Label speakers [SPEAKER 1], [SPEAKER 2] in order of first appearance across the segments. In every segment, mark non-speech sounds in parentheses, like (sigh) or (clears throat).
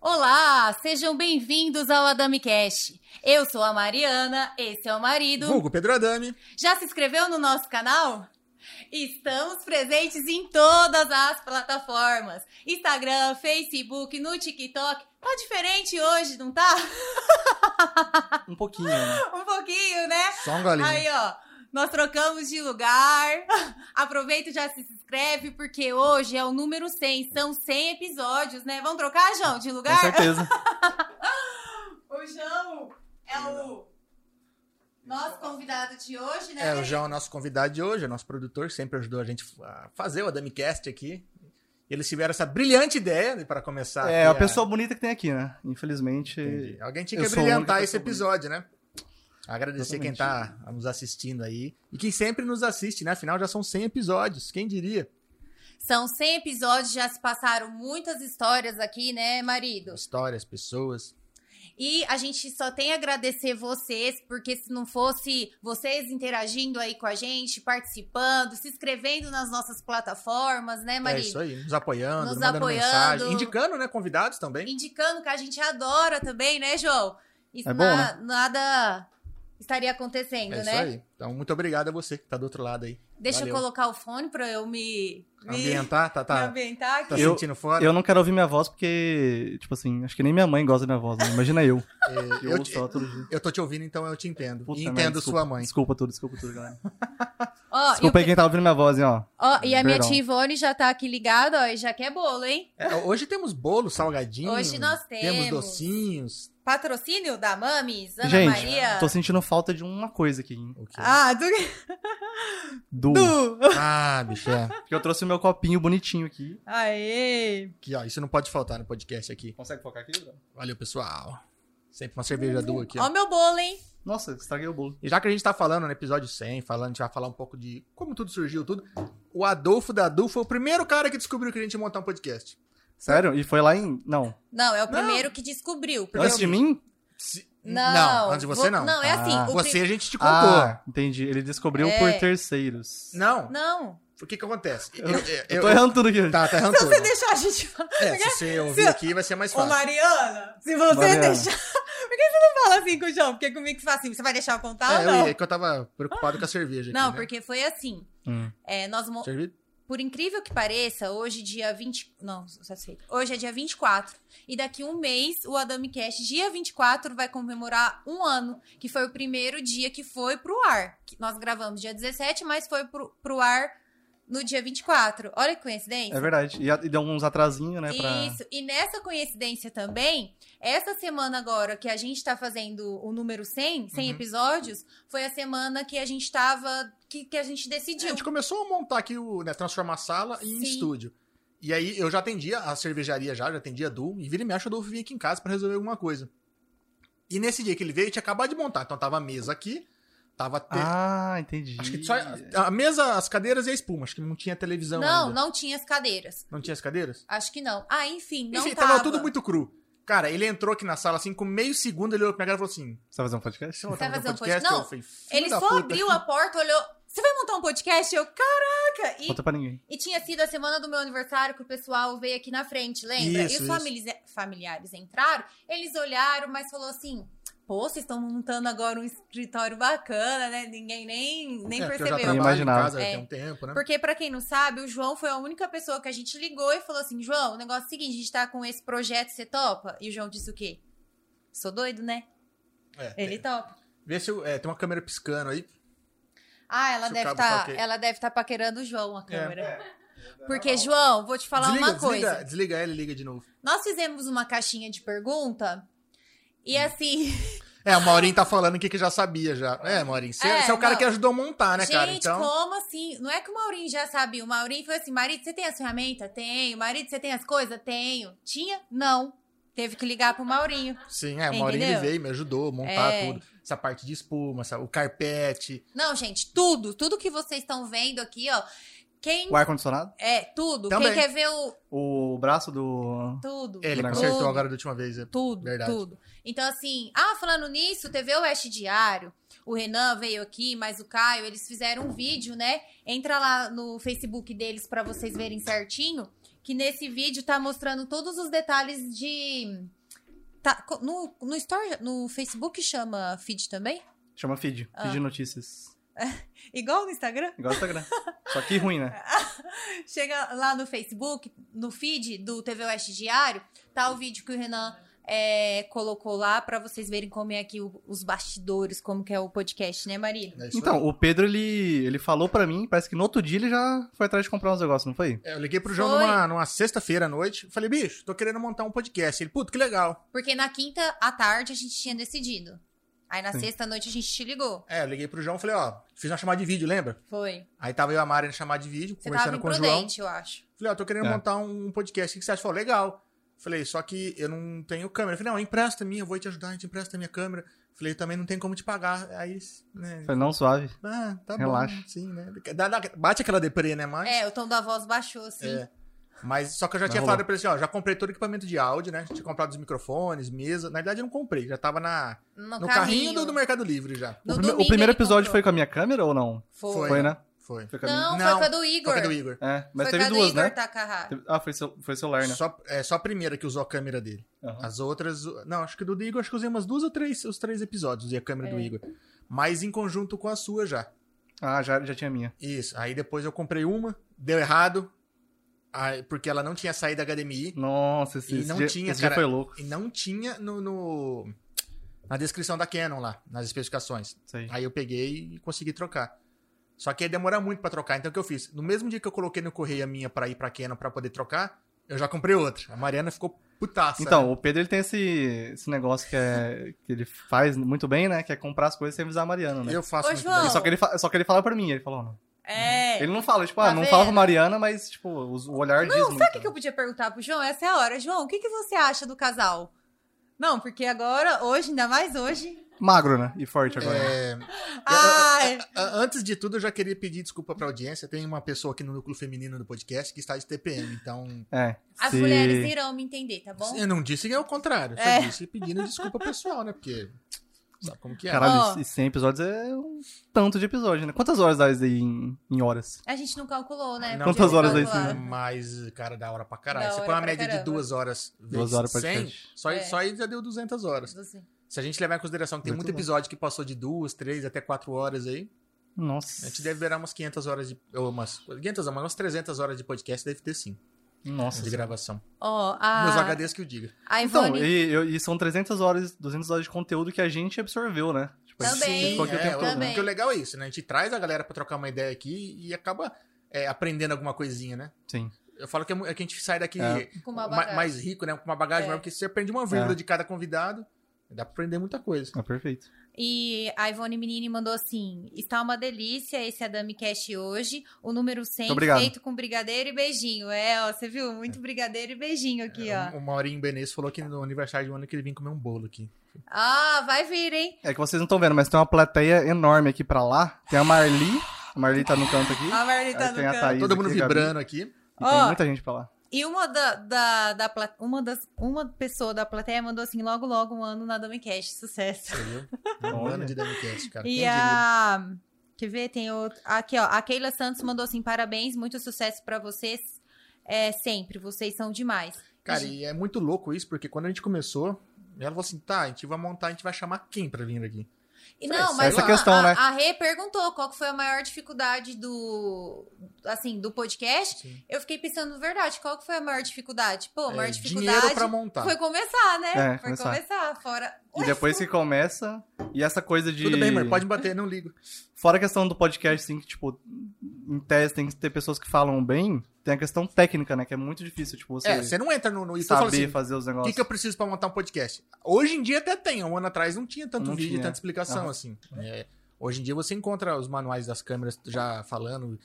[SPEAKER 1] Olá, sejam bem-vindos ao Adami Cash. Eu sou a Mariana, esse é o marido.
[SPEAKER 2] Vulgo Pedro Adame.
[SPEAKER 1] Já se inscreveu no nosso canal? Estamos presentes em todas as plataformas: Instagram, Facebook, no TikTok. Tá diferente hoje, não tá? (laughs)
[SPEAKER 3] Um pouquinho, né?
[SPEAKER 1] Um pouquinho, né?
[SPEAKER 2] Só um golinho.
[SPEAKER 1] Aí, ó. Nós trocamos de lugar. (laughs) Aproveita e já se inscreve, porque hoje é o número 100. São 100 episódios, né? Vamos trocar, João, de
[SPEAKER 3] Com
[SPEAKER 1] lugar?
[SPEAKER 3] certeza. (laughs)
[SPEAKER 1] O João é o nosso convidado de hoje, né?
[SPEAKER 2] É, o? João é o nosso convidado de hoje, é nosso produtor, sempre ajudou a gente a fazer o AdamiCast aqui. Eles tiveram essa brilhante ideia para começar.
[SPEAKER 3] É, a pessoa bonita que tem aqui, né? Infelizmente.
[SPEAKER 2] Entendi. Alguém tinha que brilhantar esse
[SPEAKER 3] pessoa bonita.
[SPEAKER 2] episódio, né? Agradecer quem tá nos assistindo aí. E quem sempre nos assiste, né? Afinal, já são 100 episódios. Quem diria?
[SPEAKER 1] São 100 episódios, já se passaram muitas histórias aqui, né, marido?
[SPEAKER 2] Histórias, pessoas.
[SPEAKER 1] E a gente só tem a agradecer vocês, porque se não fosse vocês interagindo aí com a gente, participando, se inscrevendo nas nossas plataformas, né,
[SPEAKER 2] É
[SPEAKER 1] marido?
[SPEAKER 2] isso aí. Nos apoiando,
[SPEAKER 1] Nos
[SPEAKER 2] mandando
[SPEAKER 1] apoiando.
[SPEAKER 2] mensagem. Indicando, né? Convidados também.
[SPEAKER 1] Indicando que a gente adora também, né, João? Isso
[SPEAKER 3] É bom,
[SPEAKER 1] na- nada estaria acontecendo,
[SPEAKER 2] É
[SPEAKER 1] né?
[SPEAKER 2] isso aí. Então, muito obrigado a você que tá do outro lado aí.
[SPEAKER 1] Deixa
[SPEAKER 2] Valeu.
[SPEAKER 1] eu colocar o fone pra eu me, me,
[SPEAKER 2] Ambientar, tá,
[SPEAKER 1] me
[SPEAKER 2] tá,
[SPEAKER 1] ambientar aqui.
[SPEAKER 2] tá
[SPEAKER 3] Eu-
[SPEAKER 2] sentindo fora?
[SPEAKER 3] Eu não quero ouvir minha voz porque, tipo assim, acho que nem minha mãe gosta da minha voz, né? Imagina eu.
[SPEAKER 2] É,
[SPEAKER 3] Eu
[SPEAKER 2] eu,
[SPEAKER 3] dia.
[SPEAKER 2] eu tô te ouvindo, então eu te entendo.
[SPEAKER 3] Puta
[SPEAKER 2] e entendo
[SPEAKER 3] desculpa.
[SPEAKER 2] sua mãe.
[SPEAKER 3] Desculpa tudo, desculpa tudo, galera. (laughs)
[SPEAKER 1] Ó,
[SPEAKER 3] Desculpa aí quem tá ouvindo minha voz, hein, ó.
[SPEAKER 1] ó, e a minha tia Ivone já tá aqui ligada, ó, e já quer bolo, hein?
[SPEAKER 2] É, hoje temos bolo, salgadinho.
[SPEAKER 1] Hoje nós
[SPEAKER 2] Temos
[SPEAKER 1] temos.
[SPEAKER 2] docinhos.
[SPEAKER 1] Patrocínio da Mamis, Ana
[SPEAKER 3] Gente,
[SPEAKER 1] Maria.
[SPEAKER 3] tô sentindo falta de uma coisa aqui, hein?
[SPEAKER 2] O quê?
[SPEAKER 1] Ah, do...
[SPEAKER 3] Do.
[SPEAKER 1] do...
[SPEAKER 2] Ah, bicho, é.
[SPEAKER 3] Porque eu trouxe o meu copinho bonitinho aqui.
[SPEAKER 1] Aê!
[SPEAKER 2] Aqui, ó, isso não pode faltar no podcast aqui.
[SPEAKER 3] Consegue focar aqui, Bruno?
[SPEAKER 2] Valeu, pessoal. Sempre uma cerveja do aqui,
[SPEAKER 1] Ó
[SPEAKER 2] ó.
[SPEAKER 1] o meu bolo, hein?
[SPEAKER 3] Nossa, estraguei o bolo.
[SPEAKER 2] E já que a gente tá falando no episódio 100, falando, a gente vai falar um pouco de como tudo surgiu, tudo. O Adolfo da Adu foi o primeiro cara que descobriu que a gente ia montar um podcast.
[SPEAKER 3] Sério? E foi lá em. Não.
[SPEAKER 1] Não, é o
[SPEAKER 2] Não.
[SPEAKER 1] primeiro que descobriu.
[SPEAKER 3] Antes de mim?
[SPEAKER 2] Se-
[SPEAKER 1] Não,
[SPEAKER 2] antes de você
[SPEAKER 1] vou-
[SPEAKER 2] não.
[SPEAKER 1] Não, é assim.
[SPEAKER 3] Ah.
[SPEAKER 2] Você a gente te contou.
[SPEAKER 3] Ah, entendi. Ele descobriu
[SPEAKER 1] É.
[SPEAKER 3] por terceiros.
[SPEAKER 2] Não.
[SPEAKER 1] Não.
[SPEAKER 2] O que que acontece? Eu,
[SPEAKER 3] Eu tô errando tudo aqui.
[SPEAKER 2] Tá, tá errando tudo.
[SPEAKER 1] Você deixar a gente falar.
[SPEAKER 2] É, se você ouvir
[SPEAKER 1] Se-
[SPEAKER 2] aqui vai ser mais
[SPEAKER 1] Ô,
[SPEAKER 2] fácil.
[SPEAKER 1] Mariana, se você
[SPEAKER 3] Mariana.
[SPEAKER 1] deixar. (laughs) Por que você não fala assim com o João? Porque comigo que fala assim, você vai deixar eu contar
[SPEAKER 2] É,
[SPEAKER 1] ou
[SPEAKER 2] eu
[SPEAKER 1] não?
[SPEAKER 2] ia, que eu tava preocupado com a cerveja
[SPEAKER 1] Não,
[SPEAKER 2] aqui, né?
[SPEAKER 1] porque foi assim.
[SPEAKER 3] Hum.
[SPEAKER 1] É, nós mo-
[SPEAKER 2] Cerveja?
[SPEAKER 1] Por incrível que pareça, hoje dia 20. Não, satisfeito. Hoje é dia 24. E daqui um mês, o Adami Cash, dia 24, vai comemorar um ano. Que foi o primeiro dia que foi pro ar. Nós gravamos dia 17, mas foi pro, pro ar no dia 24. Olha que coincidência.
[SPEAKER 3] É verdade. E, a- e deu uns atrasinhos, né? Pra...
[SPEAKER 1] Isso. E nessa coincidência também, essa semana agora que a gente tá fazendo o número 100, 100
[SPEAKER 2] Uhum.
[SPEAKER 1] episódios, foi a semana que a gente tava. que, que a gente
[SPEAKER 2] É, a
[SPEAKER 1] decidiu.
[SPEAKER 2] gente começou a montar aqui, o, né, transformar a sala em
[SPEAKER 1] Sim.
[SPEAKER 2] estúdio. E aí eu já atendia a cervejaria já, já atendia a Du, e vira e mexe o Adolfo vinha aqui em casa pra resolver alguma coisa. E nesse dia que ele veio, eu tinha acabado de montar. Então tava a mesa aqui, tava... te-
[SPEAKER 3] Ah, entendi.
[SPEAKER 2] Acho que só a mesa, as cadeiras e a espuma. Acho que não tinha televisão
[SPEAKER 1] não,
[SPEAKER 2] ainda.
[SPEAKER 1] não tinha as cadeiras.
[SPEAKER 2] Não tinha as cadeiras?
[SPEAKER 1] Acho que não. Ah, enfim, não
[SPEAKER 2] Enfim,
[SPEAKER 1] tava.
[SPEAKER 2] tava tudo muito cru. Cara, ele entrou aqui na sala assim, com meio segundo, ele olhou pra minha cara e falou assim...
[SPEAKER 3] Você vai fazer um podcast?
[SPEAKER 2] "Você vai fazer um podcast?
[SPEAKER 1] podcast?
[SPEAKER 2] Eu falei, "Filho
[SPEAKER 1] Ele só
[SPEAKER 2] puta."
[SPEAKER 1] abriu a porta, olhou. Você vai montar um podcast? Eu, caraca! E,
[SPEAKER 3] Conta pra ninguém.
[SPEAKER 1] e tinha sido a semana do meu aniversário que o pessoal veio aqui na frente, lembra?
[SPEAKER 2] Isso,
[SPEAKER 1] e os
[SPEAKER 2] isso.
[SPEAKER 1] familiares, familiares entraram, eles olharam, mas falou assim: pô, vocês estão montando agora um escritório bacana, né? Ninguém nem, nem
[SPEAKER 2] É, porque eu já
[SPEAKER 1] percebeu.
[SPEAKER 3] Imaginava.
[SPEAKER 2] casa
[SPEAKER 1] É.
[SPEAKER 2] tem um tempo, né?
[SPEAKER 1] Porque, pra quem não sabe, o João foi a única pessoa que a gente ligou e falou assim: João, o negócio é o seguinte, a gente tá com esse projeto, você topa? E o João disse o quê? Sou doido, né?
[SPEAKER 2] É,
[SPEAKER 1] Ele topa.
[SPEAKER 2] Vê se eu- é, tem uma câmera piscando aí.
[SPEAKER 1] Ah, ela
[SPEAKER 2] Se
[SPEAKER 1] deve tá,
[SPEAKER 2] tá ok.
[SPEAKER 1] ela deve estar paquerando o João, a
[SPEAKER 2] É.
[SPEAKER 1] câmera. Porque, João, vou te falar
[SPEAKER 2] desliga,
[SPEAKER 1] uma coisa.
[SPEAKER 2] desliga, desliga ela e liga de novo.
[SPEAKER 1] Nós fizemos uma caixinha de pergunta e assim, (laughs)
[SPEAKER 2] É, o Maurinho tá falando aqui que já sabia já. É, Maurinho, você é,
[SPEAKER 1] É,
[SPEAKER 2] o cara
[SPEAKER 1] não.
[SPEAKER 2] que ajudou a montar, né,
[SPEAKER 1] gente,
[SPEAKER 2] cara? Então,
[SPEAKER 1] como assim? Não é que o Maurinho já sabia. O Maurinho foi assim: marido, você tem as ferramentas? Tenho. Marido, você tem as coisas? Tenho. Tinha? Não. Teve que ligar pro Maurinho.
[SPEAKER 2] sim, é, o Maurinho veio, me ajudou a montar
[SPEAKER 1] É.
[SPEAKER 2] tudo. Essa parte de espuma, essa- o carpete.
[SPEAKER 1] Não, gente, tudo, tudo que vocês estão vendo aqui, ó. Quem.
[SPEAKER 3] O ar-condicionado?
[SPEAKER 1] É, tudo.
[SPEAKER 2] Também.
[SPEAKER 1] Quem quer ver o.
[SPEAKER 3] O braço do.
[SPEAKER 1] Tudo.
[SPEAKER 2] Ele
[SPEAKER 3] Tudo.
[SPEAKER 2] consertou agora da última vez. é.
[SPEAKER 1] Tudo,
[SPEAKER 2] Verdade.
[SPEAKER 1] tudo. Então, assim, ah, falando nisso, TV Oeste Diário, o Renan veio aqui, mas o Caio, eles fizeram um vídeo, né? Entra lá no Facebook deles pra vocês verem certinho, que nesse vídeo tá mostrando todos os detalhes de. Tá, no, no, story, no Facebook chama feed também?
[SPEAKER 3] Chama feed.
[SPEAKER 1] Ah.
[SPEAKER 3] Feed de notícias. (laughs)
[SPEAKER 1] Igual no Instagram?
[SPEAKER 3] Igual o Instagram. Só que ruim, né? (laughs)
[SPEAKER 1] Chega lá no Facebook, no feed do TV Oeste Diário, tá o vídeo que o Renan é, colocou lá pra vocês verem como é aqui o- os bastidores, como que é o podcast, né, Marília?
[SPEAKER 2] É
[SPEAKER 3] Então,
[SPEAKER 2] aí.
[SPEAKER 3] o Pedro, ele, ele falou pra mim, parece que no outro dia ele já foi atrás de comprar uns negócios, não foi?
[SPEAKER 2] É, eu liguei pro João
[SPEAKER 1] Foi.
[SPEAKER 2] numa, numa sexta-feira à noite. Falei, bicho, tô querendo montar um podcast. Ele, puto, que legal.
[SPEAKER 1] Porque na quinta à tarde a gente tinha decidido. Aí na
[SPEAKER 3] Sim.
[SPEAKER 1] sexta noite a gente te ligou.
[SPEAKER 2] É, eu liguei pro João e falei, ó, fiz uma chamada de vídeo, lembra?
[SPEAKER 1] Foi.
[SPEAKER 2] Aí tava eu e a Mari na chamada de vídeo,
[SPEAKER 1] Você tava
[SPEAKER 2] conversando com o João.
[SPEAKER 1] imprudente, eu acho.
[SPEAKER 2] Falei, ó, tô querendo
[SPEAKER 3] É.
[SPEAKER 2] montar um podcast. O que você acha? Falou, legal. Falei, só que eu não tenho câmera. Falei, não, empresta a minha, eu vou te ajudar, a gente empresta a minha câmera. Falei, também não tem como te pagar. Aí, né?
[SPEAKER 3] Falei, não, suave.
[SPEAKER 2] Ah, tá
[SPEAKER 3] Relaxa.
[SPEAKER 2] bom, sim, né? Dá- dá- bate aquela deprê, né, mas...
[SPEAKER 1] É, o tom da voz baixou, assim.
[SPEAKER 2] É. Mas só que eu já
[SPEAKER 3] Mas
[SPEAKER 2] tinha
[SPEAKER 3] rolou.
[SPEAKER 2] falado pra ele assim, ó, já comprei todo o equipamento de áudio, né? Tinha comprado os microfones, mesa. Na verdade eu não comprei, já tava na,
[SPEAKER 1] No,
[SPEAKER 2] no carrinho do, do Mercado Livre já.
[SPEAKER 1] No
[SPEAKER 3] o, prime- o primeiro episódio
[SPEAKER 1] comprou.
[SPEAKER 3] foi com a minha câmera ou não?
[SPEAKER 1] Foi.
[SPEAKER 2] Foi.
[SPEAKER 3] Foi, né?
[SPEAKER 2] Foi.
[SPEAKER 3] Foi a.
[SPEAKER 1] Não,
[SPEAKER 2] Não,
[SPEAKER 1] foi com a do Igor.
[SPEAKER 2] que é do Igor.
[SPEAKER 3] É, mas
[SPEAKER 1] foi
[SPEAKER 3] teve
[SPEAKER 1] com a do
[SPEAKER 3] duas,
[SPEAKER 1] Igor
[SPEAKER 3] né? Ah, foi, seu, foi celular, né?
[SPEAKER 2] Só, é, só a primeira que usou a câmera dele.
[SPEAKER 3] Aham.
[SPEAKER 2] As outras. Não, acho que do do Igor, acho que usei umas duas ou três, os três episódios, usei a câmera do
[SPEAKER 1] É.
[SPEAKER 2] Igor. Mas em conjunto com a sua já.
[SPEAKER 3] Ah, já, já tinha a minha.
[SPEAKER 2] Isso. Aí depois eu comprei uma, deu errado. aí- porque ela não tinha saída HDMI.
[SPEAKER 3] Nossa, esse,
[SPEAKER 2] E não
[SPEAKER 3] dia,
[SPEAKER 2] tinha,
[SPEAKER 3] esse
[SPEAKER 2] cara.
[SPEAKER 3] foi louco.
[SPEAKER 2] E não tinha no, no- na descrição da Canon lá, nas especificações.
[SPEAKER 3] Aí
[SPEAKER 2] eu peguei e consegui trocar. Só que ia demorar muito pra trocar. Então o que eu fiz? No mesmo dia que eu coloquei no correio a minha pra ir pra Canon pra poder trocar, eu já comprei outra. A Mariana ficou putaça.
[SPEAKER 3] Então, o Pedro ele tem esse, esse negócio que, é, que ele faz muito bem, né? Que é comprar as coisas sem avisar a Mariana, né?
[SPEAKER 2] eu faço
[SPEAKER 1] Ô,
[SPEAKER 2] muito
[SPEAKER 1] João.
[SPEAKER 2] bem.
[SPEAKER 3] Só que, ele fa- só que ele fala pra mim, ele falou, não.
[SPEAKER 1] É.
[SPEAKER 3] Ele não fala, tipo,
[SPEAKER 1] Tá
[SPEAKER 3] ah, não fala pra? Mariana, mas, tipo, o, olhar diz muito.
[SPEAKER 1] Sabe o que, que eu podia perguntar pro João? Essa é a hora. João, o que, que você acha do casal? Não, porque agora, hoje, ainda mais hoje.
[SPEAKER 3] Magro, né? E forte agora.
[SPEAKER 2] É,
[SPEAKER 1] Ai,
[SPEAKER 2] a- antes de tudo, eu já queria pedir desculpa pra audiência. Tem uma pessoa aqui no núcleo feminino do podcast que está de TPM. Então,
[SPEAKER 3] É.
[SPEAKER 1] as
[SPEAKER 3] se-
[SPEAKER 1] mulheres irão me entender, tá bom?
[SPEAKER 2] eu não disse que é o contrário. Eu só
[SPEAKER 1] É.
[SPEAKER 2] disse pedindo desculpa pessoal, né? Porque sabe como que é.
[SPEAKER 3] Caralho, e 100 episódios é um tanto de episódio, né? Quantas horas dá isso aí em, em horas?
[SPEAKER 1] A gente não calculou, né?
[SPEAKER 2] Não,
[SPEAKER 3] Quantas horas aí,
[SPEAKER 1] calcular.
[SPEAKER 3] sim?
[SPEAKER 2] Mas, cara, da hora pra caralho.
[SPEAKER 1] Da
[SPEAKER 2] Você põe uma média de
[SPEAKER 1] caramba.
[SPEAKER 2] duas horas vezes
[SPEAKER 3] Duas horas
[SPEAKER 2] 100,
[SPEAKER 3] podcast.
[SPEAKER 2] só,
[SPEAKER 1] É.
[SPEAKER 2] só aí já deu 200 horas.
[SPEAKER 1] Você-
[SPEAKER 2] Se a gente levar em consideração que tem
[SPEAKER 3] Muito
[SPEAKER 2] muito
[SPEAKER 3] bom.
[SPEAKER 2] episódio que passou de duas, três, até quatro horas aí,
[SPEAKER 3] Nossa.
[SPEAKER 2] a gente deve virar umas 500 horas de... Ou umas 500 não, mas umas 300 horas de podcast deve ter sim,
[SPEAKER 3] Nossa.
[SPEAKER 2] de gravação.
[SPEAKER 1] Ó, a,
[SPEAKER 2] Meus HDs que eu diga.
[SPEAKER 1] a
[SPEAKER 3] Então,
[SPEAKER 1] Ivone...
[SPEAKER 3] e, eu- e são 300 horas, 200 horas de conteúdo que a gente absorveu, né? Tipo, gente
[SPEAKER 1] Também.
[SPEAKER 3] o
[SPEAKER 2] é,
[SPEAKER 3] todo,
[SPEAKER 1] Também.
[SPEAKER 3] né?
[SPEAKER 2] Porque o legal é isso, né? A gente traz a galera pra trocar uma ideia aqui e acaba é, aprendendo alguma coisinha, né?
[SPEAKER 3] Sim.
[SPEAKER 2] Eu falo que, é é que a gente sai daqui
[SPEAKER 3] É.
[SPEAKER 2] Mais rico, né? Com uma bagagem
[SPEAKER 1] É.
[SPEAKER 2] maior, porque você aprende uma vírgula
[SPEAKER 3] É.
[SPEAKER 2] de cada convidado, dá pra aprender muita coisa.
[SPEAKER 3] Ah, perfeito.
[SPEAKER 1] E a Ivone Menini mandou assim: está uma delícia esse Adami Cash hoje. O número 100
[SPEAKER 3] Muito obrigado.
[SPEAKER 1] feito com brigadeiro e beijinho. É, ó, você viu? Muito brigadeiro e beijinho aqui, ó.
[SPEAKER 2] O Maurinho Benes falou que no aniversário de um ano que ele vinha comer um bolo aqui.
[SPEAKER 1] Ah, vai vir, hein?
[SPEAKER 3] É que vocês não estão vendo, mas tem uma plateia enorme aqui pra lá. Tem a Marli. A Marli tá no canto aqui.
[SPEAKER 1] A Marli tá
[SPEAKER 3] Aí
[SPEAKER 1] no
[SPEAKER 3] tem a
[SPEAKER 1] canto.
[SPEAKER 3] Thaís
[SPEAKER 2] Todo mundo
[SPEAKER 3] aqui, a
[SPEAKER 2] vibrando aqui.
[SPEAKER 3] E
[SPEAKER 1] Ó.
[SPEAKER 3] tem muita gente pra lá.
[SPEAKER 1] E uma da, da, da uma das uma pessoa da plateia mandou assim: logo, logo um ano na Dami Cash. Sucesso.
[SPEAKER 2] Entendeu? (laughs) Um ano de Damicast, cara.
[SPEAKER 1] E
[SPEAKER 2] Quem diria?
[SPEAKER 1] a. Quer ver? Tem outro. Aqui, ó. A Keila Santos mandou assim: parabéns, muito sucesso pra vocês. É, sempre, vocês são demais.
[SPEAKER 2] Cara, e é muito louco isso, porque quando a gente começou, ela falou assim, tá, a gente vai montar, a gente vai chamar quem pra vir aqui?
[SPEAKER 1] E não, mas
[SPEAKER 3] essa
[SPEAKER 1] a,
[SPEAKER 3] questão,
[SPEAKER 1] a,
[SPEAKER 3] né?
[SPEAKER 1] a Rê perguntou qual que foi a maior dificuldade do, assim, do podcast.
[SPEAKER 2] Sim.
[SPEAKER 1] Eu fiquei pensando, verdade, qual que foi a maior dificuldade? Pô, a maior
[SPEAKER 2] É,
[SPEAKER 1] dificuldade
[SPEAKER 2] pra montar.
[SPEAKER 1] foi começar, né?
[SPEAKER 3] É,
[SPEAKER 1] foi
[SPEAKER 3] começar.
[SPEAKER 1] começar. Fora.
[SPEAKER 3] E depois (laughs) que começa, e essa coisa de...
[SPEAKER 2] Tudo bem, mãe, pode bater, não ligo.
[SPEAKER 3] Fora a questão do podcast, assim, que, tipo, em tese tem que ter pessoas que falam bem, tem a questão técnica, né? Que é muito difícil, tipo, você,
[SPEAKER 2] É, você não entra no, no e
[SPEAKER 3] saber
[SPEAKER 2] assim,
[SPEAKER 3] fazer os
[SPEAKER 2] o
[SPEAKER 3] negócios.
[SPEAKER 2] que, que eu preciso pra montar um podcast? Hoje em dia até tem, um ano atrás não tinha tanto
[SPEAKER 3] Não
[SPEAKER 2] vídeo,
[SPEAKER 3] tinha.
[SPEAKER 2] tanta explicação
[SPEAKER 3] Aham.
[SPEAKER 2] assim. É, hoje em dia você encontra os manuais das câmeras já falando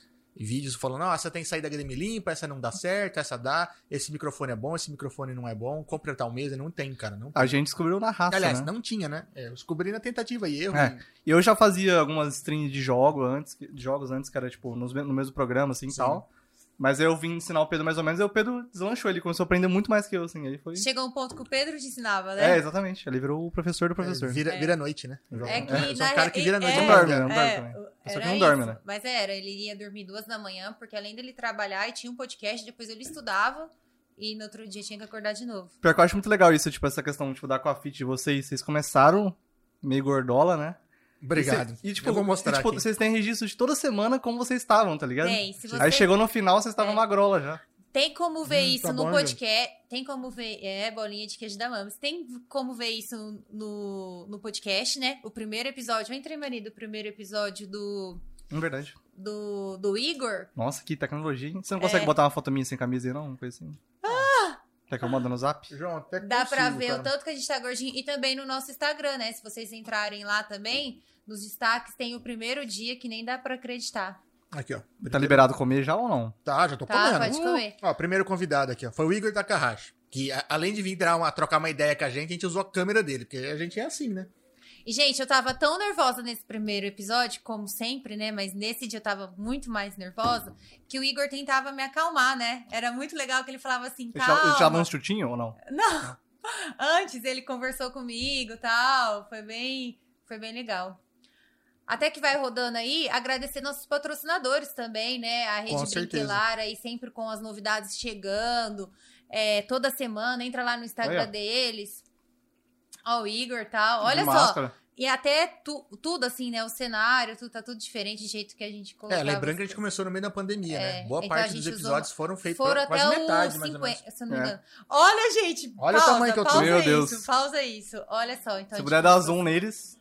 [SPEAKER 2] vídeos falando, não, essa tem saída HDMI limpa, essa não dá certo, essa dá, esse microfone é bom, esse microfone não é bom, compre tal mesa, não tem, cara, não
[SPEAKER 3] A gente descobriu na raça,
[SPEAKER 2] Aliás,
[SPEAKER 3] né?
[SPEAKER 2] não tinha, né? É, eu descobri na tentativa e erro.
[SPEAKER 3] É. E eu já fazia algumas streams de jogo antes, de jogos antes, que era, tipo, no mesmo programa, assim, e
[SPEAKER 2] Sim.
[SPEAKER 3] tal. Mas eu vim ensinar o Pedro mais ou menos, e o Pedro deslanchou, ele começou a aprender muito mais que eu, assim, aí foi...
[SPEAKER 1] Chegou um ponto que o Pedro te ensinava,
[SPEAKER 3] É,
[SPEAKER 1] né?
[SPEAKER 3] exatamente, ele virou o professor do professor.
[SPEAKER 2] É, vira,
[SPEAKER 1] É.
[SPEAKER 2] vira noite, né?
[SPEAKER 1] É que
[SPEAKER 2] sou
[SPEAKER 1] na
[SPEAKER 2] um cara que vira
[SPEAKER 1] é-
[SPEAKER 2] noite.
[SPEAKER 1] é-
[SPEAKER 3] Não dorme, né? Não dorme
[SPEAKER 1] é,
[SPEAKER 3] também.
[SPEAKER 1] era
[SPEAKER 3] Só que não dorme,
[SPEAKER 1] isso.
[SPEAKER 3] né?
[SPEAKER 1] Mas era, ele ia dormir duas da manhã, porque além dele trabalhar e tinha um podcast, depois ele estudava e no outro dia tinha que acordar de novo.
[SPEAKER 3] Pior que eu acho muito legal isso, tipo, essa questão, tipo, da Aquafit de vocês. Vocês começaram meio gordola, né?
[SPEAKER 2] Obrigado.
[SPEAKER 3] E, cê- e, tipo,
[SPEAKER 2] eu vou mostrar
[SPEAKER 3] e, tipo,
[SPEAKER 2] aqui.
[SPEAKER 3] vocês têm registro de toda semana como vocês estavam, tá ligado?
[SPEAKER 1] Tem, se você
[SPEAKER 3] Aí chegou no final, vocês estavam
[SPEAKER 1] É.
[SPEAKER 3] magrola já.
[SPEAKER 1] Tem como ver
[SPEAKER 2] Hum,
[SPEAKER 1] isso
[SPEAKER 2] tá
[SPEAKER 1] no
[SPEAKER 2] bom,
[SPEAKER 1] podcast. Tem como ver. É, bolinha de queijo da Mames. Tem como ver isso no, no podcast, né? O primeiro episódio. Entra aí, marido. O primeiro episódio do,
[SPEAKER 3] É verdade.
[SPEAKER 1] do, do Igor.
[SPEAKER 3] Nossa, que tecnologia, hein? Você não consegue
[SPEAKER 1] É.
[SPEAKER 3] botar uma foto minha sem camisa aí, não? Uma coisa assim? Quer que eu mando no zap?
[SPEAKER 2] João, até que
[SPEAKER 1] Dá pra
[SPEAKER 2] consigo,
[SPEAKER 1] ver
[SPEAKER 2] cara.
[SPEAKER 1] o tanto que a gente tá gordinho. E também no nosso Instagram, né? Se vocês entrarem lá também, nos destaques tem o primeiro dia que nem dá pra acreditar.
[SPEAKER 2] Aqui, ó.
[SPEAKER 3] Tá liberado comer já ou não?
[SPEAKER 2] Tá, já tô
[SPEAKER 1] Tá,
[SPEAKER 2] comendo.
[SPEAKER 1] pode comer.
[SPEAKER 2] Ó, primeiro convidado aqui, ó. Foi o Igor Takahashi. Que a- além de vir dar uma, trocar uma ideia com a gente, a gente usou a câmera dele. Porque a gente é assim, né?
[SPEAKER 1] E, gente, eu tava tão nervosa nesse primeiro episódio, como sempre, né? Mas nesse dia eu tava muito mais nervosa, que o Igor tentava me acalmar, né? Era muito legal que ele falava assim,
[SPEAKER 3] dava- ele te dava
[SPEAKER 1] calma.
[SPEAKER 3] um chutinho ou não?
[SPEAKER 1] Não! (laughs) Antes ele conversou comigo e tal. Foi bem, foi bem legal. Até que vai rodando aí, agradecer nossos patrocinadores também, né? A Rede. Brinquelar aí sempre com as novidades chegando. É, toda semana, entra lá no Instagram
[SPEAKER 3] Olha.
[SPEAKER 1] deles. Ó, o Igor e tal. Olha
[SPEAKER 3] De
[SPEAKER 1] só.
[SPEAKER 3] máscara.
[SPEAKER 1] E até tu- tudo assim, né? O cenário, tudo, tá tudo diferente do jeito que a gente colocava.
[SPEAKER 2] É, lembrando que a gente começou no meio da pandemia,
[SPEAKER 1] É,
[SPEAKER 2] né? Boa
[SPEAKER 1] então
[SPEAKER 2] parte dos
[SPEAKER 1] usou-
[SPEAKER 2] episódios foram feitos
[SPEAKER 1] Foram até
[SPEAKER 2] quase
[SPEAKER 1] o
[SPEAKER 2] metade, mais ou menos.
[SPEAKER 1] 50, se eu não me
[SPEAKER 3] É.
[SPEAKER 1] engano. Olha, gente!
[SPEAKER 2] Olha o
[SPEAKER 1] pausa,
[SPEAKER 2] tamanho que eu tô.
[SPEAKER 1] pausa
[SPEAKER 3] Meu Deus.
[SPEAKER 1] isso, pausa isso. Olha só, então.
[SPEAKER 3] Se puder dar zoom neles.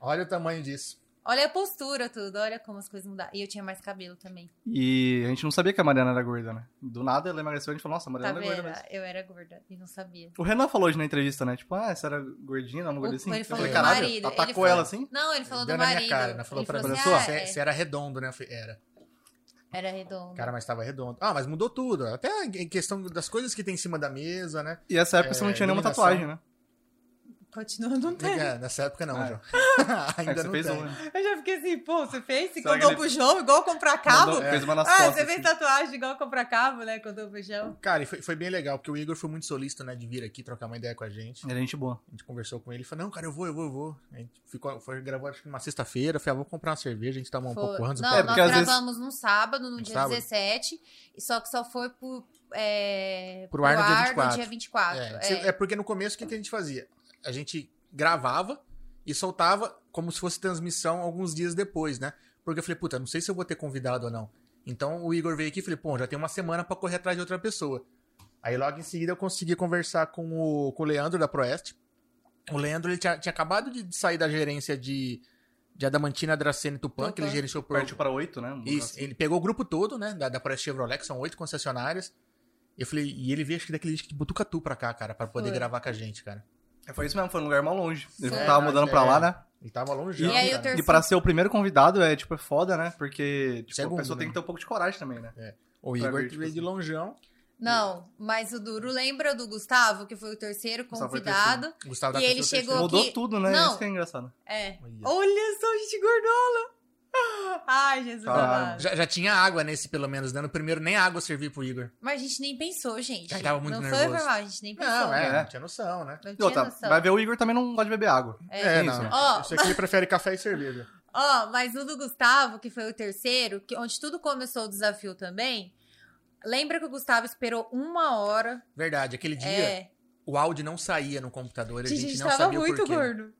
[SPEAKER 2] Olha o tamanho disso.
[SPEAKER 1] Olha a postura, tudo. Olha como as coisas mudaram. E eu tinha mais cabelo também.
[SPEAKER 3] E a gente não sabia que a Mariana era gorda, né? Do nada ela emagreceu e a gente falou, nossa, a
[SPEAKER 1] Tá
[SPEAKER 3] Mariana é gorda mesmo.
[SPEAKER 1] Eu era gorda e não sabia.
[SPEAKER 3] O Renan falou hoje na entrevista, né? Tipo, ah, você era gordinha, não, gorda assim?
[SPEAKER 1] ele
[SPEAKER 3] Eu
[SPEAKER 1] falou
[SPEAKER 3] falei,
[SPEAKER 2] do
[SPEAKER 3] caralho,
[SPEAKER 1] marido, ele
[SPEAKER 3] atacou
[SPEAKER 1] falou-
[SPEAKER 3] ela assim?
[SPEAKER 1] Não, ele falou
[SPEAKER 2] Deu
[SPEAKER 1] do
[SPEAKER 2] na
[SPEAKER 1] marido.
[SPEAKER 2] minha cara, né? Falou
[SPEAKER 1] ele
[SPEAKER 2] pra
[SPEAKER 1] falou assim, ah,
[SPEAKER 2] Você,
[SPEAKER 1] é,
[SPEAKER 2] você era redondo, né? Eu falei, Era.
[SPEAKER 1] era redondo.
[SPEAKER 2] Cara, mas tava redondo. Ah, mas mudou tudo. Até em questão das coisas que tem em cima da mesa, né?
[SPEAKER 3] E essa época
[SPEAKER 2] É,
[SPEAKER 3] você não tinha nenhuma tatuagem, né?
[SPEAKER 1] Continua não tem.
[SPEAKER 2] É, nessa época não,
[SPEAKER 3] Ah,
[SPEAKER 2] João. (laughs)
[SPEAKER 3] É
[SPEAKER 2] Ainda não
[SPEAKER 3] fez
[SPEAKER 2] tem.
[SPEAKER 3] um, né?
[SPEAKER 1] Eu já fiquei assim, pô, você fez? Você
[SPEAKER 3] Será
[SPEAKER 1] contou
[SPEAKER 3] que
[SPEAKER 1] pro João igual comprar cabo?
[SPEAKER 3] Mandou- Fez uma nas
[SPEAKER 1] Ah,
[SPEAKER 3] costas.
[SPEAKER 1] você fez
[SPEAKER 3] assim.
[SPEAKER 1] tatuagem igual comprar cabo, né? Contou pro João.
[SPEAKER 2] Cara, e foi, foi bem legal, porque o Igor foi muito solista, né, de vir aqui trocar uma ideia com a gente.
[SPEAKER 3] Ele é gente boa.
[SPEAKER 2] A gente conversou com ele e falou, não, cara, eu vou, eu vou, eu vou. A gente ficou, foi, gravou acho que numa sexta-feira, falei, ah, vou comprar uma cerveja, a gente toma um pouco antes.
[SPEAKER 1] Não,
[SPEAKER 3] É,
[SPEAKER 1] nós
[SPEAKER 3] vezes-
[SPEAKER 1] gravamos num sábado, no
[SPEAKER 2] No
[SPEAKER 1] dia
[SPEAKER 2] sábado?
[SPEAKER 1] 17, e só que só foi pro, é,
[SPEAKER 2] Pro ar no dia 24.
[SPEAKER 1] dia 24.
[SPEAKER 2] É,
[SPEAKER 1] é.
[SPEAKER 2] se- é porque no começo o que, que a gente fazia? A gente gravava e soltava como se fosse transmissão alguns dias depois, né? Porque eu falei, puta, não sei se eu vou ter convidado ou não. Então o Igor veio aqui e falei, pô, já tem uma semana pra correr atrás de outra pessoa. Aí logo em seguida eu consegui conversar com o, com o Leandro da Proeste. O Leandro ele tinha, tinha acabado de sair da gerência de, de Adamantina, Dracena e Tupã, que ele
[SPEAKER 1] Tupã.
[SPEAKER 2] gerenciou por
[SPEAKER 3] Partiu para oito, né?
[SPEAKER 2] Isso,
[SPEAKER 3] negócio
[SPEAKER 2] ele pegou o grupo todo, né, da, da Proeste Chevrolet, que são oito concessionárias. Eu falei, e ele veio acho que daquele disco de Butucatu pra cá, cara, pra poder gravar com a gente, cara.
[SPEAKER 3] Assim. Foi isso mesmo, foi um lugar mal longe. Ele
[SPEAKER 1] Foi.
[SPEAKER 3] tava mudando pra lá,
[SPEAKER 2] É.
[SPEAKER 3] né?
[SPEAKER 2] Ele tava longe.
[SPEAKER 1] E aí o
[SPEAKER 2] cara.
[SPEAKER 1] terceiro-
[SPEAKER 3] E pra ser o primeiro convidado é, tipo, é foda, né? Porque tipo,
[SPEAKER 2] Segundo,
[SPEAKER 3] a pessoa
[SPEAKER 2] né?
[SPEAKER 3] tem que ter um pouco de coragem também, né?
[SPEAKER 2] O
[SPEAKER 3] pra
[SPEAKER 2] Igor
[SPEAKER 3] tipo
[SPEAKER 2] veio de
[SPEAKER 3] assim.
[SPEAKER 2] longeão.
[SPEAKER 1] Não, mas o Duro lembra do Gustavo, que foi o terceiro
[SPEAKER 3] Gustavo foi o
[SPEAKER 1] convidado.
[SPEAKER 2] Gustavo da
[SPEAKER 1] E ele chegou-
[SPEAKER 2] terceiro.
[SPEAKER 3] Mudou tudo, né?
[SPEAKER 1] Não.
[SPEAKER 3] Isso que é engraçado.
[SPEAKER 1] É.
[SPEAKER 2] Olha.
[SPEAKER 1] Olha só, gente gordola. (laughs) Ai, Jesus amado.
[SPEAKER 2] Já, já tinha água nesse, pelo menos, né? No primeiro nem água servia pro Igor.
[SPEAKER 1] Mas a gente nem pensou, gente.
[SPEAKER 2] Já tava muito
[SPEAKER 1] não
[SPEAKER 2] nervoso.
[SPEAKER 1] foi normal, a gente nem pensou.
[SPEAKER 2] Não, é,
[SPEAKER 3] né?
[SPEAKER 2] não tinha noção, né?
[SPEAKER 1] Não tinha
[SPEAKER 3] outra,
[SPEAKER 1] noção.
[SPEAKER 3] vai ver o Igor também não gosta de beber água.
[SPEAKER 1] É.
[SPEAKER 2] É,
[SPEAKER 3] isso,
[SPEAKER 2] não.
[SPEAKER 3] né?
[SPEAKER 2] Sei que ele prefere café e cerveja.
[SPEAKER 1] Ó, mas o do Gustavo, que foi o terceiro, que, onde tudo começou o desafio também. Lembra que o Gustavo esperou uma hora?
[SPEAKER 2] Verdade, aquele dia
[SPEAKER 1] É.
[SPEAKER 2] o áudio não saía no computador, a
[SPEAKER 1] Gente, a gente
[SPEAKER 2] não
[SPEAKER 1] tava
[SPEAKER 2] sabia
[SPEAKER 1] muito
[SPEAKER 2] o porquê.
[SPEAKER 1] gordo.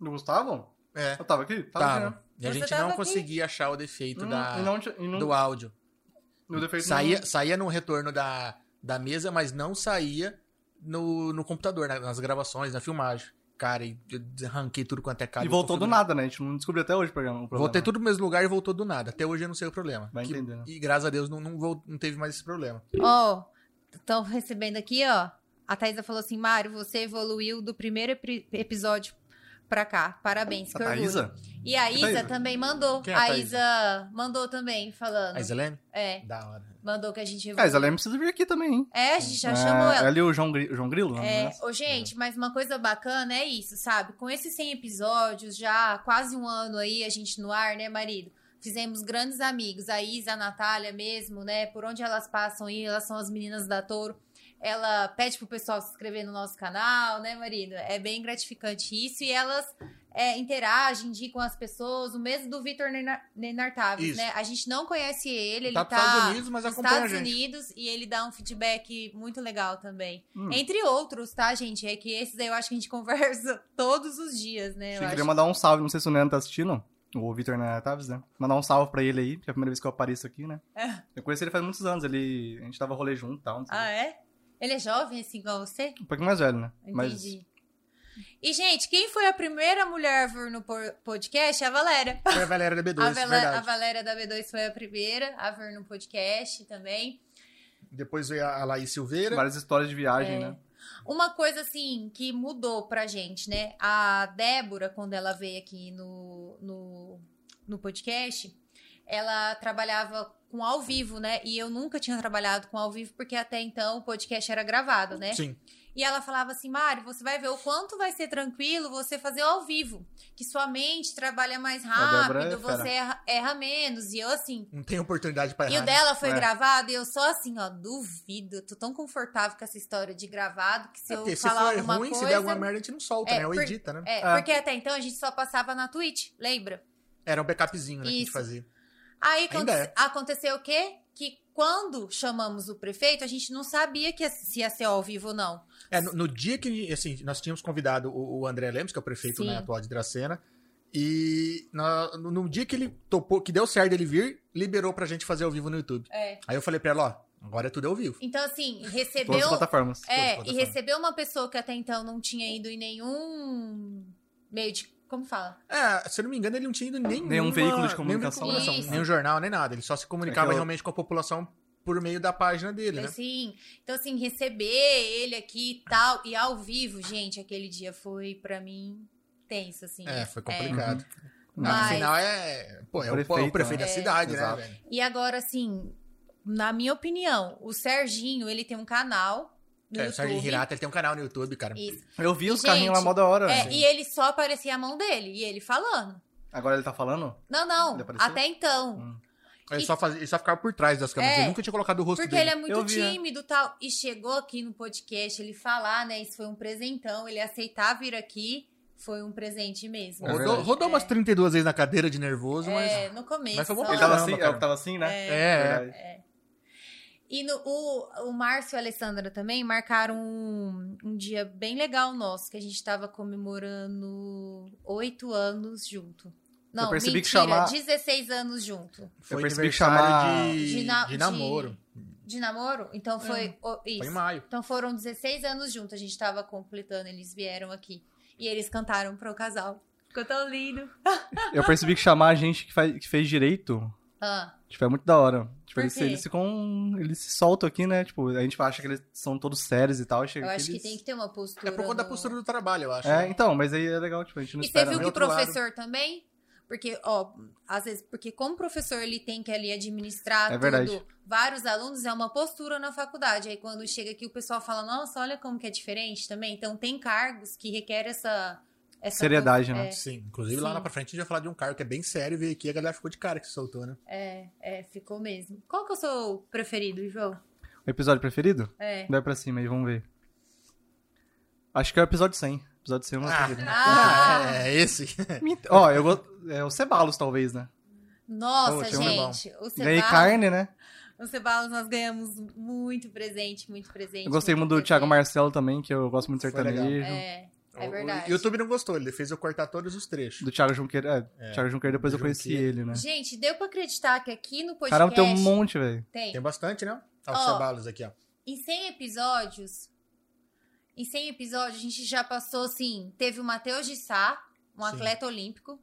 [SPEAKER 3] Do Gustavo?
[SPEAKER 2] É,
[SPEAKER 3] Eu tava aqui? Tava.
[SPEAKER 2] tava. E a gente não
[SPEAKER 1] aqui?
[SPEAKER 2] conseguia achar o defeito
[SPEAKER 3] Hum,
[SPEAKER 2] da,
[SPEAKER 3] e não, e não,
[SPEAKER 2] do áudio.
[SPEAKER 3] no defeito
[SPEAKER 2] Saía, saía no retorno da, da mesa, mas não saía no, no computador, na- nas gravações, na filmagem. Cara, e eu arranquei tudo quanto é
[SPEAKER 3] não.
[SPEAKER 2] cabo.
[SPEAKER 3] E voltou do nada, né? A gente não descobriu até hoje o programa. o problema.
[SPEAKER 2] Voltei tudo no mesmo lugar e voltou do nada. Até hoje eu não sei o problema.
[SPEAKER 3] Vai
[SPEAKER 2] Que-
[SPEAKER 3] entender, né?
[SPEAKER 2] E graças a Deus não, não, não teve mais esse problema.
[SPEAKER 1] Ó, estão recebendo aqui, ó. A Thaisa falou assim: Mário, você evoluiu do primeiro epi- episódio pra cá. Parabéns, que
[SPEAKER 3] A
[SPEAKER 1] orgulho. E a Isa também mandou.
[SPEAKER 2] É a
[SPEAKER 1] a? Isa mandou também, falando.
[SPEAKER 2] A Islene?
[SPEAKER 1] É,
[SPEAKER 2] Da hora.
[SPEAKER 1] mandou que a gente
[SPEAKER 3] Ah, a Isa Leme precisa vir aqui também, hein?
[SPEAKER 1] É, a gente já
[SPEAKER 3] É,
[SPEAKER 1] chamou ela.
[SPEAKER 3] Ela e o João, Gri- o João Grilo,
[SPEAKER 1] É,
[SPEAKER 3] né?
[SPEAKER 1] ô, gente, mas uma coisa bacana é isso, sabe? Com esses 100 episódios, já quase um ano aí, a gente no ar, né, marido? Fizemos grandes amigos, a Isa, a Natália mesmo, né? Por onde elas passam aí, elas são as meninas da Touro. Ela pede pro pessoal se inscrever no nosso canal, né, marido? É bem gratificante isso. E elas é, interagem, indicam as pessoas. O mesmo do Vitor Nenar- Nenartaves, né? A gente não conhece ele, ele
[SPEAKER 2] Tá
[SPEAKER 1] tá,
[SPEAKER 2] Estados Unidos, mas
[SPEAKER 1] nos Estados. Unidos e ele dá um feedback muito legal também.
[SPEAKER 3] Hum.
[SPEAKER 1] Entre outros, tá, gente? É que esses aí eu acho que a gente (laughs) conversa todos os dias, né? Eu
[SPEAKER 3] Eu queria
[SPEAKER 1] acho.
[SPEAKER 3] mandar um salve, não sei se o Neno tá assistindo. O Vitor né, Taves, né? Mandar um salve pra ele aí, que é a primeira vez que eu apareço aqui, né?
[SPEAKER 1] É.
[SPEAKER 3] Eu conheci ele faz muitos anos, ele... a gente tava rolê junto e tal.
[SPEAKER 1] Ah, é? Ele é jovem, assim, igual você?
[SPEAKER 3] Um pouquinho mais velho, né?
[SPEAKER 1] Entendi. E, gente, quem foi a primeira mulher a vir no podcast? A Valéria.
[SPEAKER 2] Foi a Valéria da B2, (laughs)
[SPEAKER 1] A, Vale-
[SPEAKER 2] verdade.
[SPEAKER 1] a Valéria da B2 foi a primeira a vir no podcast também.
[SPEAKER 2] Depois veio a Laís Silveira.
[SPEAKER 3] Várias histórias de viagem,
[SPEAKER 1] É.
[SPEAKER 3] né?
[SPEAKER 1] Uma coisa, assim, que mudou pra gente, né? A Débora, quando ela veio aqui no, no, no podcast, ela trabalhava com ao vivo, né? E eu nunca tinha trabalhado com ao vivo, porque até então o podcast era gravado, né?
[SPEAKER 2] Sim.
[SPEAKER 1] E ela falava assim, Mari, você vai ver o quanto vai ser tranquilo você fazer ao vivo. Que sua mente trabalha mais
[SPEAKER 3] é
[SPEAKER 1] rápido,
[SPEAKER 3] fera.
[SPEAKER 1] você erra, erra menos. E eu assim,
[SPEAKER 2] Não tem oportunidade pra
[SPEAKER 1] e
[SPEAKER 2] errar.
[SPEAKER 1] o
[SPEAKER 2] né?
[SPEAKER 1] dela foi
[SPEAKER 3] É.
[SPEAKER 1] gravado e eu só assim, ó, duvido. Eu tô tão confortável com essa história de gravado que se
[SPEAKER 2] É
[SPEAKER 1] eu
[SPEAKER 2] porque se
[SPEAKER 1] falar
[SPEAKER 2] for
[SPEAKER 1] alguma
[SPEAKER 2] ruim,
[SPEAKER 1] coisa...
[SPEAKER 2] se der alguma merda, a gente não solta,
[SPEAKER 1] É,
[SPEAKER 2] né? Ou
[SPEAKER 1] por-
[SPEAKER 2] edita, né?
[SPEAKER 1] É,
[SPEAKER 3] É.
[SPEAKER 1] porque até então a gente só passava na Twitch, lembra?
[SPEAKER 2] Era um backupzinho, né? Que a gente
[SPEAKER 1] Isso.
[SPEAKER 2] fazia.
[SPEAKER 1] Aí aconte-
[SPEAKER 2] é.
[SPEAKER 1] aconteceu o quê? Que quando chamamos o prefeito, a gente não sabia que ia- se ia ser ao vivo ou não.
[SPEAKER 2] É, no, no dia que assim, nós tínhamos convidado o, o André Lemos, que é o prefeito né, atual de Dracena, e no, no dia que ele topou, que deu certo ele vir, liberou pra gente fazer ao vivo no YouTube.
[SPEAKER 1] É.
[SPEAKER 2] Aí eu falei pra ela, ó, agora é tudo ao vivo.
[SPEAKER 1] Então, assim, (laughs)
[SPEAKER 3] Todas as
[SPEAKER 1] recebeu.
[SPEAKER 3] plataformas.
[SPEAKER 1] É,
[SPEAKER 2] Todas as
[SPEAKER 1] e
[SPEAKER 2] plataformas.
[SPEAKER 1] recebeu uma pessoa que até então não tinha ido em nenhum meio de. Como fala?
[SPEAKER 2] É, se eu não me engano, ele não tinha ido em nenhuma-
[SPEAKER 3] Nenhum veículo de
[SPEAKER 2] nenhum
[SPEAKER 3] comunicação,
[SPEAKER 2] veículo de comunicação,
[SPEAKER 1] Isso.
[SPEAKER 2] nenhum jornal, nem nada. Ele só se comunicava
[SPEAKER 3] É eu-
[SPEAKER 2] realmente com a população por meio da página dele, né?
[SPEAKER 1] Assim, então, assim, receber ele aqui e tal, e ao vivo, gente, aquele dia foi pra mim tenso, assim.
[SPEAKER 2] É, foi complicado.
[SPEAKER 1] Mas-
[SPEAKER 2] Afinal, é. Pô, é o,
[SPEAKER 3] Prefeito,
[SPEAKER 2] o prefeito
[SPEAKER 3] né?
[SPEAKER 2] da cidade, né,
[SPEAKER 3] Exato.
[SPEAKER 2] velho?
[SPEAKER 1] E agora, assim, na minha opinião, o Serginho, ele tem um canal no
[SPEAKER 2] É, o
[SPEAKER 1] YouTube.
[SPEAKER 2] Sérgio Hirata, ele tem um canal no YouTube, cara.
[SPEAKER 1] Isso.
[SPEAKER 3] Eu vi os carrinhos lá
[SPEAKER 1] gente,
[SPEAKER 3] mó da hora.
[SPEAKER 1] É,
[SPEAKER 3] Sim.
[SPEAKER 1] e ele só aparecia a mão dele, e ele falando.
[SPEAKER 3] Agora ele tá falando?
[SPEAKER 1] Não, não, até então.
[SPEAKER 3] Hum.
[SPEAKER 2] Ele,
[SPEAKER 1] E-
[SPEAKER 2] só fazia, ele só ficava por trás das câmeras.
[SPEAKER 1] É.
[SPEAKER 2] Ele nunca tinha colocado o rosto
[SPEAKER 1] Porque
[SPEAKER 2] dele.
[SPEAKER 1] ele é muito
[SPEAKER 3] é.
[SPEAKER 1] tímido e tal. E chegou aqui no podcast, ele falar, né? Isso foi um presentão. Ele aceitar vir aqui foi um presente mesmo.
[SPEAKER 3] É
[SPEAKER 2] rodou rodou umas 32 vezes na cadeira de nervoso,
[SPEAKER 1] É,
[SPEAKER 2] mas.
[SPEAKER 1] no começo.
[SPEAKER 2] mas foi bom pra
[SPEAKER 3] Ele tava assim,
[SPEAKER 2] cara.
[SPEAKER 3] é, tava assim, né?
[SPEAKER 2] É,
[SPEAKER 3] Verdade.
[SPEAKER 1] E no, o, o Márcio e a Alessandra também marcaram um, um dia bem legal nosso, que a gente tava comemorando oito anos junto. Não,
[SPEAKER 3] percebi que
[SPEAKER 1] mentira,
[SPEAKER 3] chamar-
[SPEAKER 1] 16 anos junto.
[SPEAKER 2] Foi
[SPEAKER 3] percebi que chamar-
[SPEAKER 2] de,
[SPEAKER 1] De na-
[SPEAKER 2] de namoro.
[SPEAKER 1] De namoro? Então foi o- isso.
[SPEAKER 2] Foi em maio.
[SPEAKER 1] Então foram 16 anos juntos, a gente tava completando, eles vieram aqui. E eles cantaram pro casal. Ficou tão lindo.
[SPEAKER 3] Eu percebi que chamar a gente que, faz, que fez direito,
[SPEAKER 1] Ah,
[SPEAKER 3] tipo, é muito da hora. Tipo,
[SPEAKER 1] Por
[SPEAKER 3] eles,
[SPEAKER 1] quê?
[SPEAKER 3] eles ficam. Eles se soltam aqui, né? Tipo, a gente acha que eles são todos sérios e tal. Chega
[SPEAKER 1] eu acho que
[SPEAKER 3] eles-
[SPEAKER 1] tem que ter uma postura.
[SPEAKER 2] É por conta da
[SPEAKER 1] no-
[SPEAKER 2] postura do trabalho, eu acho.
[SPEAKER 3] É, então, mas aí é legal, tipo, a gente não
[SPEAKER 1] E você viu
[SPEAKER 3] né?
[SPEAKER 1] que o
[SPEAKER 2] outro lado.
[SPEAKER 1] professor também? Porque, ó, às vezes, porque como professor ele tem que ali administrar
[SPEAKER 3] É
[SPEAKER 1] tudo, vários alunos, é uma postura na faculdade. Aí quando chega aqui o pessoal fala, nossa, olha como que é diferente também. Então tem cargos que requer essa... essa
[SPEAKER 3] Seriedade,
[SPEAKER 1] pos-
[SPEAKER 3] né?
[SPEAKER 1] É,
[SPEAKER 2] Sim, inclusive lá
[SPEAKER 1] Sim.
[SPEAKER 2] na pra frente a gente vai falar de um carro que é bem sério, veio aqui e a galera ficou de cara que se soltou, né?
[SPEAKER 1] é, é, ficou mesmo. Qual que é o seu preferido, João?
[SPEAKER 3] O episódio preferido?
[SPEAKER 1] É.
[SPEAKER 3] Vai pra cima aí, vamos ver. Acho que é o episódio 100. Episódio 100 é o meu
[SPEAKER 2] Ah.
[SPEAKER 1] Ah!
[SPEAKER 2] é esse.
[SPEAKER 3] Mint- Ó, eu gosto. É o Cebalos, talvez, né?
[SPEAKER 1] Nossa,
[SPEAKER 2] Poxa, bom.
[SPEAKER 1] gente. O
[SPEAKER 3] Ganhei
[SPEAKER 1] Cebalos,
[SPEAKER 3] carne, né?
[SPEAKER 1] o Cebalos nós ganhamos muito presente, muito presente.
[SPEAKER 3] Eu gostei muito do
[SPEAKER 1] presente.
[SPEAKER 3] Thiago Marcelo também, que eu gosto muito de sertanejo.
[SPEAKER 1] É, é
[SPEAKER 2] O-
[SPEAKER 1] verdade.
[SPEAKER 2] O YouTube não gostou, ele fez eu cortar todos os trechos.
[SPEAKER 3] Do Thiago Junqueira. É,
[SPEAKER 2] É,
[SPEAKER 3] Thiago Junqueira depois
[SPEAKER 2] do
[SPEAKER 3] eu conheci
[SPEAKER 2] Junqueira.
[SPEAKER 3] ele, né?
[SPEAKER 1] Gente, deu pra acreditar que aqui no podcast...
[SPEAKER 3] Caramba, tem um monte, velho.
[SPEAKER 1] Tem.
[SPEAKER 2] Tem bastante, né? Ó, os
[SPEAKER 1] Ó.
[SPEAKER 2] cebalos aqui, ó.
[SPEAKER 1] Em 100 episódios, em 100 episódios, a gente já passou, assim, teve o Matheus de Sá, um
[SPEAKER 2] Sim.
[SPEAKER 1] atleta olímpico.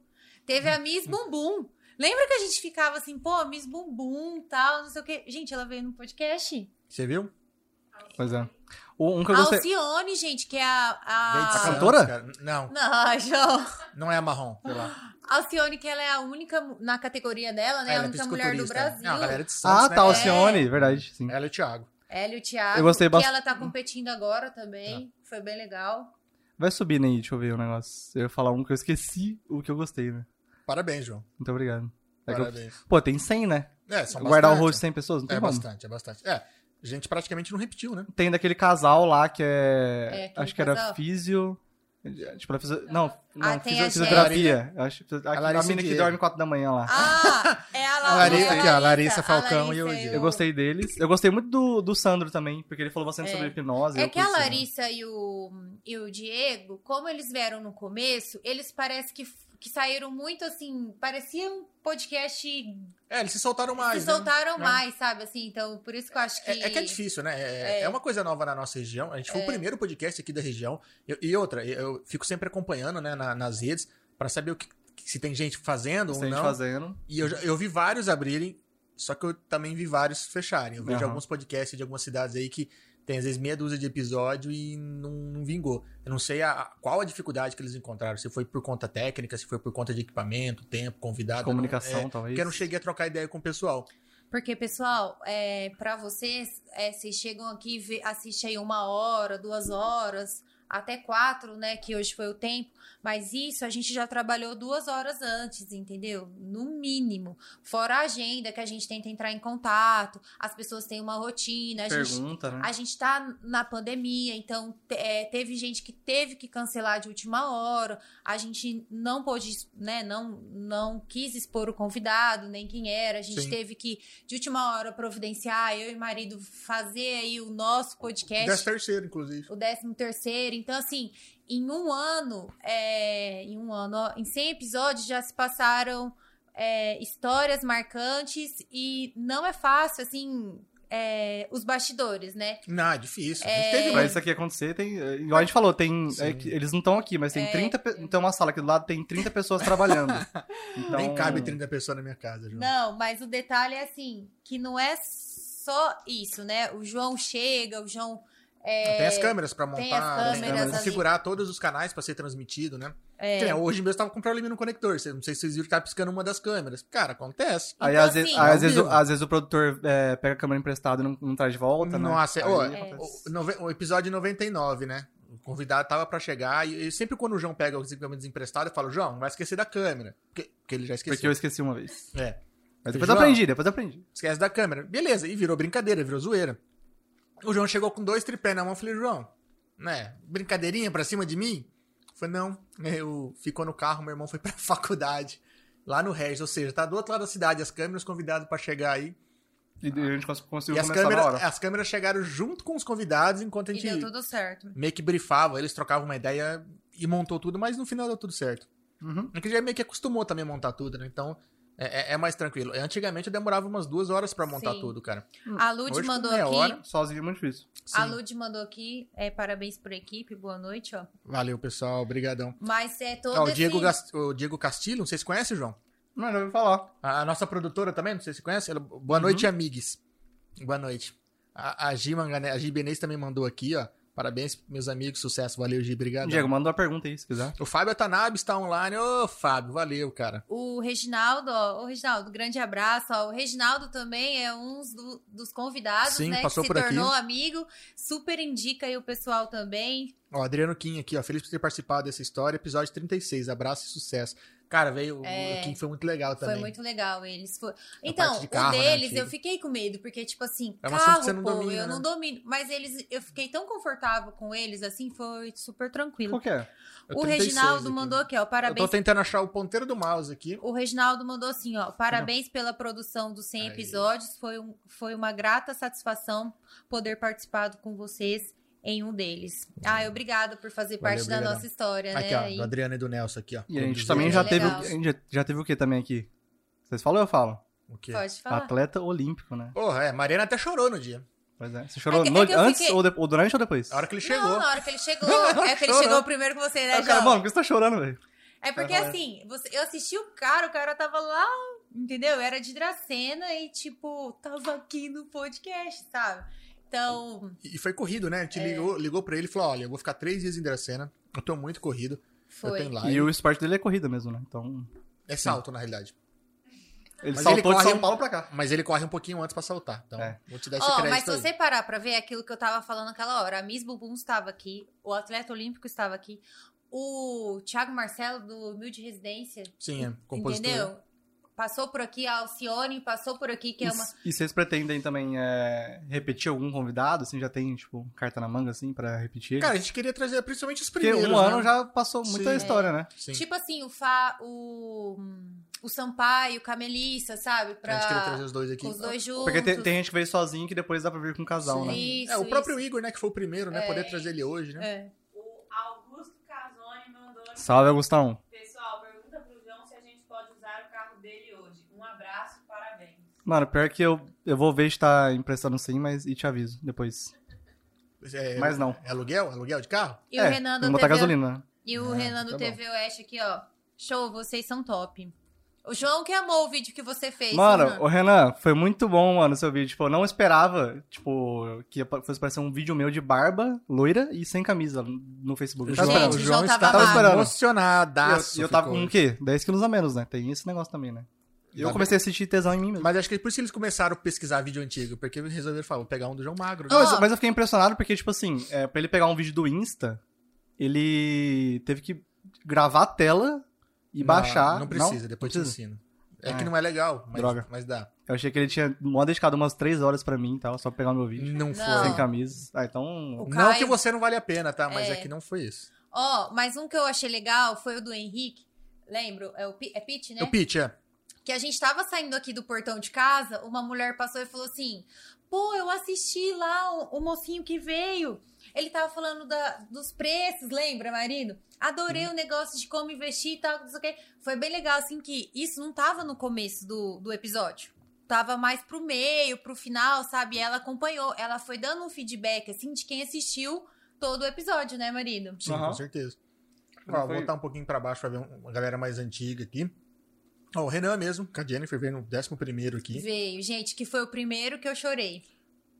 [SPEAKER 1] Teve a Miss (laughs) Bumbum. Lembra que a gente ficava assim, pô, Miss Bumbum, tal, não sei o quê. Gente, ela veio no podcast.
[SPEAKER 2] Você viu?
[SPEAKER 3] Pois é. O- Um que eu
[SPEAKER 1] A
[SPEAKER 3] gostei.
[SPEAKER 1] Alcione, gente, que é a. A...
[SPEAKER 3] A cantora?
[SPEAKER 2] cara. Não,
[SPEAKER 1] Não, João.
[SPEAKER 2] não é a marrom. Sei lá.
[SPEAKER 1] Alcione, que ela é a única na categoria dela, né?
[SPEAKER 2] Ela
[SPEAKER 1] a
[SPEAKER 2] é
[SPEAKER 1] única mulher do. Brasil.
[SPEAKER 2] Não, a galera de Santos,
[SPEAKER 3] Ah,
[SPEAKER 2] né?
[SPEAKER 3] tá,
[SPEAKER 1] É.
[SPEAKER 3] Alcione, verdade, sim.
[SPEAKER 2] Ela e o Thiago.
[SPEAKER 1] Ela e o Thiago.
[SPEAKER 3] Eu gostei
[SPEAKER 1] que
[SPEAKER 3] bast-
[SPEAKER 1] ela tá competindo agora também. Foi bem legal.
[SPEAKER 3] Vai subindo aí, deixa eu ver o negócio. Eu ia falar um que eu esqueci, o que eu gostei, né?
[SPEAKER 2] Parabéns, João.
[SPEAKER 3] Muito obrigado. É que eu-
[SPEAKER 2] Parabéns.
[SPEAKER 3] Pô, tem 100, né?
[SPEAKER 2] É, são
[SPEAKER 3] Guardar o
[SPEAKER 2] bastante.
[SPEAKER 3] rosto de 100 pessoas, não tem
[SPEAKER 2] É
[SPEAKER 3] como.
[SPEAKER 2] bastante, é bastante. É, a gente praticamente não repetiu, né?
[SPEAKER 3] Tem daquele casal lá que
[SPEAKER 1] É,
[SPEAKER 3] é. acho que era
[SPEAKER 1] casal.
[SPEAKER 3] físio. Tipo, ela fez. Não, não
[SPEAKER 1] Ah, tem
[SPEAKER 3] fisio-
[SPEAKER 1] a
[SPEAKER 3] fisioterapia. Acho, a, a,
[SPEAKER 2] Larissa
[SPEAKER 3] mina que dorme 4 da manhã lá.
[SPEAKER 1] Ah, (laughs) é
[SPEAKER 2] Larissa-
[SPEAKER 1] é
[SPEAKER 2] aqui, ó, a Larissa Falcão e o
[SPEAKER 1] Larissa
[SPEAKER 2] Diego.
[SPEAKER 3] Eu gostei deles. Eu gostei muito do, do Sandro também, porque ele falou bastante
[SPEAKER 1] É.
[SPEAKER 3] sobre hipnose.
[SPEAKER 1] É que a
[SPEAKER 3] né?
[SPEAKER 1] Larissa e o, e o Diego, como eles vieram no começo, eles parece que, que saíram muito assim, parecia um podcast
[SPEAKER 2] É, eles se soltaram mais.
[SPEAKER 1] se
[SPEAKER 2] né?
[SPEAKER 1] soltaram
[SPEAKER 2] É.
[SPEAKER 1] mais, sabe? Assim, então, por isso que eu acho que.
[SPEAKER 2] É, é que é difícil, né? É, é uma coisa nova na nossa região. A gente foi o primeiro podcast aqui da região. Eu- e outra, eu, eu fico sempre acompanhando né, na- nas redes pra saber o que, se tem gente fazendo
[SPEAKER 3] Se
[SPEAKER 2] ou
[SPEAKER 3] gente
[SPEAKER 2] não.
[SPEAKER 3] fazendo.
[SPEAKER 2] E eu, eu vi vários abrirem, só que eu também vi vários fecharem. Eu vejo
[SPEAKER 3] Aham.
[SPEAKER 2] alguns podcasts de algumas cidades aí que tem às vezes meia dúzia de episódio e não, não vingou. Eu não sei a, a- qual a dificuldade que eles encontraram. Se foi por conta técnica, se foi por conta de equipamento, tempo, convidado.
[SPEAKER 3] Comunicação,
[SPEAKER 2] não, é,
[SPEAKER 3] talvez.
[SPEAKER 2] Porque eu não cheguei a trocar ideia com o pessoal.
[SPEAKER 1] Porque, pessoal, é, para vocês, é, vocês chegam aqui, assistem aí uma hora, duas horas, até quatro, né? Que hoje foi o tempo. Mas isso a gente já trabalhou duas horas antes, entendeu? No mínimo. Fora a agenda que a gente tenta entrar em contato, as pessoas têm uma rotina, a gente
[SPEAKER 3] Pergunta, né?
[SPEAKER 1] a gente tá na pandemia, então é, teve gente que teve que cancelar de última hora. A gente não pôde, né? Não, não quis expor o convidado, nem quem era. A gente
[SPEAKER 2] Sim.
[SPEAKER 1] teve que, de última hora, providenciar, eu e marido, fazer aí o nosso podcast.
[SPEAKER 2] Dez terceiro, inclusive.
[SPEAKER 1] O décimo terceiro. Então, assim, em um ano, é, em um ano, ó, em 100 episódios já se passaram é, histórias marcantes e não é fácil, assim, é, os bastidores, né?
[SPEAKER 2] Não, é difícil.
[SPEAKER 1] É.
[SPEAKER 2] teve
[SPEAKER 3] Pra isso aqui acontecer, tem. Igual a gente falou, tem. É eles não estão aqui, mas tem
[SPEAKER 1] É.
[SPEAKER 3] 30. pe- Tem uma sala aqui do lado, tem 30 pessoas trabalhando. (laughs) Então,
[SPEAKER 2] Nem cabe 30 pessoas na minha casa, João.
[SPEAKER 1] Não, mas o detalhe é assim, que não é só isso, né? O João chega, o João... é,
[SPEAKER 2] Tem as câmeras pra montar,
[SPEAKER 1] tem as câmeras
[SPEAKER 2] né? configurar todos os canais pra ser transmitido, né?
[SPEAKER 1] é,
[SPEAKER 2] Que nem, hoje mesmo tava com problema no conector. Não sei se vocês viram que tava piscando uma das câmeras. Cara, acontece.
[SPEAKER 3] Aí,
[SPEAKER 1] Então,
[SPEAKER 3] às, vezes,
[SPEAKER 1] assim,
[SPEAKER 3] aí, às, vezes, o- às vezes o produtor é, pega a câmera emprestada e não, não traz de volta, né?
[SPEAKER 2] Nossa,
[SPEAKER 3] Aí acontece.
[SPEAKER 2] o, nove- o episódio 99, né? O convidado tava pra chegar e, e sempre quando o João pega os equipamentos emprestados, eu falo, João, não vai esquecer da câmera. Porque, porque ele já esqueceu.
[SPEAKER 3] Porque eu esqueci uma vez.
[SPEAKER 2] É.
[SPEAKER 3] Mas depois
[SPEAKER 2] João,
[SPEAKER 3] eu aprendi, depois eu aprendi.
[SPEAKER 2] Esquece da câmera. Beleza, e virou brincadeira, virou zoeira. O João chegou com dois tripé na mão, eu falei, João, né, brincadeirinha pra cima de mim? Foi não, eu ficou no carro, meu irmão foi pra (laughs) faculdade, lá no Regis, ou seja, tá do outro lado da cidade, as câmeras convidados pra chegar aí.
[SPEAKER 3] E a gente cons- conseguiu
[SPEAKER 2] E as
[SPEAKER 3] começar na
[SPEAKER 2] câmeras,
[SPEAKER 3] hora.
[SPEAKER 2] as câmeras chegaram junto com os convidados enquanto a
[SPEAKER 1] e
[SPEAKER 2] gente
[SPEAKER 1] deu tudo certo.
[SPEAKER 2] meio que brifava, eles trocavam uma ideia e montou tudo, mas no final deu tudo certo.
[SPEAKER 3] Uhum.
[SPEAKER 2] É que já meio que acostumou também a montar tudo, né? Então é, é- é mais tranquilo. Antigamente eu demorava umas duas horas pra montar
[SPEAKER 1] Sim.
[SPEAKER 2] tudo, cara.
[SPEAKER 1] A Lud
[SPEAKER 2] Hoje,
[SPEAKER 1] mandou
[SPEAKER 2] meia
[SPEAKER 1] aqui...
[SPEAKER 2] hora.
[SPEAKER 3] Sozinho é muito difícil.
[SPEAKER 1] A
[SPEAKER 2] Sim.
[SPEAKER 1] Lud mandou aqui, é, parabéns por equipe, boa noite, ó.
[SPEAKER 2] Valeu, pessoal. Obrigadão.
[SPEAKER 1] Mas é todo
[SPEAKER 2] Ó, o,
[SPEAKER 1] esse-
[SPEAKER 2] Diego Gas- o Diego Castilho, não sei se conhece, João.
[SPEAKER 3] Mas já ouvi falar.
[SPEAKER 2] A, a nossa produtora também, não sei se conhece. Ela- Boa noite, amigues. Boa noite. A, a Gi Mangane- a Gi Benez também mandou aqui, ó. Parabéns, meus amigos. Sucesso. Valeu, Gi. Obrigado.
[SPEAKER 3] Diego, manda uma pergunta aí, se quiser.
[SPEAKER 2] O Fábio Atanabe está online. Ô, Fábio, valeu, cara.
[SPEAKER 1] O Reginaldo, ó, o Reginaldo, grande abraço. Ó, o Reginaldo também é um do- dos convidados,
[SPEAKER 2] Sim,
[SPEAKER 1] né?
[SPEAKER 2] passou
[SPEAKER 1] que se
[SPEAKER 2] por aqui.
[SPEAKER 1] tornou amigo. Super indica aí o pessoal também.
[SPEAKER 2] Ó, Adriano Kim aqui, ó. Feliz por ter participado dessa história. Episódio 36. Abraço e sucesso. Cara, veio.
[SPEAKER 1] É.
[SPEAKER 2] O Kim foi muito legal também.
[SPEAKER 1] Foi muito legal eles. Então,
[SPEAKER 2] de carro,
[SPEAKER 1] o
[SPEAKER 2] né,
[SPEAKER 1] deles
[SPEAKER 2] antigo.
[SPEAKER 1] eu fiquei com medo, porque, tipo assim,
[SPEAKER 2] É
[SPEAKER 1] carro,
[SPEAKER 2] não
[SPEAKER 1] pô,
[SPEAKER 2] domina,
[SPEAKER 1] eu
[SPEAKER 2] né?
[SPEAKER 1] não domino. Mas eles, eu fiquei tão confortável com eles, assim, foi super tranquilo.
[SPEAKER 3] Qual que é?
[SPEAKER 2] É
[SPEAKER 1] O
[SPEAKER 2] 36
[SPEAKER 1] Reginaldo
[SPEAKER 2] aqui.
[SPEAKER 1] mandou aqui, ó,
[SPEAKER 2] Eu tô
[SPEAKER 1] parabéns
[SPEAKER 2] tentando achar o ponteiro do mouse aqui.
[SPEAKER 1] O Reginaldo mandou assim, ó. Parabéns pela produção dos 100
[SPEAKER 2] Aí.
[SPEAKER 1] episódios. Foi, um, foi uma grata satisfação poder participar com vocês em um deles. Ah, obrigada por fazer
[SPEAKER 2] Valeu,
[SPEAKER 1] parte da
[SPEAKER 2] obrigadão.
[SPEAKER 1] nossa história,
[SPEAKER 2] Aqui,
[SPEAKER 1] né?
[SPEAKER 2] ó,
[SPEAKER 1] E-
[SPEAKER 2] do Adriano e do Nelson aqui, ó.
[SPEAKER 3] E a gente também
[SPEAKER 1] é
[SPEAKER 3] já teve, a gente já, teve o que também aqui? Vocês falam ou eu falo?
[SPEAKER 2] O quê?
[SPEAKER 1] Pode falar.
[SPEAKER 3] Atleta olímpico, né?
[SPEAKER 2] Porra, é, Mariana até chorou no dia.
[SPEAKER 3] Pois é. Você chorou
[SPEAKER 1] É que- é
[SPEAKER 3] no-
[SPEAKER 1] que eu
[SPEAKER 3] antes
[SPEAKER 1] fiquei-
[SPEAKER 3] ou, de- ou durante ou depois?
[SPEAKER 2] A hora que ele
[SPEAKER 1] Não,
[SPEAKER 2] chegou.
[SPEAKER 1] na hora que ele chegou. (laughs) é que ele
[SPEAKER 3] Chorou.
[SPEAKER 1] chegou primeiro que você, né,
[SPEAKER 3] Aí o cara,
[SPEAKER 1] João?
[SPEAKER 3] mano, por que você tá chorando, velho?
[SPEAKER 1] É porque
[SPEAKER 3] Aham.
[SPEAKER 1] assim, você, eu assisti o cara, o cara tava lá, entendeu? Era de Dracena e, tipo, tava aqui no podcast, sabe? Então,
[SPEAKER 2] E foi corrido, né? A
[SPEAKER 1] É.
[SPEAKER 2] gente ligou, ligou pra ele e falou: olha, eu vou ficar três dias em Dracena, eu tô muito corrido. Eu
[SPEAKER 1] foi.
[SPEAKER 2] tenho live.
[SPEAKER 3] E o esporte dele é corrida mesmo, né? Então.
[SPEAKER 2] É salto, na realidade.
[SPEAKER 3] Ele
[SPEAKER 2] Mas
[SPEAKER 3] saltou
[SPEAKER 2] ele
[SPEAKER 3] de
[SPEAKER 2] corre
[SPEAKER 3] São
[SPEAKER 2] um-
[SPEAKER 3] Paulo pra cá.
[SPEAKER 2] Mas ele corre um pouquinho antes pra saltar. Então,
[SPEAKER 3] É.
[SPEAKER 2] vou te dar esse crédito
[SPEAKER 1] mas se
[SPEAKER 2] aí.
[SPEAKER 1] você parar pra ver é aquilo que eu tava falando naquela hora, a Miss Bumbum estava aqui, o atleta olímpico estava aqui, o Thiago Marcelo do Humilde Residência,
[SPEAKER 2] Sim, é compositor.
[SPEAKER 1] entendeu? Passou por aqui, a Alcione passou por aqui, que é uma...
[SPEAKER 3] E, e vocês pretendem também é, repetir algum convidado? Assim, já tem, tipo, carta na manga, assim, pra repetir?
[SPEAKER 2] Cara, a gente queria trazer principalmente os
[SPEAKER 3] Porque
[SPEAKER 2] primeiros.
[SPEAKER 3] um ano
[SPEAKER 2] né?
[SPEAKER 3] já passou muita
[SPEAKER 2] Sim.
[SPEAKER 3] história, né?
[SPEAKER 2] Sim.
[SPEAKER 1] Tipo assim, o, Fa, o, o Sampaio, com a Melissa, sabe?
[SPEAKER 2] a gente queria trazer
[SPEAKER 1] Pra
[SPEAKER 2] os dois aqui.
[SPEAKER 1] os dois juntos.
[SPEAKER 3] Porque tem, tem gente que veio sozinho que depois dá pra vir com um casal, né?
[SPEAKER 1] Isso,
[SPEAKER 2] É, o próprio
[SPEAKER 1] isso.
[SPEAKER 2] Igor, né, que foi o primeiro, né? Poder trazer ele hoje, né?
[SPEAKER 1] É.
[SPEAKER 4] O Augusto Casoni mandou.
[SPEAKER 3] Salve, Augustão.
[SPEAKER 4] Pessoal, pergunta pro João se a gente pode usar o carro dele hoje. Um abraço, parabéns.
[SPEAKER 3] Mano, pior que eu, eu vou ver se tá emprestando sim, mas e te aviso depois.
[SPEAKER 2] É,
[SPEAKER 3] Mas não.
[SPEAKER 2] É aluguel? Aluguel de carro?
[SPEAKER 1] E
[SPEAKER 3] é,
[SPEAKER 1] o Renan do
[SPEAKER 3] botar
[SPEAKER 1] TV
[SPEAKER 3] gasolina?
[SPEAKER 1] E o
[SPEAKER 2] Ah,
[SPEAKER 1] Renan do
[SPEAKER 2] tá
[SPEAKER 1] TV Oeste aqui, ó. Show, vocês são top. O João que amou o vídeo que você fez.
[SPEAKER 3] Mano,
[SPEAKER 1] Renan.
[SPEAKER 3] o Renan, foi muito bom, mano, seu vídeo. Tipo, eu não esperava, tipo, que fosse parecer um vídeo meu de barba, loira e sem camisa no Facebook. Eu
[SPEAKER 2] O
[SPEAKER 3] tava
[SPEAKER 2] João,
[SPEAKER 3] esperando.
[SPEAKER 2] o João
[SPEAKER 1] o João
[SPEAKER 2] está
[SPEAKER 1] tava
[SPEAKER 3] amado.
[SPEAKER 2] emocionadaço.
[SPEAKER 3] E eu, eu tava com o quê? 10 quilos a menos, né? Tem esse negócio também, né? Eu comecei a sentir tesão em mim mesmo.
[SPEAKER 2] Mas acho que é por isso que eles começaram a pesquisar vídeo antigo, porque resolveram falar, vou pegar um do João Magro.
[SPEAKER 3] Não, mas,
[SPEAKER 1] Ó.
[SPEAKER 3] mas eu fiquei impressionado porque, tipo assim, é, pra ele pegar um vídeo do Insta, ele teve que gravar a tela e
[SPEAKER 2] Não,
[SPEAKER 3] baixar.
[SPEAKER 2] Não precisa, depois
[SPEAKER 3] Não
[SPEAKER 2] te
[SPEAKER 3] precisa?
[SPEAKER 2] ensino. É
[SPEAKER 3] Ah,
[SPEAKER 2] que não é legal, mas,
[SPEAKER 3] Droga.
[SPEAKER 2] mas dá.
[SPEAKER 3] Eu achei que ele tinha mó dedicado umas 3 horas pra mim e tal, só pra pegar o meu vídeo.
[SPEAKER 2] Não
[SPEAKER 1] Não.
[SPEAKER 2] foi.
[SPEAKER 3] Sem camisa. Ah, então.
[SPEAKER 1] O
[SPEAKER 2] Não
[SPEAKER 1] Caio-
[SPEAKER 2] que você não vale a pena, tá? Mas é,
[SPEAKER 1] É.
[SPEAKER 2] que não foi isso.
[SPEAKER 1] Ó, mas um que eu achei legal foi o do Henrique. Lembro? É o Pi- é Pete, né?
[SPEAKER 2] O Pitch, é.
[SPEAKER 1] Que a gente tava saindo aqui do portão de casa, uma mulher passou e falou assim: Pô, eu assisti lá o, o mocinho que veio. Ele tava falando da- dos preços, lembra, marido? Adorei o negócio de como investir e tal, não sei o quê. Foi bem legal, assim, que isso não tava no começo do, do episódio. Tava mais pro meio, pro final, sabe? Ela acompanhou, ela foi dando um feedback, assim, de quem assistiu todo o episódio, né, marido?
[SPEAKER 2] Sim,
[SPEAKER 3] Aham.
[SPEAKER 2] com certeza. Ó,
[SPEAKER 3] foi-
[SPEAKER 2] vou voltar um pouquinho pra baixo pra ver uma galera mais antiga aqui. Ó, o Renan mesmo, com a Jennifer veio no 11 aqui.
[SPEAKER 1] Veio, gente, que foi o primeiro que eu chorei.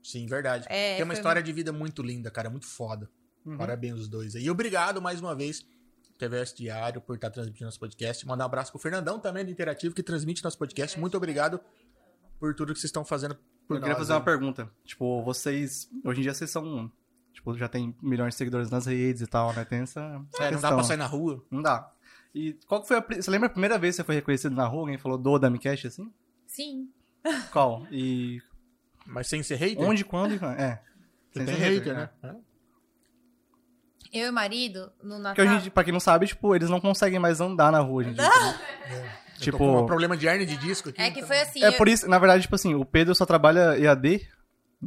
[SPEAKER 2] Sim, verdade.
[SPEAKER 1] É,
[SPEAKER 2] Tem uma
[SPEAKER 1] foi-
[SPEAKER 2] história de vida muito linda, cara, muito foda.
[SPEAKER 3] Uhum.
[SPEAKER 2] Parabéns os dois aí. E obrigado mais uma vez, TVS Diário, por estar transmitindo nosso podcast. Mandar um abraço pro Fernandão também do Interativo, que transmite nosso podcast. Muito obrigado por tudo que vocês estão fazendo por
[SPEAKER 3] Eu queria
[SPEAKER 2] nós
[SPEAKER 3] fazer
[SPEAKER 2] aí.
[SPEAKER 3] uma pergunta. Tipo, vocês. Hoje em dia vocês são. Tipo, já tem milhões de seguidores nas redes e tal, né? Tem essa.
[SPEAKER 2] É, não dá
[SPEAKER 3] questão.
[SPEAKER 2] pra sair na rua.
[SPEAKER 3] Não dá. E qual que foi a. Você lembra a primeira vez que você foi reconhecido na rua? Alguém falou do Damicast assim?
[SPEAKER 1] Sim.
[SPEAKER 3] Qual? (laughs) E
[SPEAKER 2] Mas sem ser hater.
[SPEAKER 3] onde, quando e quando? É.
[SPEAKER 2] Você
[SPEAKER 3] Sem
[SPEAKER 2] tem
[SPEAKER 3] ser
[SPEAKER 2] hater, né? É.
[SPEAKER 1] Eu e o marido, no
[SPEAKER 3] Porque
[SPEAKER 1] Natal.
[SPEAKER 3] hoje, em dia, pra quem não sabe, tipo, eles não conseguem mais andar na rua hoje em dia. né?
[SPEAKER 2] Eu
[SPEAKER 3] Tipo-
[SPEAKER 2] tô com um problema de hernia de disco aqui.
[SPEAKER 1] É que
[SPEAKER 2] então-
[SPEAKER 1] foi assim.
[SPEAKER 3] É
[SPEAKER 1] eu-
[SPEAKER 3] por isso, na verdade, tipo assim, o Pedro só trabalha EAD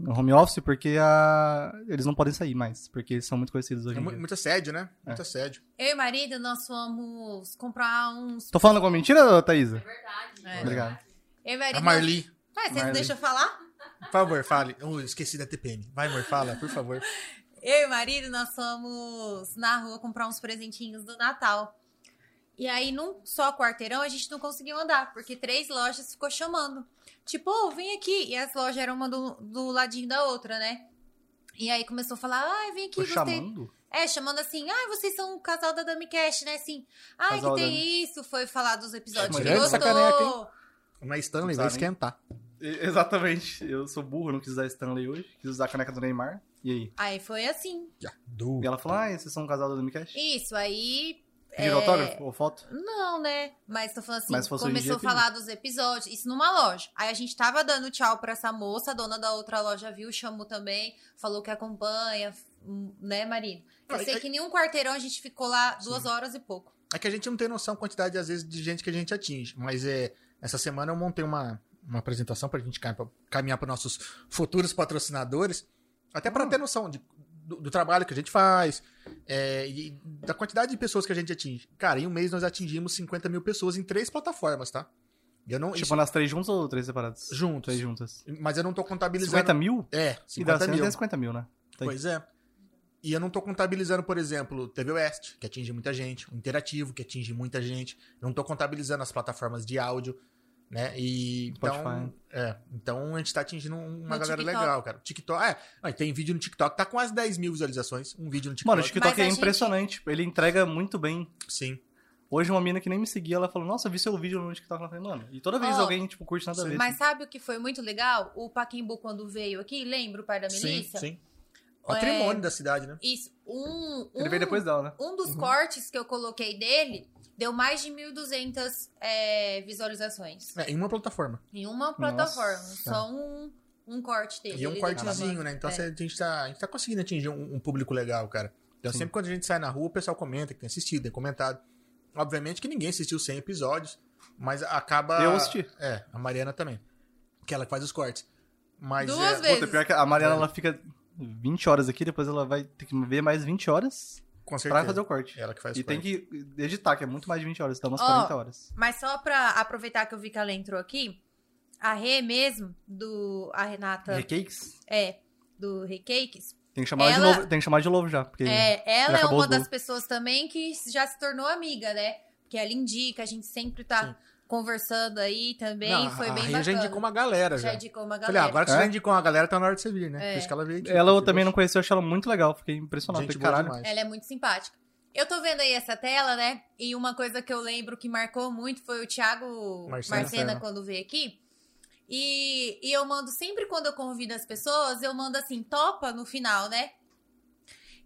[SPEAKER 3] home office porque a... eles não podem sair mais, porque eles são muito conhecidos hoje
[SPEAKER 2] É
[SPEAKER 3] em dia.
[SPEAKER 2] muito assédio, né?
[SPEAKER 3] É.
[SPEAKER 2] Muito assédio.
[SPEAKER 1] Eu e o marido, nós fomos comprar uns.
[SPEAKER 3] Tô falando alguma mentira, Thaísa?
[SPEAKER 4] Verdade.
[SPEAKER 1] É.
[SPEAKER 3] Obrigado.
[SPEAKER 1] Eu e marido.
[SPEAKER 2] A Marli,
[SPEAKER 1] Mas vocês não deixam eu falar?
[SPEAKER 2] por favor, fale. Oh, esqueci da TPM. Vai, amor, fala, por favor.
[SPEAKER 1] Eu e o marido, nós fomos na rua comprar uns presentinhos do Natal. E aí, num só quarteirão, a gente não conseguiu andar, porque três lojas ficou chamando. Tipo, ô, vem aqui. E as lojas eram uma do, do ladinho da outra, né? E aí começou a falar, ai, vem aqui, gostei.
[SPEAKER 3] chamando?
[SPEAKER 1] É, chamando assim, ah, vocês são o casal da Damicast, né? Assim, ah,
[SPEAKER 3] Casal
[SPEAKER 1] que
[SPEAKER 3] da
[SPEAKER 1] tem isso, foi falar dos episódios
[SPEAKER 2] É,
[SPEAKER 1] que
[SPEAKER 2] grande
[SPEAKER 1] gostou.
[SPEAKER 2] sacaneca, hein? Na Stanley vai esquentar.
[SPEAKER 3] Exatamente. Eu sou burro, não quis usar Stanley hoje. Quis usar a caneca do Neymar. E aí?
[SPEAKER 1] Aí foi assim.
[SPEAKER 2] Du.
[SPEAKER 3] E ela falou, ah, vocês são um casal do Damicast?
[SPEAKER 1] Isso, aí.
[SPEAKER 3] Pediram
[SPEAKER 1] é,
[SPEAKER 3] autógrafo ou foto?
[SPEAKER 1] Não, né? Mas tô falando assim,
[SPEAKER 3] Mas
[SPEAKER 1] começou a falar dos episódios, isso numa loja. Aí a gente tava dando tchau pra essa moça, a dona da outra loja viu, chamou também, falou que acompanha, hum, né, marido? Eu
[SPEAKER 2] Ah,
[SPEAKER 1] sei
[SPEAKER 2] é-
[SPEAKER 1] que em um quarteirão a gente ficou lá duas horas e pouco.
[SPEAKER 2] É que a gente não tem noção da quantidade, às vezes, de gente que a gente atinge. Mas é, essa semana eu montei uma, uma apresentação pra gente cam- caminhar para nossos futuros patrocinadores. Até pra
[SPEAKER 3] Hum.
[SPEAKER 2] ter noção de- do, do trabalho que a gente faz é, e da quantidade de pessoas que a gente atinge. Cara, em um mês nós atingimos 50 mil pessoas em três plataformas, tá? E Eu não,
[SPEAKER 3] Tipo,
[SPEAKER 2] isso-
[SPEAKER 3] nas três juntas ou três separadas?
[SPEAKER 2] juntos.
[SPEAKER 3] Três juntas.
[SPEAKER 2] Mas eu não tô contabilizando.
[SPEAKER 3] 50 mil?
[SPEAKER 2] É,
[SPEAKER 3] E da
[SPEAKER 2] 50
[SPEAKER 3] cena
[SPEAKER 2] mil.
[SPEAKER 3] tem 50 mil, né? Tem.
[SPEAKER 2] Pois é. E eu não tô contabilizando, por exemplo, TV West, que atinge muita gente, o Interativo, que atinge muita gente. Eu não tô contabilizando as plataformas de áudio. Né? E então, é, então a gente tá atingindo uma
[SPEAKER 1] No
[SPEAKER 2] galera
[SPEAKER 1] TikTok.
[SPEAKER 2] legal, cara. TikTok, é, ah, tem vídeo no TikTok, tá com quase 10 mil visualizações, um vídeo no TikTok.
[SPEAKER 3] Mano, o TikTok
[SPEAKER 1] Mas
[SPEAKER 3] é
[SPEAKER 1] gente-
[SPEAKER 3] impressionante. Ele entrega muito bem.
[SPEAKER 2] Sim.
[SPEAKER 3] Hoje uma mina que nem me seguia, ela falou, nossa, vi seu vídeo no TikTok. Ela falou, mano, e toda vez
[SPEAKER 1] Ó,
[SPEAKER 3] alguém, tipo, curte nada a ver.
[SPEAKER 1] Mas sabe o que foi muito legal? O Paquembu, quando veio aqui, lembra o pai da
[SPEAKER 2] Sim,
[SPEAKER 1] Melissa?
[SPEAKER 2] sim. Patrimônio da cidade, né?
[SPEAKER 1] Isso, um,
[SPEAKER 3] Ele
[SPEAKER 1] um-
[SPEAKER 3] veio depois dela, né?
[SPEAKER 1] Um dos cortes que eu coloquei dele deu mais de 1.200 é, visualizações.
[SPEAKER 2] É, em uma plataforma.
[SPEAKER 1] Em uma plataforma.
[SPEAKER 3] Nossa.
[SPEAKER 1] Só um, um corte dele.
[SPEAKER 2] E um cortezinho, né? Então
[SPEAKER 1] É.
[SPEAKER 2] a, gente tá, a gente tá conseguindo atingir um, um público legal, cara. Então
[SPEAKER 3] Sim.
[SPEAKER 2] sempre quando a gente sai na rua, o pessoal comenta que tem assistido, tem comentado. Obviamente que ninguém assistiu 100 episódios, mas acaba...
[SPEAKER 3] Eu assisti.
[SPEAKER 2] É, a Mariana também. Que ela que faz os cortes. Mas
[SPEAKER 1] Duas
[SPEAKER 2] é,
[SPEAKER 1] vezes.
[SPEAKER 3] Puta, pior que a Mariana,
[SPEAKER 2] É.
[SPEAKER 3] ela fica 20 horas aqui, depois ela vai ter que ver mais 20 horas
[SPEAKER 2] com
[SPEAKER 3] pra
[SPEAKER 2] certeza.
[SPEAKER 3] fazer o corte.
[SPEAKER 2] Ela que faz
[SPEAKER 3] E
[SPEAKER 2] o
[SPEAKER 3] tem
[SPEAKER 2] corte.
[SPEAKER 3] que editar, que é muito mais de 20 horas, então umas
[SPEAKER 1] Ó,
[SPEAKER 3] 40 horas.
[SPEAKER 1] Mas só pra aproveitar que eu vi que ela entrou aqui, a Rê mesmo, do. A Renata.
[SPEAKER 3] E cakes?
[SPEAKER 1] É, do Rei Cakes.
[SPEAKER 3] Tem que chamar de
[SPEAKER 1] Ela-
[SPEAKER 3] novo, tem que chamar de novo já, porque
[SPEAKER 1] É, ela
[SPEAKER 3] já
[SPEAKER 1] é uma das pessoas também que já se tornou amiga, né? Porque ela indica, a gente sempre tá
[SPEAKER 2] Sim.
[SPEAKER 1] Conversando aí também.
[SPEAKER 2] Não,
[SPEAKER 1] foi
[SPEAKER 2] a
[SPEAKER 1] bem
[SPEAKER 2] Rê
[SPEAKER 1] bacana.
[SPEAKER 2] já indicou uma galera já.
[SPEAKER 1] Já indicou uma
[SPEAKER 2] Falei, ah,
[SPEAKER 1] galera.
[SPEAKER 2] agora que você
[SPEAKER 3] É?
[SPEAKER 2] já indicou uma galera, tá na hora de você vir, né?
[SPEAKER 1] É.
[SPEAKER 2] Por isso que ela veio aqui.
[SPEAKER 3] ela eu também não
[SPEAKER 2] poxa,
[SPEAKER 3] conhecia, eu achei ela muito legal, fiquei impressionado.
[SPEAKER 2] Gente
[SPEAKER 3] caralho.
[SPEAKER 2] demais.
[SPEAKER 1] Ela é muito simpática. Eu tô vendo aí essa tela, né? E uma coisa que eu lembro que marcou muito foi o Thiago
[SPEAKER 2] Marcena.
[SPEAKER 1] Marcena, quando veio aqui. E, e eu mando sempre quando eu convido as pessoas, eu mando assim, topa no final, né?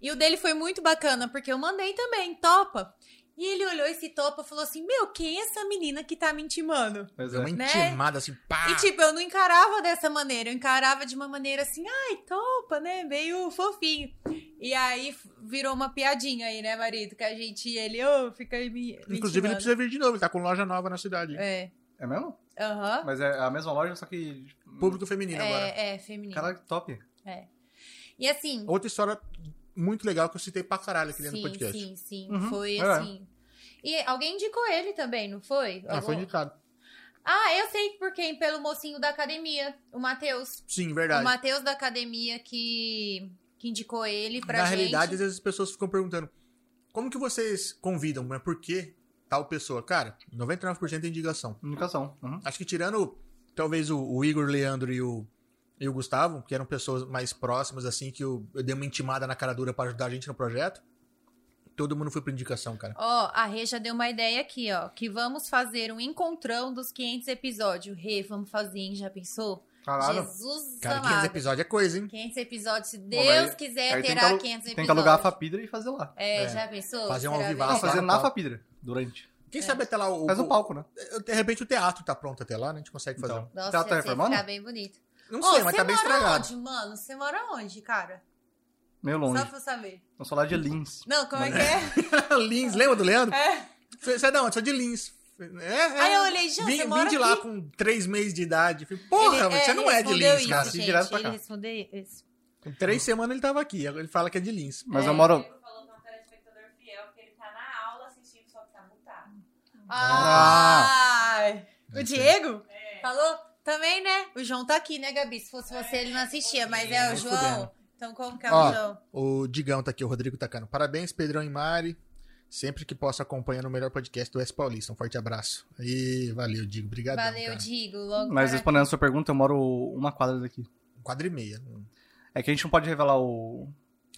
[SPEAKER 1] E o dele foi muito bacana, porque eu mandei também, topa. E ele olhou esse topa e falou assim: Meu, quem é essa menina que tá me intimando?
[SPEAKER 3] Pois
[SPEAKER 2] Deu uma
[SPEAKER 3] é.
[SPEAKER 1] Né?
[SPEAKER 2] intimada assim, pá!
[SPEAKER 1] E tipo, eu não encarava dessa maneira, eu encarava de uma maneira assim, ai, topa, né? Meio fofinho. E aí virou uma piadinha aí, né, marido? Que a gente, ele, ô, fica aí me. me
[SPEAKER 2] Inclusive, ele precisa vir de novo, ele tá com loja nova na cidade.
[SPEAKER 1] É.
[SPEAKER 3] É mesmo?
[SPEAKER 1] Aham.
[SPEAKER 3] Mas é a mesma loja, só que.
[SPEAKER 2] Público feminino agora.
[SPEAKER 1] É, é, feminino.
[SPEAKER 3] Cara, top.
[SPEAKER 1] E assim.
[SPEAKER 2] Outra história muito legal que eu citei pra caralho aqui dentro do
[SPEAKER 1] Sim,
[SPEAKER 2] podcast.
[SPEAKER 1] sim, sim.
[SPEAKER 3] Uhum,
[SPEAKER 1] Foi
[SPEAKER 3] é.
[SPEAKER 1] assim. E alguém indicou ele também, não foi?
[SPEAKER 2] Ah, foi
[SPEAKER 1] Algum-
[SPEAKER 2] indicado.
[SPEAKER 1] Ah, eu sei por quem? Pelo mocinho da academia, o Matheus.
[SPEAKER 2] Sim,
[SPEAKER 1] O
[SPEAKER 2] verdade.
[SPEAKER 1] Matheus da academia que, que indicou ele pra
[SPEAKER 2] Na
[SPEAKER 1] gente.
[SPEAKER 2] realidade, às vezes as pessoas ficam perguntando como que vocês convidam, mas por que tal pessoa? Cara, 99% é indicação.
[SPEAKER 3] Indicação. Uhum.
[SPEAKER 2] Acho que tirando talvez o, o Igor, Leandro e o, e o Gustavo, que eram pessoas mais próximas, assim, que eu, eu dei uma intimada na cara dura pra ajudar a gente no projeto, todo mundo foi por indicação, cara.
[SPEAKER 1] Ó, a Rê já deu uma ideia aqui, ó. Que vamos fazer um encontrão dos 500 episódios. Rê, vamos fazer, hein? Já pensou?
[SPEAKER 3] Caralho.
[SPEAKER 1] Jesus
[SPEAKER 2] Cara, 500
[SPEAKER 1] amado.
[SPEAKER 2] episódios é coisa, hein?
[SPEAKER 1] 500 episódios, se
[SPEAKER 3] Bom,
[SPEAKER 1] Deus
[SPEAKER 3] aí-
[SPEAKER 1] quiser,
[SPEAKER 3] aí
[SPEAKER 1] terá
[SPEAKER 3] que alu-
[SPEAKER 1] 500 episódios.
[SPEAKER 3] Tem que alugar a Fapidra e fazer lá.
[SPEAKER 1] É,
[SPEAKER 2] É.
[SPEAKER 1] já pensou?
[SPEAKER 2] Fazer um alvivaço.
[SPEAKER 3] Não?
[SPEAKER 2] Ah,
[SPEAKER 3] fazer
[SPEAKER 2] tá,
[SPEAKER 3] na
[SPEAKER 2] tá.
[SPEAKER 3] Fapidra, durante.
[SPEAKER 2] Quem sabe até lá o.
[SPEAKER 3] Faz um
[SPEAKER 2] o-
[SPEAKER 3] palco, né?
[SPEAKER 2] De repente o teatro tá pronto até lá, né? A gente consegue fazer.
[SPEAKER 3] Então.
[SPEAKER 1] Nossa,
[SPEAKER 3] Teatro tá reformando?
[SPEAKER 1] ficar bem bonito.
[SPEAKER 2] Não
[SPEAKER 1] Ô,
[SPEAKER 2] sei, mas
[SPEAKER 1] você
[SPEAKER 2] tá bem
[SPEAKER 1] mora
[SPEAKER 2] estragado.
[SPEAKER 1] onde, mano? Você mora onde, cara?
[SPEAKER 3] Meio longe.
[SPEAKER 1] Só pra eu saber.
[SPEAKER 3] Vamos falar de Lins.
[SPEAKER 1] Não, como é que é? (laughs)
[SPEAKER 2] Lins, lembra do Leandro?
[SPEAKER 1] É.
[SPEAKER 2] Você você é da onde? Sou de Lins. É, é.
[SPEAKER 1] Aí eu olhei, Jean,
[SPEAKER 2] vim,
[SPEAKER 1] você
[SPEAKER 2] vim de lá
[SPEAKER 1] aqui?
[SPEAKER 2] com três meses de idade. Falei, porra,
[SPEAKER 1] Ele-
[SPEAKER 2] mas você
[SPEAKER 1] ele
[SPEAKER 2] não é de Lins,
[SPEAKER 1] isso,
[SPEAKER 2] cara.
[SPEAKER 1] Gente.
[SPEAKER 3] direto pra
[SPEAKER 1] Ele
[SPEAKER 3] cá.
[SPEAKER 1] respondeu isso.
[SPEAKER 2] Com três semanas ele tava aqui. Agora ele fala que é de Lins.
[SPEAKER 3] Mas
[SPEAKER 1] É.
[SPEAKER 3] eu moro.
[SPEAKER 4] O Diego falou que é um telespectador fiel, porque ele tá na aula assistindo, só que tá mutado.
[SPEAKER 1] Ai. O Diego?
[SPEAKER 4] É.
[SPEAKER 1] Falou? Também, né? O João tá aqui, né, Gabi? Se fosse você, ele não assistia, mas é o João. Então como que é
[SPEAKER 2] Ó.
[SPEAKER 1] o João?
[SPEAKER 2] O Digão tá aqui, o Rodrigo Tacano. Parabéns, Pedrão e Mari. Sempre que posso acompanhando o melhor podcast do West Paulista. Um forte abraço. E valeu, Digo. Obrigado.
[SPEAKER 1] Valeu, Digo. Logo
[SPEAKER 3] Mas
[SPEAKER 1] para-
[SPEAKER 3] respondendo a sua pergunta, eu moro uma quadra daqui.
[SPEAKER 2] Um quadra e meia.
[SPEAKER 3] É que a gente não pode revelar o,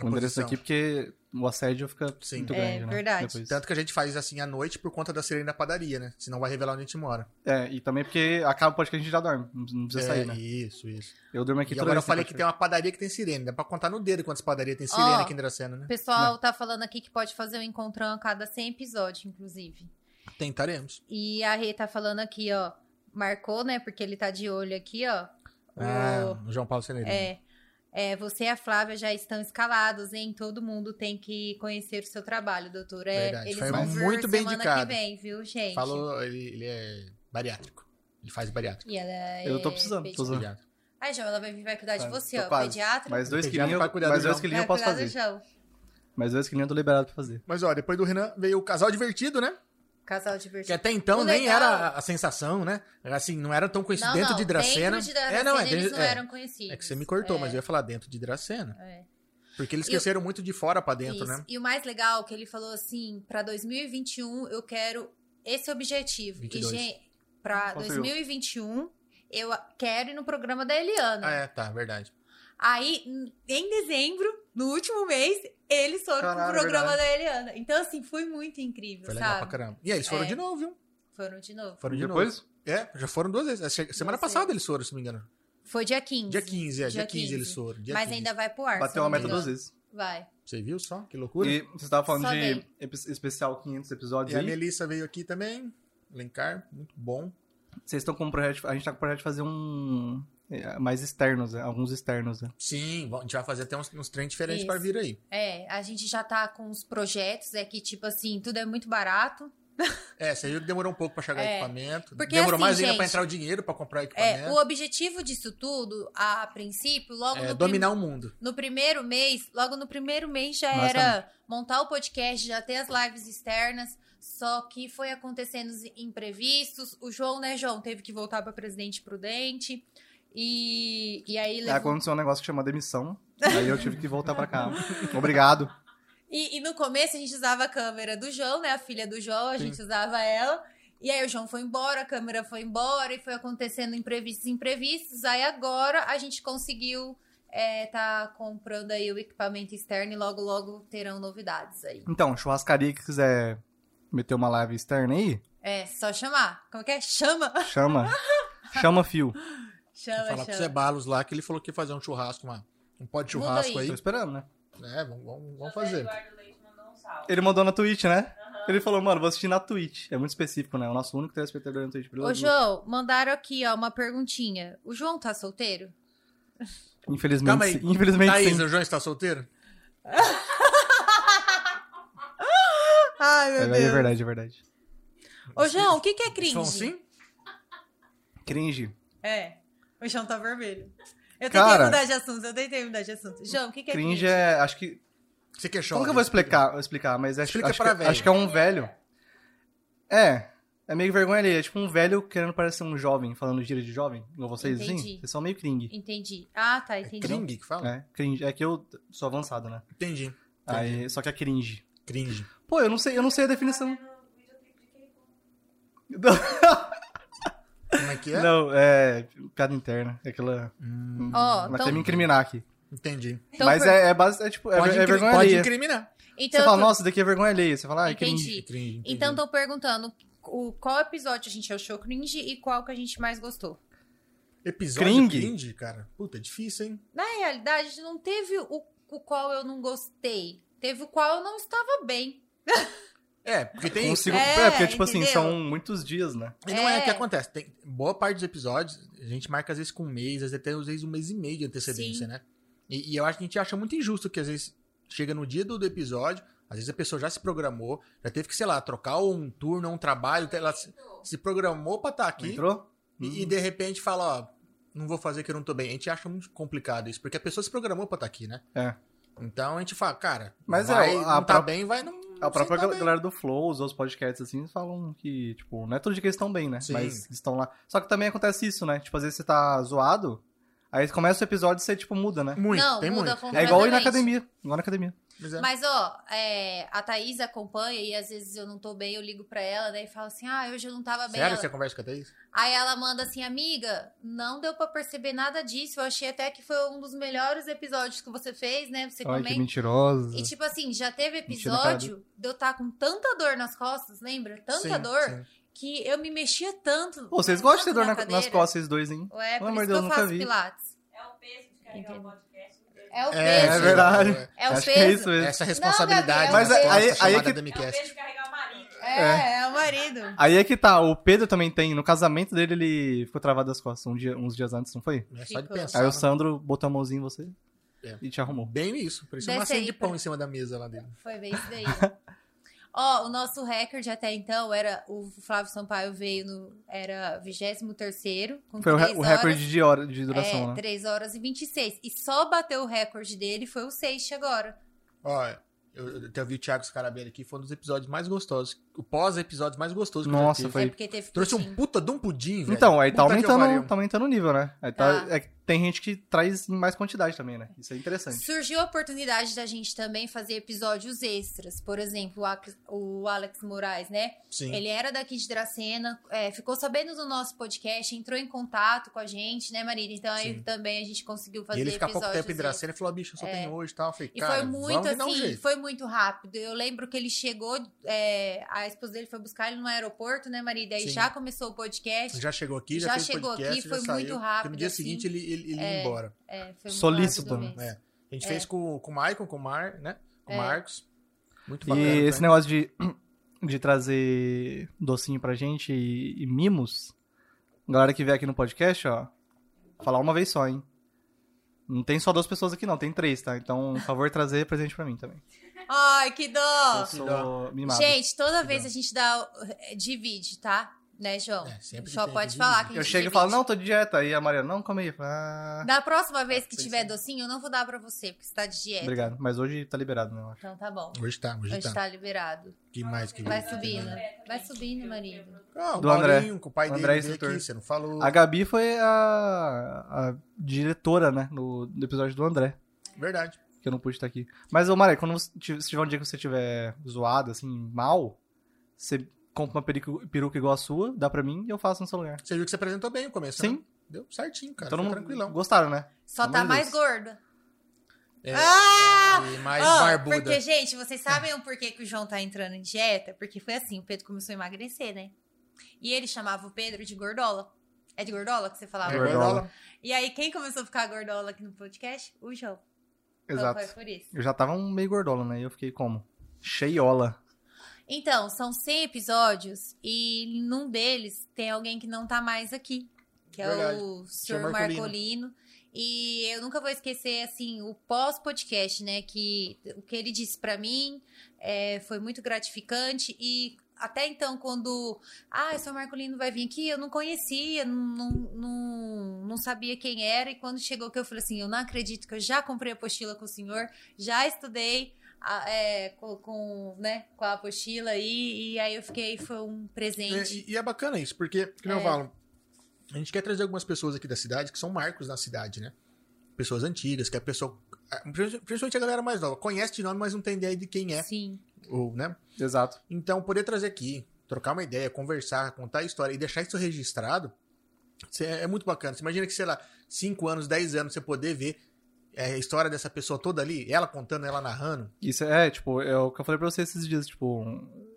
[SPEAKER 3] o endereço
[SPEAKER 2] posição.
[SPEAKER 3] daqui porque o assédio fica
[SPEAKER 2] Sim.
[SPEAKER 3] muito
[SPEAKER 1] É,
[SPEAKER 3] grande, né?
[SPEAKER 1] verdade.
[SPEAKER 3] Depois.
[SPEAKER 2] Tanto que a gente faz assim à noite por conta da sirene da padaria, né? Senão vai revelar onde a gente mora.
[SPEAKER 3] É, e também porque acaba o podcast a gente já dorme. Não não precisa
[SPEAKER 2] é,
[SPEAKER 3] sair, né?
[SPEAKER 2] Isso, isso.
[SPEAKER 3] Eu durmo aqui
[SPEAKER 2] E
[SPEAKER 3] toda
[SPEAKER 2] agora eu falei que tem uma padaria que tem sirene. Dá pra contar no dedo quantas padarias tem sirene
[SPEAKER 1] Ó.
[SPEAKER 2] aqui em Dracena, né?
[SPEAKER 1] O pessoal tá falando aqui que pode fazer um encontrão a cada 100 episódios, inclusive.
[SPEAKER 2] Tentaremos.
[SPEAKER 1] E a Rê tá falando aqui, ó. Marcou, né? Porque ele tá de olho aqui, ó.
[SPEAKER 2] Ah, o João Paulo Ceneiro.
[SPEAKER 1] É, é, você e a Flávia já estão escalados, hein? Todo mundo tem que conhecer o seu trabalho, doutor. É,
[SPEAKER 2] Verdade,
[SPEAKER 1] eles
[SPEAKER 2] foi
[SPEAKER 1] vão
[SPEAKER 2] muito bem
[SPEAKER 1] semana
[SPEAKER 2] indicado.
[SPEAKER 1] que vem, viu, gente?
[SPEAKER 2] Falou, ele, ele é bariátrico. Ele faz bariátrico.
[SPEAKER 1] E ela é
[SPEAKER 3] Eu tô precisando, tô usando.
[SPEAKER 2] Obrigado.
[SPEAKER 1] Aí, João, ela vai vir vai cuidar de
[SPEAKER 3] Tá,
[SPEAKER 1] você,
[SPEAKER 3] tô
[SPEAKER 1] ó.
[SPEAKER 3] quase.
[SPEAKER 1] Pediatra.
[SPEAKER 3] Mais dois quilinhos,
[SPEAKER 2] vai cuidar do
[SPEAKER 3] mais dois
[SPEAKER 2] João.
[SPEAKER 3] quilinhos eu posso fazer. Mais dois quilinhos eu tô liberado pra fazer.
[SPEAKER 2] Mas ó, depois do Renan veio o casal divertido, né?
[SPEAKER 1] Casal
[SPEAKER 2] Que
[SPEAKER 1] divertido.
[SPEAKER 2] até então
[SPEAKER 1] O
[SPEAKER 2] nem
[SPEAKER 1] legal-
[SPEAKER 2] era a sensação, né? Assim, não era tão conhecido
[SPEAKER 1] Não,
[SPEAKER 2] dentro
[SPEAKER 1] não,
[SPEAKER 2] de Dracena.
[SPEAKER 1] Dentro de Dracena,
[SPEAKER 2] é, não, é,
[SPEAKER 1] eles
[SPEAKER 2] dentro-
[SPEAKER 1] não
[SPEAKER 2] é.
[SPEAKER 1] eram conhecidos.
[SPEAKER 2] É que você me cortou,
[SPEAKER 1] É,
[SPEAKER 2] mas eu ia falar dentro de Dracena.
[SPEAKER 1] é.
[SPEAKER 2] Porque eles
[SPEAKER 1] E o-
[SPEAKER 2] cresceram muito de fora pra dentro,
[SPEAKER 1] Isso.
[SPEAKER 2] né?
[SPEAKER 1] E o mais legal é que ele falou assim, pra 2021 eu quero esse objetivo.
[SPEAKER 2] 22.
[SPEAKER 1] E gente, pra
[SPEAKER 3] Conseguiu.
[SPEAKER 1] 2021, eu quero ir no programa da Eliana.
[SPEAKER 2] Ah, é, tá, verdade.
[SPEAKER 1] Aí, em dezembro, no último mês, eles foram
[SPEAKER 3] Caralho,
[SPEAKER 1] pro programa
[SPEAKER 3] verdade.
[SPEAKER 1] da Eliana. Então, assim, foi muito incrível,
[SPEAKER 2] Foi legal
[SPEAKER 1] sabe?
[SPEAKER 2] pra caramba. E aí, eles foram
[SPEAKER 1] É.
[SPEAKER 2] de novo, viu?
[SPEAKER 1] Foram de novo.
[SPEAKER 2] Foram de
[SPEAKER 3] Depois?
[SPEAKER 2] novo. É, já foram duas vezes. Semana passada eles foram, se não me engano.
[SPEAKER 1] Foi dia 15.
[SPEAKER 2] Dia 15, é. Dia,
[SPEAKER 1] Dia
[SPEAKER 2] 15, eles foram. Dia
[SPEAKER 1] Mas
[SPEAKER 2] 15.
[SPEAKER 1] ainda vai pro ar.
[SPEAKER 3] Bateu
[SPEAKER 1] eu
[SPEAKER 3] uma meta duas vezes.
[SPEAKER 1] Vai.
[SPEAKER 2] Você viu só? Que loucura.
[SPEAKER 3] E você tava falando
[SPEAKER 1] Só
[SPEAKER 3] de epi- especial 500 episódios
[SPEAKER 2] E a
[SPEAKER 3] aí.
[SPEAKER 2] Melissa veio aqui também. Lencar, muito bom.
[SPEAKER 3] Vocês estão com um projeto. A gente tá com o projeto de fazer um. É, Mais externos, né? alguns externos, né?
[SPEAKER 2] Sim, bom, a gente vai fazer até uns, uns trem diferentes para vir aí.
[SPEAKER 1] É, a gente já tá com os projetos, é que, tipo assim, tudo é muito barato.
[SPEAKER 2] É, você viu que demorou um pouco pra chegar
[SPEAKER 1] É,
[SPEAKER 2] equipamento.
[SPEAKER 1] porque
[SPEAKER 2] demorou
[SPEAKER 1] assim,
[SPEAKER 2] mais ainda pra entrar o dinheiro pra comprar o
[SPEAKER 1] É,
[SPEAKER 2] equipamento.
[SPEAKER 1] o objetivo disso tudo, a princípio, logo
[SPEAKER 2] É,
[SPEAKER 1] no
[SPEAKER 2] dominar o mundo.
[SPEAKER 1] No primeiro mês, logo no primeiro mês já
[SPEAKER 3] Nós
[SPEAKER 1] era montar o podcast, já ter as lives externas, só que foi acontecendo os imprevistos. O João, né, João, teve que voltar para Presidente Prudente. E, e aí
[SPEAKER 3] Aí
[SPEAKER 1] levou...
[SPEAKER 3] aconteceu um negócio que chama demissão. Aí eu tive que voltar pra cá. (laughs) Obrigado.
[SPEAKER 1] E, e no começo a gente usava a câmera do João, né? A filha do João, a gente usava ela. E aí o João foi embora, a câmera foi embora e foi acontecendo imprevistos, imprevistos. Aí agora a gente conseguiu é, tá comprando aí o equipamento externo e logo, logo terão novidades aí.
[SPEAKER 3] Então, churrascaria que quiser meter uma live externa aí,
[SPEAKER 1] É, só chamar. Como que é? Chama!
[SPEAKER 3] chama. (laughs) Chama fio.
[SPEAKER 1] Chama,
[SPEAKER 2] falar com o
[SPEAKER 1] chama.
[SPEAKER 2] Zé Balos lá que ele falou que ia fazer um churrasco, uma, um pó de churrasco
[SPEAKER 1] aí.
[SPEAKER 2] aí.
[SPEAKER 3] Tô esperando, né?
[SPEAKER 2] É, vamos, vamos, vamos fazer.
[SPEAKER 4] Eduardo Leite mandou um salve.
[SPEAKER 3] Ele mandou na Twitch, né? Ele falou, mano, vou assistir na Twitch. É muito específico, né? O nosso único telespectador na Twitch. Pelo
[SPEAKER 1] Ô, João, mandaram aqui, ó, uma perguntinha. O João tá solteiro?
[SPEAKER 3] Infelizmente,
[SPEAKER 2] Calma aí.
[SPEAKER 3] Infelizmente,
[SPEAKER 2] Thaís,
[SPEAKER 3] sim.
[SPEAKER 2] o João está solteiro? (laughs)
[SPEAKER 1] Ai,
[SPEAKER 3] É, é verdade, é verdade.
[SPEAKER 1] Ô, João, o que, que é cringe?
[SPEAKER 2] João sim?
[SPEAKER 3] Cringe.
[SPEAKER 1] É. O João tá vermelho. Eu tentei
[SPEAKER 3] Cara-
[SPEAKER 1] mudar de assunto, eu tentei mudar de assunto. João, o que, que é
[SPEAKER 3] Cringe
[SPEAKER 1] cringe?
[SPEAKER 3] é. Acho que.
[SPEAKER 2] Você quer
[SPEAKER 3] Como que eu vou explicar? Vou explicar, mas acho,
[SPEAKER 2] Explica
[SPEAKER 3] acho,
[SPEAKER 2] pra
[SPEAKER 3] que,
[SPEAKER 2] velho.
[SPEAKER 3] acho que é um velho. É. É meio vergonha ali. É tipo um velho querendo parecer um jovem, falando gíria de jovem, igual vocês,
[SPEAKER 1] Entendi.
[SPEAKER 3] assim. Vocês são meio cringe.
[SPEAKER 1] Entendi. Ah, tá,
[SPEAKER 2] É
[SPEAKER 1] entendi.
[SPEAKER 2] cringe que fala?
[SPEAKER 3] É, cringe. É que eu sou avançado, né?
[SPEAKER 2] Entendi.
[SPEAKER 3] Aí, só que é cringe.
[SPEAKER 2] Cringe.
[SPEAKER 3] Pô, eu não sei, eu não sei a definição. (laughs)
[SPEAKER 2] É que é?
[SPEAKER 3] Não, é. Piada interna. É aquela.
[SPEAKER 2] Hum,
[SPEAKER 1] Ó,
[SPEAKER 3] Mas
[SPEAKER 1] então,
[SPEAKER 3] quer me incriminar aqui.
[SPEAKER 2] entendi.
[SPEAKER 1] então
[SPEAKER 3] mas
[SPEAKER 1] per-
[SPEAKER 3] é, é, base, é tipo. É,
[SPEAKER 2] Pode,
[SPEAKER 3] é
[SPEAKER 2] incri-
[SPEAKER 3] vergonha
[SPEAKER 2] pode
[SPEAKER 3] alheia.
[SPEAKER 2] incriminar.
[SPEAKER 1] então,
[SPEAKER 3] Você fala,
[SPEAKER 1] tu-
[SPEAKER 3] nossa, isso daqui é vergonha alheia. Você fala, ah, é
[SPEAKER 1] Entendi.
[SPEAKER 3] cringe.
[SPEAKER 2] Cringe, entendi.
[SPEAKER 1] Então, tô perguntando o, qual episódio a gente achou cringe e qual que a gente mais gostou.
[SPEAKER 2] Episódio
[SPEAKER 3] Cringe?
[SPEAKER 2] cringe, cara. Puta, é difícil, hein?
[SPEAKER 1] Na realidade, não teve o, o qual eu não gostei. Teve o qual eu não estava bem. (laughs)
[SPEAKER 2] É, porque tem.
[SPEAKER 3] Consigo...
[SPEAKER 1] É,
[SPEAKER 3] É, porque, tipo assim, são muitos dias, né?
[SPEAKER 2] E não é.
[SPEAKER 1] É.
[SPEAKER 2] o que acontece. Tem boa parte dos episódios, a gente marca às vezes com um mês, às vezes até às vezes um mês e meio de antecedência,
[SPEAKER 1] Sim.
[SPEAKER 2] né? E, e eu acho que a gente acha muito injusto que às vezes chega no dia do, do episódio, às vezes a pessoa já se programou, já teve que, sei lá, trocar um turno, um trabalho, ela se, se programou pra estar aqui
[SPEAKER 3] Entrou?
[SPEAKER 2] e, e de repente fala, ó, não vou fazer que eu não tô bem. A gente acha muito complicado isso, porque a pessoa se programou pra estar aqui, né?
[SPEAKER 3] É.
[SPEAKER 2] Então a gente fala, cara,
[SPEAKER 3] Mas é,
[SPEAKER 2] vai,
[SPEAKER 3] a
[SPEAKER 2] não tá bem, vai não.
[SPEAKER 3] A própria galera do Flow, os outros podcasts, assim, falam que, tipo, não é todo dia que eles estão bem, né?
[SPEAKER 2] Sim.
[SPEAKER 3] Mas eles estão lá. Só que também acontece isso, né? Tipo, às vezes você tá zoado, aí começa o episódio e você, tipo, muda, né?
[SPEAKER 2] Muito,
[SPEAKER 1] não,
[SPEAKER 2] tem
[SPEAKER 1] muda
[SPEAKER 2] muito.
[SPEAKER 3] É igual ir na academia. Igual na academia.
[SPEAKER 2] Mas é.
[SPEAKER 1] Mas, ó, é, a Thaís acompanha e às vezes eu não tô bem, eu ligo pra ela, daí fala assim, ah, hoje eu não tava bem.
[SPEAKER 2] Sério,
[SPEAKER 1] Ela-
[SPEAKER 2] você conversa com a Thaís?
[SPEAKER 1] Aí ela manda assim, amiga, não deu pra perceber nada disso. Eu achei até que foi um dos melhores episódios que você fez, né? Você
[SPEAKER 3] Olha que mentirosa.
[SPEAKER 1] E tipo assim, já teve episódio de eu estar com tanta dor nas costas, lembra? Tanta
[SPEAKER 2] Sim,
[SPEAKER 1] dor
[SPEAKER 2] sim.
[SPEAKER 1] que eu me mexia tanto.
[SPEAKER 3] Pô, vocês gostam de ter dor na- nas costas, vocês dois, hein?
[SPEAKER 1] Ué,
[SPEAKER 3] Pelo
[SPEAKER 1] por
[SPEAKER 3] amor
[SPEAKER 1] isso
[SPEAKER 3] de
[SPEAKER 1] que eu
[SPEAKER 3] Deus, nunca
[SPEAKER 1] faço
[SPEAKER 3] vi.
[SPEAKER 1] pilates.
[SPEAKER 4] É o peso de carregar o podcast.
[SPEAKER 1] É o
[SPEAKER 2] É,
[SPEAKER 1] peso.
[SPEAKER 3] É verdade.
[SPEAKER 1] É o
[SPEAKER 3] Acho
[SPEAKER 1] peso.
[SPEAKER 3] que é isso mesmo.
[SPEAKER 2] Essa responsabilidade
[SPEAKER 1] Não, Gabriel,
[SPEAKER 3] Mas aí-
[SPEAKER 2] costas
[SPEAKER 3] aí é que-
[SPEAKER 4] É o peso de carregar o marido.
[SPEAKER 1] É, é o marido.
[SPEAKER 3] Aí é que tá, o Pedro também tem, no casamento dele ele ficou travado das costas um dia, uns dias antes, não foi?
[SPEAKER 2] É só de pensar.
[SPEAKER 3] Aí o
[SPEAKER 2] né?
[SPEAKER 3] Sandro botou a mãozinha em você
[SPEAKER 2] É.
[SPEAKER 3] e te arrumou.
[SPEAKER 2] Bem isso. Parecia
[SPEAKER 1] Desce
[SPEAKER 2] uma maçã
[SPEAKER 1] aí
[SPEAKER 2] de
[SPEAKER 1] pra-
[SPEAKER 2] pão em cima da mesa lá dele.
[SPEAKER 1] Foi bem isso daí. (laughs) Ó, o nosso recorde até então era. O Flávio Sampaio veio no. Era 23 com
[SPEAKER 3] Foi o, re-
[SPEAKER 1] 3
[SPEAKER 3] o recorde de, hora, de duração,
[SPEAKER 1] é,
[SPEAKER 3] né?
[SPEAKER 1] 3 horas e 26. E só bateu o recorde dele foi o Seixo agora.
[SPEAKER 2] Ó, eu, eu até vi o Thiago Scarabelli aqui, foi um dos episódios mais gostosos. O pós-episódio mais gostoso que
[SPEAKER 3] Nossa,
[SPEAKER 2] eu já
[SPEAKER 3] foi-
[SPEAKER 1] É porque teve
[SPEAKER 2] Trouxe um
[SPEAKER 1] pudim.
[SPEAKER 2] puta de um pudim, velho.
[SPEAKER 3] Então, aí tá
[SPEAKER 2] Puta
[SPEAKER 3] aumentando, tá aumentando o nível, né? Aí tá,
[SPEAKER 1] Tá.
[SPEAKER 3] é que tem gente que traz em mais quantidade também, né? Isso é interessante.
[SPEAKER 1] Surgiu a oportunidade da gente também fazer episódios extras. Por exemplo, o Alex, o Alex Moraes, né?
[SPEAKER 2] Sim.
[SPEAKER 1] Ele era daqui de Dracena, é, ficou sabendo do nosso podcast, entrou em contato com a gente, né, Marília? Então aí
[SPEAKER 2] Sim.
[SPEAKER 1] também a gente conseguiu fazer
[SPEAKER 2] E ele fica pouco tempo em. Dracena e falou, bicho, eu só tenho hoje e tal. Eu falei,
[SPEAKER 1] E foi muito
[SPEAKER 2] um
[SPEAKER 1] assim,
[SPEAKER 2] jeito.
[SPEAKER 1] foi muito rápido. Eu lembro que ele chegou, é, a esposa dele foi buscar ele no aeroporto, né? Aí
[SPEAKER 2] Sim.
[SPEAKER 1] já começou o podcast.
[SPEAKER 2] Já chegou aqui, já,
[SPEAKER 1] Já
[SPEAKER 2] fez
[SPEAKER 1] chegou
[SPEAKER 2] podcast,
[SPEAKER 1] aqui, foi
[SPEAKER 2] saiu,
[SPEAKER 1] muito rápido,
[SPEAKER 2] No dia
[SPEAKER 1] assim.
[SPEAKER 2] seguinte ele, ele, ele ia embora.
[SPEAKER 1] É, foi muito
[SPEAKER 3] Solícito, né?
[SPEAKER 2] É. A gente fez com, com o Maicon, com o Mar, né? Com o
[SPEAKER 1] É.
[SPEAKER 2] Marcos. Muito
[SPEAKER 3] E
[SPEAKER 2] bacana.
[SPEAKER 3] esse
[SPEAKER 2] né?
[SPEAKER 3] negócio de, (clears throat) de trazer docinho pra gente e, e mimos, galera que vem aqui no podcast, ó, falar uma vez só, hein? Não tem só duas pessoas aqui, não, tem três, tá? Então, por favor, (laughs) trazer presente pra mim também.
[SPEAKER 1] Ai, que dó!
[SPEAKER 3] Sou mimado.
[SPEAKER 1] Gente, toda vez a gente dá. é, Divide, tá? Né, João?
[SPEAKER 2] É, que
[SPEAKER 1] Só pode
[SPEAKER 2] divide.
[SPEAKER 1] falar que a
[SPEAKER 3] eu chego e
[SPEAKER 1] divide.
[SPEAKER 3] falo, não, tô de dieta. Aí a Maria, não, come aí. Ah,
[SPEAKER 1] Da próxima vez que tiver
[SPEAKER 2] sim.
[SPEAKER 1] docinho, eu não vou dar pra você, porque você tá de dieta.
[SPEAKER 3] obrigado. Mas hoje tá liberado, né, eu acho.
[SPEAKER 1] Então tá bom.
[SPEAKER 2] Hoje tá, hoje,
[SPEAKER 1] Hoje
[SPEAKER 2] tá.
[SPEAKER 1] tá liberado.
[SPEAKER 2] Que mais que
[SPEAKER 1] Vai
[SPEAKER 2] que
[SPEAKER 1] subindo. Vai subindo, marido.
[SPEAKER 2] Ah, o
[SPEAKER 3] Do André.
[SPEAKER 2] Maurinho, com o pai
[SPEAKER 3] O
[SPEAKER 2] dele
[SPEAKER 3] André,
[SPEAKER 2] veio
[SPEAKER 3] instrutor.
[SPEAKER 2] aqui, você não falou.
[SPEAKER 3] A Gabi foi a, a diretora, né, no, do episódio do André.
[SPEAKER 2] Verdade.
[SPEAKER 3] Que eu não pude estar aqui. Mas, ô Maria, quando você tiver- se tiver um dia que você tiver zoado, assim, mal, você compra uma peruca igual a sua, dá pra mim e eu faço no seu lugar.
[SPEAKER 2] Você viu que você apresentou bem o começo,
[SPEAKER 3] Sim.
[SPEAKER 2] né? Deu certinho, cara.
[SPEAKER 3] Todo mundo
[SPEAKER 2] tranquilão.
[SPEAKER 3] gostaram, né?
[SPEAKER 1] Só
[SPEAKER 3] Pelo
[SPEAKER 1] tá mais
[SPEAKER 3] Deus.
[SPEAKER 1] gorda.
[SPEAKER 2] É,
[SPEAKER 1] Ah!
[SPEAKER 2] E mais
[SPEAKER 1] Ó,
[SPEAKER 2] barbuda.
[SPEAKER 1] Porque, gente, vocês sabem o porquê que o João tá entrando em dieta? Porque foi assim, o Pedro começou a emagrecer, né? E ele chamava o Pedro de gordola. É de gordola que você falava?
[SPEAKER 2] É,
[SPEAKER 3] gordola.
[SPEAKER 1] E aí, quem começou a ficar gordola aqui no podcast? O João.
[SPEAKER 3] Exato.
[SPEAKER 1] Então foi por isso.
[SPEAKER 3] Eu já tava um meio gordola, né? E eu fiquei como? Cheiola.
[SPEAKER 1] Então, são 100 episódios e num deles tem alguém que não tá mais aqui, que é
[SPEAKER 2] Verdade.
[SPEAKER 1] o
[SPEAKER 2] Senhor
[SPEAKER 1] Sr.
[SPEAKER 2] Marcolino.
[SPEAKER 1] Marcolino. E eu nunca vou esquecer, assim, o pós-podcast, né? Que o que ele disse pra mim é, foi muito gratificante e até então, quando. Ah, o Sr. Marcolino vai vir aqui, eu não conhecia, não, não, não, sabia quem era. E quando chegou que eu falei assim: eu não acredito que eu já comprei a apostila com o senhor, já estudei a- é, com, com, né, com a apostila aí, e aí eu fiquei, foi um
[SPEAKER 2] É,
[SPEAKER 1] presente.
[SPEAKER 2] e, e é bacana isso, porque, como eu
[SPEAKER 1] É.
[SPEAKER 2] falo, a gente quer trazer algumas pessoas aqui da cidade que são marcos na cidade, né? Pessoas antigas, que a pessoa. Principalmente a galera mais nova, conhece de nome, mas não tem ideia de quem é,
[SPEAKER 1] Sim.
[SPEAKER 2] Ou, né?
[SPEAKER 3] Exato.
[SPEAKER 2] Então, poder trazer aqui, trocar uma ideia, conversar, contar a história e deixar isso registrado é muito bacana. Você imagina que, sei lá, 5 anos, 10 anos, você poder ver é, a história dessa pessoa toda ali, ela contando, ela narrando.
[SPEAKER 3] Isso é, tipo, é o que eu falei pra você esses dias, tipo,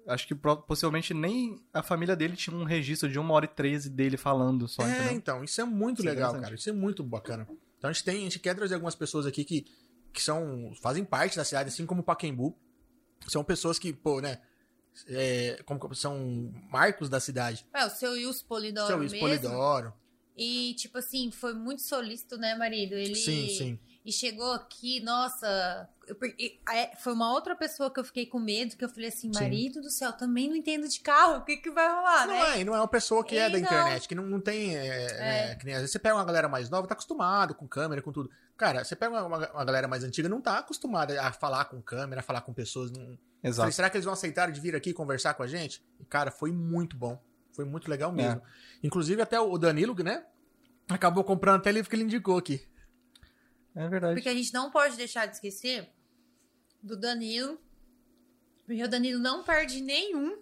[SPEAKER 3] acho que possivelmente nem a família dele tinha um registro de uma hora e treze dele falando só,
[SPEAKER 2] é,
[SPEAKER 3] entendeu?
[SPEAKER 2] então, isso é muito
[SPEAKER 3] Isso é
[SPEAKER 2] legal,
[SPEAKER 3] interessante.
[SPEAKER 2] cara. Isso é muito bacana. Então a gente tem, a gente quer trazer algumas pessoas aqui que, que são, fazem parte da cidade, assim como o Paquembu. São pessoas que, pô, né, é, como, são marcos da cidade.
[SPEAKER 1] É, o seu Wilson Polidoro
[SPEAKER 2] Seu
[SPEAKER 1] mesmo.
[SPEAKER 2] Polidoro.
[SPEAKER 1] E, tipo assim, foi muito solícito, né, marido? Ele...
[SPEAKER 2] Sim, sim.
[SPEAKER 1] E chegou aqui, nossa, eu e- é, foi uma outra pessoa que eu fiquei com medo, que eu falei assim,
[SPEAKER 2] Sim.
[SPEAKER 1] marido do céu, também não entendo de carro, o que que vai rolar,
[SPEAKER 2] Não
[SPEAKER 1] né?
[SPEAKER 2] é, e não é uma pessoa que é da
[SPEAKER 1] E não.
[SPEAKER 2] internet, que não, não tem. É, né, que nem, às vezes você pega uma galera mais nova, tá acostumado com câmera, com tudo. Cara, você pega uma, uma- uma galera mais antiga, não tá acostumada a falar com câmera, a falar com pessoas. Não... Falei,
[SPEAKER 3] Exato.
[SPEAKER 2] será que eles vão aceitar de vir aqui conversar com a gente? E, cara, foi muito bom. Foi muito legal mesmo. Inclusive, até o Danilo, né? Acabou comprando até livro que ele indicou aqui.
[SPEAKER 3] É verdade.
[SPEAKER 1] Porque a gente não pode deixar de esquecer do Danilo, porque o Danilo não perde nenhum.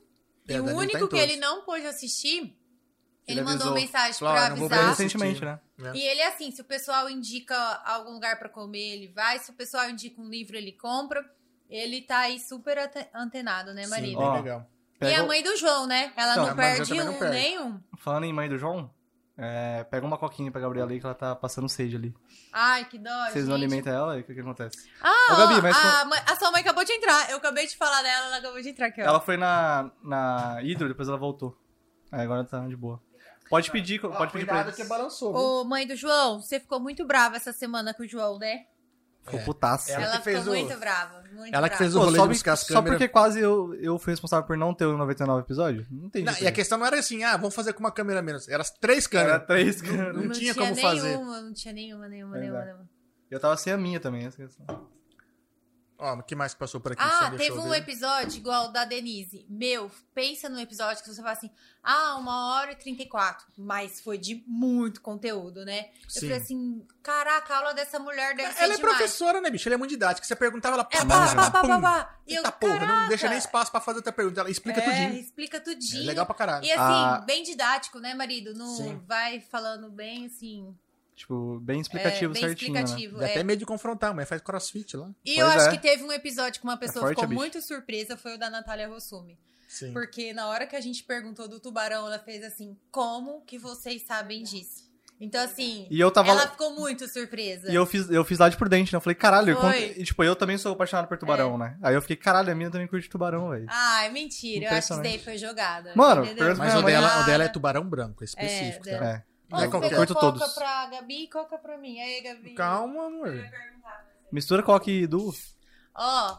[SPEAKER 2] É,
[SPEAKER 1] e
[SPEAKER 2] o tá
[SPEAKER 1] único
[SPEAKER 2] em
[SPEAKER 1] que ele não pôde assistir, ele,
[SPEAKER 3] Ele
[SPEAKER 1] mandou
[SPEAKER 3] avisou.
[SPEAKER 1] mensagem
[SPEAKER 2] Falou,
[SPEAKER 1] pra
[SPEAKER 2] "Ah, não vou
[SPEAKER 1] avisar.
[SPEAKER 3] Recentemente, né?
[SPEAKER 2] É.
[SPEAKER 1] E ele é assim, se o pessoal indica algum lugar pra comer, ele vai. Se o pessoal indica um livro, ele compra. Ele tá aí super antenado, né,
[SPEAKER 2] Sim,
[SPEAKER 1] marido?
[SPEAKER 2] bem legal.
[SPEAKER 1] E
[SPEAKER 3] Pega
[SPEAKER 1] a
[SPEAKER 3] o-
[SPEAKER 1] mãe do João, né? Ela
[SPEAKER 3] Então,
[SPEAKER 1] não
[SPEAKER 2] a
[SPEAKER 1] perde um,
[SPEAKER 2] não perde.
[SPEAKER 1] nenhum.
[SPEAKER 3] Falando em mãe do João, é, pega uma coquinha pra Gabriela aí que ela tá passando sede ali.
[SPEAKER 1] Ai, que dó,
[SPEAKER 3] Vocês não
[SPEAKER 1] gente.
[SPEAKER 3] alimentam ela, o que que acontece?
[SPEAKER 1] Ah,
[SPEAKER 3] Ô, Gabi, mas
[SPEAKER 1] a, mãe- a sua mãe acabou de entrar. Eu acabei de falar dela, ela acabou de entrar aqui, ó.
[SPEAKER 3] Ela foi na, na Hidro, depois ela voltou. Aí agora tá de boa. Pode pedir, pode pedir pra eles.
[SPEAKER 2] que balançou. viu?
[SPEAKER 1] Ô, mãe do João, você ficou muito brava essa semana com o João, né?
[SPEAKER 3] Ficou
[SPEAKER 2] É.
[SPEAKER 3] putaça.
[SPEAKER 2] Ela
[SPEAKER 1] Ela,
[SPEAKER 2] fez
[SPEAKER 1] ficou
[SPEAKER 2] o-
[SPEAKER 1] muito brava. Muito
[SPEAKER 2] Ela que
[SPEAKER 1] brava.
[SPEAKER 2] fez o
[SPEAKER 3] Pô,
[SPEAKER 2] rolê
[SPEAKER 3] só,
[SPEAKER 2] de
[SPEAKER 3] be-
[SPEAKER 2] buscar as
[SPEAKER 3] só
[SPEAKER 2] câmeras.
[SPEAKER 3] porque quase eu, eu fui responsável por não ter o 99 episódio? Não tem
[SPEAKER 2] Não,
[SPEAKER 3] jeito.
[SPEAKER 2] e a questão não era assim, ah, vamos fazer com uma câmera menos. Era as três câmeras.
[SPEAKER 3] Era três câmeras.
[SPEAKER 2] Não tinha como fazer.
[SPEAKER 1] nenhuma, não tinha nenhuma, nenhuma,
[SPEAKER 3] Pois
[SPEAKER 1] nenhuma,
[SPEAKER 3] é.
[SPEAKER 1] nenhuma.
[SPEAKER 3] Eu tava sem a minha também, essa questão.
[SPEAKER 2] Ó, o que mais que passou por aqui?
[SPEAKER 1] Ah, teve um
[SPEAKER 2] ver?
[SPEAKER 1] episódio igual o da Denise. Meu, pensa num episódio que você fala assim, ah, uma hora e 34. Mas foi de muito conteúdo, né? Eu
[SPEAKER 2] Sim.
[SPEAKER 1] falei assim, caraca, a aula dessa mulher deve ser
[SPEAKER 2] Ela é
[SPEAKER 1] demais.
[SPEAKER 2] professora, né, bicho? Ela é muito didática. Você perguntava, ela...
[SPEAKER 1] É,
[SPEAKER 2] pá,
[SPEAKER 1] pá,
[SPEAKER 2] pá,
[SPEAKER 1] pá, pá,
[SPEAKER 2] pum.
[SPEAKER 1] pá, pá. E eu,
[SPEAKER 2] Eita porra, não deixa nem espaço pra fazer outra pergunta. Ela explica
[SPEAKER 1] é,
[SPEAKER 2] tudinho.
[SPEAKER 1] explica
[SPEAKER 2] É
[SPEAKER 1] tudinho.
[SPEAKER 2] legal pra caralho.
[SPEAKER 1] E assim,
[SPEAKER 3] Ah.
[SPEAKER 1] bem didático, né, marido? Não
[SPEAKER 2] Sim.
[SPEAKER 1] vai falando bem, assim.
[SPEAKER 3] Tipo, bem
[SPEAKER 1] é,
[SPEAKER 3] explicativo
[SPEAKER 1] bem
[SPEAKER 3] certinho, né?
[SPEAKER 1] explicativo.
[SPEAKER 2] Dá
[SPEAKER 1] é.
[SPEAKER 2] até medo de confrontar, mas faz crossfit lá.
[SPEAKER 1] E
[SPEAKER 3] Pois
[SPEAKER 1] eu acho
[SPEAKER 3] é.
[SPEAKER 1] que teve um episódio que uma pessoa
[SPEAKER 3] forte,
[SPEAKER 1] ficou muito surpresa, foi o da Natália Rossumi.
[SPEAKER 2] Sim.
[SPEAKER 1] Porque na hora que a gente perguntou do tubarão, ela fez assim: como que vocês sabem disso? Então, assim,
[SPEAKER 3] E eu tava.
[SPEAKER 1] ela ficou muito surpresa.
[SPEAKER 3] E eu fiz, eu fiz lá de prudente, né? Eu falei, caralho,
[SPEAKER 1] Foi.
[SPEAKER 3] e, tipo, eu também sou apaixonado por tubarão, né? Aí eu fiquei, caralho, a minha também curte tubarão, velho.
[SPEAKER 1] Ai, mentira. Eu acho que isso daí foi jogada.
[SPEAKER 3] Mano,
[SPEAKER 2] Mas o dela, o dela é tubarão branco, é específico.
[SPEAKER 1] É,
[SPEAKER 2] tá?
[SPEAKER 3] É. Eu
[SPEAKER 1] você
[SPEAKER 3] eu
[SPEAKER 1] pegou
[SPEAKER 3] curto
[SPEAKER 1] coca
[SPEAKER 3] todos.
[SPEAKER 1] pra Gabi e coca pra mim. Aí, Gabi.
[SPEAKER 2] Calma, amor.
[SPEAKER 3] Mistura coque e du.
[SPEAKER 1] Ó,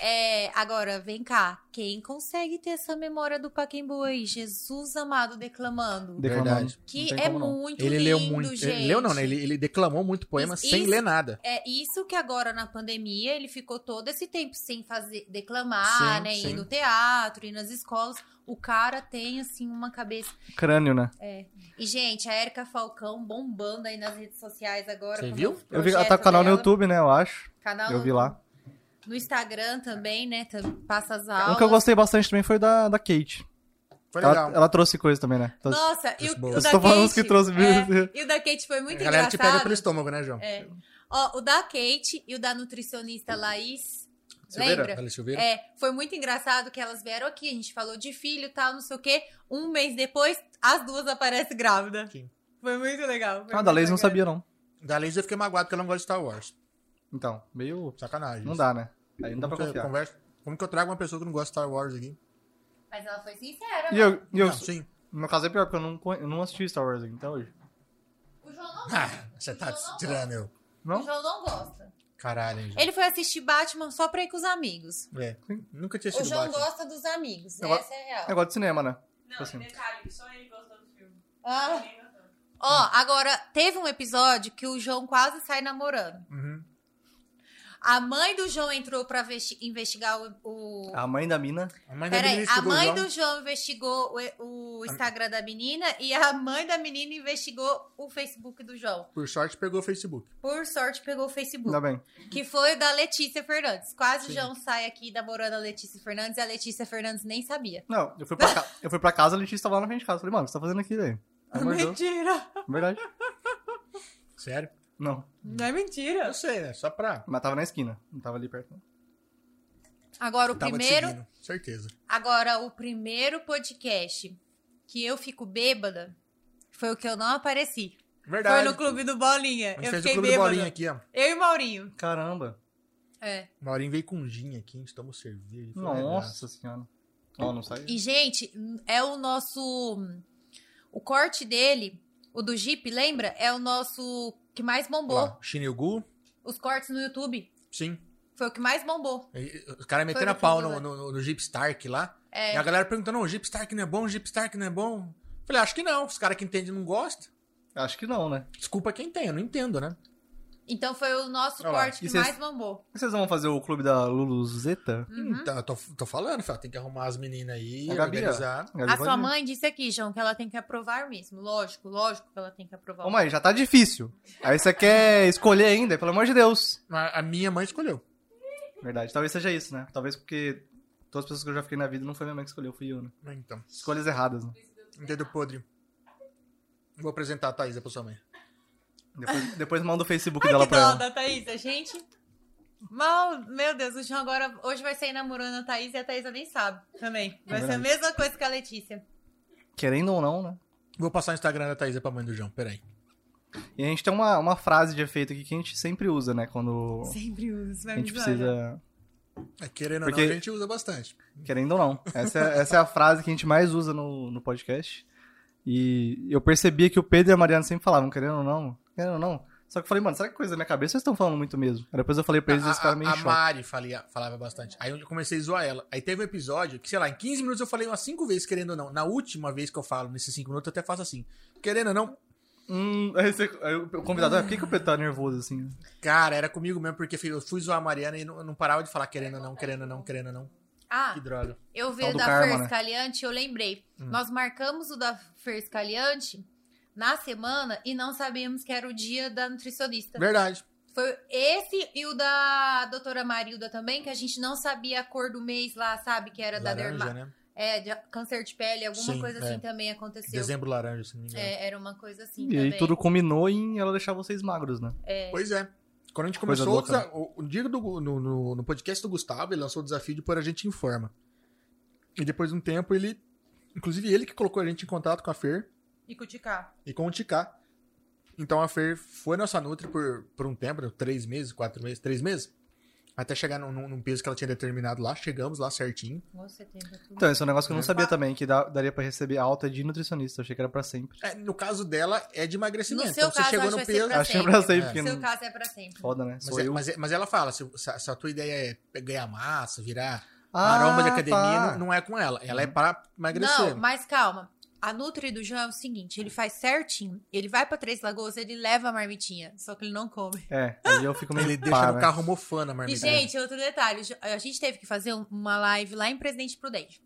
[SPEAKER 1] é, agora, vem cá. Quem consegue ter essa memória do Paquembu aí? Jesus amado declamando.
[SPEAKER 3] Declamando.
[SPEAKER 2] Verdade.
[SPEAKER 1] Que é
[SPEAKER 3] não.
[SPEAKER 1] muito
[SPEAKER 2] Ele
[SPEAKER 1] lindo,
[SPEAKER 2] leu muito.
[SPEAKER 1] gente.
[SPEAKER 2] Ele leu não, né? Ele, ele declamou muito poema
[SPEAKER 1] Isso-
[SPEAKER 2] sem
[SPEAKER 1] isso-
[SPEAKER 2] ler nada.
[SPEAKER 1] É isso que agora na pandemia ele ficou todo esse tempo sem fazer declamar,
[SPEAKER 2] Sim,
[SPEAKER 1] né?
[SPEAKER 2] sim.
[SPEAKER 1] Ir no teatro, ir nas escolas. O cara tem, assim, uma cabeça.
[SPEAKER 3] Crânio, né?
[SPEAKER 1] E, gente, a Erika Falcão bombando aí nas redes sociais agora.
[SPEAKER 2] Você viu?
[SPEAKER 3] Eu vi, ela tá com o canal no
[SPEAKER 1] dela.
[SPEAKER 3] YouTube, né? Eu acho.
[SPEAKER 1] Canal
[SPEAKER 3] Eu vi lá.
[SPEAKER 1] No Instagram também, né? Passa as aulas.
[SPEAKER 3] Um que eu gostei bastante também foi da, da Kate.
[SPEAKER 2] Foi legal.
[SPEAKER 3] Ela, ela trouxe coisa também, né? Então,
[SPEAKER 1] Nossa, e o, o da Kate.
[SPEAKER 3] que trouxe
[SPEAKER 1] é, e o da Kate foi muito
[SPEAKER 2] a galera te
[SPEAKER 1] engraçado.
[SPEAKER 2] pega pelo estômago, né, João?
[SPEAKER 1] É. Ó, o da Kate e o da nutricionista Laís.
[SPEAKER 2] Silveira?
[SPEAKER 1] Lembra?
[SPEAKER 2] Ela é Silveira?
[SPEAKER 1] É, foi muito engraçado que elas vieram aqui, a gente falou de filho e tal, não sei o quê. Um mês depois, as duas aparecem grávidas.
[SPEAKER 2] Sim.
[SPEAKER 1] Foi muito legal. foi
[SPEAKER 3] Ah, da
[SPEAKER 1] muito
[SPEAKER 3] Leis não
[SPEAKER 1] bacana.
[SPEAKER 3] sabia, não.
[SPEAKER 2] Da Laís eu fiquei magoado porque ela não gosta de Star Wars.
[SPEAKER 3] Então, meio.
[SPEAKER 2] Sacanagem.
[SPEAKER 3] Não dá, né? Aí não dá pra
[SPEAKER 2] eu
[SPEAKER 3] confiar.
[SPEAKER 2] converso- Como que eu trago uma pessoa que não gosta de Star Wars aqui?
[SPEAKER 1] Mas ela foi sincera,
[SPEAKER 3] E
[SPEAKER 1] mano.
[SPEAKER 3] eu, e eu,
[SPEAKER 2] Não, sim.
[SPEAKER 3] no meu caso é pior, porque eu não, eu não assisti Star Wars aqui até hoje.
[SPEAKER 1] O João não
[SPEAKER 2] Ah,
[SPEAKER 1] gosta.
[SPEAKER 2] você
[SPEAKER 1] O
[SPEAKER 2] tá tirando eu.
[SPEAKER 3] Não?
[SPEAKER 1] O João não gosta.
[SPEAKER 2] Caralho, hein, João.
[SPEAKER 1] Ele foi assistir Batman só pra ir com os amigos.
[SPEAKER 2] É, nunca tinha
[SPEAKER 1] O
[SPEAKER 2] sido
[SPEAKER 1] João
[SPEAKER 2] Batman.
[SPEAKER 1] gosta dos amigos,
[SPEAKER 3] Eu go-
[SPEAKER 1] essa é a real.
[SPEAKER 3] Negócio de cinema, né?
[SPEAKER 4] Não,
[SPEAKER 3] Tipo assim.
[SPEAKER 4] detalhe, só ele gostou do filme.
[SPEAKER 1] Ah. Ó, agora, teve um episódio que o João quase sai namorando.
[SPEAKER 2] Uhum.
[SPEAKER 1] A mãe do João entrou pra vesti- investigar o... o...
[SPEAKER 3] A mãe da mina.
[SPEAKER 2] A mãe da
[SPEAKER 1] Peraí,
[SPEAKER 2] menina
[SPEAKER 1] a mãe do João investigou o, o Instagram da menina e a mãe da menina investigou o Facebook do João.
[SPEAKER 2] Por sorte, pegou o Facebook.
[SPEAKER 1] Por sorte, pegou o Facebook.
[SPEAKER 3] Ainda bem.
[SPEAKER 1] Que foi o da Letícia Fernandes. Quase
[SPEAKER 2] Sim.
[SPEAKER 1] o João sai aqui namorando a Letícia Fernandes e a Letícia Fernandes nem sabia.
[SPEAKER 3] Não, eu fui pra, ca... eu fui pra casa, a Letícia tava lá na frente de casa. Falei, mano, o que você tá fazendo aqui, velho?
[SPEAKER 1] Mentira!
[SPEAKER 3] Verdade.
[SPEAKER 2] Sério?
[SPEAKER 3] Não.
[SPEAKER 1] Não é mentira.
[SPEAKER 2] Eu sei, né? Só pra...
[SPEAKER 3] Mas tava na esquina. Não tava ali perto. não.
[SPEAKER 1] Agora, o
[SPEAKER 2] Tava te
[SPEAKER 1] primeiro.
[SPEAKER 2] seguindo, Certeza.
[SPEAKER 1] Agora, o primeiro podcast que eu fico bêbada foi o que eu não apareci.
[SPEAKER 2] Verdade.
[SPEAKER 1] Foi no Clube do Bolinha.
[SPEAKER 2] A gente
[SPEAKER 1] Eu
[SPEAKER 2] fez o
[SPEAKER 1] fiquei
[SPEAKER 2] clube do
[SPEAKER 1] bêbada.
[SPEAKER 2] bolinha aqui, ó.
[SPEAKER 1] Eu e Maurinho.
[SPEAKER 3] Caramba.
[SPEAKER 1] É.
[SPEAKER 2] O Maurinho veio com gin aqui, a gente tomou cerveja. foi legal.
[SPEAKER 3] Nossa senhora. Ó, não saiu.
[SPEAKER 1] E, gente, é o nosso. O corte dele, o do Jeep, lembra? É o nosso que mais bombou.
[SPEAKER 2] Shinilgu,
[SPEAKER 1] Os cortes no YouTube.
[SPEAKER 2] sim.
[SPEAKER 1] Foi o que mais bombou.
[SPEAKER 2] E Os caras metendo
[SPEAKER 1] no
[SPEAKER 2] a pau no,
[SPEAKER 1] lá.
[SPEAKER 2] no, no Jeep Stark lá.
[SPEAKER 1] É.
[SPEAKER 2] E a galera perguntando, não, o Jeep Stark não é bom, o Jeep Stark não é bom. Falei, acho que não. Os caras que entendem não gostam.
[SPEAKER 3] Acho que não, né?
[SPEAKER 2] Desculpa quem tem, eu não entendo, né?
[SPEAKER 1] Então foi o nosso
[SPEAKER 2] Olha lá.
[SPEAKER 1] corte que
[SPEAKER 3] E vocês-
[SPEAKER 1] mais bombou.
[SPEAKER 3] Vocês vão fazer o clube da Luluzeta?
[SPEAKER 1] Uhum.
[SPEAKER 2] Então, eu tô, tô falando, tem que arrumar as meninas aí,
[SPEAKER 3] A Gabi,
[SPEAKER 2] organizar.
[SPEAKER 3] Gabi
[SPEAKER 1] A
[SPEAKER 3] pode
[SPEAKER 1] sua mãe disse aqui, João, que ela tem que aprovar mesmo. Lógico, lógico que ela tem que aprovar.
[SPEAKER 3] Ô mãe, já tá difícil. Aí você quer escolher ainda, pelo amor de Deus.
[SPEAKER 2] A, a minha mãe escolheu.
[SPEAKER 3] Verdade, talvez seja isso, né? Talvez porque todas as pessoas que eu já fiquei na vida não foi minha mãe que escolheu, fui eu, né?
[SPEAKER 2] Então,
[SPEAKER 3] Escolhas erradas, né?
[SPEAKER 2] dedo podre. Vou apresentar a Thaísa pra sua mãe.
[SPEAKER 3] Depois, depois manda o Facebook
[SPEAKER 1] Ai,
[SPEAKER 3] dela
[SPEAKER 1] que
[SPEAKER 3] pra
[SPEAKER 1] dó
[SPEAKER 3] ela.
[SPEAKER 1] da Thaís, a gente... Mal, meu Deus, o João agora hoje vai sair namorando a Thaís e a Thaísa nem sabe também. Vai
[SPEAKER 3] É
[SPEAKER 1] ser a mesma coisa que a Letícia.
[SPEAKER 3] Querendo ou não, né?
[SPEAKER 2] Vou passar o Instagram da Thaísa pra mãe do João, peraí.
[SPEAKER 3] E a gente tem uma, uma frase de efeito aqui que a gente sempre usa, né? Quando
[SPEAKER 1] Sempre uso,
[SPEAKER 3] a
[SPEAKER 1] vai
[SPEAKER 3] gente
[SPEAKER 1] zoar, né?
[SPEAKER 3] precisa.
[SPEAKER 2] É, querendo
[SPEAKER 3] Porque-
[SPEAKER 2] ou não, a gente usa bastante.
[SPEAKER 3] Querendo ou não. Essa é, essa é a frase que a gente mais usa no, no podcast. E eu percebia que o Pedro e a Mariana sempre falavam, querendo ou não, querendo ou não. Só que eu falei, mano, será que coisa da minha cabeça vocês estão falando muito mesmo? Aí depois eu falei pra eles e eles ficaram meio
[SPEAKER 2] a, a. Mari falia- falava bastante. Aí eu comecei a zoar ela. Aí teve um episódio que, sei lá, em 15 minutos eu falei umas 5 vezes, querendo ou não. Na última vez que eu falo, nesses 5 minutos, eu até faço assim. Querendo ou não,
[SPEAKER 3] Hum, aí, você, aí o convidado, ah, por que, que o Pedro tá nervoso assim?
[SPEAKER 2] Cara, era comigo mesmo, porque eu fui zoar a Mariana e não, não parava de falar querendo não, querendo não, querendo não.
[SPEAKER 1] Ah,
[SPEAKER 2] Que droga.
[SPEAKER 1] eu vi o da Fer
[SPEAKER 3] né?
[SPEAKER 1] Scaliante, eu lembrei.
[SPEAKER 2] Hum.
[SPEAKER 1] Nós marcamos o da Fer Scaliante na semana e não sabíamos que era o dia da nutricionista.
[SPEAKER 2] Verdade.
[SPEAKER 1] Foi esse e o da doutora Marilda também, que a gente não sabia a cor do mês lá, sabe? Que era da
[SPEAKER 2] Laranja,
[SPEAKER 1] derma...
[SPEAKER 2] né?
[SPEAKER 1] É, de câncer de pele, alguma
[SPEAKER 2] Sim,
[SPEAKER 1] coisa
[SPEAKER 2] é.
[SPEAKER 1] assim também aconteceu.
[SPEAKER 2] Dezembro laranja, se não me engano.
[SPEAKER 1] É, era uma coisa assim
[SPEAKER 3] E
[SPEAKER 1] também.
[SPEAKER 3] aí tudo combinou em ela deixar vocês magros, né?
[SPEAKER 2] Pois é. Quando a gente
[SPEAKER 3] Coisa
[SPEAKER 2] começou,
[SPEAKER 3] né?
[SPEAKER 2] o, o dia do, no, no, no podcast do Gustavo, ele lançou o desafio de pôr a gente em forma. E depois de um tempo, ele. Inclusive, ele que colocou a gente em contato com a Fer
[SPEAKER 1] E cuticar.
[SPEAKER 2] e com o Ticá. Então a Fer foi nossa Nutri por, por um tempo, três meses, quatro meses, três meses. Até chegar num, num- peso que ela tinha determinado lá. Chegamos lá certinho.
[SPEAKER 1] Nossa.
[SPEAKER 3] Então, esse é um negócio que eu não
[SPEAKER 2] É.
[SPEAKER 3] sabia também, que dá- daria pra receber alta de nutricionista. Eu achei que era pra sempre.
[SPEAKER 2] É, no caso dela, é de emagrecimento.
[SPEAKER 1] No
[SPEAKER 2] então
[SPEAKER 1] caso,
[SPEAKER 2] você chegou no peso.
[SPEAKER 1] pra
[SPEAKER 3] Achei
[SPEAKER 1] sempre.
[SPEAKER 3] pra sempre,
[SPEAKER 2] É.
[SPEAKER 1] No seu
[SPEAKER 3] não...
[SPEAKER 1] caso é pra sempre.
[SPEAKER 3] Foda, né?
[SPEAKER 2] Mas,
[SPEAKER 3] Sou
[SPEAKER 2] é-
[SPEAKER 3] eu.
[SPEAKER 2] mas, é- mas ela fala, se, se a- se a tua ideia é ganhar massa, virar
[SPEAKER 3] Ah,
[SPEAKER 2] maromba de academia,
[SPEAKER 3] tá.
[SPEAKER 2] não, não é com ela. Ela é para emagrecer.
[SPEAKER 1] Não, mas calma. A Nutri do João é o seguinte, ele faz certinho. Ele vai pra Três Lagoas, ele leva a marmitinha, só que ele não come.
[SPEAKER 3] É, aí eu fico meio
[SPEAKER 2] Ele deixa no
[SPEAKER 3] né?
[SPEAKER 2] carro mofando a
[SPEAKER 1] E,
[SPEAKER 2] marmita.
[SPEAKER 1] gente, outro detalhe. A gente teve que fazer um- uma live lá em Presidente Prudente.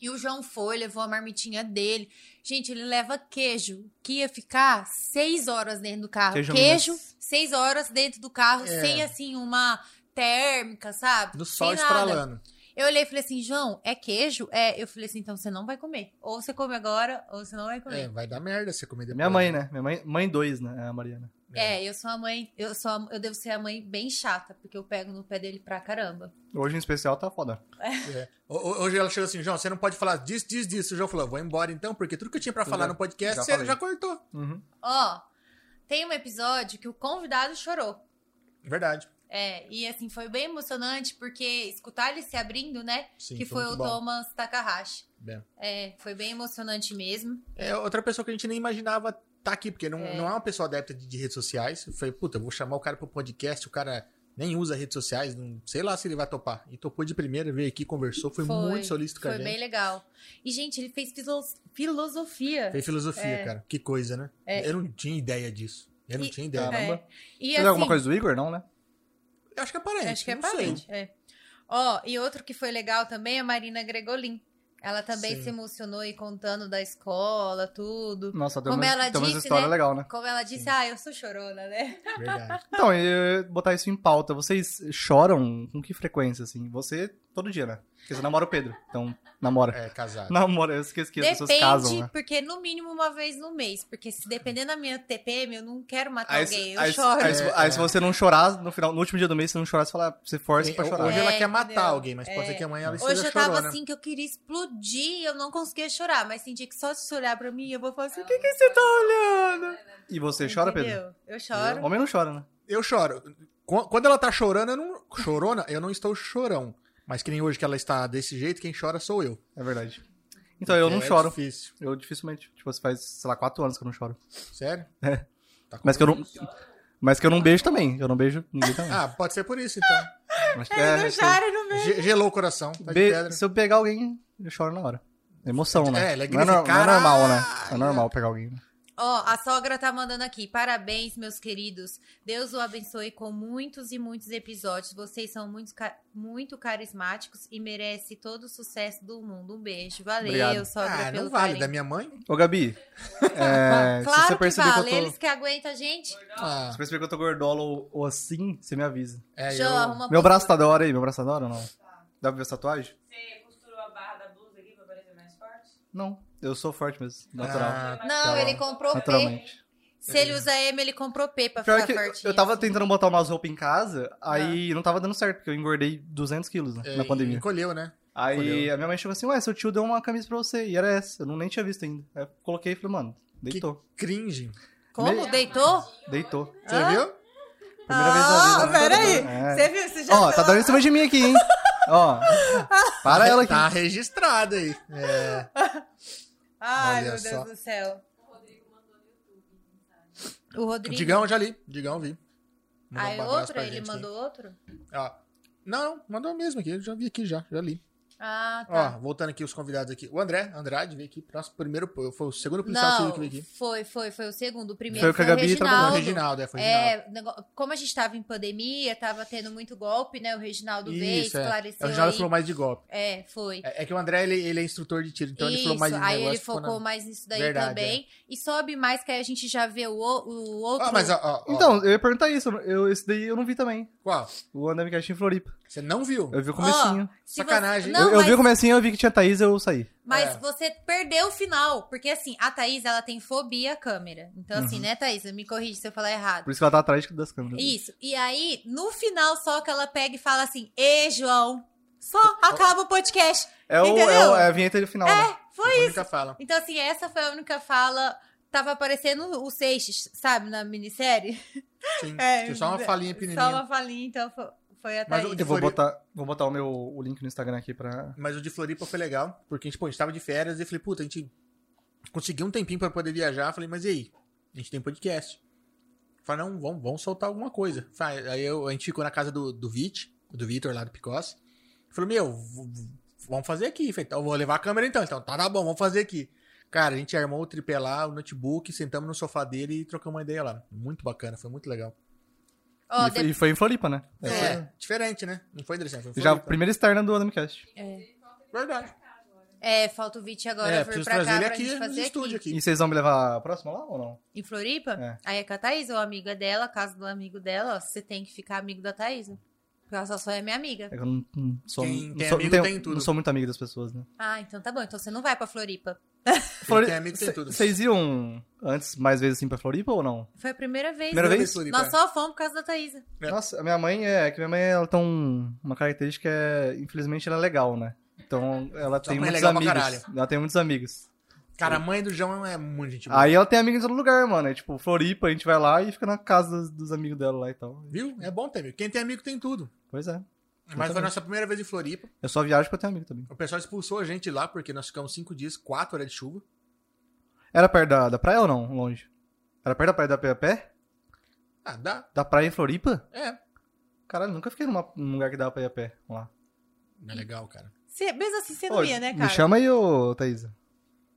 [SPEAKER 1] E o João foi, levou a marmitinha dele. Gente, ele leva queijo, que ia ficar seis horas dentro do carro.
[SPEAKER 3] Queijo
[SPEAKER 1] Queijo, seis horas dentro do carro,
[SPEAKER 2] É.
[SPEAKER 1] sem, assim, uma térmica, sabe?
[SPEAKER 2] No sol estralando.
[SPEAKER 1] Eu olhei e falei assim, João, é queijo? É. Eu falei assim, então você não vai comer. Ou você come agora, ou você não vai
[SPEAKER 2] É,
[SPEAKER 1] comer.
[SPEAKER 2] vai dar merda você comer depois.
[SPEAKER 3] Minha mãe, né? Minha mãe, mãe dois, né? É a Mariana.
[SPEAKER 1] É, eu sou a mãe, eu sou a- eu devo ser a mãe bem chata, porque eu pego no pé dele pra caramba.
[SPEAKER 3] Hoje em especial tá foda.
[SPEAKER 2] É. Ho- Hoje ela chegou assim, João, você não pode falar disso, disso, disso. O João falou, vou embora então, porque tudo que eu tinha pra
[SPEAKER 3] Eu
[SPEAKER 2] falar
[SPEAKER 3] já-
[SPEAKER 2] no podcast,
[SPEAKER 3] já
[SPEAKER 2] você
[SPEAKER 3] falei.
[SPEAKER 2] já cortou.
[SPEAKER 3] Uhum.
[SPEAKER 1] Ó, tem um episódio que o convidado chorou.
[SPEAKER 2] Verdade.
[SPEAKER 1] É, e assim, foi bem emocionante, porque escutar ele se abrindo, né?
[SPEAKER 2] Sim,
[SPEAKER 1] que
[SPEAKER 2] foi
[SPEAKER 1] foi, o
[SPEAKER 2] bom.
[SPEAKER 1] Thomas Takahashi.
[SPEAKER 2] Bem.
[SPEAKER 1] É, foi bem emocionante mesmo.
[SPEAKER 2] É outra pessoa que a gente nem imaginava tá aqui, porque não
[SPEAKER 1] É.
[SPEAKER 2] é, não é uma pessoa adepta de, de redes sociais. Eu falei, puta, eu vou chamar o cara pro podcast, o cara nem usa redes sociais, não sei lá se ele vai topar. E topou de primeira, veio aqui, conversou, foi, muito solícito com a
[SPEAKER 1] Foi
[SPEAKER 2] gente.
[SPEAKER 1] bem legal. E, gente, ele fez filo- filosofia.
[SPEAKER 2] Fez filosofia,
[SPEAKER 1] É.
[SPEAKER 2] cara. Que coisa, né?
[SPEAKER 1] É.
[SPEAKER 2] Eu não tinha ideia disso. Eu não
[SPEAKER 1] E-
[SPEAKER 2] tinha ideia.
[SPEAKER 1] É. E
[SPEAKER 3] Você
[SPEAKER 1] assim,
[SPEAKER 3] alguma coisa do Igor? Não, né?
[SPEAKER 2] Eu acho que é parente.
[SPEAKER 1] Acho que é parente, é. Ó, e outro que foi legal também é a Marina Gregolin. Ela também
[SPEAKER 2] Sim.
[SPEAKER 1] se emocionou aí contando da escola, tudo.
[SPEAKER 3] Nossa, tem
[SPEAKER 1] Como
[SPEAKER 3] uma,
[SPEAKER 1] ela
[SPEAKER 3] tem
[SPEAKER 1] disse,
[SPEAKER 3] histórias
[SPEAKER 1] né?
[SPEAKER 3] legais, né?
[SPEAKER 1] Como ela disse, ah, eu sou chorona, né?
[SPEAKER 2] Verdade.
[SPEAKER 3] Então, e botar isso em pauta. Vocês choram com que frequência, assim? Você, todo dia, né? Porque você namora o Pedro. Então, namora.
[SPEAKER 2] É, casado.
[SPEAKER 3] Namora, eu esqueci que as pessoas
[SPEAKER 1] Depende,
[SPEAKER 3] casam, né?
[SPEAKER 1] porque no mínimo uma vez no mês. Porque se depender da minha TPM, eu não quero matar
[SPEAKER 3] Aí,
[SPEAKER 1] alguém, eu
[SPEAKER 3] aí-
[SPEAKER 1] choro.
[SPEAKER 3] aí se- aí se você não chorar, no final, no último dia do mês, se não chorar, você fala, você força pra chorar.
[SPEAKER 2] Hoje ela
[SPEAKER 1] É,
[SPEAKER 2] quer matar
[SPEAKER 1] entendeu?
[SPEAKER 2] alguém, mas pode
[SPEAKER 1] É.
[SPEAKER 2] ser que amanhã ela
[SPEAKER 1] Hoje
[SPEAKER 2] esteja
[SPEAKER 1] eu tava
[SPEAKER 2] chorona.
[SPEAKER 1] assim que eu queria explodir, eu não conseguia chorar, mas senti que só se olhar pra mim, eu vou falar assim: o que, que você tá olhando?
[SPEAKER 3] E você chora, Pedro?
[SPEAKER 1] Entendeu? Eu choro.
[SPEAKER 3] Homem não chora, né?
[SPEAKER 2] Eu choro. Qu- Quando ela tá chorando, eu não. Chorona, eu não estou chorão. Mas que nem hoje que ela está desse jeito, quem chora sou eu.
[SPEAKER 3] É verdade. Então, eu não
[SPEAKER 2] É
[SPEAKER 3] choro.
[SPEAKER 2] difícil.
[SPEAKER 3] Eu dificilmente. Tipo, faz, sei lá, quatro anos que eu não choro.
[SPEAKER 2] Sério?
[SPEAKER 3] É.
[SPEAKER 2] Tá com
[SPEAKER 3] Mas que eu não. Mas que eu não beijo também. Eu não beijo ninguém também.
[SPEAKER 2] Ah, pode ser por isso, então.
[SPEAKER 3] Acho que é,
[SPEAKER 1] não
[SPEAKER 3] que-
[SPEAKER 1] choro no meio.
[SPEAKER 2] Ge- Gelou o coração. Tá de
[SPEAKER 3] Be-
[SPEAKER 2] pedra.
[SPEAKER 3] Se eu pegar alguém, eu choro na hora. Emoção, né?
[SPEAKER 2] É, ele
[SPEAKER 3] não, é não é normal, né? É normal pegar alguém. né?
[SPEAKER 1] Ó, a sogra tá mandando aqui. Parabéns, meus queridos. Deus o abençoe com muitos e muitos episódios. Vocês são muito, muito carismáticos e merece todo o sucesso do mundo. Um beijo. Valeu,
[SPEAKER 3] Obrigado.
[SPEAKER 1] sogra,
[SPEAKER 2] Ah,
[SPEAKER 1] pelo
[SPEAKER 2] não vale.
[SPEAKER 1] carinho.
[SPEAKER 2] Da minha mãe?
[SPEAKER 3] Ô, Gabi, é, (laughs)
[SPEAKER 1] claro
[SPEAKER 3] você
[SPEAKER 1] que vale.
[SPEAKER 3] que eu tô...
[SPEAKER 1] Eles que aguentam a gente.
[SPEAKER 2] Ah,
[SPEAKER 3] Se você perceber que eu tô gordola ou, ou assim, você me avisa.
[SPEAKER 2] é,
[SPEAKER 1] Jô,
[SPEAKER 2] eu...
[SPEAKER 1] arruma
[SPEAKER 3] Meu braço tá da hora aí? Meu braço tá da hora ou não? Dá pra ver essa tatuagem?
[SPEAKER 4] Você costurou a barra da blusa aqui pra parecer mais forte?
[SPEAKER 3] Não. Eu sou forte mesmo. Natural.
[SPEAKER 2] Ah,
[SPEAKER 1] Não,
[SPEAKER 2] tá
[SPEAKER 1] ele comprou P. Se ele usa M, ele comprou P pra
[SPEAKER 3] Pior
[SPEAKER 1] ficar
[SPEAKER 3] que
[SPEAKER 1] fortinho.
[SPEAKER 3] eu tava tentando botar umas roupas em casa, aí não tava dando certo, porque eu engordei 200 quilos né,
[SPEAKER 2] É,
[SPEAKER 3] na pandemia.
[SPEAKER 2] Encolheu, né?
[SPEAKER 3] Aí
[SPEAKER 2] Escolheu.
[SPEAKER 3] a minha mãe chegou assim, ué, seu tio deu uma camisa pra você. E era essa. Eu não, nem tinha visto ainda. Aí eu coloquei e falei, mano, deitou.
[SPEAKER 2] Cringe.
[SPEAKER 1] Como? Deitou?
[SPEAKER 3] Deitou.
[SPEAKER 2] Você
[SPEAKER 1] Ah?
[SPEAKER 2] viu?
[SPEAKER 3] Primeira vez na vida. né?
[SPEAKER 1] peraí.
[SPEAKER 3] É.
[SPEAKER 1] Você viu? Você já
[SPEAKER 3] Ó, tá dando em cima de mim aqui, hein? Ó. (laughs) Para ela aqui.
[SPEAKER 2] Tá registrado aí. É. (laughs)
[SPEAKER 1] Ai,
[SPEAKER 2] Olha
[SPEAKER 1] meu Deus
[SPEAKER 2] só.
[SPEAKER 1] do céu. O
[SPEAKER 2] O
[SPEAKER 1] Rodrigo.
[SPEAKER 2] Digão, já li. Digão, vi. Mandou
[SPEAKER 1] Ah,
[SPEAKER 2] um
[SPEAKER 1] é outro? Ele
[SPEAKER 2] gente
[SPEAKER 1] mandou outro?
[SPEAKER 2] Não, não, mandou mesmo aqui. Eu já vi aqui já, já li.
[SPEAKER 1] Ah,
[SPEAKER 2] Ó,
[SPEAKER 1] tá.
[SPEAKER 2] voltando aqui os convidados aqui. O André, Andrade veio aqui. Nosso primeiro, foi o segundo policial civil
[SPEAKER 1] Não,
[SPEAKER 2] que veio aqui.
[SPEAKER 1] foi, foi, foi o segundo. O primeiro
[SPEAKER 3] Foi
[SPEAKER 1] foi,
[SPEAKER 3] o que a
[SPEAKER 1] o
[SPEAKER 3] Gabi trabalhou.
[SPEAKER 2] o
[SPEAKER 1] Reginaldo.
[SPEAKER 2] É, foi o Reginaldo.
[SPEAKER 1] É, como a gente tava em pandemia, tava tendo muito golpe, né? O Reginaldo veio,
[SPEAKER 2] Isso, é.
[SPEAKER 1] esclareceu
[SPEAKER 2] O Reginaldo
[SPEAKER 1] aí.
[SPEAKER 2] falou mais de golpe.
[SPEAKER 1] É, foi.
[SPEAKER 2] É, é que o André, ele, ele é instrutor de tiro, então ele
[SPEAKER 1] Isso,
[SPEAKER 2] falou mais de
[SPEAKER 1] aí
[SPEAKER 2] negócio.
[SPEAKER 1] ele focou
[SPEAKER 2] na-
[SPEAKER 1] mais nisso daí
[SPEAKER 2] Verdade,
[SPEAKER 1] também. E sobe mais, que aí a gente já vê o, o- outro...
[SPEAKER 2] Ah, mas ó, ó, ó,
[SPEAKER 3] Então, eu ia perguntar isso. Eu, esse daí eu não vi também.
[SPEAKER 2] qual?
[SPEAKER 3] O Andamicast em Floripa.
[SPEAKER 2] Você não viu?
[SPEAKER 3] Eu vi o comecinho.
[SPEAKER 1] se
[SPEAKER 2] Sacanagem.
[SPEAKER 1] Você... Não,
[SPEAKER 3] eu, eu
[SPEAKER 1] mas,
[SPEAKER 3] vi o comecinho, eu vi que tinha Thaís, eu saí.
[SPEAKER 1] mas
[SPEAKER 2] É.
[SPEAKER 1] você perdeu o final. Porque assim, a Thaís, ela tem fobia à câmera. Então assim,
[SPEAKER 2] Uhum.
[SPEAKER 1] né, Thaís? Me corrige se eu falar errado.
[SPEAKER 3] Por isso que ela tá atrás das câmeras.
[SPEAKER 1] Isso. E aí, no final só que ela pega e fala assim, Ê, João. Só acaba o podcast.
[SPEAKER 3] É, o, é, o- é a vinheta de final, né?
[SPEAKER 1] Foi
[SPEAKER 2] A única fala.
[SPEAKER 1] Então, assim, essa foi a única fala. Tava aparecendo o Seixas, sabe, na minissérie.
[SPEAKER 2] Sim. (laughs)
[SPEAKER 1] É,
[SPEAKER 2] Tinha só uma falinha
[SPEAKER 1] Só
[SPEAKER 2] pequenininha.
[SPEAKER 1] uma falinha, então foi, foi a
[SPEAKER 2] Mas o de
[SPEAKER 3] Eu vou
[SPEAKER 2] Floripa-
[SPEAKER 3] botar, vou botar o meu o link no Instagram aqui pra.
[SPEAKER 2] Mas o de Floripa foi legal, porque a gente, pô, a gente tava de férias e falei, puta, a gente conseguiu um tempinho pra poder viajar. Falei, mas e aí? A gente tem podcast. Falei, não, vamos, vamos soltar alguma coisa. Falei, Aí eu- a gente ficou na casa do, do Vit, do Vitor lá do Picos. Falei, meu, vamos fazer aqui. Eu Falei, então eu vou levar a câmera então. Então tá, tá bom, vamos fazer aqui. Cara, a gente armou o tripé lá, o notebook, sentamos no sofá dele e trocamos uma ideia lá. Muito bacana, foi muito legal.
[SPEAKER 1] Ó,
[SPEAKER 3] e, foi,
[SPEAKER 1] de-
[SPEAKER 3] e foi em Floripa, né?
[SPEAKER 2] É, diferente, né? Não foi André, foi em
[SPEAKER 3] Já a primeira externa do Andamicast.
[SPEAKER 2] Verdade.
[SPEAKER 1] É, falta o Vit agora
[SPEAKER 2] É,
[SPEAKER 1] vir
[SPEAKER 2] preciso
[SPEAKER 1] pra
[SPEAKER 2] trazer
[SPEAKER 1] cá
[SPEAKER 2] ele
[SPEAKER 1] pra
[SPEAKER 2] aqui
[SPEAKER 1] gente
[SPEAKER 2] no
[SPEAKER 1] fazer
[SPEAKER 2] estúdio
[SPEAKER 1] aqui.
[SPEAKER 2] aqui.
[SPEAKER 3] E vocês vão me levar a próxima lá ou não?
[SPEAKER 1] Em Floripa?
[SPEAKER 3] É.
[SPEAKER 1] Aí é com a Thaís, ou amiga dela, caso do amigo dela, ó, você tem que ficar amigo da Thaís. Porque ela só só é minha amiga.
[SPEAKER 3] É que eu não, não sou,
[SPEAKER 2] Quem
[SPEAKER 3] não
[SPEAKER 2] tem
[SPEAKER 3] sou,
[SPEAKER 2] amigo
[SPEAKER 3] não tenho-
[SPEAKER 2] tem tudo.
[SPEAKER 3] não sou muito amigo das pessoas, né?
[SPEAKER 1] Ah, então tá bom. Então você não vai pra Floripa.
[SPEAKER 2] Quem tem amigo tem tudo.
[SPEAKER 3] Vocês iam antes mais vezes assim pra Floripa ou não?
[SPEAKER 1] Foi a primeira vez.
[SPEAKER 3] Primeira
[SPEAKER 1] né?
[SPEAKER 3] vez?
[SPEAKER 2] Floripa,
[SPEAKER 1] Nós
[SPEAKER 2] é.
[SPEAKER 1] só fomos por causa da Thaís.
[SPEAKER 2] É.
[SPEAKER 3] Nossa, a minha mãe é que minha mãe ela tem um- uma característica é, infelizmente ela é legal, né? Então ela tem
[SPEAKER 2] é
[SPEAKER 3] muitos amigos. Ela tem muitos amigos.
[SPEAKER 2] Cara, a mãe do João é muito gente boa.
[SPEAKER 3] Aí ela tem amigos em todo lugar, mano. É tipo, Floripa, a gente vai lá e fica na casa dos, dos amigos dela lá e tal.
[SPEAKER 2] Viu? É bom ter amigo. Quem tem amigo tem tudo.
[SPEAKER 3] Pois é.
[SPEAKER 2] Mas foi a nossa primeira vez em Floripa.
[SPEAKER 3] Eu só viajo pra ter amigo também.
[SPEAKER 2] O pessoal expulsou a gente lá porque nós ficamos cinco dias, quatro horas de chuva.
[SPEAKER 3] Era perto da, da praia ou não? Longe? Era perto da praia da Pé a Pé?
[SPEAKER 2] Ah, dá.
[SPEAKER 3] Da praia em Floripa?
[SPEAKER 2] É.
[SPEAKER 3] Caralho, nunca fiquei numa- num lugar que dava pra ir a pé. Lá.
[SPEAKER 2] É legal, cara.
[SPEAKER 1] Você- mesmo assim, você não
[SPEAKER 3] Ô,
[SPEAKER 1] ia, né,
[SPEAKER 3] Me
[SPEAKER 1] cara?
[SPEAKER 3] chama aí, ô Thaísa.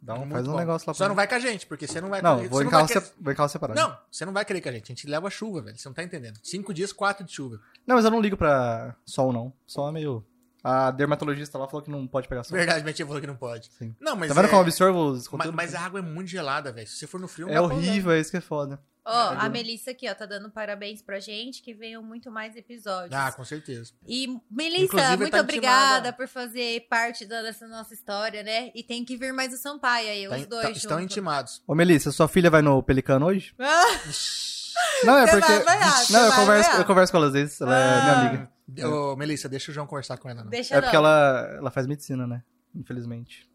[SPEAKER 3] Dá um, faz um
[SPEAKER 2] bom.
[SPEAKER 3] negócio lá
[SPEAKER 2] Só
[SPEAKER 3] pra
[SPEAKER 2] não vai com a gente, porque você não vai
[SPEAKER 3] Não, vou em, carro
[SPEAKER 2] vai
[SPEAKER 3] se- vou em carro separado.
[SPEAKER 2] Não, você não vai querer com a gente. A gente leva chuva, velho. Você não tá entendendo. Cinco dias, quatro de chuva.
[SPEAKER 3] Não, mas eu não ligo pra sol, não. Sol é meio... A dermatologista lá falou que não pode pegar sol.
[SPEAKER 2] Verdade, minha tia falou que não pode.
[SPEAKER 3] Sim.
[SPEAKER 2] Não, mas
[SPEAKER 3] Tá vendo
[SPEAKER 2] é...
[SPEAKER 3] como eu absorvo os
[SPEAKER 2] mas, mas a água é muito gelada, velho. Se você for no frio, não
[SPEAKER 3] É horrível, é isso que é foda.
[SPEAKER 1] Ó,
[SPEAKER 3] É,
[SPEAKER 1] a? Melissa aqui, ó, tá dando parabéns pra gente, que venham muito mais episódios.
[SPEAKER 2] Ah, com certeza.
[SPEAKER 1] E, Melissa,
[SPEAKER 2] Inclusive,
[SPEAKER 1] muito
[SPEAKER 2] tá
[SPEAKER 1] obrigada
[SPEAKER 2] intimada.
[SPEAKER 1] por fazer parte da- dessa nossa história, né? E tem que vir mais o Sampaio aí,
[SPEAKER 2] Tá-
[SPEAKER 1] os dois
[SPEAKER 2] tá- estão intimados.
[SPEAKER 3] Ô, Melissa, sua filha vai no Pelicano hoje? (laughs)
[SPEAKER 1] Ah,
[SPEAKER 3] Não, é
[SPEAKER 1] Você
[SPEAKER 3] porque...
[SPEAKER 1] vai você
[SPEAKER 3] não, eu
[SPEAKER 1] vai
[SPEAKER 3] converso, eu converso com ela às vezes. Ela é minha
[SPEAKER 1] Ah.
[SPEAKER 3] amiga.
[SPEAKER 2] Ô, Melissa, deixa o João conversar com ela, não.
[SPEAKER 1] deixa
[SPEAKER 3] É porque
[SPEAKER 1] não.
[SPEAKER 3] ela, ela faz medicina, né? Infelizmente.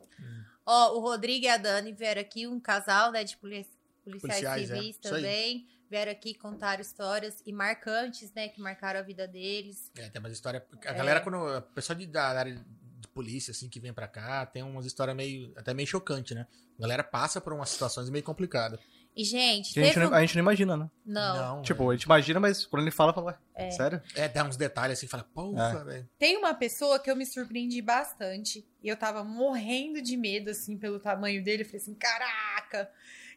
[SPEAKER 1] Ó, o Rodrigo e a Dani vieram aqui, um casal, né, de poli- policiais,
[SPEAKER 2] Policiais, é.
[SPEAKER 1] civis
[SPEAKER 2] aí.
[SPEAKER 1] também. Vieram aqui contar histórias e marcantes, né, que marcaram a vida deles.
[SPEAKER 2] É, tem umas histórias. A galera, quando. A pessoa de, da área de polícia, assim, que vem pra cá, tem umas histórias meio. Até meio chocante, né? A galera passa por umas situações meio complicadas.
[SPEAKER 1] E, gente,
[SPEAKER 3] Que a gente, não,
[SPEAKER 1] um...
[SPEAKER 3] a gente não imagina, né?
[SPEAKER 1] Não.
[SPEAKER 3] Tipo, a gente imagina, mas quando ele fala, fala, ué, sério?
[SPEAKER 2] É, dá uns detalhes assim, fala, porra, velho.
[SPEAKER 1] Tem uma pessoa que eu me surpreendi bastante. E eu tava morrendo de medo, assim, pelo tamanho dele. Eu falei assim, caraca,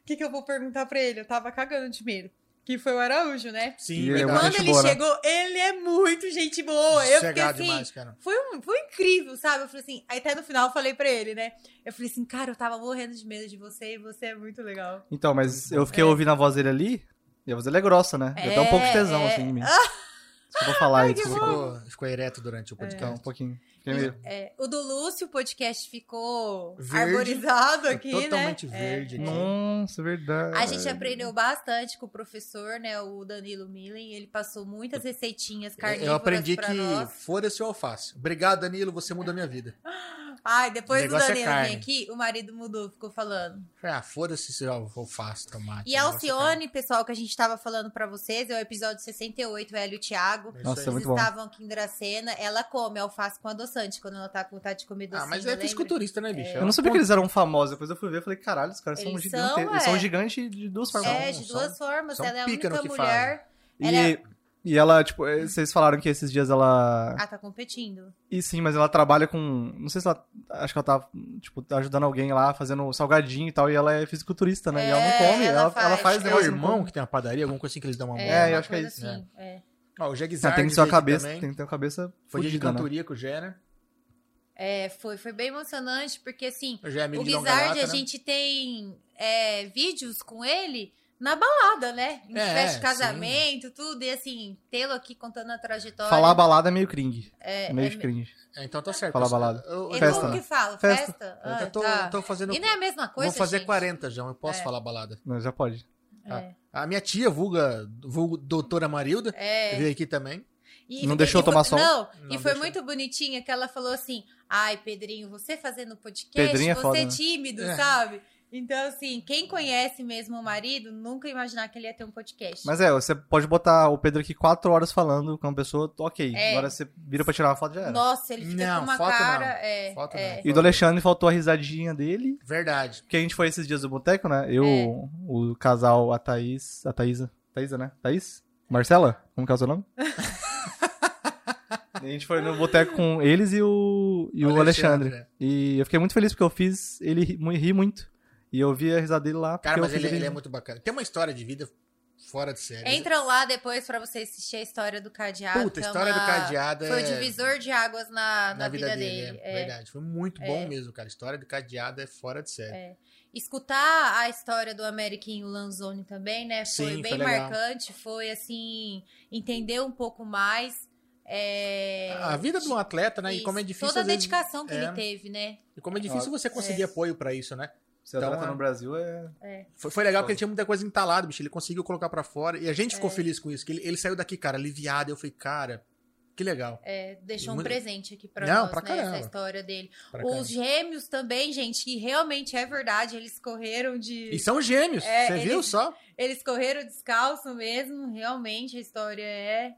[SPEAKER 1] o que, que eu vou perguntar pra ele? Eu tava cagando de medo. Que foi o Araújo, né?
[SPEAKER 2] Sim,
[SPEAKER 3] E
[SPEAKER 1] E
[SPEAKER 3] ele é
[SPEAKER 1] quando
[SPEAKER 3] gente
[SPEAKER 1] ele
[SPEAKER 3] boa, né?
[SPEAKER 1] chegou, ele é muito gente boa. Eu fiquei assim,
[SPEAKER 2] demais, cara.
[SPEAKER 1] foi, um- foi incrível, sabe? Eu falei assim, aí até no final eu falei pra ele, né? Eu falei assim, cara, eu tava morrendo de medo de você e você é muito legal.
[SPEAKER 3] Então, mas eu fiquei
[SPEAKER 1] É.
[SPEAKER 3] ouvindo a voz dele ali, e a voz dele é grossa, né? Deu até um pouco de tesão,
[SPEAKER 1] É,
[SPEAKER 3] assim, em mim. (laughs)
[SPEAKER 1] é. (laughs)
[SPEAKER 3] Desculpa falar desculpa.
[SPEAKER 2] Ficou, ficou ereto durante o podcast.
[SPEAKER 3] Então, um pouquinho.
[SPEAKER 1] É, o do Lúcio, o podcast ficou
[SPEAKER 2] Verde.
[SPEAKER 1] arborizado aqui,
[SPEAKER 2] Totalmente
[SPEAKER 1] né?
[SPEAKER 2] verde
[SPEAKER 1] É,
[SPEAKER 2] aqui.
[SPEAKER 1] é.
[SPEAKER 3] Nossa, é verdade.
[SPEAKER 1] A gente aprendeu bastante com o professor, né? O Danilo Millen. Ele passou muitas receitinhas carnívoras
[SPEAKER 2] Eu aprendi
[SPEAKER 1] pra
[SPEAKER 2] que
[SPEAKER 1] nós.
[SPEAKER 2] foda-se o alface. Obrigado, Danilo, você mudou a minha vida. (laughs)
[SPEAKER 1] Ai,
[SPEAKER 2] O
[SPEAKER 1] depois do
[SPEAKER 2] é
[SPEAKER 1] Danilo
[SPEAKER 2] carne.
[SPEAKER 1] vir aqui, o marido mudou, ficou falando.
[SPEAKER 2] Falei, Ah, foda-se se eu alface, tomate.
[SPEAKER 1] E
[SPEAKER 2] o é.
[SPEAKER 1] Alcione, pessoal, que a gente tava falando pra vocês, é o episódio 68, ela e o Thiago.
[SPEAKER 2] É
[SPEAKER 3] Nossa,
[SPEAKER 2] aí.
[SPEAKER 3] é
[SPEAKER 1] Eles
[SPEAKER 3] muito bom.
[SPEAKER 1] estavam aqui em Dracena, ela come alface com adoçante quando ela tá com vontade de comer docinho,
[SPEAKER 2] Ah, mas é fisiculturista, né, bicho?
[SPEAKER 3] Eu não sabia que eles eram famosos, depois eu fui ver e falei, caralho, os caras são
[SPEAKER 1] Eles
[SPEAKER 3] gigantes.
[SPEAKER 1] são,
[SPEAKER 3] Eles são
[SPEAKER 1] é.
[SPEAKER 3] gigantes de duas formas.
[SPEAKER 1] É, de duas
[SPEAKER 2] são-
[SPEAKER 1] formas.
[SPEAKER 2] são
[SPEAKER 1] Ela é a única mulher.
[SPEAKER 3] E
[SPEAKER 1] Ela é-
[SPEAKER 3] E ela, tipo, eh, vocês falaram que esses dias ela.
[SPEAKER 1] Ah, tá competindo.
[SPEAKER 3] E sim, mas ela trabalha com. Não sei se ela. Acho que ela tá, tipo, ajudando alguém lá, fazendo salgadinho e tal. E ela é fisiculturista, né? e ela não
[SPEAKER 1] É,
[SPEAKER 3] come.
[SPEAKER 1] ela
[SPEAKER 3] Ela,
[SPEAKER 1] faz.
[SPEAKER 3] ela faz
[SPEAKER 2] É o irmão que tem uma padaria, alguma coisa assim que eles dão uma mão.
[SPEAKER 3] É, eu acho que é isso,
[SPEAKER 1] assim, é.
[SPEAKER 2] Ó, o
[SPEAKER 3] Ah,
[SPEAKER 2] Jagzard
[SPEAKER 3] tem que ter uma cabeça,
[SPEAKER 2] também.
[SPEAKER 3] tem que ter uma cabeça
[SPEAKER 2] Foi dia de
[SPEAKER 3] né?
[SPEAKER 2] cantoria com o Gé, né?
[SPEAKER 1] É, foi, foi bem emocionante, porque assim,
[SPEAKER 2] O Gé é amigo
[SPEAKER 1] o Guizard, a
[SPEAKER 2] né?
[SPEAKER 1] gente tem é, vídeos com ele na balada, né? Em
[SPEAKER 2] É,
[SPEAKER 1] festa de
[SPEAKER 2] sim.
[SPEAKER 1] casamento, tudo. E assim, tê-lo aqui contando a trajetória.
[SPEAKER 3] Falar balada é meio cringe.
[SPEAKER 1] é,
[SPEAKER 3] É meio
[SPEAKER 1] é,
[SPEAKER 3] cringe.
[SPEAKER 2] É, então tá certo.
[SPEAKER 3] Fala
[SPEAKER 2] Eu-
[SPEAKER 3] balada.
[SPEAKER 2] Eu, eu,
[SPEAKER 3] Festa,
[SPEAKER 1] como
[SPEAKER 3] né?
[SPEAKER 1] que fala?
[SPEAKER 3] Festa.
[SPEAKER 1] Festa?
[SPEAKER 2] eu
[SPEAKER 1] Ah,
[SPEAKER 2] já tô,
[SPEAKER 1] tá.
[SPEAKER 2] tô fazendo.
[SPEAKER 1] E não é a mesma coisa,
[SPEAKER 2] Vou fazer
[SPEAKER 1] gente?
[SPEAKER 2] 40 já, eu posso
[SPEAKER 1] É.
[SPEAKER 2] falar balada.
[SPEAKER 3] Não, já pode.
[SPEAKER 1] É.
[SPEAKER 2] A minha tia, vulga, vulgo doutora Marilda,
[SPEAKER 1] É.
[SPEAKER 2] veio aqui também.
[SPEAKER 1] E-
[SPEAKER 3] Não
[SPEAKER 1] e-
[SPEAKER 3] deixou
[SPEAKER 1] e
[SPEAKER 3] tomar sol?
[SPEAKER 1] Não,
[SPEAKER 2] Não
[SPEAKER 1] e foi
[SPEAKER 2] deixou.
[SPEAKER 1] muito bonitinha que ela falou assim: ai, Pedrinho, você fazendo podcast,
[SPEAKER 3] Pedrinho é
[SPEAKER 1] você
[SPEAKER 3] foda,
[SPEAKER 1] é
[SPEAKER 3] né?
[SPEAKER 1] tímido,
[SPEAKER 2] É.
[SPEAKER 1] sabe? Então, assim, quem conhece mesmo o marido, nunca ia imaginar que ele ia ter um podcast.
[SPEAKER 3] Mas é, você pode botar o Pedro aqui quatro horas falando com uma pessoa, ok.
[SPEAKER 1] É.
[SPEAKER 3] Agora você vira pra tirar uma foto já era.
[SPEAKER 1] Nossa, ele fica
[SPEAKER 2] Não,
[SPEAKER 1] com uma
[SPEAKER 2] foto não.
[SPEAKER 1] cara. É,
[SPEAKER 2] Foto
[SPEAKER 1] é.
[SPEAKER 2] não.
[SPEAKER 3] E do Alexandre faltou a risadinha dele.
[SPEAKER 2] Verdade.
[SPEAKER 3] Porque a gente foi esses dias do boteco, né? Eu,
[SPEAKER 1] É.
[SPEAKER 3] o casal, a Thaís, a Thaísa. Thaísa, né? Thaís? Marcela? Como que é o seu nome? (laughs) A gente foi no boteco com eles e o, e o,
[SPEAKER 2] O Alexandre,
[SPEAKER 3] Alexandre. E eu fiquei muito feliz porque eu fiz ele ri, rir muito. E eu vi a risada dele lá.
[SPEAKER 2] Cara, mas ele, ele é muito bacana. Tem uma história de vida fora de série.
[SPEAKER 1] Entra lá depois pra você assistir a história do cadeado.
[SPEAKER 2] Puta, a
[SPEAKER 1] é
[SPEAKER 2] história do
[SPEAKER 1] uma-
[SPEAKER 2] cadeado
[SPEAKER 1] Foi
[SPEAKER 2] é-
[SPEAKER 1] o divisor de águas na,
[SPEAKER 2] na,
[SPEAKER 1] na
[SPEAKER 2] vida,
[SPEAKER 1] vida,
[SPEAKER 2] dele.
[SPEAKER 1] dele.
[SPEAKER 2] é,
[SPEAKER 1] é.
[SPEAKER 2] Verdade. Foi muito bom mesmo, cara. A história do cadeado é fora de série.
[SPEAKER 1] escutar a história do Ameriquinho Lanzoni também, né? Foi
[SPEAKER 2] Sim,
[SPEAKER 1] bem
[SPEAKER 2] foi
[SPEAKER 1] marcante, foi assim, entender um pouco mais. é,
[SPEAKER 2] A vida de um atleta, né? E
[SPEAKER 1] isso,
[SPEAKER 2] como é difícil.
[SPEAKER 1] Toda a
[SPEAKER 2] às vezes-
[SPEAKER 1] dedicação que
[SPEAKER 2] é.
[SPEAKER 1] ele teve, né?
[SPEAKER 2] E como é difícil você conseguir apoio pra isso, né?
[SPEAKER 3] Ser
[SPEAKER 2] Então,
[SPEAKER 3] atleta
[SPEAKER 2] é-
[SPEAKER 3] no Brasil é...
[SPEAKER 2] Foi, foi legal porque ele tinha muita coisa entalada, bicho. Ele conseguiu colocar pra fora. E a gente
[SPEAKER 1] É.
[SPEAKER 2] ficou feliz com isso. Que ele, ele saiu daqui, cara, aliviado. Eu falei, cara, que legal.
[SPEAKER 1] É, deixou um
[SPEAKER 2] Muito-
[SPEAKER 1] presente aqui pra
[SPEAKER 2] Não,
[SPEAKER 1] nós,
[SPEAKER 2] pra
[SPEAKER 1] né?
[SPEAKER 2] caramba.
[SPEAKER 1] Essa história dele.
[SPEAKER 2] Pra
[SPEAKER 1] Os
[SPEAKER 2] caramba.
[SPEAKER 1] gêmeos também, gente, que realmente é verdade, eles correram de.
[SPEAKER 2] E são gêmeos.
[SPEAKER 1] É,
[SPEAKER 2] Você viu
[SPEAKER 1] eles-
[SPEAKER 2] só?
[SPEAKER 1] Eles correram descalço mesmo, realmente a história é,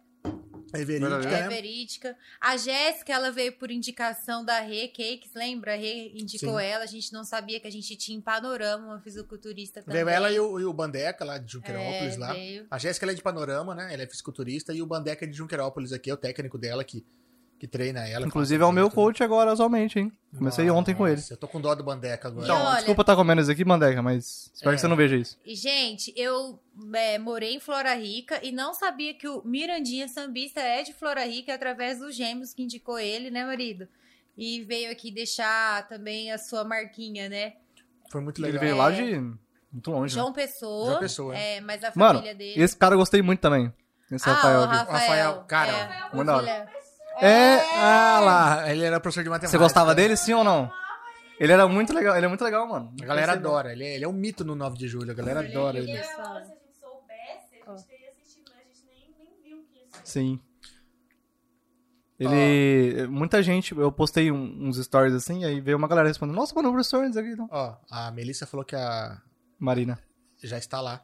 [SPEAKER 2] É verídica,
[SPEAKER 1] é verídica. A Jéssica, ela veio por indicação da Rê Cakes, lembra? A Rê indicou
[SPEAKER 2] Sim.
[SPEAKER 1] ela, a gente não sabia que a gente tinha em Panorama uma fisiculturista também.
[SPEAKER 2] Veio ela e o, e o Bandeca lá de Junquerópolis
[SPEAKER 1] É,
[SPEAKER 2] lá.
[SPEAKER 1] veio.
[SPEAKER 2] A Jéssica ela é de Panorama, né? Ela é fisiculturista. E o Bandeca é de Junquerópolis aqui, é o técnico dela que, que treina ela.
[SPEAKER 3] Inclusive é o meu
[SPEAKER 2] tudo.
[SPEAKER 3] coach agora, atualmente, hein? Comecei ontem com ele.
[SPEAKER 2] Nossa, Eu tô com dó do Bandeca agora.
[SPEAKER 3] Então,
[SPEAKER 1] olha-
[SPEAKER 3] desculpa estar comendo isso aqui, Mandeca, mas espero
[SPEAKER 2] É.
[SPEAKER 3] que você não veja isso.
[SPEAKER 1] E, gente, eu é, morei em Flora Rica e não sabia que o Mirandinha Sambista é de Flora Rica através dos gêmeos que indicou ele, né, marido? E veio aqui deixar também a sua marquinha, né?
[SPEAKER 2] Foi muito
[SPEAKER 3] Ele
[SPEAKER 2] legal.
[SPEAKER 3] veio lá de muito longe, né?
[SPEAKER 1] João Pessoa.
[SPEAKER 2] João Pessoa,
[SPEAKER 1] É, mas a
[SPEAKER 3] Mano,
[SPEAKER 1] família dele.
[SPEAKER 3] esse cara eu gostei muito também. Esse
[SPEAKER 1] ah,
[SPEAKER 3] Rafael
[SPEAKER 1] o
[SPEAKER 3] aqui.
[SPEAKER 1] Rafael.
[SPEAKER 2] Rafael, cara,
[SPEAKER 1] é,
[SPEAKER 3] muito
[SPEAKER 1] filho-
[SPEAKER 3] É,
[SPEAKER 2] Ah lá, ele era professor de matemática.
[SPEAKER 3] Você gostava dele, sim ou não? Ele era muito legal, ele é muito legal, mano.
[SPEAKER 2] A galera
[SPEAKER 3] Não sei,
[SPEAKER 2] adora. Ele é, ele é um mito no 9 de julho. A galera
[SPEAKER 1] Ele é
[SPEAKER 2] adora ele.
[SPEAKER 4] E
[SPEAKER 1] Pessoal.
[SPEAKER 4] Ana, se a gente soubesse, a
[SPEAKER 1] Ó.
[SPEAKER 4] gente teria assistido, mas a gente nem, nem viu que isso.
[SPEAKER 3] Sim. Ele. Muita gente. Eu postei um- uns stories assim, aí veio uma galera respondendo: Nossa, mano, o professor, não sei o que. Não.
[SPEAKER 2] Ó, a Melissa falou que a
[SPEAKER 3] Marina.
[SPEAKER 2] já está lá.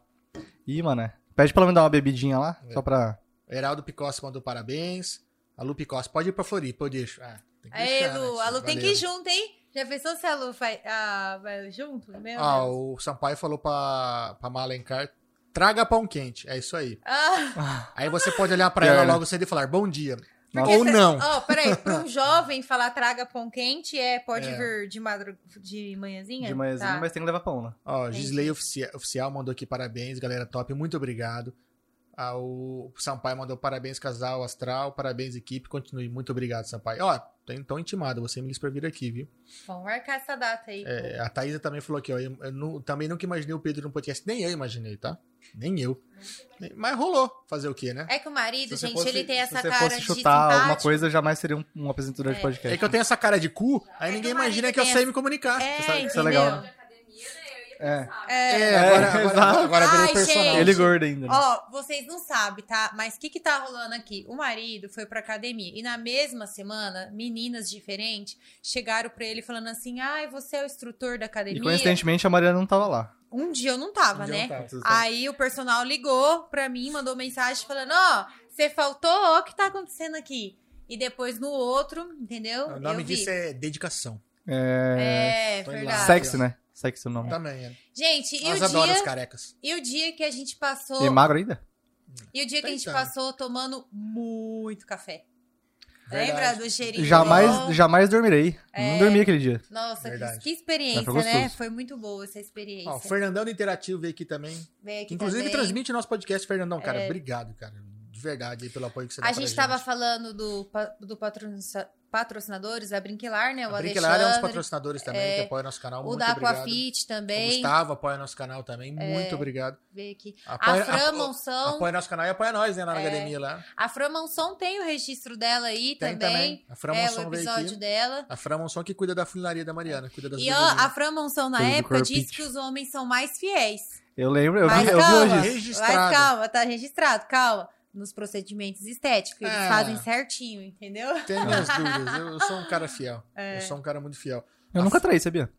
[SPEAKER 3] Ih, mano. é. Pede pra ela me dar uma bebidinha lá,
[SPEAKER 2] É.
[SPEAKER 3] só pra.
[SPEAKER 2] Heraldo Picossi mandou parabéns. A Lu Picossi, pode ir pra Floripa, eu deixo. Ah, tem que
[SPEAKER 1] Aí,
[SPEAKER 2] deixar,
[SPEAKER 1] Lu,
[SPEAKER 2] né?
[SPEAKER 1] a Lu tem que ir junto, hein? Já pensou se a Lu vai, ah, vai junto? Meu
[SPEAKER 2] Ah,
[SPEAKER 1] Deus.
[SPEAKER 2] o Sampaio falou pra, pra Malencar, traga pão quente. É isso aí.
[SPEAKER 1] Ah, (laughs)
[SPEAKER 2] Aí você pode olhar pra ela logo cedo e falar, bom dia.
[SPEAKER 3] Nossa.
[SPEAKER 2] Ou não.
[SPEAKER 1] Ó, peraí, (laughs) pra um jovem falar traga pão quente, é, pode
[SPEAKER 2] É.
[SPEAKER 1] vir de, madru... de manhãzinha?
[SPEAKER 3] De manhãzinha,
[SPEAKER 1] Tá.
[SPEAKER 3] mas tem que levar pão, né?
[SPEAKER 2] Ó. Gisley Oficial, Oficial mandou aqui parabéns, galera top, muito obrigado. Ah, o Sampaio mandou parabéns, casal astral, parabéns, equipe, continue. Muito obrigado, Sampaio. Ó, tô, tô intimado, você me disse pra vir aqui, viu?
[SPEAKER 1] Vamos marcar essa data aí.
[SPEAKER 2] É, a Thaisa também falou aqui, ó, eu, eu nu- também nunca imaginei o Pedro no podcast, nem eu imaginei, tá? Nem eu. Mas rolou, fazer o quê, né?
[SPEAKER 1] É que o marido, gente,
[SPEAKER 3] fosse-
[SPEAKER 1] ele tem essa
[SPEAKER 3] Se você
[SPEAKER 1] cara
[SPEAKER 3] fosse
[SPEAKER 1] de
[SPEAKER 3] chutar alguma coisa, jamais seria um, um apresentador de
[SPEAKER 1] É.
[SPEAKER 3] podcast.
[SPEAKER 2] É que eu tenho essa cara de cu, aí
[SPEAKER 1] É
[SPEAKER 2] ninguém imagina que eu sei
[SPEAKER 1] essa-
[SPEAKER 2] me comunicar.
[SPEAKER 1] É,
[SPEAKER 3] Você sabe que isso é legal, né?
[SPEAKER 4] De academia, né? Eu ia
[SPEAKER 3] É.
[SPEAKER 4] pensar.
[SPEAKER 1] É.
[SPEAKER 2] É, agora, (laughs) agora,
[SPEAKER 3] exato.
[SPEAKER 2] agora virei
[SPEAKER 1] Ai,
[SPEAKER 2] personagem.
[SPEAKER 1] gente.
[SPEAKER 3] Ele gordo ainda. né?
[SPEAKER 1] Ó, vocês não sabem, tá? Mas o que que tá rolando aqui? O marido foi pra academia e na mesma semana, meninas diferentes chegaram pra ele falando assim: ai, você é o instrutor da
[SPEAKER 3] E
[SPEAKER 1] academia?
[SPEAKER 3] coincidentemente a Mariana não tava lá.
[SPEAKER 1] Um dia eu não tava,
[SPEAKER 2] Um
[SPEAKER 1] né?
[SPEAKER 2] não tava.
[SPEAKER 1] Aí o personal ligou pra mim, mandou mensagem falando: ó, você faltou, ó, o que tá acontecendo aqui? E depois no outro, entendeu?
[SPEAKER 2] O nome
[SPEAKER 1] eu vi.
[SPEAKER 2] disso é dedicação.
[SPEAKER 3] É...
[SPEAKER 1] É, verdade.
[SPEAKER 2] lá.
[SPEAKER 3] Sexy, né? Sexy o nome.
[SPEAKER 2] Também, é.
[SPEAKER 1] Gente, e
[SPEAKER 2] Nós
[SPEAKER 1] o, dia,
[SPEAKER 2] carecas.
[SPEAKER 1] e o dia que a gente passou.
[SPEAKER 3] E magro ainda?
[SPEAKER 1] E o dia que a gente passou tomando muito café.
[SPEAKER 2] Verdade.
[SPEAKER 1] Lembra do cheirinho?
[SPEAKER 3] Jamais, jamais dormirei. Não dormi aquele dia.
[SPEAKER 1] Nossa, que, que experiência,
[SPEAKER 3] foi
[SPEAKER 1] né? Foi muito boa essa experiência.
[SPEAKER 2] Ó, o Fernandão do Interativo veio aqui também.
[SPEAKER 1] Veio aqui
[SPEAKER 2] Inclusive,
[SPEAKER 1] também. É.
[SPEAKER 2] transmite o nosso podcast, Fernandão. Cara, obrigado, cara. De verdade, aí, pelo apoio que você dá
[SPEAKER 1] A gente tava falando do, do patrocina- patrocinadores, a Brinquilar, né? O
[SPEAKER 2] A Brinquelar é um dos
[SPEAKER 1] Alexandre,
[SPEAKER 2] patrocinadores também, que apoia nosso canal.
[SPEAKER 1] o
[SPEAKER 2] Muito
[SPEAKER 1] da
[SPEAKER 2] obrigado.
[SPEAKER 1] Aquafit
[SPEAKER 2] O
[SPEAKER 1] também.
[SPEAKER 2] Gustavo apoia nosso canal também. Muito obrigado.
[SPEAKER 1] Veio aqui.
[SPEAKER 2] Apoia-
[SPEAKER 1] a Fran Monção.
[SPEAKER 2] Apoia nosso canal e apoia nós, né? Na
[SPEAKER 1] É.
[SPEAKER 2] academia lá.
[SPEAKER 1] A Fran Monção tem o registro dela aí
[SPEAKER 2] Tem
[SPEAKER 1] também.
[SPEAKER 2] também. A Fran
[SPEAKER 1] é
[SPEAKER 2] Monção
[SPEAKER 1] o
[SPEAKER 2] veio
[SPEAKER 1] episódio
[SPEAKER 2] aqui.
[SPEAKER 1] dela.
[SPEAKER 2] A Fran Monson que cuida da funilaria da Mariana, cuida das
[SPEAKER 1] E ó, a Fran Monção na
[SPEAKER 3] Coisa
[SPEAKER 1] época disse que os homens são mais fiéis.
[SPEAKER 3] Eu lembro, eu
[SPEAKER 1] mas
[SPEAKER 3] vi, eu vi
[SPEAKER 1] calma,
[SPEAKER 3] hoje
[SPEAKER 1] mas calma, tá registrado, calma. Nos procedimentos estéticos, eles
[SPEAKER 2] Ah.
[SPEAKER 1] fazem certinho, entendeu?
[SPEAKER 2] Tem minhas (laughs) dúvidas. Eu, eu sou um cara fiel.
[SPEAKER 1] É.
[SPEAKER 2] Eu sou um cara muito fiel.
[SPEAKER 3] Eu nunca traí, sabia?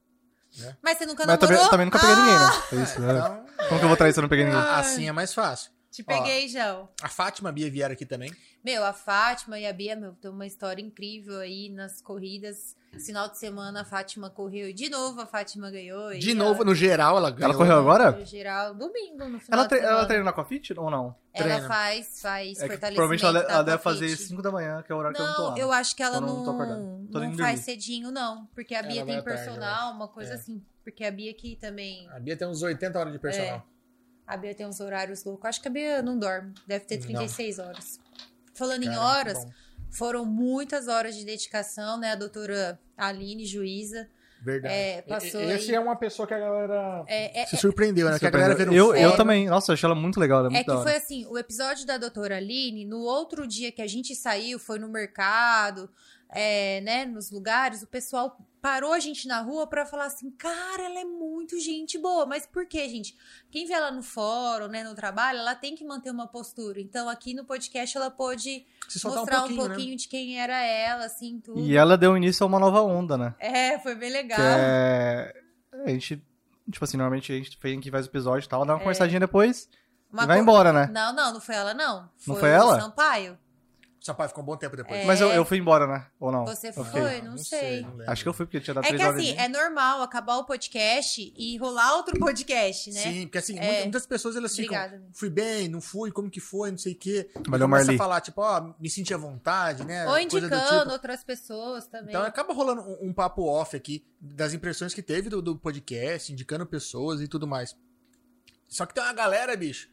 [SPEAKER 1] Mas você nunca
[SPEAKER 3] Mas também,
[SPEAKER 1] namorou?
[SPEAKER 3] também nunca peguei
[SPEAKER 1] ah,
[SPEAKER 3] ninguém, né? É isso, né?
[SPEAKER 2] Então,
[SPEAKER 3] Como que eu vou trair se eu não peguei ninguém?
[SPEAKER 2] assim é mais fácil.
[SPEAKER 1] Te peguei, João.
[SPEAKER 2] A Fátima e a Bia vieram aqui também.
[SPEAKER 1] Meu, a Fátima e a Bia, meu, tem uma história incrível aí nas corridas. Final de semana a Fátima correu e de novo a Fátima ganhou. e
[SPEAKER 2] De novo,
[SPEAKER 1] ela-
[SPEAKER 2] no geral, ela ganhou.
[SPEAKER 3] Ela correu agora?
[SPEAKER 1] No geral, domingo, no final
[SPEAKER 3] Ela,
[SPEAKER 1] de
[SPEAKER 3] tre
[SPEAKER 1] semana.
[SPEAKER 3] ela treina na Aquafit ou não?
[SPEAKER 1] Ela
[SPEAKER 2] treina.
[SPEAKER 1] faz, faz
[SPEAKER 3] É que
[SPEAKER 1] fortalecimento
[SPEAKER 3] provavelmente ela,
[SPEAKER 1] da
[SPEAKER 3] ela deve fazer 5 da manhã, que é o horário que eu não tô lá.
[SPEAKER 1] Não, eu acho que ela
[SPEAKER 3] Então não
[SPEAKER 1] não,
[SPEAKER 3] tô acordado. Tô
[SPEAKER 1] não
[SPEAKER 3] indo
[SPEAKER 1] faz
[SPEAKER 3] dormir.
[SPEAKER 1] cedinho, não. Porque a
[SPEAKER 2] Ela
[SPEAKER 1] Bia
[SPEAKER 2] vai
[SPEAKER 1] tem
[SPEAKER 2] à tarde, eu
[SPEAKER 1] personal, uma coisa
[SPEAKER 2] É.
[SPEAKER 1] assim. Porque a Bia aqui também.
[SPEAKER 2] A Bia tem uns 80 horas de personal.
[SPEAKER 1] A Bia tem uns horários loucos. Acho que a Bia não dorme. Deve ter
[SPEAKER 2] Não.
[SPEAKER 1] 36 horas. Falando em
[SPEAKER 2] Cara,
[SPEAKER 1] horas,
[SPEAKER 2] bom.
[SPEAKER 1] foram muitas horas de dedicação, né? A doutora Aline, juíza.
[SPEAKER 2] Verdade.
[SPEAKER 1] É, passou
[SPEAKER 2] E- Esse
[SPEAKER 1] aí.
[SPEAKER 2] é uma pessoa que a galera
[SPEAKER 1] É, é-
[SPEAKER 2] se surpreendeu, né?
[SPEAKER 3] Se
[SPEAKER 2] Que a galera no
[SPEAKER 3] eu, eu também. Nossa, eu achei ela muito legal. Ela é
[SPEAKER 1] É
[SPEAKER 3] muito
[SPEAKER 1] que foi assim, o episódio da doutora Aline, no outro dia que a gente saiu, foi no mercado, é, né, nos lugares, o pessoal parou a gente na rua pra falar assim, cara, ela é muito gente boa. Mas por quê, gente? Quem vê ela no fórum, né, no trabalho, ela tem que manter uma postura. Então, aqui no podcast, ela pôde mostrar
[SPEAKER 2] um pouquinho,
[SPEAKER 1] pouquinho
[SPEAKER 2] né?
[SPEAKER 1] de quem era ela, assim, tudo.
[SPEAKER 3] E ela deu início a uma nova onda, né?
[SPEAKER 1] É, foi bem legal.
[SPEAKER 3] Que é. A gente. Tipo assim, normalmente a gente vem aqui faz o episódio e tal, dá uma conversadinha depois
[SPEAKER 1] Uma
[SPEAKER 3] e vai
[SPEAKER 1] co-
[SPEAKER 3] embora, né?
[SPEAKER 1] Não, não, não foi ela, não.
[SPEAKER 3] Não
[SPEAKER 1] Foi,
[SPEAKER 3] foi
[SPEAKER 1] o
[SPEAKER 3] ela?
[SPEAKER 1] Sampaio.
[SPEAKER 2] Sampaio ficou um bom tempo depois.
[SPEAKER 1] É.
[SPEAKER 3] Mas eu, eu fui embora, né? Ou não?
[SPEAKER 1] Você foi?
[SPEAKER 3] fiquei.
[SPEAKER 1] não sei.
[SPEAKER 2] não.
[SPEAKER 3] Acho que eu fui, porque tinha dado
[SPEAKER 1] É
[SPEAKER 3] três
[SPEAKER 1] que
[SPEAKER 3] horas.
[SPEAKER 1] assim,
[SPEAKER 3] e meia.
[SPEAKER 1] é normal acabar o podcast e rolar outro podcast, né?
[SPEAKER 2] Sim, porque assim,
[SPEAKER 1] É.
[SPEAKER 2] muitas, pessoas elas ficam.
[SPEAKER 1] Obrigada.
[SPEAKER 2] Fui bem, não fui, como que foi, não sei o quê. E
[SPEAKER 3] Valeu,
[SPEAKER 2] começa a falar, tipo, ó, me senti à vontade, né?
[SPEAKER 1] Ou
[SPEAKER 2] coisa do
[SPEAKER 1] indicando
[SPEAKER 2] tipo.
[SPEAKER 1] outras pessoas também.
[SPEAKER 2] Então acaba rolando um, um papo off aqui das impressões que teve do, do podcast, indicando pessoas e tudo mais. Só que tem uma galera, bicho,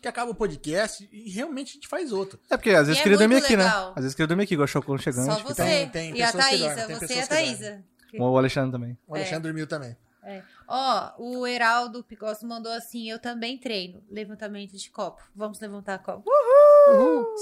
[SPEAKER 2] que acaba o podcast e realmente a gente faz outro.
[SPEAKER 3] É porque às vezes
[SPEAKER 1] E é
[SPEAKER 3] queria dormir aqui,
[SPEAKER 1] legal.
[SPEAKER 3] né? Às vezes queria dormir aqui, igual chocou chegando.
[SPEAKER 1] Só
[SPEAKER 3] que
[SPEAKER 1] você.
[SPEAKER 2] Tem- tem
[SPEAKER 1] e a Thaísa.
[SPEAKER 2] dormem,
[SPEAKER 1] você e a. Thaísa.
[SPEAKER 3] O Alexandre também.
[SPEAKER 2] O Alexandre dormiu também.
[SPEAKER 1] É. Ó, o Heraldo Picosso mandou assim: eu também treino. Levantamento de copo. Vamos levantar copo.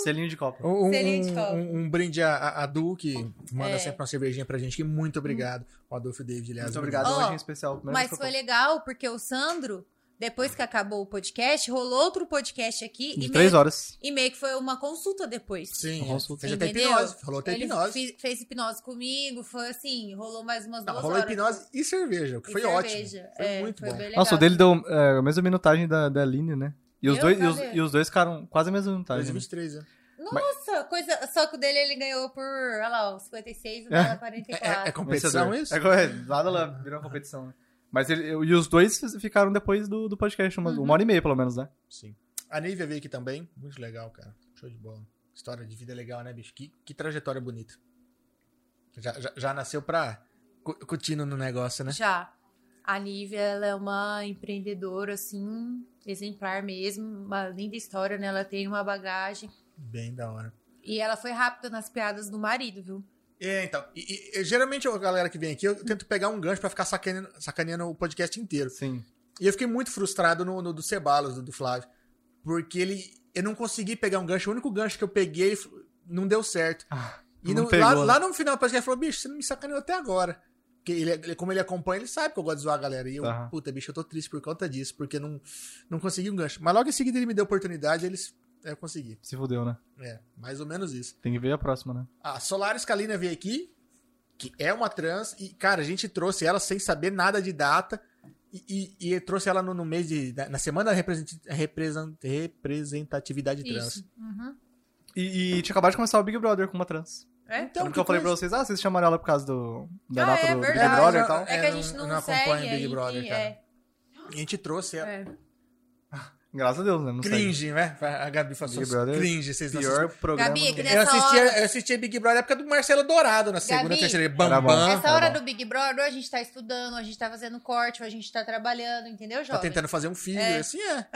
[SPEAKER 3] Selinho de copo.
[SPEAKER 2] Um,
[SPEAKER 1] Selinho de copo.
[SPEAKER 2] um- um brinde a, a, Du, que manda
[SPEAKER 1] É.
[SPEAKER 2] sempre uma cervejinha pra gente, que muito obrigado. O Adolfo David, aliás.
[SPEAKER 3] Muito obrigado, hoje em especial.
[SPEAKER 1] Mas foi legal porque o Sandro, depois que acabou o podcast, rolou outro podcast aqui
[SPEAKER 3] De
[SPEAKER 1] e
[SPEAKER 3] três
[SPEAKER 1] meio,
[SPEAKER 3] horas.
[SPEAKER 1] e meio que foi uma consulta depois.
[SPEAKER 2] Sim,
[SPEAKER 3] Uma
[SPEAKER 2] é.
[SPEAKER 3] consulta.
[SPEAKER 2] fez até hipnose. Rolou até
[SPEAKER 1] Ele
[SPEAKER 2] hipnose.
[SPEAKER 1] fi- fez hipnose comigo, foi assim, rolou mais umas
[SPEAKER 2] Não,
[SPEAKER 1] duas
[SPEAKER 2] rolou
[SPEAKER 1] horas.
[SPEAKER 2] hipnose e cerveja, o que
[SPEAKER 1] E
[SPEAKER 2] foi
[SPEAKER 1] cerveja.
[SPEAKER 2] ótimo. Foi
[SPEAKER 1] É,
[SPEAKER 2] muito
[SPEAKER 1] foi
[SPEAKER 2] bom.
[SPEAKER 3] Nossa, o dele deu é, a mesma minutagem da, da Aline, né? E os,
[SPEAKER 1] Eu?
[SPEAKER 3] dois, e, os, e os dois ficaram quase a mesma minutagem. né?
[SPEAKER 2] 2023, né?
[SPEAKER 1] Nossa, coisa. Só que o dele ele ganhou por, olha lá, ó, 56 e o dela 44.
[SPEAKER 2] É, é competição
[SPEAKER 3] Vencedor.
[SPEAKER 2] isso?
[SPEAKER 3] É, lá virou uma competição. né? Mas ele, e os dois ficaram depois do, do podcast, uma,
[SPEAKER 1] Uhum.
[SPEAKER 3] uma hora e meia, pelo menos, né?
[SPEAKER 2] Sim. A Nívia veio aqui também. Muito legal, cara. Show de bola. História de vida legal, né, bicho? Que, que trajetória bonita. Já, já, já nasceu pra cu- curtindo no negócio, né?
[SPEAKER 1] Já. A Nívia, ela é uma empreendedora, assim, exemplar mesmo. Uma linda história, né? Ela tem uma bagagem.
[SPEAKER 2] Bem da hora.
[SPEAKER 1] E ela foi rápida nas piadas do marido, viu?
[SPEAKER 2] É, então. E, e- geralmente a galera que vem aqui, eu tento pegar um gancho pra ficar sacaneando, sacaneando o podcast inteiro.
[SPEAKER 3] Sim.
[SPEAKER 2] E eu fiquei muito frustrado no, no do Cebalos, do, do Flávio. Porque ele. Eu não consegui pegar um gancho. O único gancho que eu peguei não deu certo. e
[SPEAKER 3] não pegou,
[SPEAKER 2] lá,
[SPEAKER 3] né?
[SPEAKER 2] lá no final do podcast ele falou: bicho, você não me sacaneou até agora. Porque ele, como ele acompanha, ele sabe que eu gosto de zoar a galera. E eu, puta, bicho, eu tô triste por conta disso, porque não, não consegui um gancho. Mas logo em seguida ele me deu oportunidade, eles. É, Eu consegui.
[SPEAKER 3] Se fudeu, né?
[SPEAKER 2] É, mais ou menos isso.
[SPEAKER 3] Tem que ver a próxima, né?
[SPEAKER 2] A Solaris Kalina veio aqui, que é uma trans, e, cara, a gente trouxe ela sem saber nada de data. E, e- e trouxe ela no, no mês de. na- Na semana da represent- represent- representatividade trans.
[SPEAKER 1] Isso. Uhum.
[SPEAKER 3] E, e tinha acabado de começar o Big Brother com uma trans.
[SPEAKER 1] É?
[SPEAKER 2] Então,
[SPEAKER 3] Lembra que eu falei pra vocês, ah, vocês chamaram ela por causa do, da
[SPEAKER 1] Ah,
[SPEAKER 3] data
[SPEAKER 1] é
[SPEAKER 3] do, do Big
[SPEAKER 1] verdade.
[SPEAKER 3] Brother
[SPEAKER 2] É,
[SPEAKER 3] e tal.
[SPEAKER 1] É que
[SPEAKER 2] É,
[SPEAKER 1] a gente
[SPEAKER 2] não-
[SPEAKER 1] não,
[SPEAKER 2] acompanha Big
[SPEAKER 1] aí,
[SPEAKER 2] Brother, cara.
[SPEAKER 1] é.
[SPEAKER 2] A gente trouxe ela.
[SPEAKER 1] É.
[SPEAKER 3] Graças a Deus, né? Não.
[SPEAKER 2] Cringe, né? A Gabi falou
[SPEAKER 3] Big Brother,
[SPEAKER 2] cringe, vocês não
[SPEAKER 3] Pior programa.
[SPEAKER 1] Gabi, é que
[SPEAKER 2] Eu
[SPEAKER 1] Nessa
[SPEAKER 2] assistia,
[SPEAKER 1] hora-
[SPEAKER 2] eu assistia Big Brother na época do Marcelo Dourado, na segunda,
[SPEAKER 1] Gabi,
[SPEAKER 2] terceira. Bambam.
[SPEAKER 1] Essa
[SPEAKER 3] tá
[SPEAKER 1] hora
[SPEAKER 3] bom.
[SPEAKER 1] do Big Brother, ou a gente tá estudando, ou a gente tá fazendo corte, ou a gente tá trabalhando, entendeu,
[SPEAKER 2] Tá
[SPEAKER 1] jovem?
[SPEAKER 2] tentando fazer um filho,
[SPEAKER 1] É.
[SPEAKER 2] assim é.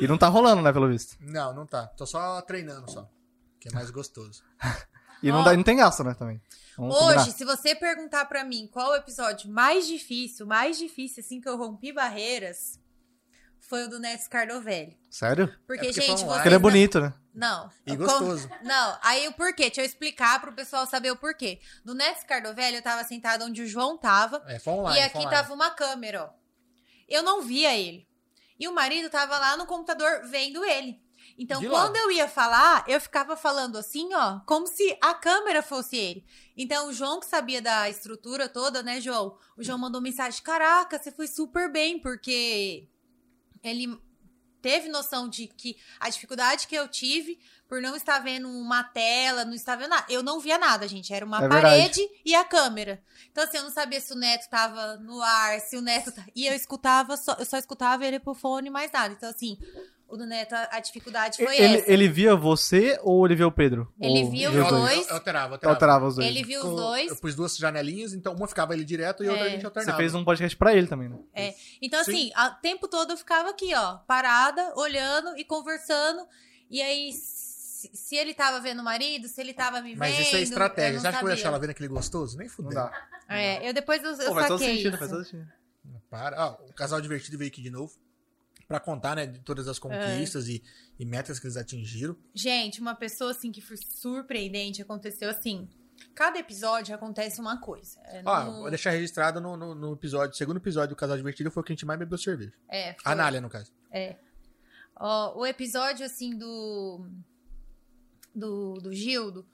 [SPEAKER 3] E não tá rolando, né, pelo visto.
[SPEAKER 2] Não, não tá. Tô só treinando só. Que é mais gostoso. (laughs)
[SPEAKER 3] E não, dá, não tem gasto, né, também. Vamos
[SPEAKER 1] Hoje,
[SPEAKER 3] combinar.
[SPEAKER 1] se você perguntar pra mim qual o episódio mais difícil, mais difícil, assim, que eu rompi barreiras, foi o do Neto Scardovelli.
[SPEAKER 3] Sério?
[SPEAKER 1] Porque,
[SPEAKER 2] É porque
[SPEAKER 1] gente,
[SPEAKER 2] online.
[SPEAKER 3] Porque ele é bonito, né?
[SPEAKER 1] Não.
[SPEAKER 2] E gostoso.
[SPEAKER 1] Não, aí o porquê? Deixa eu explicar pro pessoal saber o porquê. Do Neto Scardovelli, eu tava sentada onde o João tava,
[SPEAKER 2] É, foi online.
[SPEAKER 1] e
[SPEAKER 2] foi
[SPEAKER 1] aqui
[SPEAKER 2] online.
[SPEAKER 1] tava uma câmera, ó. Eu não via ele. E o marido tava lá no computador vendo ele. Então,
[SPEAKER 2] De
[SPEAKER 1] quando
[SPEAKER 2] lado.
[SPEAKER 1] eu ia falar, eu ficava falando assim, ó, como se a câmera fosse ele. Então, o João, que sabia da estrutura toda, né, João? O João mandou mensagem: Caraca, você foi super bem, porque ele teve noção de que a dificuldade que eu tive por não estar vendo uma tela, não estar vendo nada. Eu não via nada, gente. Era uma
[SPEAKER 3] É verdade.
[SPEAKER 1] parede e a câmera. Então, assim, eu não sabia se o Neto tava no ar, se o Neto. tá- E eu escutava, só, eu só escutava ele por fone mais nada. Então, assim, o do Neto, a, dificuldade foi
[SPEAKER 3] Ele,
[SPEAKER 1] essa.
[SPEAKER 3] ele via você ou ele via o Pedro?
[SPEAKER 1] Ele
[SPEAKER 3] Ou
[SPEAKER 1] via
[SPEAKER 3] via
[SPEAKER 1] os dois.
[SPEAKER 2] Eu, eu alterava, alterava.
[SPEAKER 3] alterava os dois.
[SPEAKER 1] Ele viu os dois.
[SPEAKER 2] Eu pus duas janelinhas, então uma ficava ele direto e a outra
[SPEAKER 1] É.
[SPEAKER 2] a gente
[SPEAKER 3] Você
[SPEAKER 2] alternava.
[SPEAKER 3] fez um podcast pra ele também, né?
[SPEAKER 1] Então,
[SPEAKER 2] Sim.
[SPEAKER 1] assim, o tempo todo eu ficava aqui, ó, parada, olhando e conversando. E aí, se, se ele tava vendo o marido, se ele tava me vendo.
[SPEAKER 2] Mas isso é estratégia.
[SPEAKER 1] não
[SPEAKER 2] Você acha que eu vou deixar ela vendo aquele gostoso? Nem
[SPEAKER 3] Não
[SPEAKER 2] fudeu.
[SPEAKER 3] dá.
[SPEAKER 1] É, eu depois eu, eu
[SPEAKER 3] Pô, faz todo
[SPEAKER 1] saquei
[SPEAKER 3] sentido,
[SPEAKER 1] isso.
[SPEAKER 3] faz todo sentido.
[SPEAKER 2] Para. Ó, o casal divertido veio aqui de novo. Pra contar, né, de todas as conquistas e, e metas que eles atingiram.
[SPEAKER 1] Gente, uma pessoa assim que foi surpreendente aconteceu assim. Cada episódio acontece uma coisa. É,
[SPEAKER 2] Ó,
[SPEAKER 1] no-
[SPEAKER 2] vou deixar registrado no, no, no episódio, segundo episódio do Casal Divertido foi o que a gente mais bebeu cerveja.
[SPEAKER 1] é, foi-
[SPEAKER 2] A Nália, no caso.
[SPEAKER 1] Ó, o episódio, assim, do. Do, do Gildo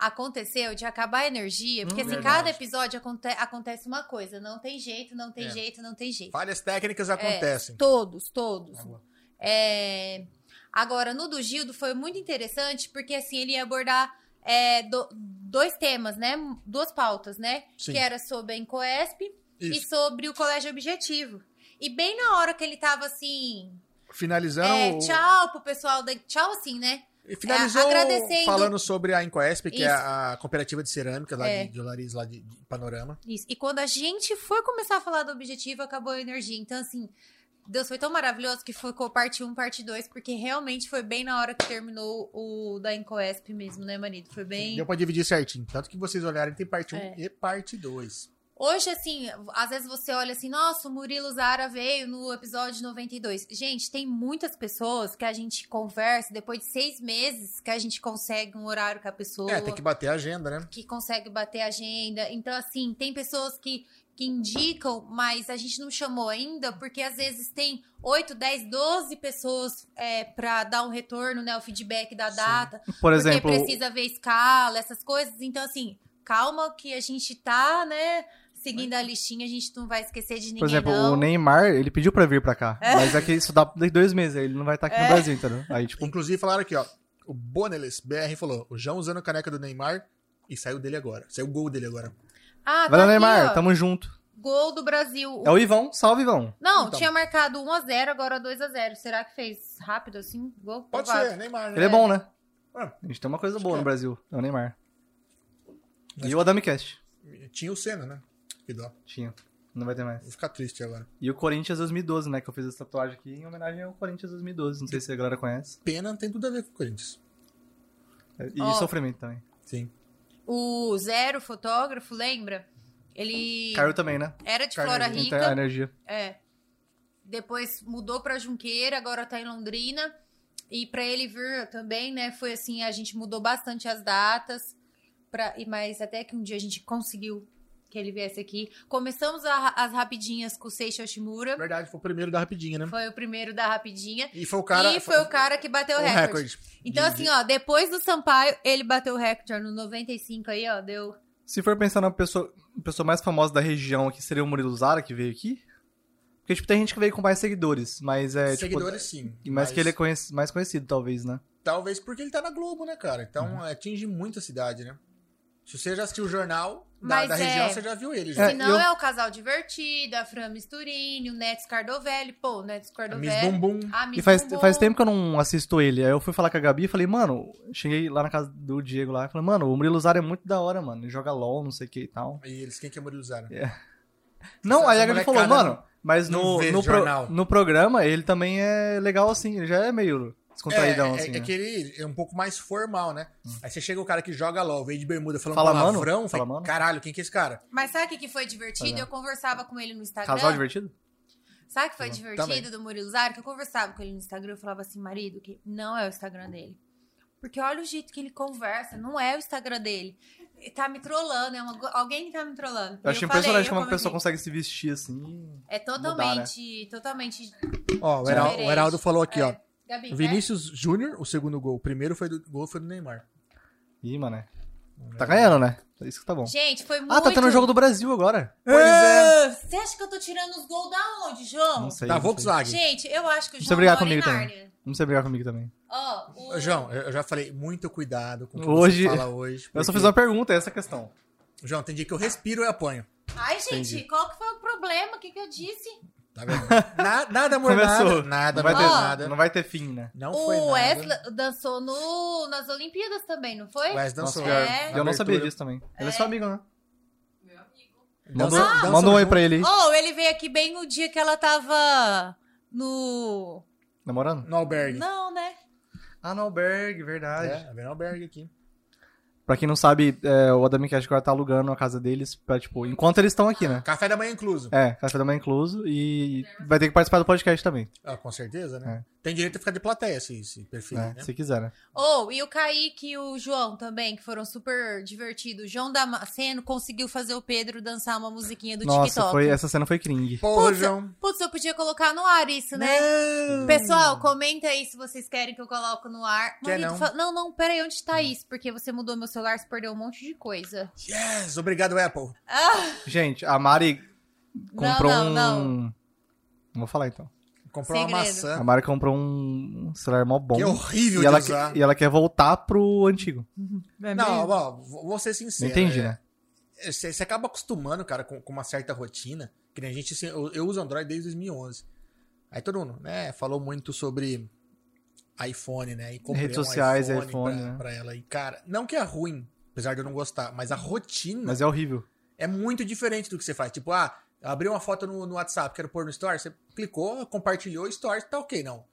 [SPEAKER 1] aconteceu de acabar a energia. Porque,
[SPEAKER 2] Hum,
[SPEAKER 1] assim,
[SPEAKER 2] verdade.
[SPEAKER 1] cada episódio aconte- acontece uma coisa. Não tem jeito, não tem
[SPEAKER 2] É.
[SPEAKER 1] jeito, não tem jeito.
[SPEAKER 2] Falhas técnicas
[SPEAKER 1] É,
[SPEAKER 2] acontecem.
[SPEAKER 1] todos, todos.
[SPEAKER 2] Tá.
[SPEAKER 1] É, Agora, no do Gildo foi muito interessante, porque, assim, ele ia abordar é, do- dois temas, né? Duas pautas, né?
[SPEAKER 2] Sim.
[SPEAKER 1] Que era sobre a Incoesp e
[SPEAKER 2] Isso.
[SPEAKER 1] sobre o Colégio Objetivo. E bem na hora que ele tava, assim,
[SPEAKER 2] Finalizando.
[SPEAKER 1] é, tchau pro pessoal da. Tchau, assim, né?
[SPEAKER 2] E finalizou
[SPEAKER 1] É,
[SPEAKER 2] falando sobre a Incoesp, que é
[SPEAKER 1] Isso.
[SPEAKER 2] a cooperativa de cerâmica lá
[SPEAKER 1] É.
[SPEAKER 2] de, de lá de, de Panorama.
[SPEAKER 1] Isso. E quando a gente foi começar a falar do objetivo, acabou a energia. Então, assim, Deus foi tão maravilhoso que ficou parte 1, parte 2, porque realmente foi bem na hora que terminou o da Incoesp mesmo, né, marido? Foi bem.
[SPEAKER 2] Deu pra dividir certinho. Tanto que vocês olharem, tem parte 1
[SPEAKER 1] É.
[SPEAKER 2] e parte 2.
[SPEAKER 1] Hoje, assim, às vezes você olha assim, nossa, o Murilo Zara veio no episódio 92. Gente, tem muitas pessoas que a gente conversa depois de seis meses que a gente consegue um horário com a pessoa.
[SPEAKER 2] É, tem que bater a agenda, né?
[SPEAKER 1] que consegue bater a agenda. Então, assim, tem pessoas que, que indicam, mas a gente não chamou ainda, porque às vezes tem 8, 10, 12 pessoas é, para dar um retorno, né? O feedback da
[SPEAKER 2] Sim.
[SPEAKER 1] data.
[SPEAKER 3] Por exemplo,
[SPEAKER 1] Porque precisa ver escala, essas coisas. Então, assim, calma que a gente tá, né? Seguindo a listinha, a gente não vai esquecer de ninguém,
[SPEAKER 3] por exemplo,
[SPEAKER 1] não.
[SPEAKER 3] o Neymar, ele pediu pra vir pra cá. Mas é que isso dá dois meses, aí ele não vai estar aqui
[SPEAKER 1] É.
[SPEAKER 3] no Brasil, entendeu? Aí, tipo,
[SPEAKER 2] Inclusive falaram aqui, ó. O Bonelis BR falou: o João usando a caneca do Neymar e saiu dele agora. Saiu o gol dele agora.
[SPEAKER 1] Ah,
[SPEAKER 3] valeu,
[SPEAKER 1] tá aqui,
[SPEAKER 3] Neymar,
[SPEAKER 1] ó.
[SPEAKER 3] tamo junto.
[SPEAKER 1] Gol do Brasil.
[SPEAKER 3] É o Ivão, salve, Ivão.
[SPEAKER 1] Não,
[SPEAKER 2] Então.
[SPEAKER 1] tinha marcado 1x0, agora 2x0. Será que fez rápido assim? Gol?
[SPEAKER 2] Pode
[SPEAKER 1] Provável.
[SPEAKER 2] ser, Neymar, né?
[SPEAKER 3] Ele é bom, né?
[SPEAKER 2] É.
[SPEAKER 3] A gente tem uma coisa
[SPEAKER 2] Acho
[SPEAKER 3] boa no
[SPEAKER 2] é.
[SPEAKER 3] Brasil, é o Neymar.
[SPEAKER 2] Acho
[SPEAKER 3] E o Adamicast.
[SPEAKER 2] Tinha o Senna, né? Que dó.
[SPEAKER 3] Tinha. Não vai ter mais.
[SPEAKER 2] Vou ficar triste agora.
[SPEAKER 3] E o Corinthians 2012, né? Que eu fiz essa tatuagem aqui em homenagem ao Corinthians 2012. Não sei se a galera conhece.
[SPEAKER 2] Pena tem tudo a ver com o Corinthians.
[SPEAKER 3] E
[SPEAKER 1] Ó.
[SPEAKER 3] sofrimento também.
[SPEAKER 2] Sim.
[SPEAKER 1] O Zero, fotógrafo, lembra? Ele
[SPEAKER 3] Caiu também, né?
[SPEAKER 1] era de Flora
[SPEAKER 3] a
[SPEAKER 1] Rica,
[SPEAKER 3] energia.
[SPEAKER 1] é. Depois mudou pra Junqueira, agora tá em Londrina. E pra ele vir também, né? Foi assim, a gente mudou bastante as datas. Pra, e mas até que um dia a gente conseguiu que ele viesse aqui. Começamos a- as rapidinhas com o Seishi Oshimura.
[SPEAKER 2] Verdade, foi o primeiro da rapidinha, né?
[SPEAKER 1] Foi o primeiro da rapidinha.
[SPEAKER 2] E foi o cara.
[SPEAKER 1] e foi o cara que bateu o recorde.
[SPEAKER 2] recorde.
[SPEAKER 1] Então,
[SPEAKER 2] De-
[SPEAKER 1] assim, ó, depois do Sampaio, ele bateu o recorde ó, no 95 aí, ó, deu.
[SPEAKER 3] Se for pensar na pessoa, pessoa mais famosa da região aqui, seria o Murilo Zara que veio aqui. Porque, tipo, tem gente que veio com mais seguidores, mas é,
[SPEAKER 2] Seguidores, sim.
[SPEAKER 3] tipo... Mas que ele é conhec- mais conhecido, talvez, né?
[SPEAKER 2] Talvez porque ele tá na Globo, né, cara? Então
[SPEAKER 3] Uhum.
[SPEAKER 2] atinge muito a cidade, né? Se você já assistiu o jornal da,
[SPEAKER 1] Mas
[SPEAKER 2] da
[SPEAKER 1] é-
[SPEAKER 2] região, você já viu ele. Já.
[SPEAKER 1] Se não
[SPEAKER 3] eu-
[SPEAKER 1] é o casal divertido, a Fran Misturini, o Neto Scardovelli. Pô, o Neto
[SPEAKER 2] A
[SPEAKER 1] Scardovelli.
[SPEAKER 2] Miss Bumbum.
[SPEAKER 1] A Miss
[SPEAKER 3] E faz,
[SPEAKER 1] Bumbum.
[SPEAKER 3] faz tempo que eu não assisto ele. Aí eu fui falar com a Gabi e falei, mano, cheguei lá na casa do Diego lá e falei, mano, o Murilo Zara é muito da hora, mano. Ele joga LOL, não sei o que e tal.
[SPEAKER 2] E eles, quem que é Murilo Zara?
[SPEAKER 3] Não,
[SPEAKER 2] Essa
[SPEAKER 3] aí a Gabi falou, mano, mas
[SPEAKER 2] não
[SPEAKER 3] no, no, pro- no programa ele também é legal assim, ele já é meio descontraídão,
[SPEAKER 2] é, é,
[SPEAKER 3] assim.
[SPEAKER 2] é
[SPEAKER 3] né?
[SPEAKER 2] que ele é um pouco mais formal, né? Aí você chega o cara que joga LOL, veio de bermuda falando
[SPEAKER 3] Fala, mano?
[SPEAKER 2] palavrão,
[SPEAKER 3] Fala,
[SPEAKER 2] fala,
[SPEAKER 3] mano?
[SPEAKER 2] caralho, quem que é esse cara?
[SPEAKER 1] Mas sabe o que que foi divertido?
[SPEAKER 3] Olha.
[SPEAKER 1] Eu conversava com ele no Instagram.
[SPEAKER 3] Casal divertido?
[SPEAKER 1] Sabe o que foi divertido
[SPEAKER 2] Também.
[SPEAKER 1] do Murilo Zara? Que eu conversava com ele no Instagram, eu falava assim, marido, que não é o Instagram dele. Porque olha o jeito que ele conversa, não é o Instagram dele. Ele tá me trollando, é uma- alguém que tá me trollando.
[SPEAKER 3] Eu achei
[SPEAKER 1] falei,
[SPEAKER 3] impressionante
[SPEAKER 1] eu
[SPEAKER 3] como uma pessoa consegue se vestir assim.
[SPEAKER 1] É totalmente, totalmente...
[SPEAKER 2] Ó, o, Heral-
[SPEAKER 1] Diferente.
[SPEAKER 2] o Heraldo falou aqui, ó.
[SPEAKER 1] Gabi,
[SPEAKER 2] Vinícius Júnior, o segundo gol. O primeiro foi do, gol foi do Neymar.
[SPEAKER 3] Ih, mano. Tá ganhando, né? É Isso que tá bom.
[SPEAKER 1] Gente, foi muito...
[SPEAKER 3] Ah, tá tendo o jogo do Brasil agora.
[SPEAKER 2] Pois é.
[SPEAKER 1] Você acha que eu tô tirando os gols da onde, João?
[SPEAKER 3] Não sei.
[SPEAKER 2] Da
[SPEAKER 3] não sei.
[SPEAKER 2] Volkswagen.
[SPEAKER 1] Gente, eu acho que o
[SPEAKER 3] Não
[SPEAKER 1] João
[SPEAKER 3] precisa brigar
[SPEAKER 1] mora em
[SPEAKER 3] comigo também. Não precisa brigar comigo também.
[SPEAKER 1] Ó, o...
[SPEAKER 2] João, eu já falei, muito cuidado com o que
[SPEAKER 3] Hoje-
[SPEAKER 2] você fala hoje.
[SPEAKER 3] Eu só
[SPEAKER 2] porque-
[SPEAKER 3] fiz uma pergunta, é essa a questão.
[SPEAKER 2] João, tem dia que eu respiro e apanho.
[SPEAKER 1] Ai, gente,
[SPEAKER 3] Entendi.
[SPEAKER 1] qual que foi o problema? O que, que eu disse?
[SPEAKER 2] Tá vendo? (laughs) Na- nada, amor,
[SPEAKER 3] Começou.
[SPEAKER 2] nada. Nada,
[SPEAKER 3] não, vai ter,
[SPEAKER 2] nada.
[SPEAKER 3] não vai ter fim, né?
[SPEAKER 2] Não foi
[SPEAKER 1] o
[SPEAKER 2] nada.
[SPEAKER 1] Wesley dançou no, nas Olimpíadas também, não foi?
[SPEAKER 2] O Wesley dançou.
[SPEAKER 3] Nossa,
[SPEAKER 1] É.
[SPEAKER 3] eu não sabia disso também. Ele é
[SPEAKER 1] É.
[SPEAKER 3] seu amigo, né?
[SPEAKER 4] Meu amigo.
[SPEAKER 2] Dançam
[SPEAKER 3] manda um oi pra ele.
[SPEAKER 1] Oh, ele veio aqui bem no dia que ela tava no...
[SPEAKER 3] Namorando?
[SPEAKER 2] No albergue.
[SPEAKER 1] Não, né?
[SPEAKER 3] Ah, no albergue, verdade.
[SPEAKER 2] É, vem no albergue aqui.
[SPEAKER 3] Pra quem não sabe, é, o Adami Cash agora tá alugando a casa deles pra, tipo, enquanto eles estão aqui, né?
[SPEAKER 2] Café da manhã incluso.
[SPEAKER 3] É, café da manhã incluso e vai ter que participar do podcast também,
[SPEAKER 2] Ah, com certeza, né? Tem direito a ficar de plateia esse, esse perfil,
[SPEAKER 3] né?
[SPEAKER 2] né?
[SPEAKER 3] Se quiser, né?
[SPEAKER 1] Oh, e o Kaique e o João também, que foram super divertidos. O João Damasceno conseguiu fazer o Pedro dançar uma musiquinha do
[SPEAKER 3] Nossa,
[SPEAKER 1] TikTok.
[SPEAKER 3] foi, essa cena foi cringe.
[SPEAKER 2] Porra,
[SPEAKER 1] Putz,
[SPEAKER 2] João.
[SPEAKER 1] Putz, eu podia colocar no ar isso, né?
[SPEAKER 2] Não.
[SPEAKER 1] Pessoal, comenta aí se vocês querem que eu coloque no ar.
[SPEAKER 2] Quer
[SPEAKER 1] Marido,
[SPEAKER 2] não?
[SPEAKER 1] fala- não, não, peraí, onde tá isso? Porque você mudou meu celular, você perdeu um monte de coisa.
[SPEAKER 2] Yes, obrigado, Apple.
[SPEAKER 3] Gente, a Mari comprou
[SPEAKER 1] não,
[SPEAKER 3] um...
[SPEAKER 1] não.
[SPEAKER 3] Não vou falar então.
[SPEAKER 2] Comprou uma
[SPEAKER 1] Segredo.
[SPEAKER 3] A
[SPEAKER 2] maçã.
[SPEAKER 3] Mari comprou um celular mó bom.
[SPEAKER 2] Que horrível
[SPEAKER 3] e ela,
[SPEAKER 2] usar.
[SPEAKER 3] que- e ela quer voltar pro antigo.
[SPEAKER 2] Não, ó, vou vou ser
[SPEAKER 3] Não
[SPEAKER 2] sincero.
[SPEAKER 3] entendi,
[SPEAKER 2] é,
[SPEAKER 3] né?
[SPEAKER 2] Você, você acaba acostumando, cara, com, com uma certa rotina. Que nem a gente. assim, Eu, eu uso Android desde 2011. Aí todo mundo, né, falou muito sobre iPhone, né? E comprei
[SPEAKER 3] Redes
[SPEAKER 2] um
[SPEAKER 3] sociais,
[SPEAKER 2] iPhone,
[SPEAKER 3] iPhone,
[SPEAKER 2] pra,
[SPEAKER 3] né?
[SPEAKER 2] pra ela. E, cara, não que é ruim, apesar de eu não gostar, mas a rotina
[SPEAKER 3] Mas é horrível.
[SPEAKER 2] é muito diferente do que você faz. Tipo, ah, abri uma foto no, no WhatsApp, quero pôr no Story, você clicou, compartilhou, Story, tá ok, não.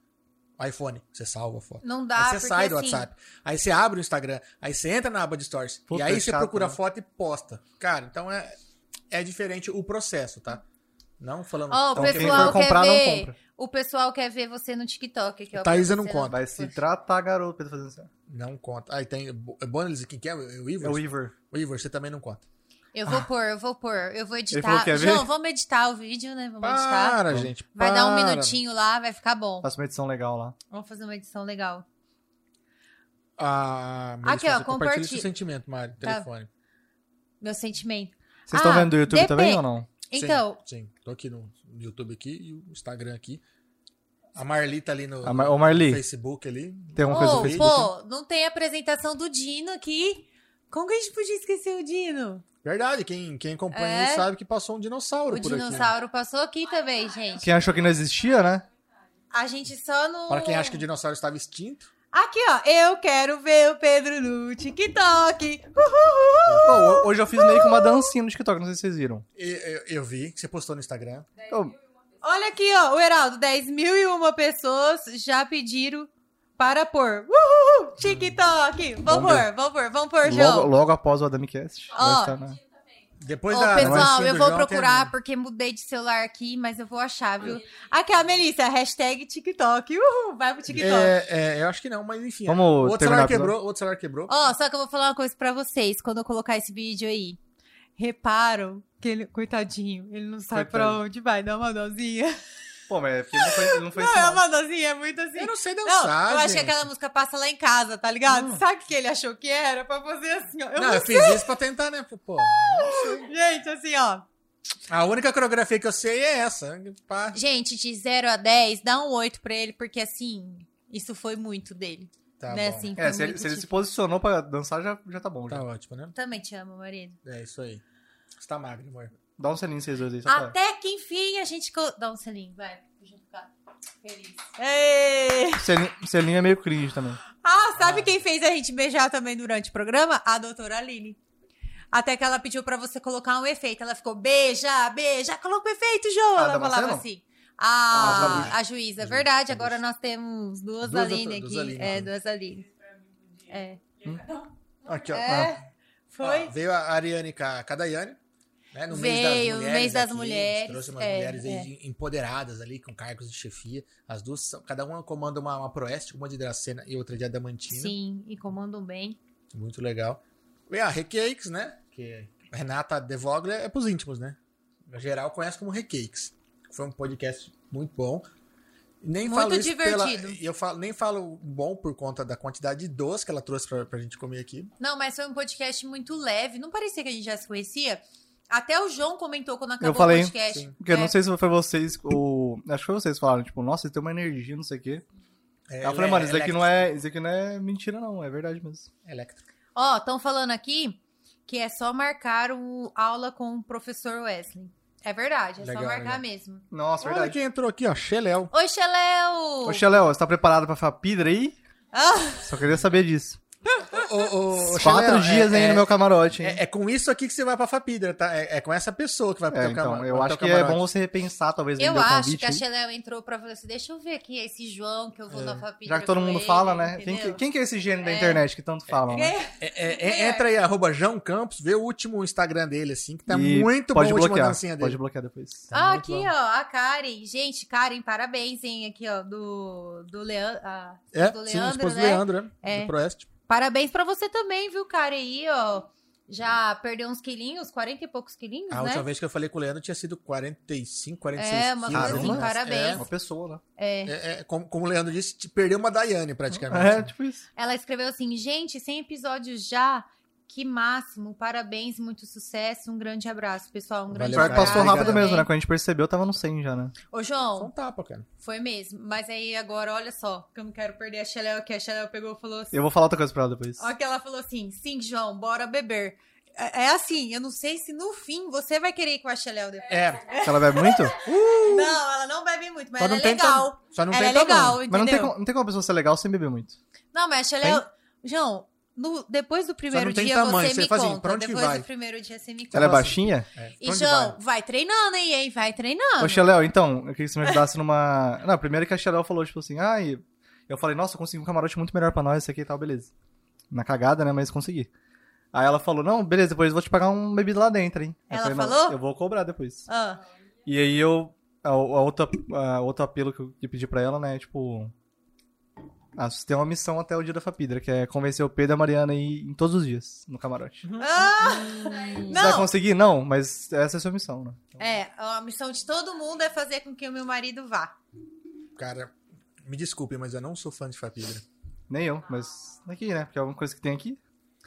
[SPEAKER 2] iPhone, você salva a foto.
[SPEAKER 1] Não dá,
[SPEAKER 2] Aí você
[SPEAKER 1] porque
[SPEAKER 2] sai do
[SPEAKER 1] assim,
[SPEAKER 2] WhatsApp. Aí você abre o Instagram. Aí você entra na aba de Stories.
[SPEAKER 3] Puta,
[SPEAKER 2] e aí
[SPEAKER 3] é
[SPEAKER 2] você
[SPEAKER 3] chato,
[SPEAKER 2] procura a
[SPEAKER 3] né?
[SPEAKER 2] foto e posta. Cara, então é, é diferente o processo, tá? Não falando.
[SPEAKER 1] Ó, o
[SPEAKER 2] tão-
[SPEAKER 3] quem
[SPEAKER 1] pessoal
[SPEAKER 3] for comprar,
[SPEAKER 1] quer
[SPEAKER 3] não
[SPEAKER 1] ver.
[SPEAKER 3] compra.
[SPEAKER 1] O pessoal quer ver você no TikTok. Que é o
[SPEAKER 2] Thaísa não conta.
[SPEAKER 3] Vai se tratar, garoto, pra ele fazer isso.
[SPEAKER 2] Não conta. Aí tem. É bom eles quem que é? O Ivor?
[SPEAKER 3] É o Iver.
[SPEAKER 2] O Ivor, você também não conta.
[SPEAKER 1] Eu vou pôr, eu vou pôr. Eu vou
[SPEAKER 3] falou
[SPEAKER 1] editar.
[SPEAKER 3] ver?
[SPEAKER 1] João, vamos editar o vídeo, né? Vamos editar.
[SPEAKER 2] Para, gente.
[SPEAKER 1] Vai dar um
[SPEAKER 2] para.
[SPEAKER 1] minutinho lá, vai ficar bom.
[SPEAKER 3] Faça uma edição legal lá.
[SPEAKER 1] Vamos fazer uma edição legal.
[SPEAKER 2] Ah,
[SPEAKER 1] Aqui, ó,
[SPEAKER 2] compartilha seu sentimento, Mário.
[SPEAKER 1] Tá.
[SPEAKER 2] Telefone.
[SPEAKER 1] Meu sentimento.
[SPEAKER 3] Vocês estão
[SPEAKER 1] Ah,
[SPEAKER 3] vendo do YouTube
[SPEAKER 1] depen-
[SPEAKER 3] também ou não?
[SPEAKER 1] Então,
[SPEAKER 2] Sim, sim. Tô aqui no YouTube aqui e o Instagram aqui. A Marli tá ali no,
[SPEAKER 3] A Mar- Ô, Marli,
[SPEAKER 2] no Facebook ali.
[SPEAKER 3] tem alguma coisa
[SPEAKER 1] Ô,
[SPEAKER 3] no Facebook?
[SPEAKER 1] pô, não tem apresentação do Dino aqui. Como que a gente podia esquecer o Dino?
[SPEAKER 2] Verdade, quem, quem acompanha
[SPEAKER 1] É.
[SPEAKER 2] sabe que passou um dinossauro
[SPEAKER 1] O
[SPEAKER 2] por aqui.
[SPEAKER 1] dinossauro passou aqui também, gente.
[SPEAKER 3] Quem achou que não existia, né?
[SPEAKER 1] A gente só não.
[SPEAKER 2] Para quem acha que o dinossauro estava extinto.
[SPEAKER 1] Aqui, ó. Eu quero ver o Pedro no TikTok.
[SPEAKER 3] Pô, ho- hoje eu fiz meio que uma dancinha no TikTok, não sei se vocês viram.
[SPEAKER 2] E- Eu, eu vi que você postou no Instagram.
[SPEAKER 3] Eu-
[SPEAKER 1] Olha aqui, ó. O Heraldo, 10 mil e uma pessoas já pediram para pôr. Uhul! TikTok. Vamos pôr, vamos pôr, vamos pôr,
[SPEAKER 3] logo,
[SPEAKER 1] João.
[SPEAKER 3] logo após o AdamiCast.
[SPEAKER 1] Ó.
[SPEAKER 3] vai estar na-
[SPEAKER 2] Depois
[SPEAKER 1] Ô,
[SPEAKER 2] da.
[SPEAKER 1] pessoal, eu vou
[SPEAKER 2] João,
[SPEAKER 1] procurar
[SPEAKER 2] a-
[SPEAKER 1] porque mudei de celular aqui, mas eu vou achar, viu? Aqui, ó, Melissa, hashtag TikTok. Uhul, vai pro TikTok.
[SPEAKER 2] É, é, eu acho que não, mas enfim.
[SPEAKER 3] Vamos
[SPEAKER 2] outro celular quebrou, outro celular quebrou.
[SPEAKER 1] Ó, só que eu vou falar uma coisa pra vocês quando eu colocar esse vídeo aí. Reparam que ele, coitadinho, ele não sabe pra
[SPEAKER 3] Coitadinho.
[SPEAKER 1] onde vai, dá uma dozinha. (laughs)
[SPEAKER 3] Pô, mas é porque não foi, não foi
[SPEAKER 1] Não,
[SPEAKER 3] isso,
[SPEAKER 1] é
[SPEAKER 3] não.
[SPEAKER 1] uma dozinha, é muito assim.
[SPEAKER 2] Eu não sei
[SPEAKER 1] Não,
[SPEAKER 2] dançar.
[SPEAKER 1] eu achei
[SPEAKER 2] gente.
[SPEAKER 1] que aquela música passa lá em casa, tá ligado?
[SPEAKER 3] Hum.
[SPEAKER 1] Sabe o que ele achou que era? Pra fazer assim, ó. Eu
[SPEAKER 2] Não,
[SPEAKER 1] não
[SPEAKER 2] eu fiz isso pra tentar, né? Pô,
[SPEAKER 1] sei. Gente, assim, ó.
[SPEAKER 2] a única coreografia que eu sei é essa. Pá.
[SPEAKER 1] Gente, de 0 a 10, dá um 8 pra ele, porque assim, isso foi muito dele.
[SPEAKER 2] Tá
[SPEAKER 1] né,
[SPEAKER 2] bom.
[SPEAKER 1] assim,
[SPEAKER 3] É, se ele, se ele se posicionou pra dançar, já, já tá bom.
[SPEAKER 2] Tá
[SPEAKER 3] Já.
[SPEAKER 2] ótimo, né?
[SPEAKER 1] Também te amo, marido.
[SPEAKER 2] É isso aí. Você tá magro, amor.
[SPEAKER 3] Dá um selinho vocês dois aí, só pra...
[SPEAKER 1] Até que enfim a gente. co- Dá um selinho, vai. Deixa eu ficar feliz. Ei!
[SPEAKER 3] Selinho, selinho é meio cringe também.
[SPEAKER 1] Ah, sabe quem fez a gente beijar também durante o programa? A doutora Aline. Até que ela pediu pra você colocar um efeito. Ela ficou, beija, beija, coloca o efeito, João.
[SPEAKER 3] Ah,
[SPEAKER 1] ela
[SPEAKER 3] da
[SPEAKER 1] falava assim.
[SPEAKER 3] Ah,
[SPEAKER 1] A, a juíza, é verdade. Agora nós temos duas,
[SPEAKER 2] Duas
[SPEAKER 1] Aline aqui.
[SPEAKER 2] duas Aline.
[SPEAKER 1] É, duas Aline. É.
[SPEAKER 2] Aqui, ó.
[SPEAKER 1] É. Foi?
[SPEAKER 2] Ó, veio a Ariane com né? No mês das
[SPEAKER 1] Veio, no
[SPEAKER 2] mulheres.
[SPEAKER 1] mês das
[SPEAKER 2] aqui,
[SPEAKER 1] mulheres,
[SPEAKER 2] Trouxe umas
[SPEAKER 1] é,
[SPEAKER 2] mulheres
[SPEAKER 1] é.
[SPEAKER 2] de- empoderadas ali, com cargos de chefia. As duas, são- cada uma comanda uma, uma proeste, uma de Dracena e outra de Adamantina.
[SPEAKER 1] Sim, e comandam bem.
[SPEAKER 2] Muito legal. Veio a Recakes, né? Que Renata De Vogler é pros íntimos, né? No geral, conhece como Recakes. Foi um podcast muito bom. Nem
[SPEAKER 1] Muito
[SPEAKER 2] falo
[SPEAKER 1] divertido.
[SPEAKER 2] Pela, e eu falo, nem falo bom por conta da quantidade de doce que ela trouxe pra, pra gente comer aqui.
[SPEAKER 1] Não, mas foi um podcast muito leve. Não parecia que a gente já se conhecia. Até o João comentou quando acabou
[SPEAKER 3] falei,
[SPEAKER 1] o podcast.
[SPEAKER 2] sim.
[SPEAKER 3] Porque eu
[SPEAKER 1] É.
[SPEAKER 3] não sei se foi vocês ou... Acho que foi vocês que falaram, tipo, nossa, você tem uma energia, não sei o quê.
[SPEAKER 2] É,
[SPEAKER 3] Aí eu falei, mano, isso daqui, não é, isso aqui não é mentira, não. É verdade mesmo.
[SPEAKER 2] Electro.
[SPEAKER 1] Ó, estão falando aqui que é só marcar o aula com o professor Wesley. É verdade, é
[SPEAKER 2] Legal,
[SPEAKER 1] só marcar
[SPEAKER 2] legal.
[SPEAKER 1] mesmo.
[SPEAKER 3] Nossa,
[SPEAKER 2] Olha
[SPEAKER 3] verdade.
[SPEAKER 2] quem entrou aqui, ó. Xeléu.
[SPEAKER 1] Oi, Xeléu!
[SPEAKER 3] Ô, Xeléu, você tá preparado pra Fapidra aí?
[SPEAKER 1] Ah,
[SPEAKER 3] Só queria saber disso.
[SPEAKER 2] Ô, ô,
[SPEAKER 3] Quatro
[SPEAKER 2] Xeléu,
[SPEAKER 3] dias
[SPEAKER 2] é,
[SPEAKER 3] aí
[SPEAKER 2] é,
[SPEAKER 3] no meu camarote, hein?
[SPEAKER 2] É, é com isso aqui que você vai pra Fapidra, tá? É, é com essa pessoa que vai pro
[SPEAKER 3] É,
[SPEAKER 2] teu
[SPEAKER 3] então,
[SPEAKER 2] cama-
[SPEAKER 3] eu acho que é
[SPEAKER 2] camarote.
[SPEAKER 3] bom você repensar, talvez,
[SPEAKER 1] eu
[SPEAKER 3] vender o
[SPEAKER 1] acho
[SPEAKER 3] convite
[SPEAKER 1] que a. Xeléu entrou pra você. Deixa eu ver aqui esse João que eu vou na Fapidra
[SPEAKER 3] Já que todo mundo
[SPEAKER 1] ele,
[SPEAKER 3] fala, né? Quem quem que é esse gênio da
[SPEAKER 1] É.
[SPEAKER 3] internet que tanto falam, né?
[SPEAKER 2] É, é, é, entra aí, arroba João Campos, vê o último Instagram dele, assim, que tá
[SPEAKER 3] E
[SPEAKER 2] muito
[SPEAKER 3] pode
[SPEAKER 2] bom a última
[SPEAKER 3] bloquear,
[SPEAKER 2] dancinha dele.
[SPEAKER 3] Pode bloquear depois.
[SPEAKER 2] Tá
[SPEAKER 1] ah, aqui,
[SPEAKER 2] bom.
[SPEAKER 1] ó, a Karen. Gente, Karen, parabéns, hein? Aqui, ó, do, do Leandro.
[SPEAKER 2] É,
[SPEAKER 1] do
[SPEAKER 2] sim,
[SPEAKER 1] Leandro,
[SPEAKER 2] esposo do
[SPEAKER 1] né?
[SPEAKER 2] Leandro, né?
[SPEAKER 1] É.
[SPEAKER 2] Do Proeste.
[SPEAKER 1] Parabéns pra você também, viu, Karen? Aí, ó. Já perdeu uns quilinhos, 40 e poucos quilinhos,
[SPEAKER 2] A
[SPEAKER 1] né?
[SPEAKER 2] última vez que eu falei com o Leandro tinha sido 45, 46
[SPEAKER 1] É, uma
[SPEAKER 2] quilos.
[SPEAKER 1] coisa assim,
[SPEAKER 3] Caramba.
[SPEAKER 1] parabéns.
[SPEAKER 3] Uma pessoa, né?
[SPEAKER 1] É.
[SPEAKER 2] É, é, como, como o Leandro disse, te perdeu uma Daiane, praticamente.
[SPEAKER 3] É, tipo isso.
[SPEAKER 1] Ela escreveu assim: gente, 100 episódios já. Que máximo, parabéns, muito sucesso, um grande abraço, pessoal, um grande
[SPEAKER 2] Valeu, cara.
[SPEAKER 3] passou
[SPEAKER 1] abraço.
[SPEAKER 3] rápido
[SPEAKER 2] Obrigado.
[SPEAKER 3] mesmo, né? Quando a gente percebeu, tava no 100 já, né?
[SPEAKER 1] Ô,
[SPEAKER 2] Foi um
[SPEAKER 1] João,
[SPEAKER 2] tapa, cara.
[SPEAKER 1] foi mesmo. Mas aí agora, olha só, que eu não quero perder a Xeléu, que a Xeléu pegou e falou assim.
[SPEAKER 3] Eu vou falar outra coisa pra ela depois.
[SPEAKER 1] Olha que ela falou assim: sim, João, bora beber. É é assim, eu não sei se no fim você vai querer ir com a Xeléu depois.
[SPEAKER 2] É,
[SPEAKER 3] Ela bebe muito? (laughs)
[SPEAKER 1] Não, ela não bebe muito, mas
[SPEAKER 2] Só
[SPEAKER 1] ela
[SPEAKER 2] não
[SPEAKER 1] é
[SPEAKER 2] tem
[SPEAKER 1] legal.
[SPEAKER 2] só não
[SPEAKER 1] ela
[SPEAKER 2] tem
[SPEAKER 1] é legal, entendeu?
[SPEAKER 3] Mas não tem, como, não tem como a pessoa ser legal sem beber muito.
[SPEAKER 1] Não, mas a Xeléu. João, no- depois do primeiro dia
[SPEAKER 2] tamanho,
[SPEAKER 1] você me
[SPEAKER 2] fala assim,
[SPEAKER 1] conta.
[SPEAKER 2] pra onde
[SPEAKER 1] depois
[SPEAKER 2] vai?
[SPEAKER 1] do primeiro dia você me conta.
[SPEAKER 3] Ela é baixinha?
[SPEAKER 2] é.
[SPEAKER 1] E, João,
[SPEAKER 2] vai?
[SPEAKER 1] vai? treinando, hein, hein? Vai treinando.
[SPEAKER 3] Ô, Xeléu, então, eu queria que você me ajudasse numa. Não, primeiro que a Xeléu falou, tipo assim, ai. Eu falei, nossa, eu consegui um camarote muito melhor pra nós, isso aqui e tal, beleza. Na cagada, né? Mas consegui. Aí ela falou, não, beleza, depois eu vou te pagar um bebida lá dentro, hein? Eu
[SPEAKER 1] Ela
[SPEAKER 3] falei, "Não,
[SPEAKER 1] falou?
[SPEAKER 3] Eu vou cobrar depois.
[SPEAKER 1] Ah,
[SPEAKER 3] E aí eu. A, a outra, a outro apelo que eu pedi pra ela, né, é tipo. Ah, você tem uma missão até o dia da Fapidra, que é convencer o Pedro e a Mariana aí em todos os dias, no camarote.
[SPEAKER 1] Ah!
[SPEAKER 3] Você vai
[SPEAKER 1] Não,
[SPEAKER 3] conseguir? Não, mas essa é a sua missão, né?
[SPEAKER 1] é, a missão de todo mundo é fazer com que o meu marido vá.
[SPEAKER 2] Cara, me desculpe, mas eu não sou fã de Fapidra.
[SPEAKER 3] Nem eu, mas aqui, né? Porque é uma coisa que tem aqui.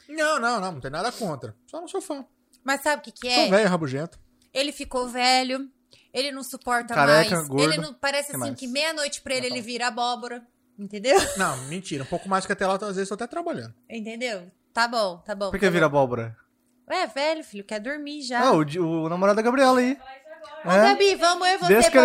[SPEAKER 2] Não, não, não, não tem nada contra. Só não sou fã.
[SPEAKER 1] Mas sabe o que que
[SPEAKER 2] Sou
[SPEAKER 1] é?
[SPEAKER 2] velho, rabugento.
[SPEAKER 1] Ele ficou velho, ele não suporta
[SPEAKER 3] Careca,
[SPEAKER 1] mais.
[SPEAKER 3] gordo.
[SPEAKER 1] Ele não parece
[SPEAKER 3] Que
[SPEAKER 1] assim
[SPEAKER 3] mais?
[SPEAKER 1] que meia-noite pra ele ele vira abóbora. Entendeu? (laughs)
[SPEAKER 2] Não, mentira. Um pouco mais que até lá, às vezes eu tô até trabalhando.
[SPEAKER 1] Entendeu? Tá bom, tá bom.
[SPEAKER 3] Por que
[SPEAKER 1] tá
[SPEAKER 3] vira
[SPEAKER 1] bom.
[SPEAKER 3] abóbora?
[SPEAKER 1] É, velho, filho, quer dormir já.
[SPEAKER 3] Ah, o, o namorado da Gabriela aí.
[SPEAKER 1] Ô,
[SPEAKER 3] É?
[SPEAKER 1] Gabi, vamos eu e você pra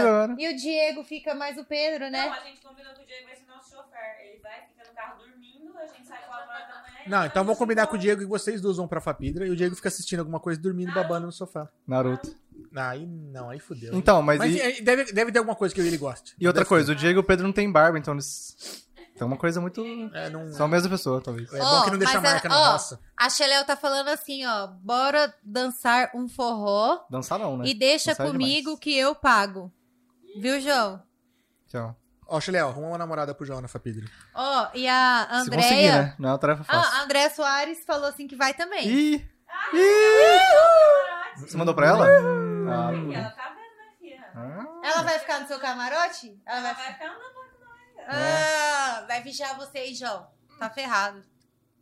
[SPEAKER 3] agora.
[SPEAKER 1] E o Diego fica mais o Pedro, né?
[SPEAKER 4] Não, a gente combinou que o Diego vai ser nosso chofer. Ele vai, fica no carro dormindo, a gente sai 4 horas da manhã.
[SPEAKER 2] Não, então vamos combinar com o. Diego e vocês duas vão pra Fapidra e o Diego fica assistindo alguma coisa, dormindo, babando no sofá.
[SPEAKER 3] Naruto.
[SPEAKER 2] Ah, Aí não, aí fudeu.
[SPEAKER 3] Então, mas.
[SPEAKER 2] Mas
[SPEAKER 3] e,
[SPEAKER 2] eh, deve, deve ter alguma coisa que ele goste.
[SPEAKER 3] e outra
[SPEAKER 2] Deve
[SPEAKER 3] coisa, o Diego e o Pedro não tem barba, então eles. Tem uma coisa muito.
[SPEAKER 2] É, não...
[SPEAKER 3] São a mesma pessoa, talvez.
[SPEAKER 2] é bom que não deixa marca
[SPEAKER 1] a-
[SPEAKER 2] na
[SPEAKER 1] ó,
[SPEAKER 2] raça.
[SPEAKER 1] A Xeléu tá falando assim, ó. Bora dançar um forró
[SPEAKER 3] Dançar não, né?
[SPEAKER 1] e deixa
[SPEAKER 3] Dançar é
[SPEAKER 1] comigo
[SPEAKER 3] demais.
[SPEAKER 1] que eu pago. Viu, João?
[SPEAKER 3] Aqui, ó.
[SPEAKER 2] Ó, Chiléo, arruma uma namorada pro João na Fapidra.
[SPEAKER 1] Ó, e a
[SPEAKER 3] Se conseguir,
[SPEAKER 1] Andréia.
[SPEAKER 3] né? Não é uma tarefa fácil.
[SPEAKER 1] Ah, a Andréia Soares falou assim que vai também.
[SPEAKER 3] Ih! Ih! Você mandou pra ela? Ah,
[SPEAKER 4] ela tá vendo, né, filha?
[SPEAKER 3] ah.
[SPEAKER 1] Ela vai ficar no seu camarote? Ela
[SPEAKER 4] Ela
[SPEAKER 1] vai
[SPEAKER 4] vai ficar andando com nós.
[SPEAKER 1] Ah, vai vigiar você aí, João. Tá ferrado.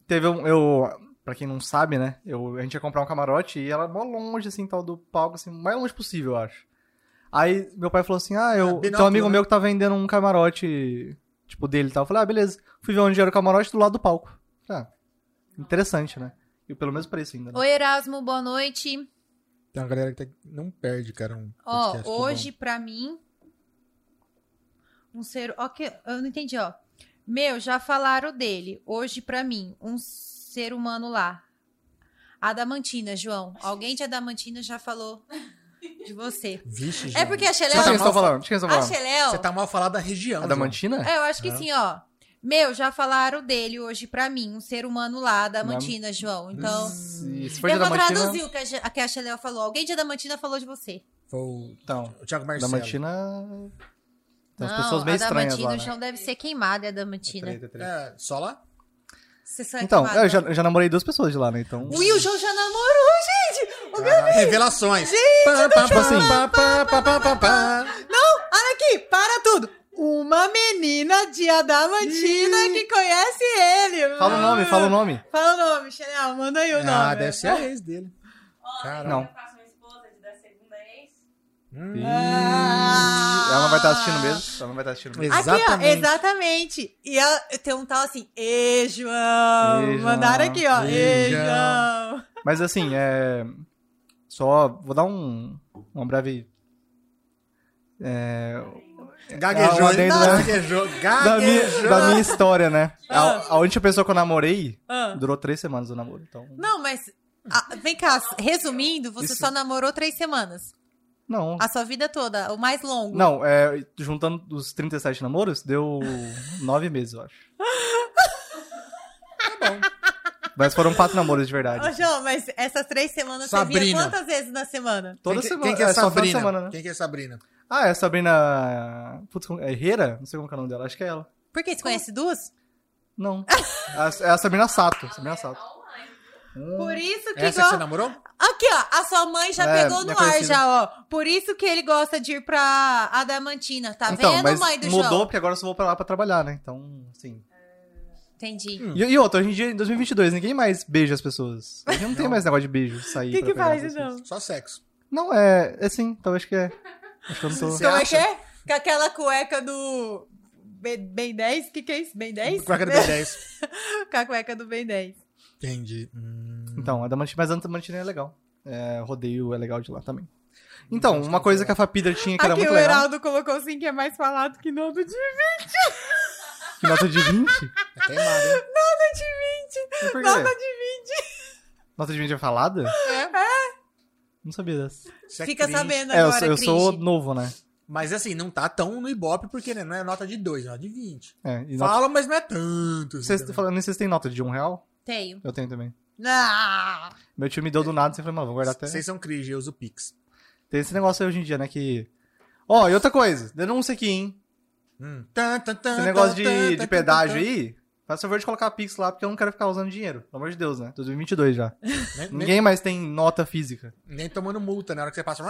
[SPEAKER 3] Teve um. Eu. Pra quem não sabe, né? Eu, a gente ia comprar um camarote e ela mó longe, assim, tal, do palco, assim, o mais longe possível, eu acho. Aí meu pai falou assim: Ah, eu.
[SPEAKER 2] Ah,
[SPEAKER 3] tem um amigo
[SPEAKER 2] né?
[SPEAKER 3] meu que tá vendendo um camarote. Tipo, dele e tal. Eu falei, ah, beleza. Fui ver onde era o camarote do lado do palco. Ah, interessante, né? E pelo mesmo preço ainda. Né?
[SPEAKER 1] Oi, Erasmo, boa noite.
[SPEAKER 2] Tem uma galera que tá- não perde, cara, um
[SPEAKER 1] Ó,
[SPEAKER 2] que
[SPEAKER 1] hoje, pra mim, um ser. Ó, que- eu não entendi, ó. Meu, já falaram dele. Hoje, pra mim, um ser humano lá. Adamantina, João. Alguém de Adamantina já falou de você.
[SPEAKER 2] Vixe,
[SPEAKER 1] É
[SPEAKER 2] João.
[SPEAKER 1] porque a Xeléu.
[SPEAKER 3] falando? Vocês estão
[SPEAKER 1] A
[SPEAKER 3] falando?
[SPEAKER 1] Xeléu.
[SPEAKER 2] Você tá mal falado da região,
[SPEAKER 3] A
[SPEAKER 2] João.
[SPEAKER 3] Damantina?
[SPEAKER 1] É, eu acho que
[SPEAKER 2] Ah.
[SPEAKER 1] sim, ó. Meu, já falaram dele hoje pra mim, um ser humano lá, Adamantina, João. Então.
[SPEAKER 3] Se, se
[SPEAKER 1] Eu vou
[SPEAKER 3] Adamantina...
[SPEAKER 1] traduzir o que a, que a Xeléu falou. Alguém de Adamantina falou de você.
[SPEAKER 2] Foi o,
[SPEAKER 3] Então,
[SPEAKER 2] o Thiago Marcelo.
[SPEAKER 3] Damantina... Tem umas
[SPEAKER 1] Não,
[SPEAKER 3] pessoas meio estranhas
[SPEAKER 1] Adamantina,
[SPEAKER 3] lá,
[SPEAKER 1] o
[SPEAKER 3] né?
[SPEAKER 1] chão deve ser queimado, é Adamantina.
[SPEAKER 3] Treta, treta.
[SPEAKER 2] É, só lá?
[SPEAKER 1] É
[SPEAKER 3] Então, eu já,
[SPEAKER 1] não.
[SPEAKER 3] eu já namorei duas pessoas de lá, né? Então...
[SPEAKER 1] O Will João já namorou, gente!
[SPEAKER 2] Ah, revelações. Pá, pá,
[SPEAKER 3] Tipo assim.
[SPEAKER 2] pá, pá.
[SPEAKER 1] Olha aqui, para tudo! Uma menina de Adamantina que conhece ele.
[SPEAKER 3] Fala o nome, fala o nome.
[SPEAKER 1] Fala o nome, Chanel, manda aí o nome.
[SPEAKER 2] Ah, deve ser a ex dele.
[SPEAKER 4] Ó,
[SPEAKER 2] Caralho.
[SPEAKER 3] Não.
[SPEAKER 4] não. eu faço uma esposa de da segunda ex.
[SPEAKER 2] Hum.
[SPEAKER 1] Ah.
[SPEAKER 3] Ela não vai estar assistindo mesmo. Ela não vai estar assistindo mesmo.
[SPEAKER 1] Aqui, ó,
[SPEAKER 2] Exatamente.
[SPEAKER 1] exatamente. E ela, tem um tal assim, Ê, João.
[SPEAKER 3] Ê, João.
[SPEAKER 1] Mandaram aqui, ó.
[SPEAKER 2] Ê,
[SPEAKER 1] João.
[SPEAKER 3] Mas assim, é. Só vou dar um. Um breve. É,
[SPEAKER 2] Gaguejou,
[SPEAKER 3] Ah, um
[SPEAKER 2] hein?
[SPEAKER 3] adendo, né?
[SPEAKER 2] gaguejou, (laughs)
[SPEAKER 3] da, minha,
[SPEAKER 2] gaguejou.
[SPEAKER 3] da minha história, né?
[SPEAKER 1] Ah.
[SPEAKER 3] A, a última pessoa que eu namorei
[SPEAKER 1] Ah.
[SPEAKER 3] durou três semanas o namoro. Então.
[SPEAKER 1] Não, mas... ah, vem cá, resumindo, você
[SPEAKER 3] Isso.
[SPEAKER 1] só namorou três semanas.
[SPEAKER 3] Não.
[SPEAKER 1] A sua vida toda, o mais longo.
[SPEAKER 3] Não, é, juntando os 37 namoros, deu (laughs) nove meses, eu acho. Tá bom. Mas foram quatro namoros de
[SPEAKER 1] Ô,
[SPEAKER 3] verdade.
[SPEAKER 1] João, mas essas três semanas você
[SPEAKER 2] Sabrina.
[SPEAKER 1] via quantas vezes na semana?
[SPEAKER 3] Toda
[SPEAKER 2] quem,
[SPEAKER 3] semana.
[SPEAKER 2] Quem que é,
[SPEAKER 3] de
[SPEAKER 2] Sabrina?
[SPEAKER 3] semana, né?
[SPEAKER 2] Quem que é Sabrina?
[SPEAKER 3] Ah, é a Sabrina. Putz, como- é Herrera? Não sei como é o nome dela, acho que é ela.
[SPEAKER 1] Por que você conhece duas?
[SPEAKER 3] Não. A- é a Sabrina Sato. Sabrina Sato.
[SPEAKER 1] Por isso que
[SPEAKER 2] Essa que
[SPEAKER 1] igual...
[SPEAKER 2] você namorou?
[SPEAKER 1] Aqui, ó, a sua mãe já
[SPEAKER 3] É,
[SPEAKER 1] pegou no ar já, ó. Por isso que ele gosta de ir pra Adamantina, tá
[SPEAKER 3] então,
[SPEAKER 1] vendo,
[SPEAKER 3] mas
[SPEAKER 1] mãe do
[SPEAKER 3] mudou
[SPEAKER 1] João?
[SPEAKER 3] porque agora eu só vou pra lá pra trabalhar, né? Então, sim.
[SPEAKER 1] Entendi.
[SPEAKER 3] E, e outra, hoje em dia, em 2022, ninguém mais beija as pessoas. Hoje não tem mais negócio de beijo, sair
[SPEAKER 1] O que que faz, então?
[SPEAKER 2] Só sexo.
[SPEAKER 3] Não, é, é sim, então acho que é. Acho que eu não tô...
[SPEAKER 2] Você
[SPEAKER 1] Como é
[SPEAKER 2] acha?
[SPEAKER 1] que é? Com aquela cueca do... Ben Ben 10? O que que é isso? Ben 10?
[SPEAKER 2] Cueca do B10. (laughs)
[SPEAKER 1] Com a cueca do Ben 10.
[SPEAKER 2] Entendi. Hum.
[SPEAKER 3] Então, a Damantina, mas a Damantina é legal. É, rodeio é legal de lá também. Então, uma coisa que a Fapida tinha que era
[SPEAKER 1] Aqui
[SPEAKER 3] muito
[SPEAKER 1] o
[SPEAKER 3] legal.
[SPEAKER 1] Heraldo colocou assim que é mais falado que nota de 20.
[SPEAKER 3] Que nota de 20?
[SPEAKER 2] É queimado, hein?
[SPEAKER 1] Nota de 20.
[SPEAKER 3] Por quê?
[SPEAKER 1] Nota de
[SPEAKER 3] Nota de 20 é falada?
[SPEAKER 1] 20. É.
[SPEAKER 3] Não sabia dessa.
[SPEAKER 2] Isso é
[SPEAKER 1] Fica
[SPEAKER 2] cringe.
[SPEAKER 1] sabendo
[SPEAKER 3] É, eu,
[SPEAKER 1] agora,
[SPEAKER 3] sou- eu sou novo, né?
[SPEAKER 2] Mas assim, não tá tão no Ibope, porque né, não é nota de 2, é nota de 20.
[SPEAKER 3] É, e nota...
[SPEAKER 2] Fala, mas não é tanto.
[SPEAKER 3] Vocês, falando vocês têm nota de um real?
[SPEAKER 1] Tenho.
[SPEAKER 3] Eu tenho também.
[SPEAKER 1] Ah,
[SPEAKER 3] Meu tio me deu do nada, você falou, mano, vou guardar até...
[SPEAKER 2] Vocês são cringe, eu uso Pix.
[SPEAKER 3] Tem esse negócio aí hoje em dia, né, que... Ó, e outra coisa, denúncia aqui, hein?
[SPEAKER 2] Hum. Tan, tan, tan,
[SPEAKER 3] Esse negócio de,
[SPEAKER 2] tan,
[SPEAKER 3] de pedágio
[SPEAKER 2] tan,
[SPEAKER 3] aí, faz favor de colocar Pix lá, porque eu não quero ficar usando dinheiro. Pelo amor de Deus, né? 2022 já. (laughs)
[SPEAKER 2] Nem, nem,
[SPEAKER 3] Ninguém mais tem nota física.
[SPEAKER 2] nem tomando multa na hora que você passa.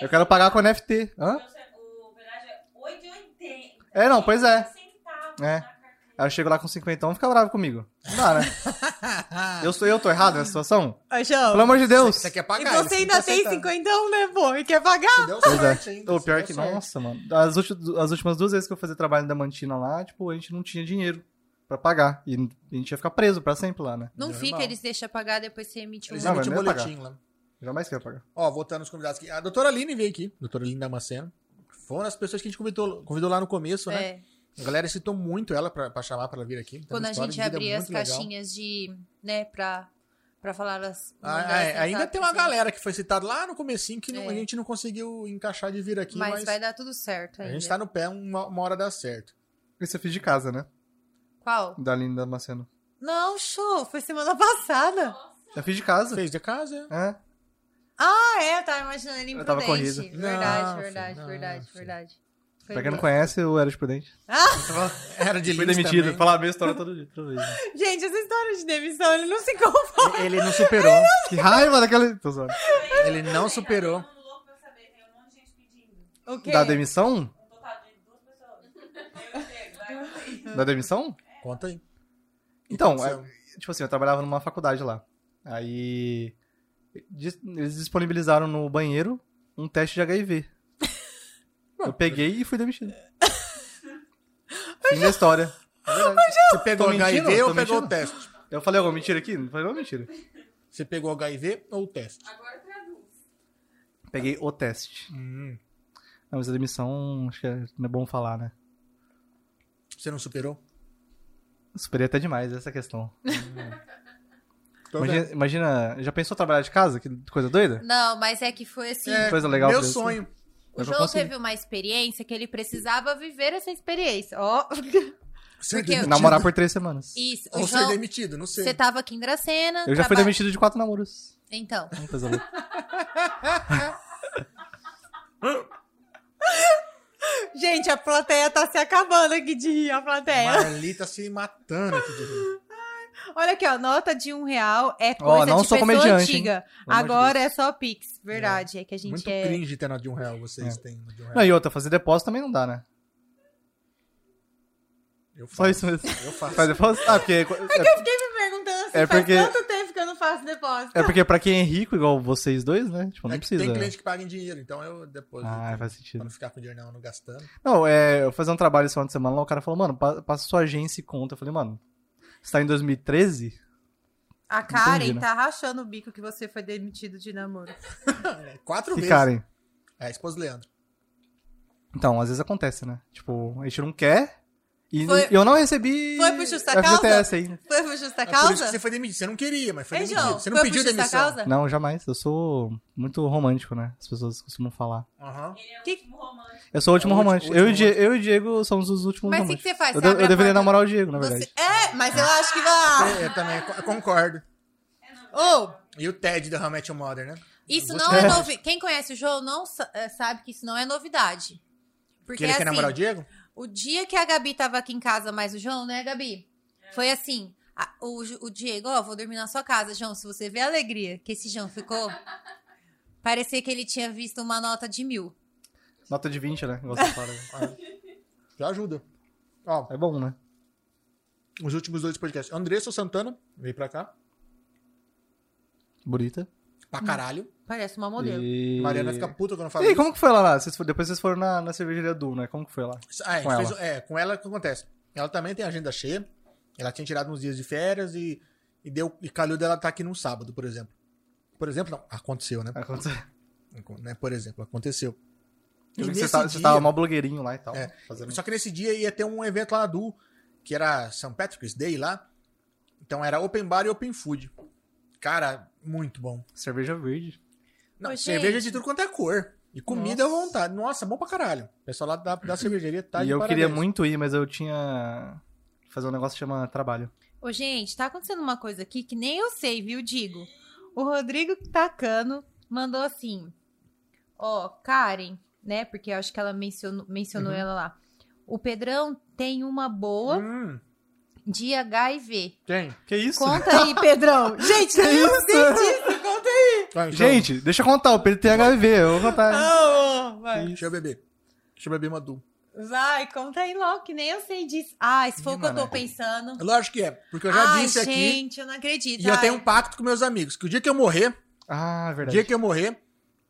[SPEAKER 3] Eu quero pagar com NFT. Hã?
[SPEAKER 4] O pedágio é 8,80.
[SPEAKER 3] É, não, pois é.
[SPEAKER 4] Centavos
[SPEAKER 3] É.
[SPEAKER 4] na.
[SPEAKER 3] Aí eu chego lá com 50 e fica bravo comigo. Não dá, né? (laughs) eu, sou, eu tô errado nessa situação?
[SPEAKER 1] Ô, João.
[SPEAKER 3] Pelo amor de Deus.
[SPEAKER 2] Você quer
[SPEAKER 1] E
[SPEAKER 2] pagar?
[SPEAKER 1] você
[SPEAKER 2] eles
[SPEAKER 1] ainda
[SPEAKER 2] têm
[SPEAKER 1] tem
[SPEAKER 2] que aceitar.
[SPEAKER 1] 50, né, pô? E quer pagar?
[SPEAKER 2] Deu
[SPEAKER 3] é.
[SPEAKER 2] sorte ainda.
[SPEAKER 3] O pior
[SPEAKER 2] deu
[SPEAKER 3] que,
[SPEAKER 2] sorte.
[SPEAKER 3] nossa, mano. As, as últimas duas vezes que eu fazia trabalho da Mantina lá, tipo, a gente não tinha dinheiro pra pagar. E a gente ia ficar preso pra sempre lá, né?
[SPEAKER 1] Não
[SPEAKER 2] Normal.
[SPEAKER 1] fica, eles deixam pagar, depois você emite um.
[SPEAKER 2] Eles emitem um boletim lá.
[SPEAKER 3] Jamais queria pagar.
[SPEAKER 2] Ó, voltando aos convidados aqui. A doutora Aline veio aqui. Doutora Aline Damasceno. Foram as pessoas que a gente convidou, convidou lá no começo, né? A galera citou muito ela pra, pra chamar pra ela vir aqui. Tem
[SPEAKER 1] quando a gente abria as
[SPEAKER 2] muito legal.
[SPEAKER 1] caixinhas de. né, pra, pra falar as.
[SPEAKER 2] Ah, é,
[SPEAKER 1] as
[SPEAKER 2] ainda tem uma
[SPEAKER 1] né?
[SPEAKER 2] galera que foi citada lá no comecinho que não-
[SPEAKER 1] É.
[SPEAKER 2] a gente não conseguiu encaixar de vir aqui,
[SPEAKER 1] Mas,
[SPEAKER 2] mas,
[SPEAKER 1] vai dar tudo certo
[SPEAKER 2] a
[SPEAKER 1] ainda.
[SPEAKER 2] gente tá no pé, uma, uma hora dá certo.
[SPEAKER 3] Esse eu fiz de casa, né?
[SPEAKER 1] Qual?
[SPEAKER 3] Da Aline Damasceno.
[SPEAKER 1] Não, show, foi semana passada.
[SPEAKER 3] Eu fiz de casa.
[SPEAKER 2] Fez de casa? é?
[SPEAKER 3] É.
[SPEAKER 1] Ah, é, eu tava imaginando ele
[SPEAKER 3] Eu tava
[SPEAKER 1] imprudente.
[SPEAKER 3] corrido.
[SPEAKER 1] Verdade,
[SPEAKER 2] Não,
[SPEAKER 1] verdade,
[SPEAKER 2] filho,
[SPEAKER 1] verdade,
[SPEAKER 2] não, filho.
[SPEAKER 1] verdade. Foi
[SPEAKER 3] Pra quem não conhece, eu era de prudente.
[SPEAKER 2] Era de
[SPEAKER 3] Fui
[SPEAKER 2] Lins
[SPEAKER 3] demitido.
[SPEAKER 2] também.
[SPEAKER 3] Falar a mesma história todo dia. Toda vez. né?
[SPEAKER 1] Gente, essa história de demissão, ele não se conforma.
[SPEAKER 2] Ele não superou.
[SPEAKER 3] Que raiva daquela. Tô zoando.
[SPEAKER 2] Ele não superou.
[SPEAKER 4] Todo mundo louco pra saber, tem um monte de gente pedindo.
[SPEAKER 1] O quê?
[SPEAKER 3] Da demissão? Da demissão?
[SPEAKER 2] Conta aí.
[SPEAKER 3] Então, é, tipo assim, eu trabalhava numa faculdade lá. Aí. Eles disponibilizaram no banheiro um teste de HIV. Eu peguei e fui demitido. (laughs) Fim da história. É.
[SPEAKER 2] Você pegou
[SPEAKER 3] Tô mentindo?
[SPEAKER 2] HIV ou
[SPEAKER 3] Tô
[SPEAKER 2] pegou o teste?
[SPEAKER 3] Eu falei alguma mentira aqui? Não falei nenhuma mentira.
[SPEAKER 2] Você pegou HIV ou o teste?
[SPEAKER 4] Agora traduz.
[SPEAKER 3] Peguei o teste.
[SPEAKER 2] Hum.
[SPEAKER 3] Não, mas a demissão, acho que é, não é bom falar, né?
[SPEAKER 2] Você não superou?
[SPEAKER 3] Superei até demais essa questão.
[SPEAKER 2] Tô
[SPEAKER 3] Imagina, imagina, já pensou trabalhar de casa? Que coisa doida?
[SPEAKER 1] Não, mas é que foi assim.
[SPEAKER 2] É,
[SPEAKER 3] Coisa legal
[SPEAKER 2] Meu
[SPEAKER 3] pra isso.
[SPEAKER 1] O João
[SPEAKER 3] consegui.
[SPEAKER 1] teve uma experiência que ele precisava viver essa experiência. Ó,
[SPEAKER 2] Ser (laughs)
[SPEAKER 1] Porque-
[SPEAKER 2] demitido.
[SPEAKER 3] Namorar por três semanas.
[SPEAKER 1] isso. O
[SPEAKER 2] Ou ser
[SPEAKER 1] João,
[SPEAKER 2] demitido, não sei.
[SPEAKER 1] você tava aqui em Dracena.
[SPEAKER 3] Eu já fui demitido de quatro namoros.
[SPEAKER 1] Então.
[SPEAKER 3] Coisa louca. (laughs)
[SPEAKER 1] Gente, a plateia tá se acabando aqui de rir, a plateia.
[SPEAKER 2] Marli tá se matando aqui de rir.
[SPEAKER 1] Olha aqui, ó, nota de um real é
[SPEAKER 3] Ó,
[SPEAKER 1] coisa
[SPEAKER 3] não
[SPEAKER 1] de
[SPEAKER 3] sou
[SPEAKER 1] pessoa
[SPEAKER 3] comediante,
[SPEAKER 1] antiga.
[SPEAKER 3] Amor de
[SPEAKER 1] Agora é só Pix, verdade. É, que a gente
[SPEAKER 2] Muito
[SPEAKER 1] é...
[SPEAKER 2] cringe ter nota de um real, vocês
[SPEAKER 3] É.
[SPEAKER 2] têm nota de um real.
[SPEAKER 3] Não, e outra, fazer depósito também não dá, né?
[SPEAKER 2] Eu faço.
[SPEAKER 3] Só isso mesmo.
[SPEAKER 2] Eu faço.
[SPEAKER 3] Faz depósito? Ah, porque. É,
[SPEAKER 1] Eu fiquei me perguntando assim,
[SPEAKER 3] É
[SPEAKER 1] faz
[SPEAKER 3] porque-
[SPEAKER 1] quanto tempo que eu não faço depósito?
[SPEAKER 3] é porque pra quem é rico, igual vocês dois, né? Tipo,
[SPEAKER 2] É
[SPEAKER 3] não
[SPEAKER 2] que
[SPEAKER 3] precisa.
[SPEAKER 2] Tem cliente que paga em dinheiro, então eu depois.
[SPEAKER 3] Ah, faz
[SPEAKER 2] Pra
[SPEAKER 3] sentido.
[SPEAKER 2] não ficar com o dinheiro não, não gastando.
[SPEAKER 3] Não, é, eu fazer um trabalho esse final de semana lá, o cara falou, mano, pa- passa sua agência e conta. Eu falei, mano, você tá em 2013?
[SPEAKER 1] A Karen
[SPEAKER 3] Entendi, né?
[SPEAKER 1] tá rachando o bico que você foi demitido de namoro. (laughs)
[SPEAKER 2] Quatro
[SPEAKER 3] Que
[SPEAKER 2] vezes.
[SPEAKER 3] Karen.
[SPEAKER 2] É, a esposa do Leandro.
[SPEAKER 3] Então, às vezes acontece, né? Tipo, a gente não quer e
[SPEAKER 1] Foi-
[SPEAKER 3] eu não recebi
[SPEAKER 1] Foi por justa
[SPEAKER 3] FGTS ainda.
[SPEAKER 1] Foi por justa
[SPEAKER 2] É por isso
[SPEAKER 1] causa?
[SPEAKER 2] que você foi demitido. Você não queria, mas foi
[SPEAKER 1] Ei,
[SPEAKER 2] demitido.
[SPEAKER 1] João,
[SPEAKER 2] Você não
[SPEAKER 1] foi
[SPEAKER 2] pediu demissão.
[SPEAKER 1] causa?
[SPEAKER 3] Não, jamais. Eu sou muito romântico, né? As pessoas costumam falar.
[SPEAKER 2] Aham.
[SPEAKER 4] Ele é o
[SPEAKER 1] Que-
[SPEAKER 4] último romântico.
[SPEAKER 3] Eu sou o último
[SPEAKER 2] É o último-
[SPEAKER 3] romântico.
[SPEAKER 2] o
[SPEAKER 3] eu, e
[SPEAKER 2] último
[SPEAKER 3] o Die- eu e o Diego somos os últimos
[SPEAKER 1] Mas o que,
[SPEAKER 3] românticos.
[SPEAKER 1] que você faz?
[SPEAKER 3] Eu,
[SPEAKER 1] Você
[SPEAKER 3] eu
[SPEAKER 1] a
[SPEAKER 3] deveria namorar o Diego, na
[SPEAKER 1] Você-
[SPEAKER 3] verdade.
[SPEAKER 1] É, mas eu acho que vai...
[SPEAKER 2] É, Eu também eu concordo.
[SPEAKER 1] Ô,
[SPEAKER 2] E o Ted da How I Met Your Mother, né?
[SPEAKER 1] isso
[SPEAKER 2] Você-
[SPEAKER 1] não é novidade. Quem conhece o João não sa- sabe que isso não é novidade. Porque
[SPEAKER 2] Que ele quer
[SPEAKER 1] assim,
[SPEAKER 2] namorar o Diego?
[SPEAKER 1] O dia que a Gabi tava aqui em casa, mais o João, né, Gabi? Foi assim, a- o, o Diego, ó, vou dormir na sua casa, João. Se você vê a alegria que esse João ficou, (laughs) parecia que ele tinha visto uma nota de mil.
[SPEAKER 3] Nota de 20, né? Igual você (laughs) fala.
[SPEAKER 2] Já ajuda. Ó,
[SPEAKER 3] É bom, né?
[SPEAKER 2] os últimos dois podcasts. Andressa Santana veio pra cá.
[SPEAKER 3] Bonita.
[SPEAKER 2] Pra caralho.
[SPEAKER 1] Parece uma modelo.
[SPEAKER 3] E...
[SPEAKER 2] Mariana fica puta quando eu
[SPEAKER 3] E aí,
[SPEAKER 2] isso.
[SPEAKER 3] como que foi lá? lá? Vocês foram- depois vocês foram na, na cervejaria Du, né? Como que foi lá?
[SPEAKER 2] Ah, gente
[SPEAKER 3] com
[SPEAKER 2] fez-
[SPEAKER 3] ela?
[SPEAKER 2] é, com ela o que acontece? Ela também tem agenda cheia. Ela tinha tirado uns dias de férias e, e deu e calhou dela estar aqui num sábado, por exemplo. Por exemplo, não. Aconteceu, né?
[SPEAKER 3] Aconteceu.
[SPEAKER 2] né? Por exemplo, aconteceu.
[SPEAKER 3] Eu vi que você,
[SPEAKER 2] nesse
[SPEAKER 3] tava, você
[SPEAKER 2] dia-
[SPEAKER 3] tava mó blogueirinho lá e tal.
[SPEAKER 2] É.
[SPEAKER 3] fazendo-
[SPEAKER 2] Só que nesse dia ia ter um evento lá na Du, que era St. Patrick's Day lá. Então era open bar e open food. Cara, muito bom.
[SPEAKER 3] Cerveja verde.
[SPEAKER 2] Não,
[SPEAKER 1] Ô,
[SPEAKER 2] cerveja
[SPEAKER 1] gente.
[SPEAKER 2] de tudo quanto é cor. E comida à vontade. Nossa, bom pra caralho. O pessoal lá da, da cervejaria tá
[SPEAKER 3] e
[SPEAKER 2] de
[SPEAKER 3] eu
[SPEAKER 2] parabéns.
[SPEAKER 3] queria muito ir, mas eu tinha... Fazer um negócio que chama trabalho.
[SPEAKER 1] Ô, gente, tá acontecendo uma coisa aqui que nem eu sei, viu, Digo? O Rodrigo Tacano mandou assim: Ó, Karen, né? Porque eu acho que ela mencionou, mencionou ela lá. O Pedrão tem uma boa
[SPEAKER 2] Hum,
[SPEAKER 1] de HIV.
[SPEAKER 2] tem.
[SPEAKER 3] Que isso?
[SPEAKER 1] Conta aí, Pedrão. (laughs) Gente,
[SPEAKER 3] Que isso?
[SPEAKER 1] sei disso. Conta aí.
[SPEAKER 2] Vai, então,
[SPEAKER 3] Gente, deixa eu contar. O Pedro tem HIV. Eu vou contar.
[SPEAKER 1] Não, vai.
[SPEAKER 2] Deixa eu beber. Deixa eu beber uma Du.
[SPEAKER 1] Vai, conta aí logo, que nem eu sei disso. Ah, se for o que eu tô
[SPEAKER 3] Mané.
[SPEAKER 1] pensando.
[SPEAKER 2] Lógico que é. Porque eu já
[SPEAKER 1] Ai,
[SPEAKER 2] disse aqui.
[SPEAKER 1] gente, eu não acredito.
[SPEAKER 2] E eu
[SPEAKER 1] Ai.
[SPEAKER 2] tenho um pacto com meus amigos. Que o dia que eu morrer,
[SPEAKER 3] Ah,
[SPEAKER 2] o
[SPEAKER 3] verdade.
[SPEAKER 2] dia que eu morrer,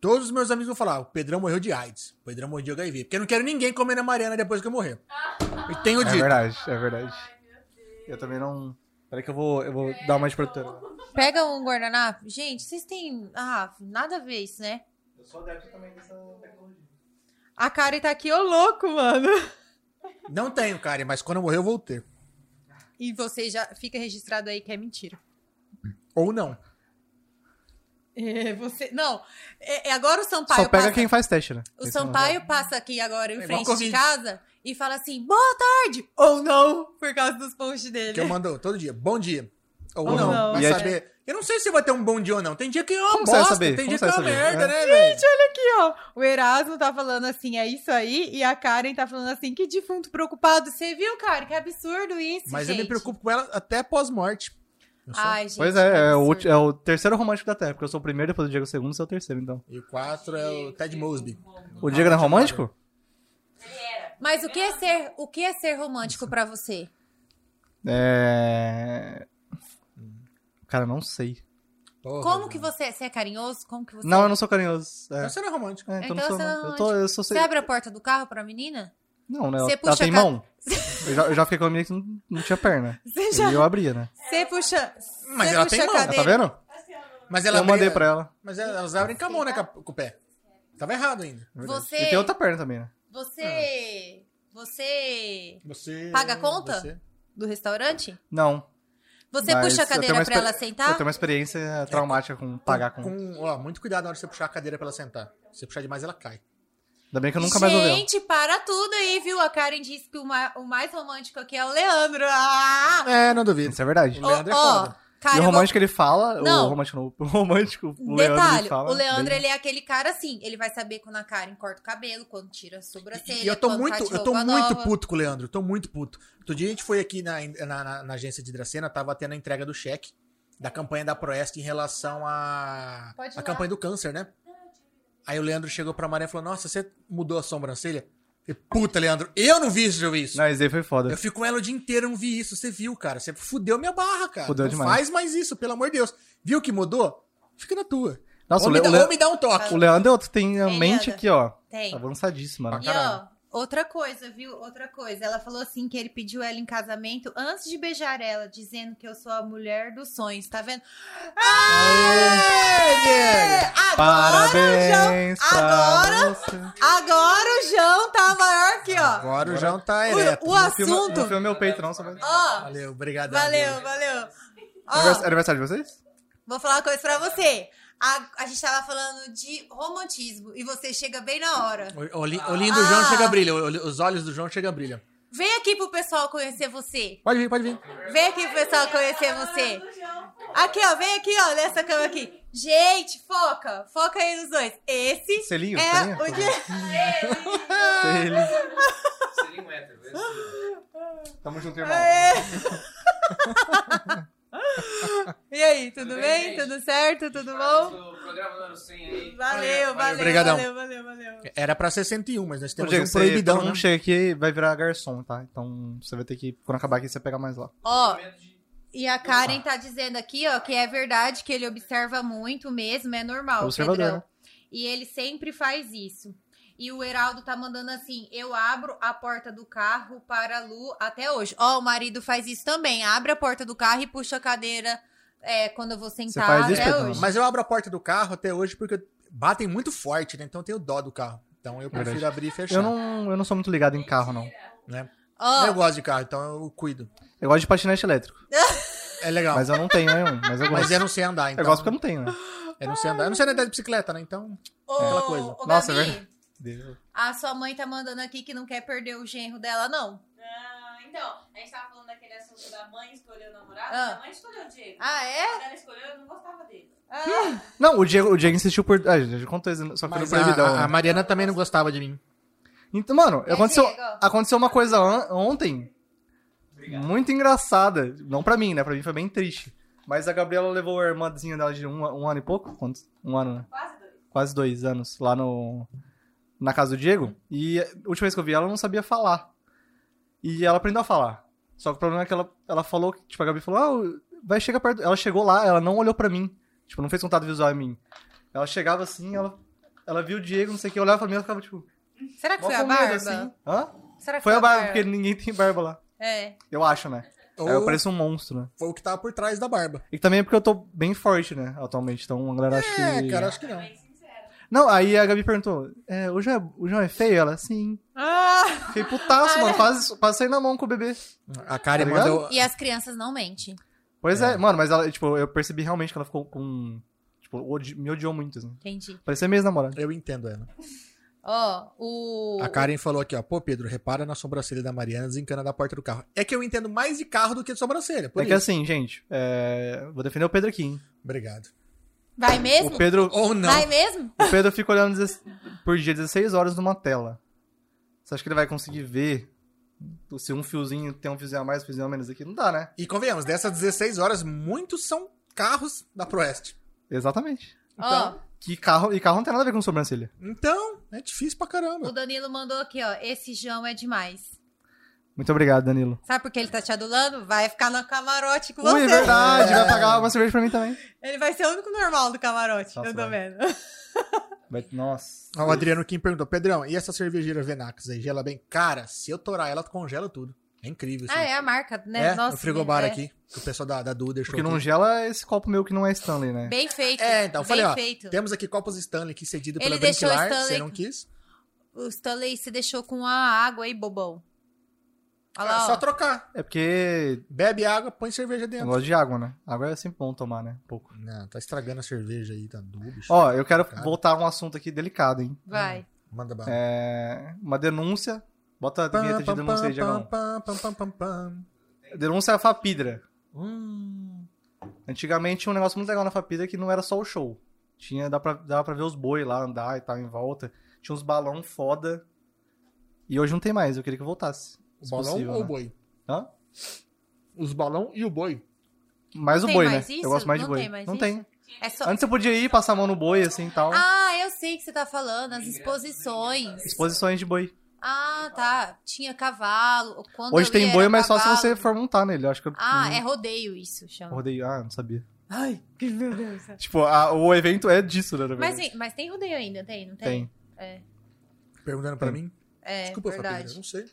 [SPEAKER 2] todos os meus amigos vão falar: o Pedrão morreu de AIDS. O Pedrão morreu de HIV. Porque eu não quero ninguém comer na Mariana depois que eu morrer. E tenho
[SPEAKER 3] É
[SPEAKER 2] dito.
[SPEAKER 3] verdade, é verdade. Eu também não... Peraí que eu vou, eu vou dar uma de protetora.
[SPEAKER 1] Pega um guardanapo. Gente, vocês têm. Ah, nada a ver isso, né?
[SPEAKER 3] Eu sou adepto também dessa tecnologia.
[SPEAKER 1] A Karen tá aqui, ô louco, mano.
[SPEAKER 2] Não tenho, cara, mas quando eu morrer eu vou ter.
[SPEAKER 1] E você já fica registrado aí que é mentira.
[SPEAKER 2] Ou não.
[SPEAKER 1] É, você. Não. É, é, agora o Sampaio
[SPEAKER 3] Só pega
[SPEAKER 1] passa.
[SPEAKER 3] quem faz teste, né?
[SPEAKER 1] O
[SPEAKER 3] Esse não
[SPEAKER 1] Sampaio passa aqui agora em
[SPEAKER 2] É
[SPEAKER 1] frente de casa e fala assim: boa tarde! Ou não, por causa dos posts dele.
[SPEAKER 2] Que eu mando todo dia. Bom dia. Ou,
[SPEAKER 1] Ou
[SPEAKER 2] não.
[SPEAKER 1] não.
[SPEAKER 3] E é
[SPEAKER 2] saber. Eu não sei se vai ter um bom dia ou não. Tem dia que é uma
[SPEAKER 3] Como você vai
[SPEAKER 2] bosta.
[SPEAKER 3] saber?
[SPEAKER 2] Tem
[SPEAKER 3] Como
[SPEAKER 2] dia que é uma
[SPEAKER 3] saber?
[SPEAKER 2] merda,
[SPEAKER 3] É.
[SPEAKER 2] né, velho?
[SPEAKER 1] Aqui, ó. O Erasmo tá falando assim, é isso aí. E a Karen tá falando assim, que defunto preocupado. Você viu, Karen? Que absurdo isso,
[SPEAKER 2] Mas
[SPEAKER 1] gente.
[SPEAKER 2] eu me preocupo com ela até pós-morte.
[SPEAKER 1] Ai, gente.
[SPEAKER 3] Pois é, é o, é o terceiro romântico da Terra, porque eu sou o primeiro, depois o Diego é o segundo, você é o terceiro, então.
[SPEAKER 2] E o 4 é o Ted Mosby.
[SPEAKER 3] O Diego não é romântico?
[SPEAKER 4] Ele era.
[SPEAKER 1] Mas o que é ser, o que é ser romântico pra você?
[SPEAKER 3] É... Cara, não sei.
[SPEAKER 2] Porra,
[SPEAKER 1] Como que você, você é carinhoso? Como que você
[SPEAKER 3] Não, eu não sou carinhoso. É,
[SPEAKER 2] Você não é romântico.
[SPEAKER 3] É, então,
[SPEAKER 1] Então
[SPEAKER 3] não sou,
[SPEAKER 1] você
[SPEAKER 3] não.
[SPEAKER 1] não é
[SPEAKER 3] Eu, tô, eu sou...
[SPEAKER 1] Você abre a porta do carro pra menina?
[SPEAKER 3] Não, né? Ela,
[SPEAKER 1] Você
[SPEAKER 3] ela
[SPEAKER 1] puxa
[SPEAKER 3] tem
[SPEAKER 1] a ca-
[SPEAKER 3] mão. Eu já, eu já fiquei com a minha que não, não tinha perna. (laughs)
[SPEAKER 1] Você já.
[SPEAKER 3] E eu abria, né?
[SPEAKER 1] Você puxa.
[SPEAKER 2] Mas
[SPEAKER 1] você
[SPEAKER 2] ela
[SPEAKER 1] puxa
[SPEAKER 2] tem
[SPEAKER 1] a
[SPEAKER 2] mão,
[SPEAKER 3] Tá
[SPEAKER 1] cadeira.
[SPEAKER 3] vendo?
[SPEAKER 2] Mas ela
[SPEAKER 3] eu mandei
[SPEAKER 2] abria-
[SPEAKER 3] pra ela.
[SPEAKER 2] Mas elas abrem com a mão, né? Com o pé. Tava errado ainda.
[SPEAKER 1] Você.
[SPEAKER 3] E tem outra perna também, né?
[SPEAKER 1] Você. Você.
[SPEAKER 2] Você.
[SPEAKER 1] Paga a conta?
[SPEAKER 2] você-
[SPEAKER 1] Do restaurante?
[SPEAKER 3] Não.
[SPEAKER 1] Você
[SPEAKER 3] Mas
[SPEAKER 1] puxa a cadeira pra ela sentar?
[SPEAKER 3] Eu tenho uma experiência traumática com pagar com.
[SPEAKER 2] Com, ó, muito cuidado na hora de você puxar a cadeira pra ela sentar. Se você puxar demais, ela cai.
[SPEAKER 3] Ainda bem que eu nunca mais ouvi.
[SPEAKER 1] Gente, para tudo aí, viu? A Karen disse que o, ma- o mais romântico aqui é o Leandro. Ah!
[SPEAKER 2] É, não duvido.
[SPEAKER 3] Isso é verdade.
[SPEAKER 2] O Leandro é
[SPEAKER 1] Ó,
[SPEAKER 2] foda.
[SPEAKER 1] Cara,
[SPEAKER 3] e o
[SPEAKER 1] vou-
[SPEAKER 3] romântico ele fala,
[SPEAKER 1] Não.
[SPEAKER 3] o romântico não, (laughs) o romântico, o Leandro
[SPEAKER 1] Detalhe,
[SPEAKER 3] ele fala.
[SPEAKER 1] o Leandro,
[SPEAKER 3] bem-
[SPEAKER 1] ele é aquele cara assim, ele vai saber quando a Karen corta o cabelo, quando tira a sobrancelha,
[SPEAKER 2] E eu tô
[SPEAKER 1] quando
[SPEAKER 2] muito,
[SPEAKER 1] tá
[SPEAKER 2] eu tô muito
[SPEAKER 1] nova.
[SPEAKER 2] puto com o Leandro, tô muito puto. Outro dia a gente foi aqui na, na, na- na agência de Dracena, tava tendo a entrega do cheque da campanha da Proeste em relação à a
[SPEAKER 1] lá.
[SPEAKER 2] campanha do câncer, né? Aí o Leandro chegou pra Maria e falou: Nossa, você mudou a sobrancelha? Puta, Leandro, eu não vi isso, isso.
[SPEAKER 3] Não, isso aí foi foda.
[SPEAKER 2] Eu fico com ela o dia inteiro, eu não vi isso. Você viu, cara. Você fudeu minha barra, cara.
[SPEAKER 3] Fudeu
[SPEAKER 2] não
[SPEAKER 3] demais.
[SPEAKER 2] faz mais isso, pelo amor de Deus. Viu que mudou? Fica na tua.
[SPEAKER 3] Nossa,
[SPEAKER 2] ou,
[SPEAKER 3] o,
[SPEAKER 2] me
[SPEAKER 3] Le-
[SPEAKER 2] dá, ou me dá um toque.
[SPEAKER 3] o Leandro é tem a mente aqui, ó.
[SPEAKER 1] Tem.
[SPEAKER 3] Avançadíssima. né?
[SPEAKER 1] E
[SPEAKER 2] caralho.
[SPEAKER 1] Outra coisa, viu? Outra coisa. Ela falou assim que ele pediu ela em casamento antes de beijar ela, dizendo que eu sou a mulher dos sonhos, tá vendo?
[SPEAKER 2] Aê, Diego!
[SPEAKER 3] Parabéns pra
[SPEAKER 1] agora-. Agora o João tá maior que, ó.
[SPEAKER 2] Agora o João tá ereto.
[SPEAKER 1] O, o
[SPEAKER 3] Não filma-
[SPEAKER 1] assunto.
[SPEAKER 3] Não filma meu peito, não. Só vai...
[SPEAKER 1] Ó,
[SPEAKER 2] Valeu, obrigado.
[SPEAKER 1] valeu, valeu.
[SPEAKER 3] Anivers- Aniversário de vocês?
[SPEAKER 1] Vou falar uma coisa pra você. A, a gente tava falando de romantismo e você chega bem na hora.
[SPEAKER 2] O, o, o lindo do João
[SPEAKER 1] Ah.
[SPEAKER 2] chega a brilha. o- Os olhos do João chegam a brilha.
[SPEAKER 1] Vem aqui pro pessoal conhecer você.
[SPEAKER 2] Pode vir, pode vir.
[SPEAKER 1] Vem aqui pro pessoal conhecer você. Aqui, ó, vem aqui, ó, nessa cama aqui. Gente, foca, foca aí nos dois. Esse
[SPEAKER 3] Selinho,
[SPEAKER 1] é
[SPEAKER 3] selinho?
[SPEAKER 1] o de...
[SPEAKER 3] Selinho.
[SPEAKER 5] Um hétero. esse-
[SPEAKER 3] Tamo junto, irmão.
[SPEAKER 1] É. (laughs) E aí, tudo,
[SPEAKER 5] Tudo bem,
[SPEAKER 1] bem? Tudo certo? Tudo bom?
[SPEAKER 5] O programa número 100 aí.
[SPEAKER 1] Valeu, valeu,
[SPEAKER 2] Obrigadão.
[SPEAKER 1] valeu, valeu, valeu.
[SPEAKER 2] Era pra ser 101, mas nós
[SPEAKER 3] Ô,
[SPEAKER 2] temos
[SPEAKER 3] Diego,
[SPEAKER 2] um
[SPEAKER 3] você,
[SPEAKER 2] proibidão,
[SPEAKER 3] todo
[SPEAKER 2] né?
[SPEAKER 3] mundo chega aqui vai virar garçom, tá? Então você vai ter que, quando acabar aqui, você pegar mais lá.
[SPEAKER 1] Ó, e a Karen tá dizendo aqui, ó, que é verdade que ele observa muito mesmo, é normal,
[SPEAKER 3] Observador,
[SPEAKER 1] Pedrão.
[SPEAKER 3] né?
[SPEAKER 1] E ele sempre faz isso. E o Heraldo tá mandando assim: eu abro a porta do carro para a Lu até hoje. Ó, o marido faz isso também. Abre a porta do carro e puxa a cadeira é, quando eu vou sentar
[SPEAKER 3] faz isso,
[SPEAKER 1] até hoje.
[SPEAKER 2] Mas eu abro a porta do carro até hoje porque batem muito forte, né? Então eu tenho dó do carro. Então eu prefiro
[SPEAKER 3] Verdade.
[SPEAKER 2] abrir e fechar.
[SPEAKER 3] Eu não, eu não sou muito ligado em carro, não.
[SPEAKER 2] né?
[SPEAKER 1] Ó,
[SPEAKER 2] Eu gosto de carro, então eu cuido.
[SPEAKER 3] Eu gosto de patinete elétrico. (laughs)
[SPEAKER 2] É legal. Mas,
[SPEAKER 3] Mas eu não tenho nenhum. Mas eu gosto.
[SPEAKER 2] eu não sei andar, então.
[SPEAKER 3] Eu gosto porque eu não tenho, né?
[SPEAKER 2] Eu não sei andar. Eu não sei andar de bicicleta, né? Então.
[SPEAKER 1] ô,
[SPEAKER 2] aquela coisa.
[SPEAKER 1] ô,
[SPEAKER 3] Nossa, é
[SPEAKER 1] Gabi,
[SPEAKER 3] verdade. Deus.
[SPEAKER 1] a sua mãe tá mandando aqui que não quer perder o genro dela, não.
[SPEAKER 4] Ah, então, a gente tava falando daquele assunto da mãe escolher o namorado.
[SPEAKER 1] Ah.
[SPEAKER 4] Minha mãe escolheu o Diego.
[SPEAKER 1] Ah, é?
[SPEAKER 4] Quando ela escolheu, eu não gostava dele.
[SPEAKER 1] Ah,
[SPEAKER 3] Não, o Diego, o Diego insistiu por. Ah, já contou isso, só que no
[SPEAKER 2] Mas
[SPEAKER 3] proibidão.
[SPEAKER 2] a, a
[SPEAKER 3] né?
[SPEAKER 2] Mariana também não gostava de mim.
[SPEAKER 3] Então, mano,
[SPEAKER 1] É,
[SPEAKER 3] aconteceu,
[SPEAKER 1] Diego.
[SPEAKER 3] aconteceu uma coisa ontem
[SPEAKER 5] Obrigado.
[SPEAKER 3] muito engraçada. Não pra mim, né? Pra mim foi bem triste. Mas a Gabriela levou a irmãzinha dela de um, um ano e pouco. Quantos? Um ano, né?
[SPEAKER 4] Quase dois.
[SPEAKER 3] Quase dois anos lá no. Na casa do Diego. E a última vez que eu vi ela, ela não sabia falar. E ela aprendeu a falar. Só que o problema é que ela, ela falou, que, tipo, a Gabi falou, ah, vai chegar perto. Ela chegou lá, ela não olhou pra mim. Tipo, não fez contato visual em mim. Ela chegava assim, ela, ela viu o Diego, não sei o que, olhava pra mim, ela ficava tipo.
[SPEAKER 1] será que foi a barba?
[SPEAKER 3] assim. Hã?
[SPEAKER 1] Será que
[SPEAKER 3] Foi a barba, porque ninguém tem barba lá.
[SPEAKER 1] É.
[SPEAKER 3] Eu acho, né?
[SPEAKER 2] Ou
[SPEAKER 3] Aí eu pareço um monstro, né?
[SPEAKER 2] foi o que tava por trás da barba.
[SPEAKER 3] E também é porque eu tô bem forte, né? Atualmente. Então a galera acha que.
[SPEAKER 2] É, cara, acho que não.
[SPEAKER 3] Não, aí a Gabi perguntou: é, o, João é, o João é feio? Ela, sim.
[SPEAKER 1] Ah!
[SPEAKER 3] Fiquei putaço, mano. Quase, quase saí na mão com o bebê.
[SPEAKER 2] A Karen
[SPEAKER 3] Tá
[SPEAKER 2] mandou.
[SPEAKER 1] E as crianças não mentem.
[SPEAKER 3] Pois é, mano, mas ela, tipo, eu percebi realmente que ela ficou com. Tipo, odi- me odiou muito, assim.
[SPEAKER 1] Entendi.
[SPEAKER 3] Parecia minha ex-namorada.
[SPEAKER 2] Eu entendo ela.
[SPEAKER 1] Ó, o.
[SPEAKER 2] A Karen falou aqui, ó. Pô, Pedro, repara na sobrancelha da Mariana desencana da porta do carro. É que eu entendo mais de carro do que de sobrancelha. Por
[SPEAKER 3] é que
[SPEAKER 2] isso.
[SPEAKER 3] assim, gente, é, vou defender o Pedro aqui, hein?
[SPEAKER 2] Obrigado.
[SPEAKER 1] Vai mesmo?
[SPEAKER 3] O Pedro,
[SPEAKER 2] Ou não.
[SPEAKER 1] Vai mesmo?
[SPEAKER 3] o Pedro fica olhando 16 por dia 16 horas numa tela. Você acha que ele vai conseguir ver se um fiozinho tem um fiozinho a mais, um fiozinho a menos aqui? Não dá, né?
[SPEAKER 2] E convenhamos, dessas 16 horas, muitos são carros da Proeste.
[SPEAKER 3] Exatamente.
[SPEAKER 1] Ó,
[SPEAKER 3] Que carro, e carro não tem nada a ver com sobrancelha.
[SPEAKER 2] Então, é difícil pra
[SPEAKER 1] o
[SPEAKER 2] caramba.
[SPEAKER 1] Danilo mandou aqui, ó. Esse João é demais.
[SPEAKER 3] Muito obrigado, Danilo.
[SPEAKER 1] Sabe por que ele tá te adulando? Vai ficar no camarote com
[SPEAKER 3] Ui,
[SPEAKER 1] você.
[SPEAKER 3] é verdade, vai (laughs) pagar uma cerveja pra mim também.
[SPEAKER 1] Ele vai ser o único normal do camarote.
[SPEAKER 3] Nossa,
[SPEAKER 1] eu tô vendo. (laughs)
[SPEAKER 3] Vai- Nossa.
[SPEAKER 2] Ó, O Adriano Kim perguntou, Pedrão, e essa cervejeira Venax aí, gela bem? Cara, se eu torar ela, congela tudo. É incrível isso.
[SPEAKER 1] Ah, é a marca, né?
[SPEAKER 2] É,
[SPEAKER 1] Nossa,
[SPEAKER 2] no frigobar
[SPEAKER 1] é.
[SPEAKER 2] aqui, que o pessoal da, da Du deixou
[SPEAKER 3] O que não
[SPEAKER 2] aqui.
[SPEAKER 3] gela esse copo meu que não é Stanley, né?
[SPEAKER 1] Bem feito.
[SPEAKER 2] É, então, eu falei, ó,
[SPEAKER 1] feito.
[SPEAKER 2] temos aqui copos Stanley aqui cedido
[SPEAKER 1] Ele
[SPEAKER 2] pela
[SPEAKER 1] deixou o
[SPEAKER 2] Branquilar,
[SPEAKER 1] Stanley-
[SPEAKER 2] você não quis.
[SPEAKER 1] O Stanley se deixou com a água aí, bobão. Olha
[SPEAKER 2] É
[SPEAKER 1] lá,
[SPEAKER 2] só
[SPEAKER 1] ó.
[SPEAKER 2] trocar.
[SPEAKER 3] É porque
[SPEAKER 2] Bebe água, põe cerveja
[SPEAKER 3] eu
[SPEAKER 2] dentro.
[SPEAKER 3] gosto de água, né? Água é sempre bom tomar, né? Um pouco.
[SPEAKER 2] Não, tá estragando a cerveja aí, tá du, bicho.
[SPEAKER 3] Ó, eu quero
[SPEAKER 2] Cara.
[SPEAKER 3] voltar a um assunto aqui delicado, hein?
[SPEAKER 1] Vai.
[SPEAKER 2] Manda bala.
[SPEAKER 3] É... Uma denúncia. Bota a vinheta de denúncia aí, Diagão. Denúncia à Fapidra.
[SPEAKER 2] Hum.
[SPEAKER 3] Antigamente tinha um negócio muito legal na Fapidra que não era só o show. Tinha, dá pra, dava pra ver os boi lá andar e tal em volta. Tinha uns balão foda. E hoje não tem mais, eu queria que voltasse.
[SPEAKER 2] O balão
[SPEAKER 3] possível,
[SPEAKER 2] ou o
[SPEAKER 3] né?
[SPEAKER 2] boi?
[SPEAKER 3] Hã?
[SPEAKER 2] Os balão e o boi.
[SPEAKER 3] Mais o
[SPEAKER 1] Tem
[SPEAKER 3] boi, né?
[SPEAKER 1] mais isso?
[SPEAKER 3] Eu gosto mais de
[SPEAKER 1] Não
[SPEAKER 3] boi.
[SPEAKER 1] tem mais
[SPEAKER 3] não
[SPEAKER 1] isso?
[SPEAKER 3] tem.
[SPEAKER 1] É só...
[SPEAKER 3] Antes você podia ir, passar a mão no boi, assim e tal.
[SPEAKER 1] Ah, eu sei o que você tá falando, as exposições.
[SPEAKER 3] Exposições de boi.
[SPEAKER 1] Ah, tá. Tinha cavalo. Quando
[SPEAKER 3] Hoje
[SPEAKER 1] eu
[SPEAKER 3] tem boi,
[SPEAKER 1] era
[SPEAKER 3] mas só se
[SPEAKER 1] cavalo.
[SPEAKER 3] você for montar nele. Eu acho que eu
[SPEAKER 1] Ah, é rodeio isso, chama.
[SPEAKER 3] rodeio. Ah, não sabia.
[SPEAKER 1] Ai, que meu Deus.
[SPEAKER 3] Tipo, a- o evento é disso, né? na
[SPEAKER 1] Mas,
[SPEAKER 3] verdade.
[SPEAKER 1] tem- mas tem rodeio ainda, tem? Não
[SPEAKER 3] tem.
[SPEAKER 1] tem? É,
[SPEAKER 2] Perguntando pra mim.
[SPEAKER 1] é
[SPEAKER 2] Desculpa, Fabrício, eu
[SPEAKER 1] verdade.
[SPEAKER 2] não sei.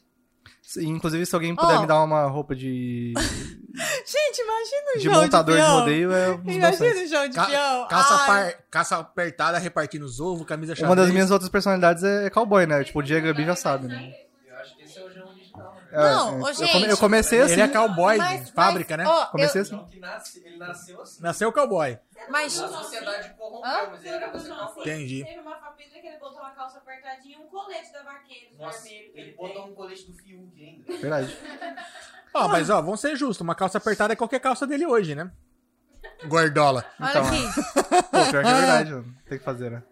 [SPEAKER 3] Inclusive, se alguém puder
[SPEAKER 1] Ó.
[SPEAKER 3] me dar uma roupa de, (laughs)
[SPEAKER 1] Gente, imagina o
[SPEAKER 3] de
[SPEAKER 1] João
[SPEAKER 3] montador de,
[SPEAKER 1] peão.
[SPEAKER 3] rodeio, é um
[SPEAKER 1] Imagina o João de
[SPEAKER 2] Ca-
[SPEAKER 1] peão. Ai.
[SPEAKER 2] par- calça apertada, repartindo os ovos, camisa xadrez.
[SPEAKER 3] Uma das minhas outras personalidades é cowboy, né? Tipo, o Diego Gabi já sabe, né?
[SPEAKER 5] Eu acho que esse é o João original, né?
[SPEAKER 3] É,
[SPEAKER 1] Não,
[SPEAKER 3] é,
[SPEAKER 1] ô,
[SPEAKER 3] eu,
[SPEAKER 1] gente.
[SPEAKER 3] eu comecei assim.
[SPEAKER 2] Ele é cowboy
[SPEAKER 1] Mas-
[SPEAKER 2] de fábrica,
[SPEAKER 1] mas,
[SPEAKER 2] né?
[SPEAKER 1] ó,
[SPEAKER 3] Comecei
[SPEAKER 1] eu-
[SPEAKER 3] assim.
[SPEAKER 5] Nasce, ele nasceu assim.
[SPEAKER 2] Nasceu cowboy.
[SPEAKER 1] Mas,
[SPEAKER 5] A sociedade corrompeu,
[SPEAKER 1] Hã?
[SPEAKER 5] mas ele era pra ser cowboy.
[SPEAKER 2] Entendi.
[SPEAKER 4] Teve uma família que ele botou uma calça apertadinha e um colete da
[SPEAKER 5] Nossa,
[SPEAKER 4] vermelho
[SPEAKER 5] ele
[SPEAKER 4] ele
[SPEAKER 5] botou um colete do Fiuk ainda.
[SPEAKER 3] Verdade. (laughs)
[SPEAKER 2] Ó, mas ó, vamos ser justos. Uma calça apertada é qualquer calça dele hoje, né? Gordola.
[SPEAKER 1] olha
[SPEAKER 3] Então,
[SPEAKER 1] aqui. (laughs)
[SPEAKER 3] Pô, pior que é verdade, mano. Tem que fazer, né?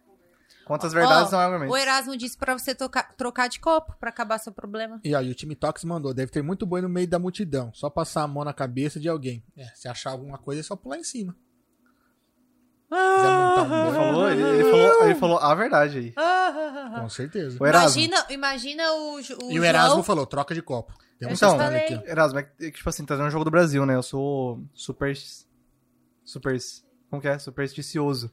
[SPEAKER 3] Quantas verdades
[SPEAKER 1] Ó,
[SPEAKER 3] são argumentos.
[SPEAKER 1] O Erasmo disse pra você tocar- trocar de copo pra acabar seu problema.
[SPEAKER 2] E e o time Tox mandou, deve ter muito boi no meio da multidão. Só passar a mão na cabeça de alguém. É, se achar alguma coisa é só pular em cima. Montar um
[SPEAKER 3] Ele falou, ele, ele falou, ele falou a verdade aí.
[SPEAKER 2] com certeza.
[SPEAKER 3] O.
[SPEAKER 1] Imagina, imagina o, o
[SPEAKER 2] E o Erasmo
[SPEAKER 1] João...
[SPEAKER 2] falou, troca de copo. Tem um
[SPEAKER 1] falei.
[SPEAKER 2] aqui.
[SPEAKER 3] Erasmo, é que, é tipo assim, tá dando um jogo do Brasil, né? Eu sou super. Super. Como que é? Supersticioso.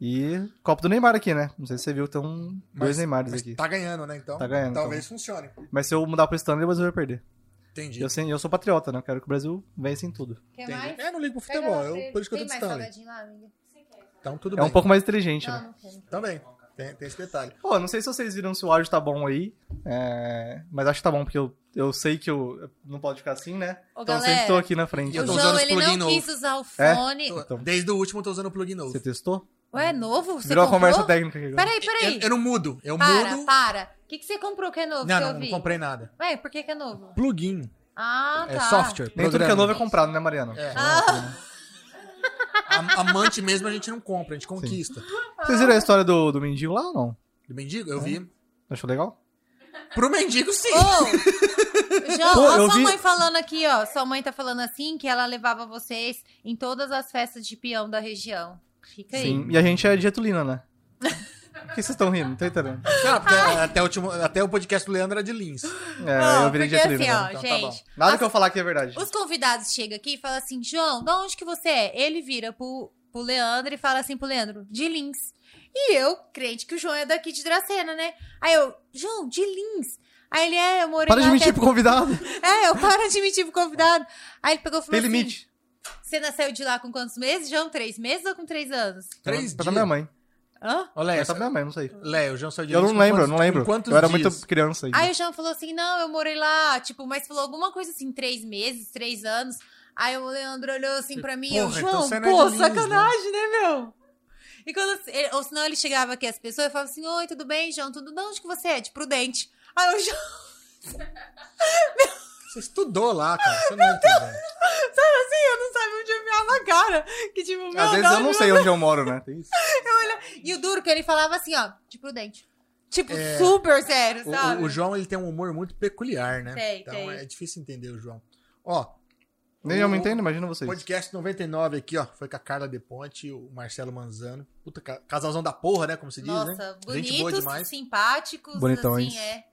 [SPEAKER 3] E copo do Neymar aqui, né? Não sei se você viu, tem um, dois Neymares
[SPEAKER 2] mas
[SPEAKER 3] aqui.
[SPEAKER 2] Tá ganhando, né? Então,
[SPEAKER 3] Tá ganhando,
[SPEAKER 2] talvez funcione.
[SPEAKER 3] Mas se eu mudar pro Stanley, o Brasil vai perder.
[SPEAKER 2] Entendi.
[SPEAKER 3] Eu, eu sou patriota, né? Eu quero que o Brasil vença em tudo.
[SPEAKER 1] Quer
[SPEAKER 2] Entendi.
[SPEAKER 1] mais?
[SPEAKER 2] É, não ligo pro futebol. Eu, por isso que eu tô
[SPEAKER 1] amiga?
[SPEAKER 2] Então tudo
[SPEAKER 3] é
[SPEAKER 2] bem.
[SPEAKER 3] um pouco mais inteligente,
[SPEAKER 1] Não,
[SPEAKER 3] né?
[SPEAKER 1] não quero.
[SPEAKER 2] Também. Tem, tem esse detalhe.
[SPEAKER 3] Pô, não sei se vocês viram se o áudio tá bom aí. é, Mas acho que tá bom, porque eu, eu sei que eu não pode ficar assim, né?
[SPEAKER 1] Ô,
[SPEAKER 3] então eu
[SPEAKER 1] galera,
[SPEAKER 3] sempre tô aqui na frente.
[SPEAKER 2] Eu
[SPEAKER 1] O
[SPEAKER 2] tô
[SPEAKER 1] João,
[SPEAKER 2] usando os
[SPEAKER 1] ele não
[SPEAKER 2] novo.
[SPEAKER 1] quis usar o
[SPEAKER 3] É?
[SPEAKER 1] fone.
[SPEAKER 2] Tô-
[SPEAKER 3] Então.
[SPEAKER 2] Desde o último eu tô usando o plugin novo.
[SPEAKER 3] Você testou?
[SPEAKER 1] Ué, é novo? Você
[SPEAKER 3] Virou uma
[SPEAKER 1] comprou?
[SPEAKER 3] conversa técnica aqui.
[SPEAKER 1] Peraí, peraí.
[SPEAKER 2] Eu, eu não mudo. Eu
[SPEAKER 1] para,
[SPEAKER 2] mudo.
[SPEAKER 1] para. O que, que você comprou que é novo
[SPEAKER 2] Não,
[SPEAKER 1] que
[SPEAKER 2] não,
[SPEAKER 1] eu
[SPEAKER 2] não comprei nada.
[SPEAKER 1] Ué, por que que é novo?
[SPEAKER 2] Plugin.
[SPEAKER 1] Ah,
[SPEAKER 2] É
[SPEAKER 1] tá.
[SPEAKER 2] software.
[SPEAKER 3] Nem tudo que é novo é comprado, né, Mariana?
[SPEAKER 2] É.
[SPEAKER 1] Ah,
[SPEAKER 2] A- Amante mesmo a gente não compra, a gente conquista.
[SPEAKER 3] Vocês viram a história do, do mendigo lá ou não?
[SPEAKER 2] Do mendigo, eu vi.
[SPEAKER 3] Achou legal?
[SPEAKER 2] Pro mendigo, sim.
[SPEAKER 1] Ô, (laughs) João,
[SPEAKER 3] Pô,
[SPEAKER 1] sua
[SPEAKER 3] vi-
[SPEAKER 1] mãe falando aqui, ó. Sua mãe tá falando assim que ela levava vocês em todas as festas de peão da região. Fica aí.
[SPEAKER 3] Sim. E a gente é de Getulina, né? Por que vocês estão rindo? Não tô entendendo.
[SPEAKER 2] Não, porque até, o último, até o podcast do Leandro era de Lins.
[SPEAKER 3] É,
[SPEAKER 1] Não,
[SPEAKER 3] eu virei
[SPEAKER 1] porque
[SPEAKER 3] Getulina.
[SPEAKER 1] assim, ó?
[SPEAKER 2] Então tá
[SPEAKER 1] gente.
[SPEAKER 2] bom.
[SPEAKER 3] Nada
[SPEAKER 1] as-
[SPEAKER 3] que eu falar aqui é verdade.
[SPEAKER 1] Os convidados chegam aqui e falam assim, João, de onde que você é? Ele vira pro, pro Leandro e fala assim pro Leandro, de Lins. E eu, crente que o João é daqui de Dracena, né? Aí eu, João, de Lins. Aí ele é, eu morei
[SPEAKER 3] Para de mentir pro convidado. (laughs)
[SPEAKER 1] É, eu paro de mentir pro convidado. Aí ele pegou e falou
[SPEAKER 3] Tem
[SPEAKER 1] assim,
[SPEAKER 3] limite.
[SPEAKER 1] Você nasceu de lá com quantos meses, João? Três meses ou com três anos?
[SPEAKER 2] Três
[SPEAKER 3] Pra
[SPEAKER 2] dias.
[SPEAKER 3] minha mãe.
[SPEAKER 1] Hã?
[SPEAKER 2] Ô, Léo,
[SPEAKER 3] Essa pra minha mãe, não sei.
[SPEAKER 2] Léo, o João saiu de
[SPEAKER 3] Eu não lembro, eu
[SPEAKER 2] quantos-
[SPEAKER 3] não lembro.
[SPEAKER 2] quantos
[SPEAKER 3] Eu era
[SPEAKER 2] dias?
[SPEAKER 3] muito criança ainda.
[SPEAKER 1] Aí o João falou assim: não, eu morei lá, tipo, mas falou alguma coisa assim, três meses, três anos. Aí o Leandro olhou assim pra mim e eu,
[SPEAKER 2] então
[SPEAKER 1] João,
[SPEAKER 2] é
[SPEAKER 1] pô,
[SPEAKER 2] Lins,
[SPEAKER 1] sacanagem, né, meu? E quando, ele- ou senão ele chegava aqui as pessoas e falava assim: Oi, tudo bem, João? Tudo de onde que você é? De Prudente. Aí o João, (laughs)
[SPEAKER 2] Você estudou lá, cara. Você não entendeu.
[SPEAKER 1] sabe assim, eu não sabia onde eu enfiava a cara. Que tipo, meu
[SPEAKER 3] Às vezes eu não sei onde eu moro, né? Tem isso. (laughs)
[SPEAKER 1] E o duro que ele falava assim, ó, de Prudente. Tipo,
[SPEAKER 2] É.
[SPEAKER 1] super sério,
[SPEAKER 2] O-
[SPEAKER 1] sabe?
[SPEAKER 2] O, o João, ele tem um humor muito peculiar, né?
[SPEAKER 1] Tem,
[SPEAKER 2] então
[SPEAKER 1] tem.
[SPEAKER 2] é difícil entender o João. Ó,
[SPEAKER 3] Nem eu me entendo, imagina vocês.
[SPEAKER 2] podcast 99 aqui, ó. Foi com a Carla De Ponte e o Marcelo Manzano. Puta, ca- casalzão da porra, né? Como se diz,
[SPEAKER 1] Nossa,
[SPEAKER 2] né? Gente boa
[SPEAKER 1] bonitos,
[SPEAKER 2] demais.
[SPEAKER 1] simpáticos,
[SPEAKER 3] Bonitões.
[SPEAKER 1] assim, é.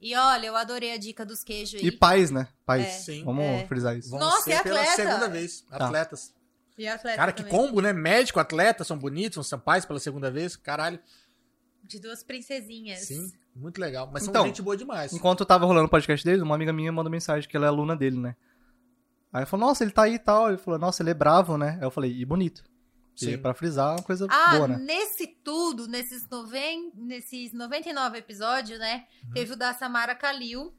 [SPEAKER 1] E olha, eu adorei a dica dos queijos aí.
[SPEAKER 3] E pais, né? Pais.
[SPEAKER 1] É.
[SPEAKER 2] Sim.
[SPEAKER 3] Vamos
[SPEAKER 1] É.
[SPEAKER 3] frisar isso.
[SPEAKER 2] Vão
[SPEAKER 1] Nossa,
[SPEAKER 2] ser
[SPEAKER 1] e
[SPEAKER 2] pela
[SPEAKER 1] atleta?
[SPEAKER 2] segunda vez.
[SPEAKER 3] Tá.
[SPEAKER 2] Atletas.
[SPEAKER 1] E atleta
[SPEAKER 2] Cara, que
[SPEAKER 1] também.
[SPEAKER 2] combo, né? Médico, atleta, são bonitos, são pais pela segunda vez. Caralho.
[SPEAKER 1] De duas princesinhas.
[SPEAKER 2] Sim, muito legal. Mas são
[SPEAKER 3] Então,
[SPEAKER 2] gente boa demais.
[SPEAKER 3] Enquanto eu tava rolando o podcast dele, uma amiga minha mandou mensagem que ela é aluna dele, né? Aí eu falei, nossa, ele tá aí e tal. Ele falou, nossa, ele é bravo, né? Aí eu falei, e bonito.
[SPEAKER 2] Sim.
[SPEAKER 3] pra frisar, uma coisa
[SPEAKER 1] Ah,
[SPEAKER 3] boa, né?
[SPEAKER 1] nesse tudo, nesses, noven... nesses 99 episódios, né? Teve o da Samara Kalil.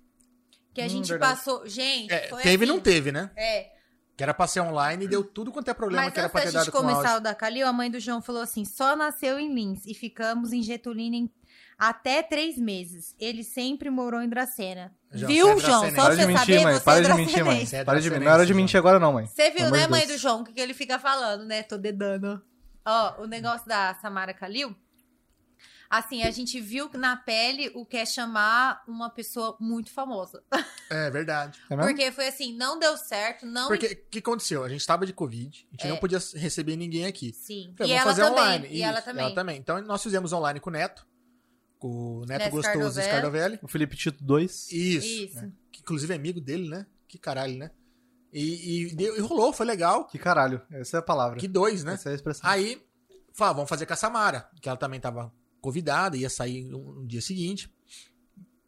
[SPEAKER 1] Que a
[SPEAKER 3] Hum,
[SPEAKER 1] gente
[SPEAKER 3] verdade.
[SPEAKER 1] passou. Gente,
[SPEAKER 2] É,
[SPEAKER 1] foi
[SPEAKER 2] teve e
[SPEAKER 1] assim,
[SPEAKER 2] não teve, né?
[SPEAKER 1] É.
[SPEAKER 2] Que era pra ser online e deu tudo quanto é problema
[SPEAKER 1] Mas
[SPEAKER 2] que era
[SPEAKER 1] antes
[SPEAKER 2] pra
[SPEAKER 1] da
[SPEAKER 2] ter
[SPEAKER 1] gente
[SPEAKER 2] dado com
[SPEAKER 1] começar
[SPEAKER 2] áudio.
[SPEAKER 1] o da Calil, a mãe do João falou assim: só nasceu em Lins e ficamos em Getulina em até três meses. Ele sempre morou em Dracena.
[SPEAKER 2] João,
[SPEAKER 1] viu,
[SPEAKER 2] é
[SPEAKER 1] João? Só
[SPEAKER 3] Para
[SPEAKER 1] você
[SPEAKER 3] de mentir,
[SPEAKER 1] saber,
[SPEAKER 3] mãe.
[SPEAKER 1] você
[SPEAKER 3] Para
[SPEAKER 1] é
[SPEAKER 3] de mentir, mãe.
[SPEAKER 2] é
[SPEAKER 3] Para de mentir.
[SPEAKER 2] dracenense,
[SPEAKER 3] Não é hora de mentir agora, não, mãe.
[SPEAKER 1] Você viu, né, mãe
[SPEAKER 3] Deus.
[SPEAKER 1] do João, o que, que ele fica falando, né? Tô dedando. Ó, o negócio da Samara Kalil. Assim, a gente viu na pele o que é chamar uma pessoa muito famosa. (laughs)
[SPEAKER 2] É verdade.
[SPEAKER 3] É?
[SPEAKER 1] Porque foi assim, não deu certo, não.
[SPEAKER 2] Porque o que aconteceu? A gente tava de Covid, a gente
[SPEAKER 1] É.
[SPEAKER 2] não podia receber ninguém aqui.
[SPEAKER 1] Sim.
[SPEAKER 2] Falei,
[SPEAKER 1] e
[SPEAKER 2] vamos
[SPEAKER 1] ela
[SPEAKER 2] fazer
[SPEAKER 1] também.
[SPEAKER 2] online.
[SPEAKER 1] E ela
[SPEAKER 2] Isso,
[SPEAKER 1] também.
[SPEAKER 2] Então nós fizemos online com o Neto, o Neto
[SPEAKER 1] Neto
[SPEAKER 2] Gostoso
[SPEAKER 1] Scardovelli.
[SPEAKER 2] Scardovelli.
[SPEAKER 3] O Felipe Tito 2.
[SPEAKER 2] Isso.
[SPEAKER 1] Isso.
[SPEAKER 2] Que inclusive é amigo dele, né? Que caralho, né? E, e, deu- e rolou, foi legal.
[SPEAKER 3] Que caralho. Essa é a palavra.
[SPEAKER 2] Que dois, né?
[SPEAKER 3] Essa é a expressão.
[SPEAKER 2] Aí, falou, ah, vamos fazer com a Samara, que ela também tava convidada, ia sair no, no dia seguinte.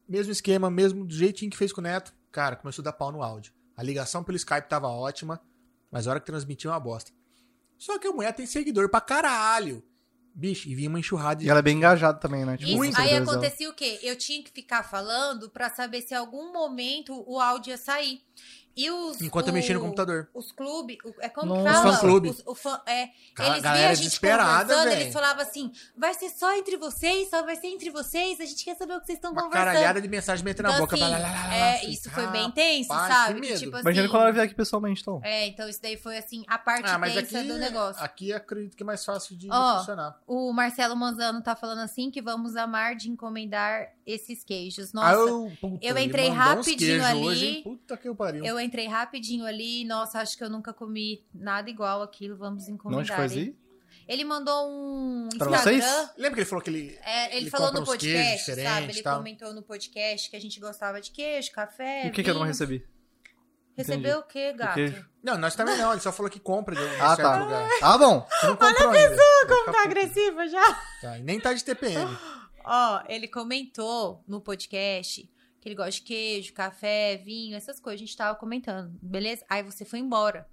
[SPEAKER 2] Mesmo esquema, mesmo do jeitinho que fez com o Neto. Cara, começou a dar pau no áudio. A ligação pelo Skype tava ótima, mas a hora que transmitia uma bosta. Só que a mulher tem seguidor pra caralho. Bicho, e vinha uma enxurrada de
[SPEAKER 3] E ela é bem engajada também, né?
[SPEAKER 1] Isso,
[SPEAKER 3] os
[SPEAKER 1] aí acontecia o quê? Eu tinha que ficar falando pra saber se em algum momento o áudio ia sair. E os.
[SPEAKER 2] Enquanto eu
[SPEAKER 1] o-
[SPEAKER 2] mexia no computador.
[SPEAKER 1] Os clubes. É como
[SPEAKER 3] Nossa.
[SPEAKER 1] que fala?
[SPEAKER 2] Fã-clube.
[SPEAKER 1] Os- O fã, é, eles viam a gente conversando, eles falavam assim: vai ser só entre vocês, só vai ser entre vocês, a gente quer saber o que vocês estão
[SPEAKER 2] uma
[SPEAKER 1] conversando.
[SPEAKER 2] caralhada de mensagem metendo na
[SPEAKER 1] Então,
[SPEAKER 2] boca.
[SPEAKER 1] assim,
[SPEAKER 2] blá, blá, blá, blá,
[SPEAKER 1] é,
[SPEAKER 2] blá.
[SPEAKER 1] isso foi bem tenso,
[SPEAKER 2] rapaz,
[SPEAKER 1] sabe?
[SPEAKER 2] que
[SPEAKER 1] tipo assim,
[SPEAKER 3] Imagina quando ela vier aqui pessoalmente, então.
[SPEAKER 1] É, então isso daí foi assim, a parte
[SPEAKER 2] Ah, mas
[SPEAKER 1] tensa
[SPEAKER 2] aqui,
[SPEAKER 1] do negócio.
[SPEAKER 2] aqui acredito que é mais fácil de,
[SPEAKER 1] Ó,
[SPEAKER 2] funcionar.
[SPEAKER 1] O Marcelo Manzano tá falando assim que vamos amar de encomendar esses queijos.
[SPEAKER 2] Ah,
[SPEAKER 1] Nossa,
[SPEAKER 2] eu, puta,
[SPEAKER 1] eu entrei rapidinho ali.
[SPEAKER 2] Hoje? Puta que eu pariu.
[SPEAKER 1] eu entrei rapidinho ali. Nossa, acho que eu nunca comi nada igual aquilo. Vamos encomendar.
[SPEAKER 3] Aí?
[SPEAKER 1] Ele mandou um
[SPEAKER 3] Pra
[SPEAKER 1] Instagram.
[SPEAKER 3] vocês?
[SPEAKER 2] Lembra que ele falou que ele.
[SPEAKER 1] É, ele,
[SPEAKER 2] Ele
[SPEAKER 1] falou no podcast, sabe?
[SPEAKER 2] e
[SPEAKER 1] Ele
[SPEAKER 2] tal.
[SPEAKER 1] comentou no podcast que a gente gostava de queijo, café.
[SPEAKER 3] O que, que eu não recebi?
[SPEAKER 1] Recebeu o quê,
[SPEAKER 3] O
[SPEAKER 1] gato?
[SPEAKER 3] queijo?
[SPEAKER 2] Não, nós também não. Ele só falou que compra de um
[SPEAKER 3] Ah,
[SPEAKER 2] certo
[SPEAKER 3] tá.
[SPEAKER 2] lugar.
[SPEAKER 3] Ah, bom.
[SPEAKER 2] Você não comprou ainda. Vai
[SPEAKER 1] Como tá
[SPEAKER 2] puto.
[SPEAKER 1] agressiva já?
[SPEAKER 2] Tá, e nem tá de TPM. (laughs)
[SPEAKER 1] Ó, ele comentou no podcast que ele gosta de queijo, café, vinho, essas coisas. A gente tava comentando, beleza? Aí você foi embora.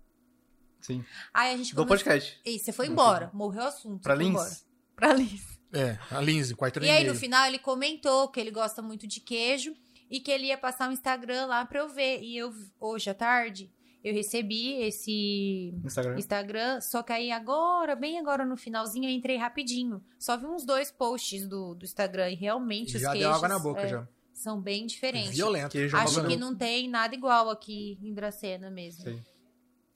[SPEAKER 3] Sim.
[SPEAKER 1] Aí a gente
[SPEAKER 3] Do
[SPEAKER 1] começou-
[SPEAKER 3] podcast.
[SPEAKER 1] Isso, você foi embora. Morreu o assunto.
[SPEAKER 3] Pra
[SPEAKER 1] você foi
[SPEAKER 3] Lins?
[SPEAKER 1] embora. Pra Lins.
[SPEAKER 2] É, a Lindsay, quarto
[SPEAKER 1] E aí, no final, ele comentou que ele gosta muito de queijo e que ele ia passar o Instagram lá pra eu ver. E eu, hoje à tarde, eu recebi esse
[SPEAKER 3] Instagram.
[SPEAKER 1] Instagram, só que aí agora, bem agora no finalzinho, eu entrei rapidinho. Só vi uns dois posts do, do Instagram e realmente os
[SPEAKER 2] Já
[SPEAKER 1] queijos
[SPEAKER 2] deu água na boca
[SPEAKER 1] é,
[SPEAKER 2] já.
[SPEAKER 1] são bem diferentes.
[SPEAKER 2] Violento.
[SPEAKER 3] Queijo é
[SPEAKER 1] Acho que não tem nada igual aqui em Dracena mesmo.
[SPEAKER 3] Sim.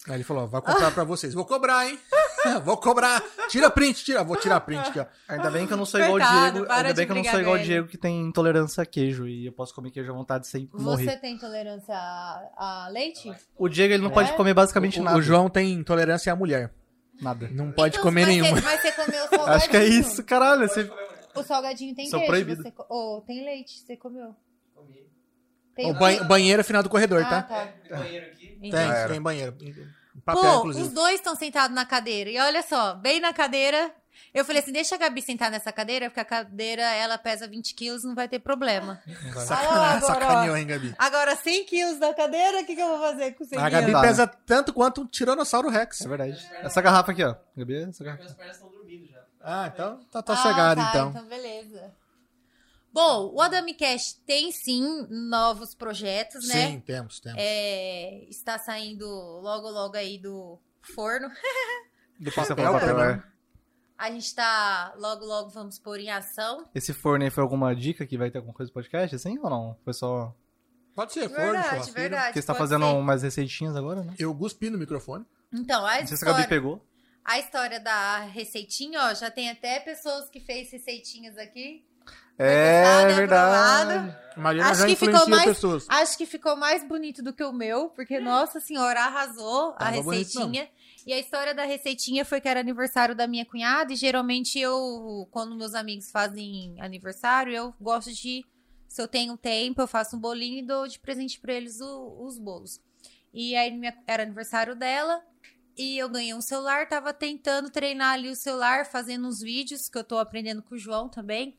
[SPEAKER 2] Aí ele falou: ó, vai comprar pra vocês. Vou cobrar, hein? (laughs) (laughs) Vou cobrar. Tira print, tira. Vou tirar print aqui, ó.
[SPEAKER 3] Ainda bem que eu não sou igual o
[SPEAKER 1] Coitado,
[SPEAKER 3] Diego. Ainda bem que eu não sou igual o. Diego que tem intolerância a queijo e eu posso comer queijo à vontade sem
[SPEAKER 1] Você
[SPEAKER 3] morrer.
[SPEAKER 1] tem intolerância a, a leite?
[SPEAKER 3] O Diego ele não
[SPEAKER 1] É?
[SPEAKER 3] pode comer basicamente
[SPEAKER 2] O,
[SPEAKER 3] nada.
[SPEAKER 2] o João tem intolerância à mulher.
[SPEAKER 3] Nada.
[SPEAKER 2] Não pode
[SPEAKER 1] Então,
[SPEAKER 2] comer
[SPEAKER 1] mas
[SPEAKER 2] nenhuma.
[SPEAKER 1] Você, mas você comeu o salgadinho.
[SPEAKER 3] Acho que é isso, caralho. Você...
[SPEAKER 1] O salgadinho tem
[SPEAKER 3] Sou
[SPEAKER 1] queijo.
[SPEAKER 3] proibido.
[SPEAKER 1] Você, co- oh, tem leite, você comeu.
[SPEAKER 5] Comi.
[SPEAKER 1] Tem
[SPEAKER 2] O banhe- banheiro é final do corredor,
[SPEAKER 1] Ah,
[SPEAKER 2] tá?
[SPEAKER 1] tá.
[SPEAKER 5] Tem banheiro aqui.
[SPEAKER 2] Tem, tem banheiro. Papel,
[SPEAKER 1] Pô,
[SPEAKER 2] inclusive.
[SPEAKER 1] os dois estão sentados na cadeira. E olha só, bem na cadeira. Eu falei assim: deixa a Gabi sentar nessa cadeira, porque a cadeira ela pesa 20 quilos, não vai ter problema. (laughs) Agora, (laughs)
[SPEAKER 2] sacaneou, hein, Gabi?
[SPEAKER 1] Agora, 100 quilos na cadeira, o que, que eu vou fazer com 100
[SPEAKER 2] A Gabi
[SPEAKER 3] né?
[SPEAKER 2] pesa tanto quanto um Tiranossauro Rex.
[SPEAKER 3] É verdade. Essa garrafa aqui, ó. Gabi, essa garrafa.
[SPEAKER 5] Minhas pernas estão dormindo já.
[SPEAKER 2] Ah, então tá, tá
[SPEAKER 1] Ah, tá,
[SPEAKER 2] então.
[SPEAKER 1] então beleza. Bom, o Adami Cash tem sim novos projetos, né?
[SPEAKER 2] Sim, temos, temos.
[SPEAKER 1] É, está saindo logo, logo aí do forno. (laughs)
[SPEAKER 3] Do
[SPEAKER 2] Papel,
[SPEAKER 3] falou, papel,
[SPEAKER 2] papel.
[SPEAKER 3] é.
[SPEAKER 1] A gente tá logo, logo vamos pôr em ação.
[SPEAKER 3] Esse forno aí foi alguma dica que vai ter alguma coisa do podcast, assim, ou não? Foi só...
[SPEAKER 2] Pode ser, forno,
[SPEAKER 1] Verdade,
[SPEAKER 2] churrasqueira.
[SPEAKER 1] verdade.
[SPEAKER 3] Porque você tá fazendo
[SPEAKER 1] ser.
[SPEAKER 3] umas receitinhas agora, né?
[SPEAKER 2] Eu cuspi no microfone.
[SPEAKER 1] Então, a
[SPEAKER 3] Não sei se a Gabi
[SPEAKER 1] história,
[SPEAKER 3] pegou.
[SPEAKER 1] a história da receitinha, ó, já tem até pessoas que fez receitinhas aqui.
[SPEAKER 3] É
[SPEAKER 1] é
[SPEAKER 3] verdade.
[SPEAKER 2] A Mariana
[SPEAKER 1] Acho
[SPEAKER 2] já
[SPEAKER 1] que ficou mais-
[SPEAKER 2] pessoas.
[SPEAKER 1] Acho que ficou mais bonito do que o meu, porque, nossa senhora, arrasou a
[SPEAKER 2] Tava bonito,
[SPEAKER 1] receitinha. E a história da receitinha foi que era aniversário da minha cunhada, e geralmente eu, quando meus amigos fazem aniversário, eu gosto de, se eu tenho tempo, eu faço um bolinho e dou de presente pra eles o- os bolos. E aí minha- era aniversário dela, e eu ganhei um celular, tava tentando treinar ali o celular, fazendo uns vídeos, que eu tô aprendendo com o João também.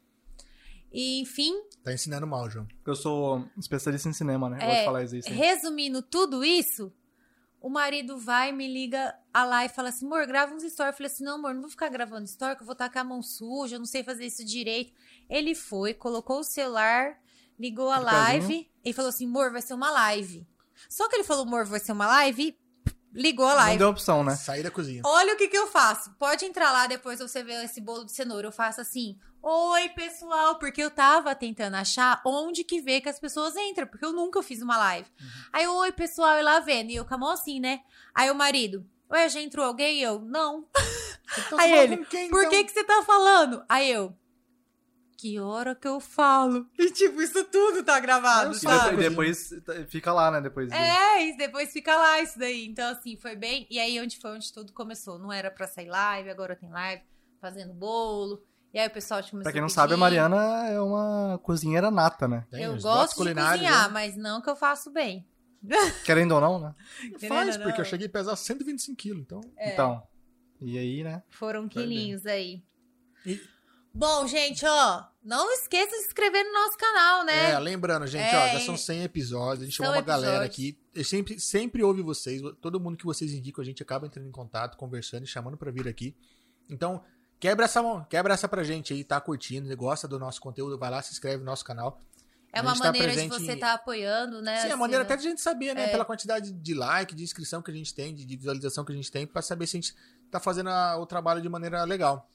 [SPEAKER 1] E, enfim,
[SPEAKER 2] Tá ensinando mal, João.
[SPEAKER 3] Eu sou especialista em cinema, né? Eu Gosto
[SPEAKER 1] É,
[SPEAKER 3] de falar isso
[SPEAKER 1] resumindo tudo isso, o marido vai, me liga a lá e fala assim: amor, grava uns stories. Eu falei assim: não, amor, não vou ficar gravando story, que eu vou estar com a mão suja, eu não sei fazer isso direito. Ele foi, colocou o celular, ligou a live e falou assim: amor, vai ser uma live. Só que ele falou: amor, vai ser uma live e ligou a
[SPEAKER 3] Não
[SPEAKER 1] live.
[SPEAKER 3] deu opção, né?
[SPEAKER 2] Sair da cozinha.
[SPEAKER 1] Olha o que, que eu faço. Pode entrar lá depois você ver esse bolo de cenoura. Eu faço assim: Oi, pessoal, porque eu tava tentando achar onde que vê que as pessoas entram, porque eu nunca fiz uma live. Aí, eu, oi, pessoal, e lá vendo. E eu com a mão assim, né? Aí o marido, ué, já entrou alguém? E eu, não.
[SPEAKER 2] Então, (laughs)
[SPEAKER 1] Aí ele,
[SPEAKER 2] quem,
[SPEAKER 1] Por
[SPEAKER 2] então?
[SPEAKER 1] que que você tá falando? Aí eu, que hora que eu falo? E tipo, isso tudo tá gravado,
[SPEAKER 2] Eu
[SPEAKER 3] E
[SPEAKER 1] sabe?
[SPEAKER 3] depois, depois fica lá, né? Depois.
[SPEAKER 1] É, e depois fica lá isso daí. Então, assim, foi bem. E aí, onde foi onde tudo começou. Não era pra sair live, agora tem live, fazendo bolo. E aí o pessoal começou
[SPEAKER 3] Pra quem não sabe, a. Mariana é uma cozinheira nata, né?
[SPEAKER 2] Tem
[SPEAKER 1] Eu gosto de cozinhar,
[SPEAKER 2] né?
[SPEAKER 1] mas não que eu faço bem. (laughs)
[SPEAKER 3] Querendo ou não, né?
[SPEAKER 2] Faz,
[SPEAKER 1] Querendo ou
[SPEAKER 2] porque eu cheguei a pesar 125 quilos, então...
[SPEAKER 1] É.
[SPEAKER 3] Então. E aí, né?
[SPEAKER 1] Foram
[SPEAKER 2] Foi bem.
[SPEAKER 1] quilinhos aí.
[SPEAKER 2] E-
[SPEAKER 1] Bom, gente, ó, não esqueça de se inscrever no nosso canal, né?
[SPEAKER 2] É, lembrando, gente,
[SPEAKER 1] É,
[SPEAKER 2] ó, já são 100 episódios, a gente chamou uma galera
[SPEAKER 1] episódios.
[SPEAKER 2] aqui. Eu sempre, sempre ouve vocês, todo mundo que vocês indicam, a gente acaba entrando em contato, conversando e chamando pra vir aqui. Então, quebra essa mão, quebra essa pra gente aí, tá curtindo, gosta do nosso conteúdo, vai lá, se inscreve no nosso canal.
[SPEAKER 1] É uma
[SPEAKER 2] tá
[SPEAKER 1] maneira de
[SPEAKER 2] presente
[SPEAKER 1] você estar tá apoiando, né?
[SPEAKER 2] Sim, é a
[SPEAKER 1] assim,
[SPEAKER 2] maneira
[SPEAKER 1] né?
[SPEAKER 2] até de a gente saber, né?
[SPEAKER 1] É.
[SPEAKER 2] Pela quantidade de like, de inscrição que a gente tem, de de visualização que a gente tem, pra saber se a gente tá fazendo a- o trabalho de maneira legal.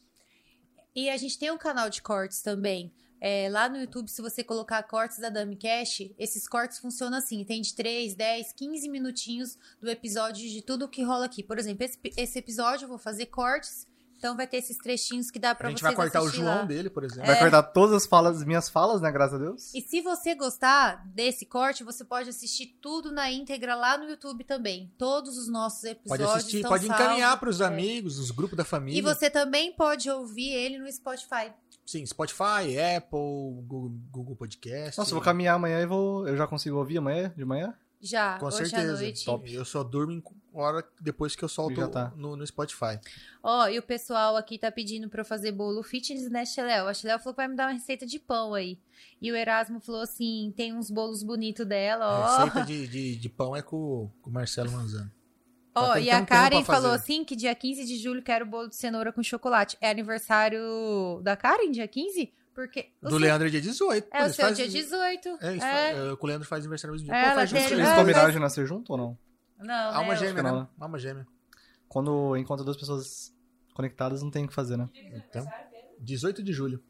[SPEAKER 1] E a gente tem um canal de cortes também. É, lá no YouTube, se você colocar cortes da Dami Cash, esses cortes funcionam assim: tem de 3, 10, 15 minutinhos do episódio de tudo que rola aqui. Por exemplo, esse, esse episódio eu vou fazer cortes, então vai ter esses trechinhos que dá pra
[SPEAKER 2] a gente
[SPEAKER 1] vocês
[SPEAKER 2] vai cortar o João
[SPEAKER 1] lá.
[SPEAKER 2] dele, por exemplo.
[SPEAKER 3] Vai cortar todas as falas, minhas falas, né? Graças a Deus.
[SPEAKER 1] E se você gostar desse corte, você pode assistir tudo na íntegra lá no YouTube também. Todos os nossos
[SPEAKER 2] Pode
[SPEAKER 1] episódios
[SPEAKER 2] assistir,
[SPEAKER 1] estão
[SPEAKER 2] pode
[SPEAKER 1] salvos.
[SPEAKER 2] encaminhar pros
[SPEAKER 1] É.
[SPEAKER 2] amigos, os grupos da família.
[SPEAKER 1] E você também pode ouvir ele no Spotify.
[SPEAKER 2] Sim, Spotify, Apple, Google, Google Podcast.
[SPEAKER 3] Nossa, eu vou caminhar amanhã e vou. Eu já consigo ouvir amanhã, de manhã?
[SPEAKER 1] Já,
[SPEAKER 2] Com
[SPEAKER 1] hoje
[SPEAKER 2] certeza.
[SPEAKER 1] à noite.
[SPEAKER 3] Top.
[SPEAKER 2] Eu só durmo em hora depois que eu solto
[SPEAKER 3] tá.
[SPEAKER 2] no, no Spotify.
[SPEAKER 1] Ó, e o pessoal aqui tá pedindo pra eu fazer bolo fitness, né, Xeléu? A Xeléu falou que vai me dar uma receita de pão aí. E o Erasmo falou assim, tem uns bolos bonitos dela,
[SPEAKER 2] A
[SPEAKER 1] ó.
[SPEAKER 2] receita de, de, de pão é com, com o Marcelo Manzano.
[SPEAKER 1] Ó,
[SPEAKER 2] tem
[SPEAKER 1] e a Karen falou assim que dia 15 de julho quero bolo de cenoura com chocolate. É aniversário da Karen, dia 15? Porque... o
[SPEAKER 2] Do
[SPEAKER 1] seu-
[SPEAKER 2] Leandro é dia 18. pô,
[SPEAKER 1] É, o seu
[SPEAKER 2] fazem-
[SPEAKER 1] dia 18.
[SPEAKER 2] É, isso,
[SPEAKER 1] É.
[SPEAKER 2] é, o Leandro faz aniversário no mesmo dia.
[SPEAKER 1] É,
[SPEAKER 2] Pô,
[SPEAKER 1] ela
[SPEAKER 2] faz
[SPEAKER 3] Eles
[SPEAKER 1] É,
[SPEAKER 2] ele.
[SPEAKER 3] combinaram de nascer junto ou não?
[SPEAKER 1] Não,
[SPEAKER 2] Alma
[SPEAKER 1] né?
[SPEAKER 2] gêmea,
[SPEAKER 3] não,
[SPEAKER 2] né? Alma gêmea.
[SPEAKER 3] Quando encontra duas pessoas conectadas, não tem o que fazer, né?
[SPEAKER 2] Então, 18 de julho.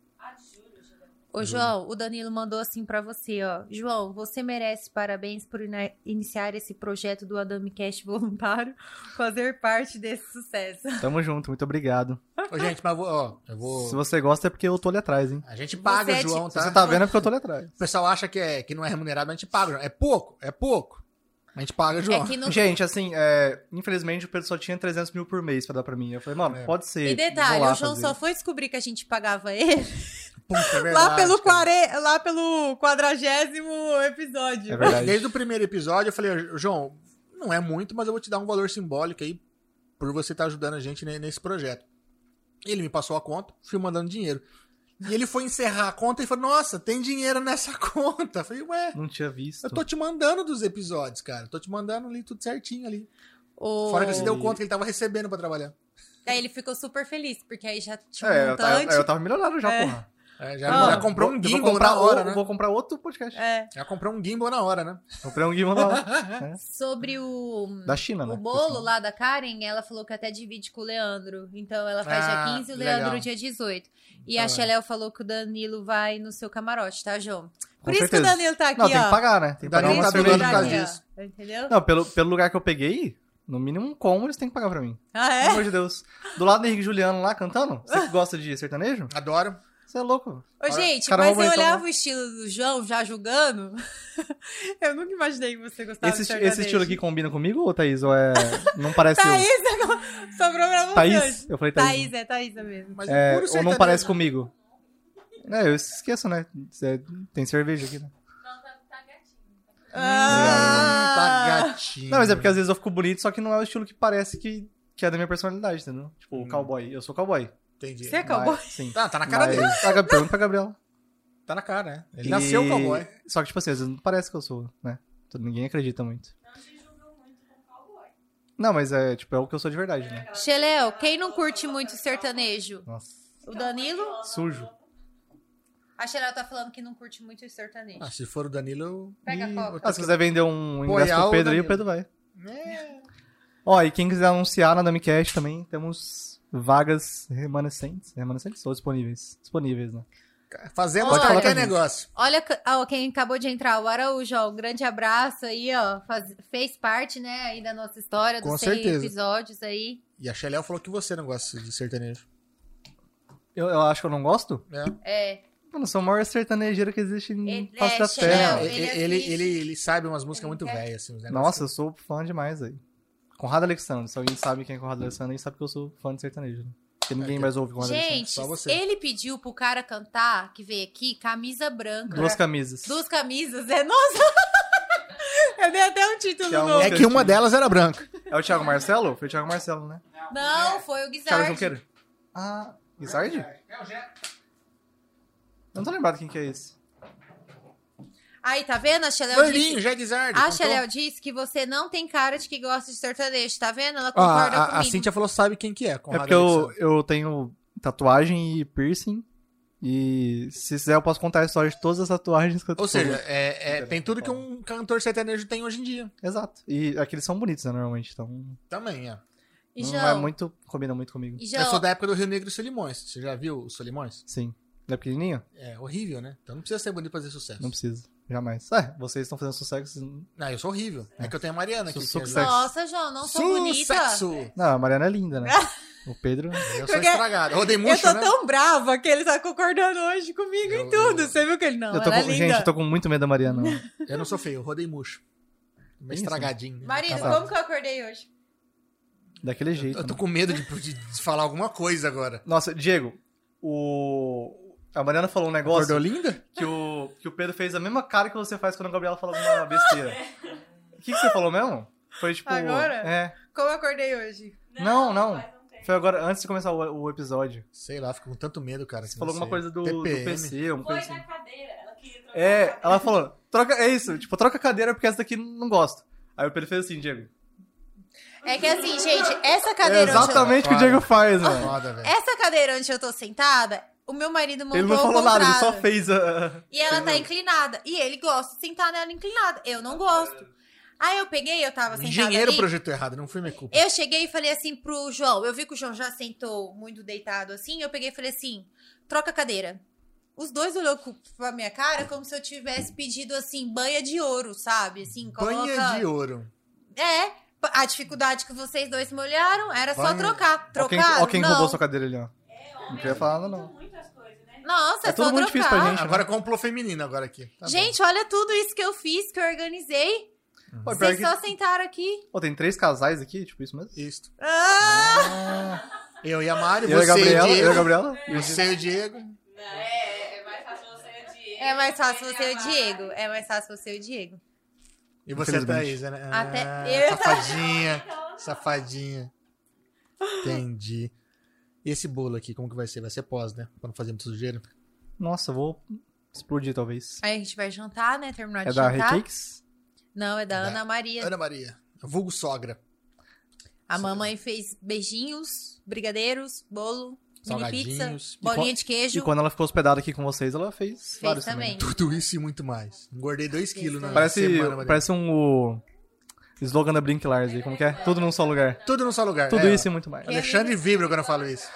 [SPEAKER 1] Ô, João, o Danilo mandou assim pra você, ó. João, você merece parabéns por iniciar esse projeto do AdamiCast voluntário, (laughs) fazer parte desse sucesso.
[SPEAKER 3] Tamo junto, muito obrigado.
[SPEAKER 2] Ô, gente, mas eu vou, ó, eu vou...
[SPEAKER 3] Se você gosta é porque eu tô ali atrás, hein?
[SPEAKER 2] A gente paga
[SPEAKER 1] Você é
[SPEAKER 2] João,
[SPEAKER 1] de-
[SPEAKER 2] tá?
[SPEAKER 3] Se você tá vendo é porque eu tô ali atrás.
[SPEAKER 2] O pessoal acha que, é, que não é remunerado, mas a gente paga, João. É pouco, é pouco. A gente paga João.
[SPEAKER 1] É não... (laughs)
[SPEAKER 3] Gente, assim, é, infelizmente o Pedro só tinha 300 mil por mês pra dar pra mim. Eu falei, mano,
[SPEAKER 2] É.
[SPEAKER 3] pode ser.
[SPEAKER 1] E detalhe,
[SPEAKER 3] lá
[SPEAKER 1] o João
[SPEAKER 3] fazer.
[SPEAKER 1] só foi descobrir que a gente pagava ele (laughs)
[SPEAKER 2] Puta, é
[SPEAKER 1] lá,
[SPEAKER 2] verdade,
[SPEAKER 1] pelo
[SPEAKER 2] cara.
[SPEAKER 1] quare... lá pelo quadragésimo episódio.
[SPEAKER 3] É verdade.
[SPEAKER 2] Desde o primeiro episódio eu falei, João, não é muito, mas eu vou te dar um valor simbólico aí por você estar ajudando a gente ne- nesse projeto. Ele me passou a conta, fui mandando dinheiro. E ele foi encerrar a conta e falou, nossa, tem dinheiro nessa (laughs) conta. Eu falei, ué,
[SPEAKER 3] Não tinha visto.
[SPEAKER 2] eu tô te mandando dos episódios, cara. Tô te mandando ali tudo certinho ali.
[SPEAKER 1] O...
[SPEAKER 2] Fora que ele se deu conta que ele tava recebendo pra trabalhar.
[SPEAKER 1] Aí ele ficou super feliz, porque aí já tinha um
[SPEAKER 3] É, eu, tava-
[SPEAKER 1] montante.
[SPEAKER 3] eu tava milionário já,
[SPEAKER 1] É.
[SPEAKER 3] porra.
[SPEAKER 2] É, já,
[SPEAKER 1] Ah,
[SPEAKER 2] já comprou
[SPEAKER 3] Vou-
[SPEAKER 2] um
[SPEAKER 3] eu vou
[SPEAKER 2] gimbal
[SPEAKER 3] comprar
[SPEAKER 2] na hora,
[SPEAKER 3] o-
[SPEAKER 2] né?
[SPEAKER 3] Vou comprar outro podcast.
[SPEAKER 1] É,
[SPEAKER 2] Já comprou um gimbal na hora, né?
[SPEAKER 3] Comprei um gimbal na hora. (laughs)
[SPEAKER 1] sobre o...
[SPEAKER 3] Da China, né?
[SPEAKER 1] O bolo lá da Karen, ela falou que até divide com o Leandro. Então ela faz
[SPEAKER 2] Ah,
[SPEAKER 1] dia 15 e o
[SPEAKER 2] legal.
[SPEAKER 1] Leandro dia 18. E
[SPEAKER 2] Ah.
[SPEAKER 1] a Xeléu falou que o Danilo vai no seu camarote, tá, João? Por
[SPEAKER 3] Com
[SPEAKER 1] isso
[SPEAKER 3] certeza.
[SPEAKER 1] que o Danilo tá aqui,
[SPEAKER 3] Não, tem
[SPEAKER 1] ó.
[SPEAKER 3] que pagar, né? Tem que
[SPEAKER 2] O
[SPEAKER 3] pagar uma
[SPEAKER 2] tá
[SPEAKER 3] cerveja.
[SPEAKER 2] por causa disso.
[SPEAKER 1] Entendeu?
[SPEAKER 3] Não, pelo, pelo lugar que eu peguei, no mínimo um como eles têm que pagar pra mim.
[SPEAKER 1] Ah,
[SPEAKER 3] Pelo
[SPEAKER 1] é?
[SPEAKER 3] amor de Deus. Do lado do Henrique Juliano lá cantando, você que (laughs) gosta de sertanejo,
[SPEAKER 2] Adoro.
[SPEAKER 3] Você é louco.
[SPEAKER 1] Ô, gente,
[SPEAKER 3] Caramba,
[SPEAKER 1] mas eu
[SPEAKER 3] então-
[SPEAKER 1] olhava o estilo do João já julgando. (laughs) eu nunca imaginei que você gostava
[SPEAKER 3] Esse,
[SPEAKER 1] de
[SPEAKER 3] esti-
[SPEAKER 1] sertanejo.
[SPEAKER 3] esse estilo aqui combina comigo, ou Thaís? Ou é. Não parece eu?
[SPEAKER 1] Thaís, (laughs) sobrou pra você
[SPEAKER 3] Thaís?
[SPEAKER 1] hoje.
[SPEAKER 3] Eu falei Thaís.
[SPEAKER 1] Thaís, é Thaísa mesmo.
[SPEAKER 2] Mas
[SPEAKER 3] É,
[SPEAKER 2] puro
[SPEAKER 3] ou não parece
[SPEAKER 2] né?
[SPEAKER 3] comigo? É, eu esqueço, né? Cê- Tem cerveja aqui, né?
[SPEAKER 4] Não, tá, tá gatinho.
[SPEAKER 1] Ah,
[SPEAKER 2] Tá gatinho.
[SPEAKER 3] Não, mas é porque às vezes eu fico bonito, só que não é o estilo que parece que, que é da minha personalidade, entendeu? Tipo,
[SPEAKER 2] Hum.
[SPEAKER 3] o cowboy. Eu sou cowboy.
[SPEAKER 2] Entendi.
[SPEAKER 1] Você é cowboy?
[SPEAKER 3] Mas- sim.
[SPEAKER 2] Tá, tá na cara
[SPEAKER 3] Mas-
[SPEAKER 2] dele.
[SPEAKER 3] Ah, Pergunta pra Gabriela.
[SPEAKER 2] Tá na cara, né? Ele
[SPEAKER 3] E-
[SPEAKER 2] nasceu cowboy.
[SPEAKER 3] Só que, tipo assim, às vezes não parece que eu sou, né? Todo- Ninguém acredita muito.
[SPEAKER 4] Não te julgam muito com cowboy.
[SPEAKER 3] Não, mas é, tipo, é o que eu sou de verdade, né?
[SPEAKER 1] Xeléu, quem não curte muito sertanejo?
[SPEAKER 3] Nossa.
[SPEAKER 1] O Danilo?
[SPEAKER 3] Sujo.
[SPEAKER 1] A Xeléu tá falando que não curte muito sertanejo.
[SPEAKER 2] Ah, se for o Danilo, eu...
[SPEAKER 1] Pega a coca.
[SPEAKER 3] Ah, se
[SPEAKER 2] que-
[SPEAKER 3] quiser vender um ingresso pro
[SPEAKER 2] o
[SPEAKER 3] Pedro aí, o. Pedro vai.
[SPEAKER 2] É.
[SPEAKER 3] Ó, e quem quiser anunciar na Damicast também, temos vagas remanescentes. Remanescentes ou disponíveis? Disponíveis, né?
[SPEAKER 2] Fazemos
[SPEAKER 1] Pode
[SPEAKER 2] qualquer negócio.
[SPEAKER 1] Olha ó, quem acabou de entrar, o Araújo, ó, um grande abraço aí, ó. faz- fez parte, né, aí da nossa história, dos
[SPEAKER 2] Com
[SPEAKER 1] 100
[SPEAKER 2] certeza.
[SPEAKER 1] episódios aí.
[SPEAKER 2] E a Xeléu falou que você não gosta de sertanejo.
[SPEAKER 3] Eu, eu acho que eu não gosto.
[SPEAKER 2] É.
[SPEAKER 1] É.
[SPEAKER 3] Mano, eu sou a maior sertanejeira que existe em
[SPEAKER 1] Ele-
[SPEAKER 3] face
[SPEAKER 1] é,
[SPEAKER 3] da terra.
[SPEAKER 2] Ele,
[SPEAKER 1] ele
[SPEAKER 2] ele, ele, ele sabe umas músicas muito
[SPEAKER 1] quer?
[SPEAKER 2] velhas, assim. uns
[SPEAKER 3] Nossa, eu sou fã demais aí. Conrado Alexandre. Se alguém sabe quem é Conrado Alexandre, aí sabe que eu sou fã de sertanejo. Né? Porque ninguém
[SPEAKER 2] É,
[SPEAKER 3] mais ouve Conrado Alexandre.
[SPEAKER 1] Gente,
[SPEAKER 2] só você.
[SPEAKER 1] ele pediu pro cara cantar, que veio aqui, camisa branca.
[SPEAKER 3] Duas camisas.
[SPEAKER 1] Duas camisas, é, nossa! (laughs) Eu dei até um título
[SPEAKER 3] Que é um-
[SPEAKER 1] novo.
[SPEAKER 2] É que uma delas era branca.
[SPEAKER 3] É o Thiago Marcelo? Foi o Thiago Marcelo, né?
[SPEAKER 1] Não, foi o
[SPEAKER 3] Thiago
[SPEAKER 1] Guizard.
[SPEAKER 3] Junqueira. Ah, Guizard?
[SPEAKER 5] É o Jé.
[SPEAKER 3] Eu não tô lembrado quem que é esse.
[SPEAKER 1] Aí, tá vendo? A Xeléu
[SPEAKER 2] Gordinho,
[SPEAKER 1] disse...
[SPEAKER 2] Guizard.
[SPEAKER 1] A disse que você não tem cara de que gosta de sertanejo, tá vendo? Ela
[SPEAKER 2] Ó, a,
[SPEAKER 1] concorda
[SPEAKER 2] a, a
[SPEAKER 1] comigo.
[SPEAKER 2] Cintia falou sabe quem que é.
[SPEAKER 3] É porque eu, eu tenho tatuagem e piercing. E se quiser eu posso contar a história de todas as tatuagens que eu
[SPEAKER 2] Ou
[SPEAKER 3] tenho.
[SPEAKER 2] seja, é, é, tem tudo que um cantor sertanejo tem hoje em dia.
[SPEAKER 3] Exato. E aqueles são bonitos, né, normalmente. Então
[SPEAKER 2] Também, é.
[SPEAKER 1] E
[SPEAKER 3] não
[SPEAKER 1] João,
[SPEAKER 3] é muito. Combina muito comigo.
[SPEAKER 1] e
[SPEAKER 2] Eu
[SPEAKER 1] João,
[SPEAKER 2] sou da época do Rio Negro e Solimões. Você já viu os Solimões?
[SPEAKER 3] Sim. Ele é pequenininho?
[SPEAKER 2] É horrível, né? Então não precisa ser bonito pra fazer sucesso.
[SPEAKER 3] Não precisa. Jamais. É, vocês estão fazendo sucesso.
[SPEAKER 2] Não, eu sou horrível. É, que eu tenho a Mariana aqui.
[SPEAKER 3] Su-
[SPEAKER 2] que
[SPEAKER 3] sucesso.
[SPEAKER 1] Nossa, João, não sou bonita.
[SPEAKER 2] Sucesso!
[SPEAKER 3] Não, a Mariana é linda, né? (laughs) O Pedro.
[SPEAKER 2] Eu sou estragado. Rodei
[SPEAKER 1] Eu
[SPEAKER 2] murcho,
[SPEAKER 1] tô
[SPEAKER 2] né?
[SPEAKER 1] tão brava que ele tá concordando hoje comigo
[SPEAKER 2] Eu-
[SPEAKER 1] em tudo.
[SPEAKER 2] eu-
[SPEAKER 1] Você viu que ele não,
[SPEAKER 3] eu tô
[SPEAKER 1] ela
[SPEAKER 3] com-
[SPEAKER 1] é linda.
[SPEAKER 3] gente, eu tô com muito medo da Mariana.
[SPEAKER 2] Eu não sou feio, eu rodei murcho.
[SPEAKER 3] Isso.
[SPEAKER 2] estragadinho. né?
[SPEAKER 1] Marido, como que eu acordei hoje?
[SPEAKER 3] Daquele jeito.
[SPEAKER 2] Eu tô
[SPEAKER 3] né?
[SPEAKER 2] com medo de- de falar alguma coisa agora.
[SPEAKER 3] Nossa, Diego, o. A Mariana falou um negócio
[SPEAKER 2] Acordou linda?
[SPEAKER 3] que o, que o Pedro fez a mesma cara que você faz quando a Gabriela fala alguma (laughs) besteira. O que, que você falou mesmo? Foi tipo.
[SPEAKER 1] Agora?
[SPEAKER 3] É.
[SPEAKER 1] Como eu acordei hoje?
[SPEAKER 3] Não, não.
[SPEAKER 4] tempo.
[SPEAKER 3] Foi agora, antes de começar o, o episódio.
[SPEAKER 2] Sei lá, fico com tanto medo, cara.
[SPEAKER 3] Você falou alguma coisa do, do PC,
[SPEAKER 4] Foi
[SPEAKER 3] coisa
[SPEAKER 4] na
[SPEAKER 3] assim.
[SPEAKER 4] cadeira. Ela queria trocar.
[SPEAKER 3] É, ela falou, troca, é isso, tipo, troca a cadeira porque essa daqui não gosto. Aí o Pedro fez assim, Diego.
[SPEAKER 1] É que assim, gente, essa
[SPEAKER 3] É
[SPEAKER 1] cadeira onde eu...
[SPEAKER 3] exatamente o que o. Diego faz, mano.
[SPEAKER 2] Foda, velho.
[SPEAKER 1] Essa cadeira onde eu tô sentada, o meu marido montou
[SPEAKER 3] Ele não falou nada, ele só fez a.
[SPEAKER 1] E ela tá inclinada. E ele gosta de sentar nela inclinada. Eu não gosto. Aí eu peguei, eu tava
[SPEAKER 2] O
[SPEAKER 1] sentada
[SPEAKER 2] engenheiro
[SPEAKER 1] ali.
[SPEAKER 2] projetou errado, não foi minha culpa.
[SPEAKER 1] Eu cheguei e falei assim pro João. Eu vi que o João já sentou muito deitado assim. Eu peguei e falei assim: troca a cadeira. Os dois olhou pra minha cara como se eu tivesse pedido assim, banha de ouro, sabe? Assim, coloca.
[SPEAKER 2] Banha de ouro.
[SPEAKER 1] É. A dificuldade que vocês dois me olharam era só
[SPEAKER 2] Banha-
[SPEAKER 1] trocar.
[SPEAKER 3] Ó quem, ó quem
[SPEAKER 1] não.
[SPEAKER 3] roubou sua cadeira ali, ó.
[SPEAKER 4] É,
[SPEAKER 3] Não queria falar nada, não.
[SPEAKER 4] Né?
[SPEAKER 1] Nossa,
[SPEAKER 3] É
[SPEAKER 1] é,
[SPEAKER 3] tudo
[SPEAKER 1] só
[SPEAKER 3] muito difícil pra gente.
[SPEAKER 2] Agora comprou feminino agora aqui. Tá bom.
[SPEAKER 1] Gente, olha tudo isso que eu fiz, que eu organizei.
[SPEAKER 3] Pior
[SPEAKER 1] Vocês
[SPEAKER 3] que-
[SPEAKER 1] só sentaram aqui.
[SPEAKER 3] Pô, tem três casais aqui, tipo isso mesmo?
[SPEAKER 2] Isso.
[SPEAKER 1] Ah!
[SPEAKER 2] Eu e a Mari,
[SPEAKER 3] Eu e a
[SPEAKER 2] você e o
[SPEAKER 3] Gabriela, eu e a. Gabriela.
[SPEAKER 2] Você e o Diego.
[SPEAKER 4] Não, é, é mais fácil você e o Diego.
[SPEAKER 1] É mais fácil você e o Diego. É mais fácil você e o Diego.
[SPEAKER 2] E você. Thaís, né?
[SPEAKER 1] Até
[SPEAKER 2] Ah,
[SPEAKER 1] eu-
[SPEAKER 2] Safadinha. Safadinha. (laughs) Entendi. E esse bolo aqui, como que vai ser? Vai ser pós, né? Pra não fazer muito sujeira.
[SPEAKER 3] Nossa, eu vou explodir, talvez.
[SPEAKER 1] Aí a gente vai jantar, né? Terminar de
[SPEAKER 3] É da
[SPEAKER 1] jantar.
[SPEAKER 3] Recakes?
[SPEAKER 1] Não, é da,
[SPEAKER 2] Da-
[SPEAKER 1] Ana Maria.
[SPEAKER 2] Ana Maria. Vulgo sogra.
[SPEAKER 1] A mamãe fez beijinhos, brigadeiros, bolo, mini pizza, bolinha de queijo.
[SPEAKER 3] E quando ela ficou hospedada aqui com vocês, ela fez,
[SPEAKER 1] Fez
[SPEAKER 3] vários
[SPEAKER 1] também.
[SPEAKER 2] Tudo isso e muito mais. Engordei 2 quilos na
[SPEAKER 3] Parece,
[SPEAKER 2] semana, Maria.
[SPEAKER 3] parece um slogan da Blink Lars aí, como que é? Tudo num só lugar.
[SPEAKER 2] Tudo no só lugar.
[SPEAKER 3] Tudo
[SPEAKER 2] é,
[SPEAKER 3] isso e muito mais.
[SPEAKER 2] Alexandre vibra quando eu falo isso.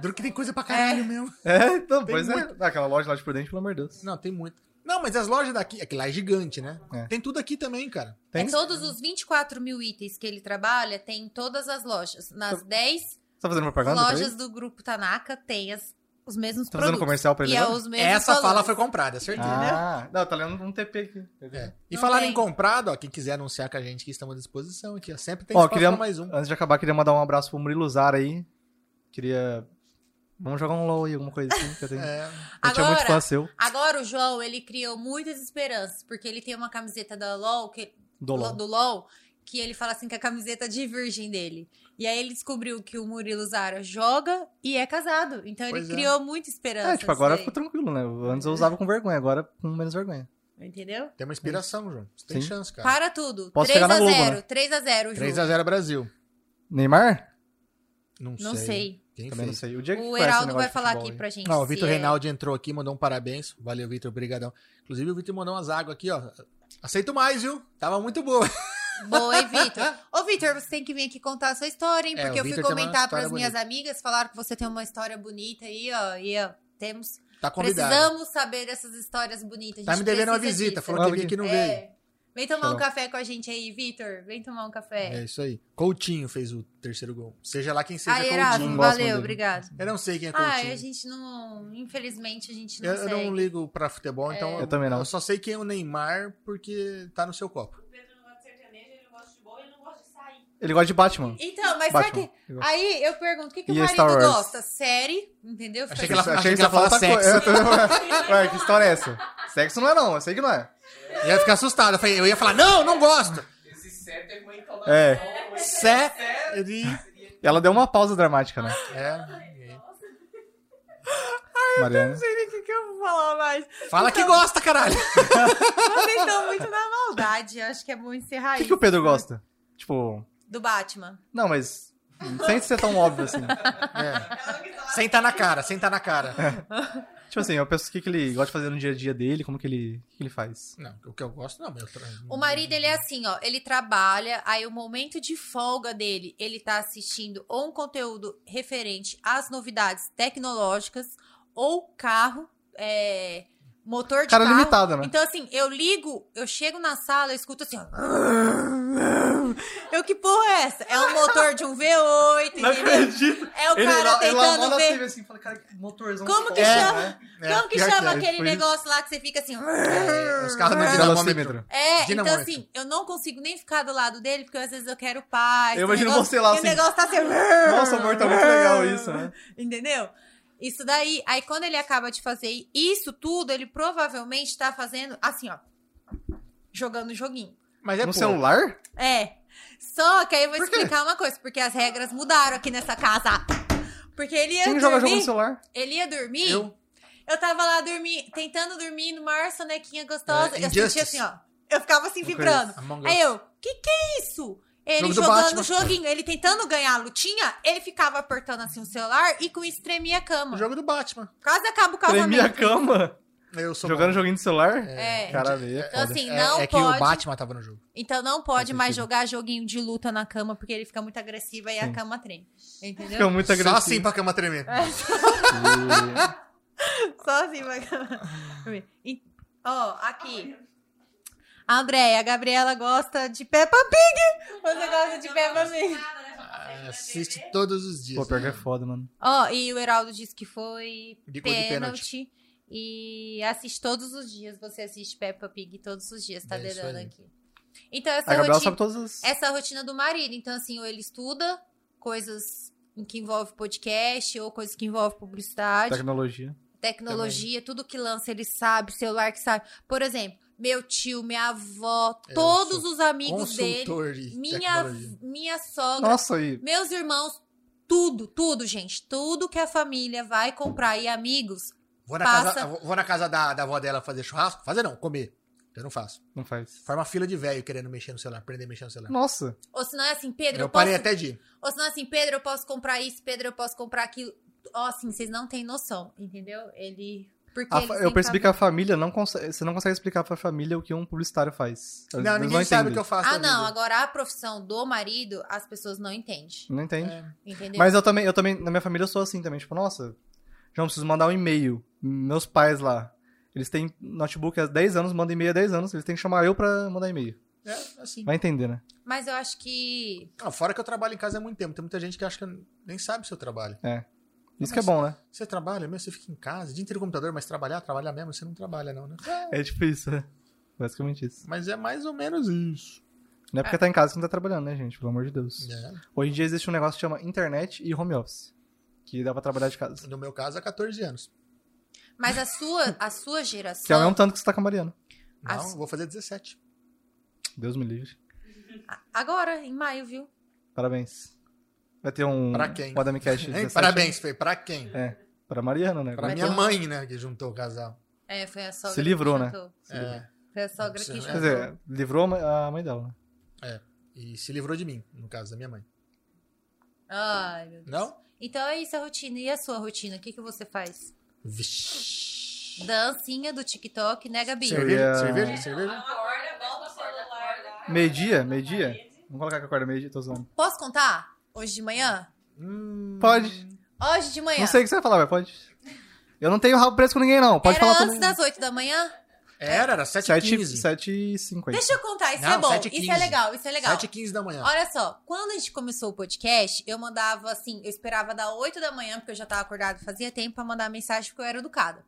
[SPEAKER 2] Duro que tem coisa pra caralho mesmo.
[SPEAKER 3] É, então,
[SPEAKER 2] Tem
[SPEAKER 3] pois é.
[SPEAKER 2] muito.
[SPEAKER 3] Aquela loja lá de Prudente, pelo amor de Deus.
[SPEAKER 2] Não, tem muito. Não, mas as lojas daqui. Aqui lá é gigante, né?
[SPEAKER 3] É.
[SPEAKER 2] Tem tudo aqui também, cara.
[SPEAKER 1] É
[SPEAKER 3] Tem?
[SPEAKER 1] todos os 24 mil itens que ele trabalha, tem em todas as lojas. Nas 10
[SPEAKER 3] Você tá fazendo propaganda
[SPEAKER 1] lojas do Grupo Tanaka, tem as- os mesmos
[SPEAKER 3] Tá fazendo
[SPEAKER 1] produtos.
[SPEAKER 3] comercial pra ele
[SPEAKER 1] E é
[SPEAKER 3] agora?
[SPEAKER 1] os mesmos
[SPEAKER 2] Essa fala foi comprada, acertei.
[SPEAKER 3] Ah, não, tá lendo um TP aqui.
[SPEAKER 2] É. E
[SPEAKER 1] Não
[SPEAKER 2] falar
[SPEAKER 1] tem.
[SPEAKER 2] em comprado, ó, quem quiser anunciar com a gente que estamos à disposição aqui, ó. Sempre tem
[SPEAKER 3] Ó,
[SPEAKER 2] espaço
[SPEAKER 3] queria,
[SPEAKER 2] pra mais um.
[SPEAKER 3] antes de acabar, queria mandar um abraço pro Murilo Zara aí. Queria... Vamos jogar um LoL aí, alguma coisa assim. Que eu tenho... (laughs)
[SPEAKER 2] É,
[SPEAKER 3] A gente é muito
[SPEAKER 1] Agora-
[SPEAKER 3] fã seu.
[SPEAKER 1] Agora o João, ele criou muitas esperanças, porque ele tem uma camiseta da LOL, que,
[SPEAKER 3] Do LoL.
[SPEAKER 1] do LOL, que ele fala assim que é a camiseta de virgem dele. E aí ele descobriu que o Murilo Zara joga e é casado. Então ele
[SPEAKER 2] Pois é.
[SPEAKER 1] criou muita esperança.
[SPEAKER 3] É, tipo, agora
[SPEAKER 1] nisso
[SPEAKER 3] ficou tranquilo, né? Antes eu usava com vergonha, agora com menos vergonha.
[SPEAKER 1] Entendeu?
[SPEAKER 2] Tem uma inspiração, João. Você tem
[SPEAKER 3] Sim.
[SPEAKER 2] chance, cara.
[SPEAKER 1] Para tudo.
[SPEAKER 3] Posso
[SPEAKER 1] 3
[SPEAKER 3] chegar na
[SPEAKER 1] a
[SPEAKER 3] Globo,
[SPEAKER 1] 0
[SPEAKER 3] né?
[SPEAKER 1] 3 a 0 o jogo.
[SPEAKER 2] 3x0 Brasil.
[SPEAKER 3] Neymar?
[SPEAKER 2] Não,
[SPEAKER 1] Não sei.
[SPEAKER 2] Quem
[SPEAKER 3] Também não
[SPEAKER 2] fez?
[SPEAKER 3] sei. O, dia
[SPEAKER 1] O Heraldo vai falar
[SPEAKER 3] futebol
[SPEAKER 1] aqui
[SPEAKER 3] aí.
[SPEAKER 1] pra gente.
[SPEAKER 2] Não, o Vitor
[SPEAKER 1] é-
[SPEAKER 2] Reinaldi entrou aqui, mandou um parabéns. Valeu, Vitor, brigadão. Inclusive, o Vitor mandou umas águas aqui, ó. Aceito mais, viu? Tava muito boa. (laughs)
[SPEAKER 1] Boa, hein, Vitor? Ô, Vitor, você tem que vir aqui contar a sua história, hein?
[SPEAKER 2] É,
[SPEAKER 1] Porque eu fui comentar
[SPEAKER 2] história
[SPEAKER 1] pras minhas
[SPEAKER 2] bonita.
[SPEAKER 1] amigas, falaram que você tem uma história bonita aí, ó. E, ó, temos...
[SPEAKER 2] Tá convidado.
[SPEAKER 1] Precisamos saber dessas histórias bonitas.
[SPEAKER 2] Tá me devendo uma visita.
[SPEAKER 1] disso.
[SPEAKER 2] Falou que vinha aqui não veio.
[SPEAKER 1] É. Vem tomar um
[SPEAKER 3] Tchau.
[SPEAKER 1] café com a gente aí, Vitor. Vem tomar um café.
[SPEAKER 2] É isso aí. Coutinho fez o terceiro gol. Seja lá quem seja
[SPEAKER 1] Aí,
[SPEAKER 2] Coutinho.
[SPEAKER 1] Valeu, obrigado.
[SPEAKER 2] Eu não sei quem é Coutinho.
[SPEAKER 1] Ah, a gente não. Infelizmente, a gente não
[SPEAKER 2] eu, eu não ligo pra futebol, então
[SPEAKER 3] Eu também não.
[SPEAKER 2] Eu só sei quem é o Neymar porque tá no seu copo.
[SPEAKER 4] O Pedro não gosta de sertanejo, ele não gosta de futebol, ele não gosta de sair.
[SPEAKER 3] Ele gosta de Batman.
[SPEAKER 1] Então, mas
[SPEAKER 3] Batman.
[SPEAKER 1] sabe que. Aí eu pergunto: o que, que o
[SPEAKER 3] E
[SPEAKER 1] marido gosta? Série, entendeu?
[SPEAKER 2] Achei que ela-
[SPEAKER 1] assim,
[SPEAKER 2] achei que falar
[SPEAKER 3] outra
[SPEAKER 2] sexo. (laughs)
[SPEAKER 3] Eu tô- Ué, que história é essa? Sexo não é não, eu sei que não é.
[SPEAKER 2] Eu ia ficar assustado. Eu Eu ia falar, não, não gosto.
[SPEAKER 5] Esse set é a entonação.
[SPEAKER 3] É.
[SPEAKER 2] Série.
[SPEAKER 3] E ela deu uma pausa dramática, né?
[SPEAKER 2] É.
[SPEAKER 3] Mariana.
[SPEAKER 1] Não sei nem o que, que eu vou falar mais.
[SPEAKER 2] Fala que gosta, caralho. (laughs)
[SPEAKER 1] Vocês estão muito na maldade. Eu acho que é bom encerrar
[SPEAKER 3] O que,
[SPEAKER 1] isso.
[SPEAKER 3] que o Pedro gosta? Tipo.
[SPEAKER 1] Do Batman.
[SPEAKER 3] Não, mas. Sem ser tão óbvio assim. (laughs)
[SPEAKER 2] É. Senta na cara, senta na cara.
[SPEAKER 3] Tipo assim, eu penso o que, que ele gosta de fazer no dia a dia dele, como que ele, que que ele faz.
[SPEAKER 2] Não, o que eu gosto, não. mas Eu tra...
[SPEAKER 1] O marido, ele é assim, ó. Ele trabalha, aí o momento de folga dele, ele tá assistindo ou um conteúdo referente às novidades tecnológicas, ou carro, é, motor de
[SPEAKER 3] Cara
[SPEAKER 1] carro.
[SPEAKER 3] limitado, né?
[SPEAKER 1] Então, assim, eu ligo, eu chego na sala, eu escuto assim, ó. Eu, que porra é essa? É um motor de um V8, entendeu?
[SPEAKER 3] acredito!
[SPEAKER 1] É o cara tentando ver.
[SPEAKER 3] assim, fala, cara, que motorzão
[SPEAKER 1] Como que
[SPEAKER 3] foda,
[SPEAKER 1] chama?
[SPEAKER 3] né?
[SPEAKER 2] É,
[SPEAKER 1] Como que
[SPEAKER 2] pior
[SPEAKER 1] chama
[SPEAKER 2] é.
[SPEAKER 1] aquele
[SPEAKER 3] Foi isso.
[SPEAKER 1] negócio lá que você fica assim.
[SPEAKER 2] É, os carros no
[SPEAKER 3] É.
[SPEAKER 2] dinamômetro.
[SPEAKER 1] É, então
[SPEAKER 2] Dinamômetro.
[SPEAKER 1] assim, eu não consigo nem ficar do lado dele, porque às vezes eu quero paz.
[SPEAKER 3] Eu
[SPEAKER 1] o
[SPEAKER 3] imagino
[SPEAKER 1] negócio-
[SPEAKER 3] você lá,
[SPEAKER 1] e
[SPEAKER 3] assim.
[SPEAKER 1] O negócio tá assim.
[SPEAKER 3] Nossa, amor, tá muito legal isso, né?
[SPEAKER 1] Entendeu? Isso daí, aí quando ele acaba de fazer isso tudo, ele provavelmente tá fazendo assim, ó. Jogando joguinho.
[SPEAKER 2] Mas é
[SPEAKER 3] No
[SPEAKER 2] pô,
[SPEAKER 3] celular?
[SPEAKER 1] É. Só que aí eu vou explicar uma coisa, porque as regras mudaram aqui nessa casa. Porque ele ia
[SPEAKER 3] Quem joga jogo
[SPEAKER 1] dormir.
[SPEAKER 3] no celular?
[SPEAKER 1] Ele ia dormir.
[SPEAKER 2] Eu.
[SPEAKER 1] Eu tava lá dormir, tentando dormir no maior sonequinha gostosa.
[SPEAKER 2] É,
[SPEAKER 1] eu sentia assim, ó. Eu ficava assim vibrando. Aí eu, que que é isso? Ele
[SPEAKER 2] Jogo do
[SPEAKER 1] jogando o joguinho, ele tentando ganhar a lutinha, ele ficava apertando assim o celular e com isso tremia a cama.
[SPEAKER 2] O jogo do Batman.
[SPEAKER 1] Quase acaba o
[SPEAKER 3] Tremia a
[SPEAKER 1] casamento.
[SPEAKER 3] cama?
[SPEAKER 2] Eu sou
[SPEAKER 3] Jogando
[SPEAKER 2] bom.
[SPEAKER 3] joguinho de celular?
[SPEAKER 1] É.
[SPEAKER 3] Caralho, aí é
[SPEAKER 1] Então,
[SPEAKER 3] foda.
[SPEAKER 1] assim,
[SPEAKER 2] É,
[SPEAKER 1] não
[SPEAKER 2] é que
[SPEAKER 1] pode.
[SPEAKER 2] o Batman tava no jogo.
[SPEAKER 1] Então não pode mais jogar joguinho de luta na cama, porque ele fica muito agressivo e a cama treme. Entendeu?
[SPEAKER 3] Fica muito
[SPEAKER 2] Só
[SPEAKER 3] agressivo. (laughs)
[SPEAKER 2] assim pra cama tremer.
[SPEAKER 1] Só assim vai acabar. E- Ó, aqui. A Andréia, a Gabriela gosta de Peppa Pig. Você gosta de Peppa Pig?
[SPEAKER 4] Né?
[SPEAKER 2] Ah, Assiste todos os dias.
[SPEAKER 3] Pô, pior que é foda, mano.
[SPEAKER 1] Ó, e o Heraldo disse que foi
[SPEAKER 2] De gol de
[SPEAKER 1] pênalti. E assiste todos os dias. Você assiste Peppa Pig todos os dias, tá
[SPEAKER 2] É
[SPEAKER 1] dedando aqui. Então, essa rotina,
[SPEAKER 3] as...
[SPEAKER 1] essa é rotina do marido. Então, assim, ou ele estuda coisas em que envolve podcast, ou coisas que envolve publicidade.
[SPEAKER 3] Tecnologia.
[SPEAKER 1] tecnologia, tudo que lança ele sabe, celular que sabe. Por exemplo, meu tio, minha avó,
[SPEAKER 2] Eu
[SPEAKER 1] todos os amigos dele, minha,
[SPEAKER 2] tecnologia.
[SPEAKER 1] minha sogra,
[SPEAKER 3] Nossa, aí.
[SPEAKER 1] meus irmãos, tudo, tudo, gente. Tudo que a família vai comprar e amigos.
[SPEAKER 2] Vou na,
[SPEAKER 1] Passa.
[SPEAKER 2] casa, vou na casa da, da avó dela fazer churrasco? Fazer não, comer. Eu não faço.
[SPEAKER 3] Não faz.
[SPEAKER 2] Forma fila de velho querendo mexer no celular, aprender a mexer no celular.
[SPEAKER 3] Nossa.
[SPEAKER 1] Ou se não é assim, Pedro, eu,
[SPEAKER 2] eu parei
[SPEAKER 1] posso.
[SPEAKER 2] até de.
[SPEAKER 1] Ou se não é assim, Pedro, eu posso comprar isso, Pedro, eu posso comprar aquilo. Ó, assim, vocês não têm noção, entendeu? Ele. Porque
[SPEAKER 3] A eu percebi
[SPEAKER 1] cabeça-
[SPEAKER 3] que a família não consegue. Você não consegue explicar pra família o que um publicitário faz. Eles
[SPEAKER 2] Não, ninguém sabe o que eu faço.
[SPEAKER 1] Ah, não.
[SPEAKER 2] vida.
[SPEAKER 1] Agora a profissão do marido, as pessoas não entendem.
[SPEAKER 3] Não entende.
[SPEAKER 2] É.
[SPEAKER 1] Entendeu?
[SPEAKER 3] Mas eu também, eu também, na minha família eu sou assim também. Tipo, nossa, já não preciso mandar um e-mail. Meus pais lá, eles têm notebook há 10 anos, mandam e-mail há 10 anos. Eles têm que chamar eu pra mandar e-mail.
[SPEAKER 2] É, assim.
[SPEAKER 3] Vai entender, né?
[SPEAKER 1] Mas eu acho que.
[SPEAKER 2] Não, fora que eu trabalho em casa há muito tempo. Tem muita gente que acha que nem sabe se eu trabalho.
[SPEAKER 3] Isso que é bom, né?
[SPEAKER 2] Você trabalha mesmo, você fica em casa, dia inteiro no computador, mas trabalhar, trabalhar mesmo, você não trabalha não, né?
[SPEAKER 3] É tipo isso, né? Basicamente isso.
[SPEAKER 2] Mas é mais ou menos isso.
[SPEAKER 3] Não é porque tá em casa que não tá trabalhando, né, gente? Pelo amor de Deus.
[SPEAKER 2] É.
[SPEAKER 3] Hoje em dia existe um negócio que chama internet e home office. Que dá pra trabalhar de casa.
[SPEAKER 2] No meu caso, há 14 anos.
[SPEAKER 1] Mas a sua, a sua
[SPEAKER 3] Que é o
[SPEAKER 1] geração.
[SPEAKER 3] mesmo tanto que você tá com a Mariana.
[SPEAKER 2] Não,
[SPEAKER 1] As-
[SPEAKER 2] vou fazer 17.
[SPEAKER 3] Deus me livre.
[SPEAKER 1] Agora, em maio, viu?
[SPEAKER 3] Parabéns. Vai ter um.
[SPEAKER 2] Pra quem?
[SPEAKER 3] Um Adami Cash
[SPEAKER 2] Hein?
[SPEAKER 3] 17.
[SPEAKER 2] Parabéns, Fê. Pra quem?
[SPEAKER 3] É, pra Mariana, né?
[SPEAKER 2] Pra
[SPEAKER 1] Vai
[SPEAKER 2] minha
[SPEAKER 1] ter um-
[SPEAKER 2] mãe, né? Que juntou o casal.
[SPEAKER 1] É, foi a sogra
[SPEAKER 3] Se livrou,
[SPEAKER 1] que
[SPEAKER 3] né?
[SPEAKER 1] jantou.
[SPEAKER 2] É.
[SPEAKER 1] Foi a sogra que jantou.
[SPEAKER 3] Quer dizer, livrou a mãe- dela. né?
[SPEAKER 2] E se livrou de mim, no caso da minha mãe.
[SPEAKER 1] Ai, meu Deus.
[SPEAKER 2] Não?
[SPEAKER 1] Então é isso a rotina. E a sua rotina? O que, que você faz?
[SPEAKER 2] Vixe.
[SPEAKER 1] Dancinha do TikTok, né, Gabi?
[SPEAKER 3] Cer-
[SPEAKER 2] Cerveja? Cerveja? Cerveja?
[SPEAKER 3] Meio-dia? Meio-dia? Vamos colocar que acorda meio-dia, tô zoando.
[SPEAKER 1] Posso contar? Hoje de manhã?
[SPEAKER 2] Hum,
[SPEAKER 3] Pode.
[SPEAKER 1] Hoje de manhã.
[SPEAKER 3] Não sei o que você vai falar, mas pode. Eu não tenho rabo preso com ninguém, não. Pode
[SPEAKER 1] Era
[SPEAKER 3] falar
[SPEAKER 1] antes
[SPEAKER 3] também.
[SPEAKER 1] das 8 da manhã?
[SPEAKER 2] Era, era 7h15.
[SPEAKER 3] 7h50.
[SPEAKER 1] Deixa eu contar, isso
[SPEAKER 2] Não,
[SPEAKER 1] é bom.
[SPEAKER 2] 7 e
[SPEAKER 1] Isso é
[SPEAKER 2] 15.
[SPEAKER 1] legal, isso é legal.
[SPEAKER 2] 7h15 da manhã.
[SPEAKER 1] Olha só, quando a gente começou o podcast, eu mandava assim, eu esperava dar 8 da manhã, porque eu já tava acordado fazia tempo, pra mandar mensagem, porque eu era educada.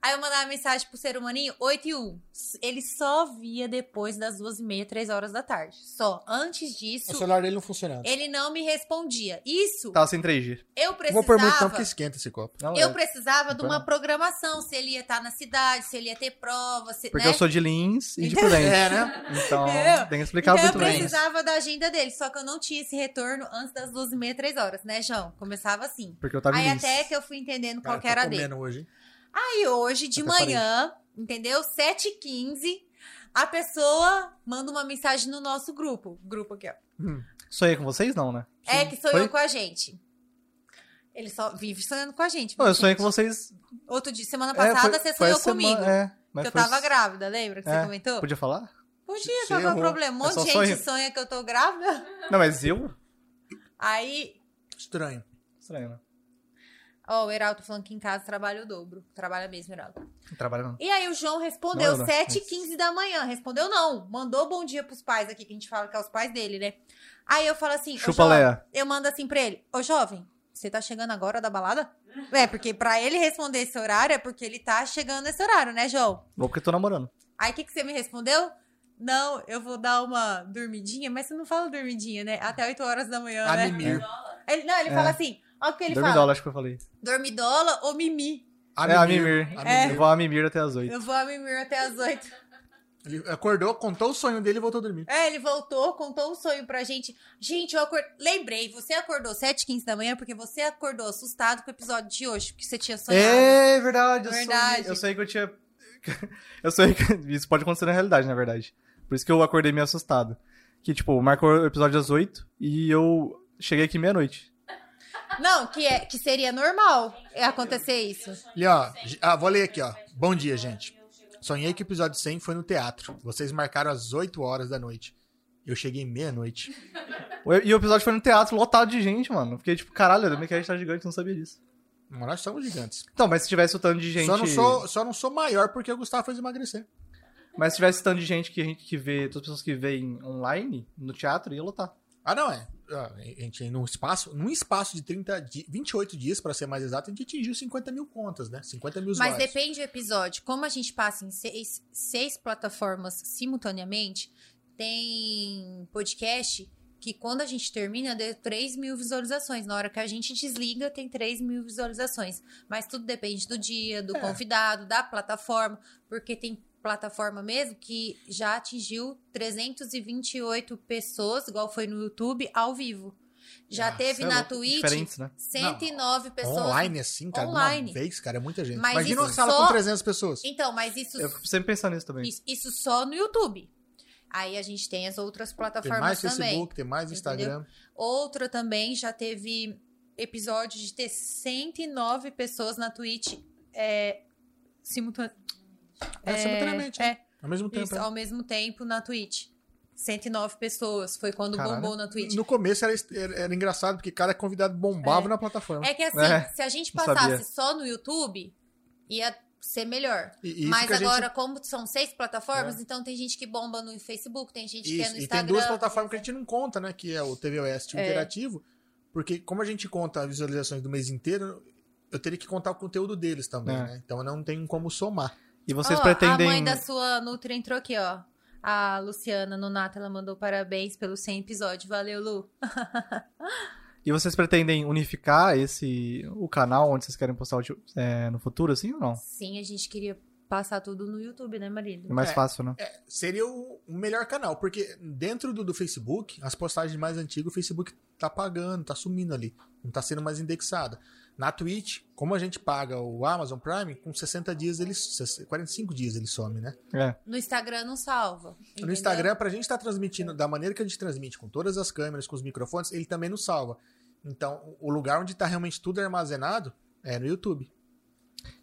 [SPEAKER 1] Aí eu mandava mensagem pro ser humaninho, 8 e 1. Ele só via depois das 2 e meia, 3 horas da tarde. Só. Antes disso,
[SPEAKER 2] O celular dele não funcionando.
[SPEAKER 1] ele não me respondia. Isso,
[SPEAKER 3] Tava sem 3G.
[SPEAKER 1] eu
[SPEAKER 2] Não vou pôr muito não,
[SPEAKER 1] precisava...
[SPEAKER 2] porque esquenta esse copo.
[SPEAKER 3] Não,
[SPEAKER 1] Eu
[SPEAKER 3] é.
[SPEAKER 1] precisava de
[SPEAKER 3] Não
[SPEAKER 1] uma
[SPEAKER 3] põe
[SPEAKER 1] programação, se ele ia estar na cidade, se ele ia ter prova, se,
[SPEAKER 3] Porque
[SPEAKER 1] né?
[SPEAKER 3] eu sou de Lins e de
[SPEAKER 1] Entendeu?
[SPEAKER 3] Prudente.
[SPEAKER 2] É, né?
[SPEAKER 3] Então,
[SPEAKER 1] Entendeu?
[SPEAKER 3] tem que explicar
[SPEAKER 1] então eu
[SPEAKER 3] muito bem.
[SPEAKER 1] precisava da agenda dele, só que eu não tinha esse retorno antes das 12 e meia, 3 horas, né, João? Começava assim.
[SPEAKER 3] Porque eu tava em
[SPEAKER 1] Aí
[SPEAKER 3] Lins.
[SPEAKER 1] até que eu fui entendendo qual
[SPEAKER 2] Cara,
[SPEAKER 1] que era dele.
[SPEAKER 2] hoje?
[SPEAKER 1] Aí hoje, de
[SPEAKER 3] Até
[SPEAKER 1] manhã, entendeu? 7h15, a pessoa manda uma mensagem no nosso grupo. Grupo aqui, ó.
[SPEAKER 3] Sonhei com vocês, não, né?
[SPEAKER 1] É que sou
[SPEAKER 3] Foi?
[SPEAKER 1] eu com a gente. Ele só vive sonhando com a gente.
[SPEAKER 3] Eu sonhei
[SPEAKER 1] gente?
[SPEAKER 3] com vocês.
[SPEAKER 1] Outro dia, semana
[SPEAKER 3] É,
[SPEAKER 1] passada,
[SPEAKER 3] foi-
[SPEAKER 1] você sonhou
[SPEAKER 3] a semana-
[SPEAKER 1] comigo.
[SPEAKER 3] É, mas
[SPEAKER 1] que eu
[SPEAKER 3] foi-
[SPEAKER 1] tava grávida, lembra que
[SPEAKER 3] é.
[SPEAKER 1] você comentou?
[SPEAKER 3] Podia falar?
[SPEAKER 1] Podia, qual que é o problema? Um
[SPEAKER 3] É
[SPEAKER 1] monte de gente
[SPEAKER 3] sonho.
[SPEAKER 1] sonha que eu tô grávida. (laughs)
[SPEAKER 3] Não, mas eu?
[SPEAKER 1] Aí,
[SPEAKER 2] Estranho.
[SPEAKER 3] Estranho, né?
[SPEAKER 1] ó, o Heraldo falando que em casa trabalha o dobro. Trabalha mesmo, Heraldo.
[SPEAKER 3] Não trabalha não.
[SPEAKER 1] E aí o João respondeu
[SPEAKER 3] Não, não,
[SPEAKER 1] 7h15 da manhã. Respondeu não. Mandou bom dia pros pais aqui, que a gente fala que é os pais dele, né? Aí eu falo assim,
[SPEAKER 3] Chupa,
[SPEAKER 1] jovem,
[SPEAKER 3] Léa.
[SPEAKER 1] eu mando assim pra ele, ô jovem, você tá chegando agora da balada? É, porque pra ele responder esse horário é porque ele tá chegando nesse horário, né, João?
[SPEAKER 3] Vou porque tô namorando.
[SPEAKER 1] Aí o que, que você me respondeu? Não, eu vou dar uma dormidinha, mas você não fala dormidinha, né? Até 8 horas da manhã,
[SPEAKER 2] A
[SPEAKER 1] né?
[SPEAKER 2] mimir.
[SPEAKER 1] Ele, não, ele
[SPEAKER 3] É.
[SPEAKER 1] fala assim, ó o que ele
[SPEAKER 3] Dormidola,
[SPEAKER 1] fala.
[SPEAKER 3] acho que eu falei.
[SPEAKER 1] Dormidola ou mimi.
[SPEAKER 2] A
[SPEAKER 3] é, a
[SPEAKER 2] mimir.
[SPEAKER 3] Mimir.
[SPEAKER 2] A
[SPEAKER 1] É.
[SPEAKER 3] Eu
[SPEAKER 2] mimir.
[SPEAKER 3] vou a Mimir até as 8.
[SPEAKER 1] Eu vou a mimir até as 8.
[SPEAKER 2] Ele acordou, contou o sonho dele e voltou a dormir.
[SPEAKER 1] É, ele voltou, contou um sonho pra gente. Gente, eu acordei. Lembrei, você acordou 7h15 da manhã porque você acordou assustado com o episódio de hoje, que você tinha sonhado.
[SPEAKER 3] É verdade, eu
[SPEAKER 1] Verdade.
[SPEAKER 3] Eu sonhei que eu tinha. (laughs) eu sonhei que. Isso pode acontecer na realidade, na verdade. Por isso que eu acordei meio assustado. Que, tipo, marcou o episódio às 8 e eu cheguei aqui meia-noite.
[SPEAKER 1] Não, que, é, que seria normal acontecer isso.
[SPEAKER 2] E ó, ah, vou ler aqui, ó. Bom dia, gente. Sonhei que o episódio 100 foi no teatro. Vocês marcaram às 8 horas da noite. Eu cheguei meia-noite.
[SPEAKER 3] E o episódio foi no teatro, lotado de gente, mano. Fiquei tipo, caralho, a Mickey tá gigante, não sabia disso.
[SPEAKER 2] Nós somos gigantes.
[SPEAKER 3] Então, mas se tivesse o tanto de gente.
[SPEAKER 2] Só, não sou, só não sou maior porque o Gustavo fez emagrecer.
[SPEAKER 3] Mas se tivesse tanto de gente que a gente que vê, todas as pessoas que veem online, no teatro, ia lotar.
[SPEAKER 2] Ah, não, é. Ah, A gente, num espaço, num espaço de 30, di- 28 dias, pra ser mais exato, a gente atingiu 50 mil contas, né? 50 mil
[SPEAKER 1] Mas
[SPEAKER 2] usuários.
[SPEAKER 1] depende do episódio. Como a gente passa em seis, seis plataformas simultaneamente, tem podcast que quando a gente termina deu 3 mil visualizações. Na hora que a gente desliga, tem 3 mil visualizações. Mas tudo depende do dia, do
[SPEAKER 2] É.
[SPEAKER 1] convidado, da plataforma, porque tem plataforma mesmo que já atingiu 328 pessoas, igual foi no YouTube, ao vivo. Já
[SPEAKER 2] Ah,
[SPEAKER 1] teve
[SPEAKER 3] é
[SPEAKER 1] na. Twitch
[SPEAKER 3] né?
[SPEAKER 1] 109 pessoas.
[SPEAKER 2] Online, assim, cara,
[SPEAKER 1] Online.
[SPEAKER 2] uma vez, cara, é muita gente.
[SPEAKER 1] Mas
[SPEAKER 2] Imagina
[SPEAKER 1] isso
[SPEAKER 2] uma sala
[SPEAKER 1] só-
[SPEAKER 2] com 300 pessoas.
[SPEAKER 1] Então, mas isso,
[SPEAKER 3] Eu fico sempre pensando nisso também.
[SPEAKER 1] isso, isso só no YouTube. Aí a gente tem as outras
[SPEAKER 2] Tem
[SPEAKER 1] plataformas
[SPEAKER 2] mais
[SPEAKER 1] também.
[SPEAKER 2] Facebook, tem mais Instagram.
[SPEAKER 1] Outra também já teve episódio de ter 109 pessoas na Twitch é, simultane...
[SPEAKER 2] É, simultaneamente,
[SPEAKER 1] É,
[SPEAKER 2] Ao mesmo tempo.
[SPEAKER 1] isso,
[SPEAKER 2] né?
[SPEAKER 1] ao mesmo tempo na Twitch. 109 pessoas. Foi quando
[SPEAKER 3] Caralho.
[SPEAKER 1] bombou na Twitch.
[SPEAKER 2] No começo era, era, era engraçado, porque cada convidado bombava
[SPEAKER 1] É.
[SPEAKER 2] na plataforma.
[SPEAKER 1] É que assim,
[SPEAKER 3] É,
[SPEAKER 1] se a gente passasse só no YouTube, ia ser melhor.
[SPEAKER 2] E- e isso
[SPEAKER 1] Mas
[SPEAKER 2] que a gente-
[SPEAKER 1] agora, como são seis plataformas, então tem gente que bomba no Facebook, tem gente que é
[SPEAKER 2] Isso,
[SPEAKER 1] no
[SPEAKER 2] e
[SPEAKER 1] Instagram.
[SPEAKER 2] tem duas plataformas que a gente não conta, né? Que é o TV Oeste e o
[SPEAKER 1] É.
[SPEAKER 2] Interativo. Porque como a gente conta as visualizações do mês inteiro, eu teria que contar o conteúdo deles também,
[SPEAKER 3] É.
[SPEAKER 2] né? Então eu não tenho como somar.
[SPEAKER 3] E vocês
[SPEAKER 1] Ó,
[SPEAKER 3] pretendem.
[SPEAKER 1] A mãe da sua Nutri entrou aqui, ó. A Luciana Nonata, ela mandou parabéns pelo 100 episódio. Valeu, Lu. (laughs)
[SPEAKER 3] E vocês pretendem unificar esse o canal onde vocês querem postar é, no futuro, assim ou não?
[SPEAKER 1] Sim, a gente queria passar tudo no YouTube, né, marido?
[SPEAKER 3] É mais
[SPEAKER 2] É.
[SPEAKER 3] fácil, né?
[SPEAKER 2] Seria o, melhor canal, porque dentro do, do Facebook, as postagens mais antigas, o Facebook tá pagando, tá sumindo ali. Não tá sendo mais indexado. Na Twitch, como a gente paga o Amazon Prime, com 60 dias ele. 45 dias ele some, né?
[SPEAKER 3] É.
[SPEAKER 1] No Instagram não salva.
[SPEAKER 2] No
[SPEAKER 1] entendeu?
[SPEAKER 2] Instagram, pra gente estar transmitindo da maneira que a gente transmite, com todas as câmeras, com os microfones, ele também nos salva. Então, o lugar onde tá realmente tudo armazenado é no YouTube.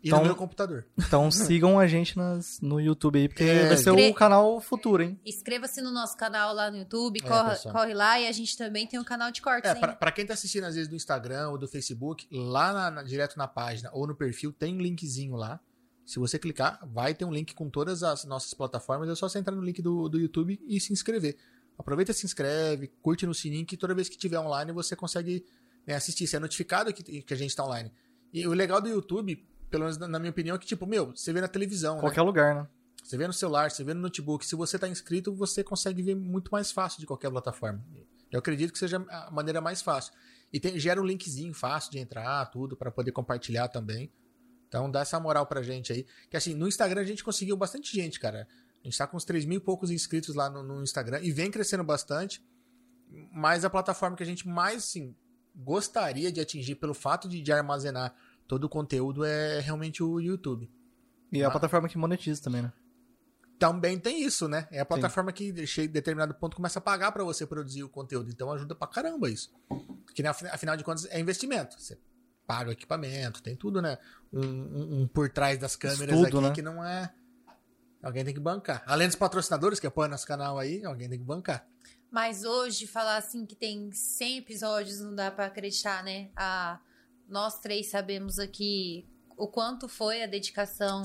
[SPEAKER 2] E
[SPEAKER 3] Então-
[SPEAKER 2] no meu computador.
[SPEAKER 3] Então (laughs) sigam a gente nas, no YouTube aí, porque
[SPEAKER 2] É,
[SPEAKER 3] vai ser o canal futuro, hein?
[SPEAKER 1] Inscreva-se no nosso canal lá no YouTube,
[SPEAKER 2] É,
[SPEAKER 1] corre, corre lá e a gente também tem um canal de cortes,
[SPEAKER 2] É,
[SPEAKER 1] hein?
[SPEAKER 2] pra, pra quem tá assistindo às vezes do Instagram ou do Facebook, lá na- na- direto na página ou no perfil, tem um linkzinho lá. Se você clicar, vai ter um link com todas as nossas plataformas. É só você entrar no link do, do YouTube e se inscrever. Aproveita, se inscreve, curte no sininho que toda vez que tiver online você consegue né, assistir. Você é notificado que, que a gente tá online. E o legal do YouTube, pelo menos na minha opinião, é que, tipo, meu, você vê na televisão, né?
[SPEAKER 3] Qualquer lugar, né?
[SPEAKER 2] Você vê no celular, você vê no notebook. Se você está inscrito, você consegue ver muito mais fácil de qualquer plataforma. Eu acredito que seja a maneira mais fácil. E tem- gera um linkzinho fácil de entrar, tudo, para poder compartilhar também. Então dá essa moral pra gente aí. Que assim, no Instagram a gente conseguiu bastante gente, cara. A gente tá com uns 3 mil e poucos inscritos lá no, no Instagram e vem crescendo bastante. Mas a plataforma que a gente mais, assim, gostaria de atingir pelo fato de, de armazenar todo o conteúdo é realmente o YouTube.
[SPEAKER 3] E é a
[SPEAKER 2] Ah.
[SPEAKER 3] plataforma que monetiza também, né?
[SPEAKER 2] também tem isso, né? É a plataforma que chega em determinado ponto começa a pagar pra você produzir o conteúdo. Então ajuda pra caramba isso. Que afin- afinal de contas é investimento. Você paga o equipamento, tem tudo, né? Um, um- um por trás das câmeras
[SPEAKER 3] Estudo,
[SPEAKER 2] aqui
[SPEAKER 3] né?
[SPEAKER 2] que não é. Alguém tem que bancar. Além dos patrocinadores que apoiam nosso canal aí, alguém tem que bancar.
[SPEAKER 1] Mas hoje, falar assim que tem 100 episódios, não dá pra acreditar, né? A, nós três sabemos aqui o quanto foi a dedicação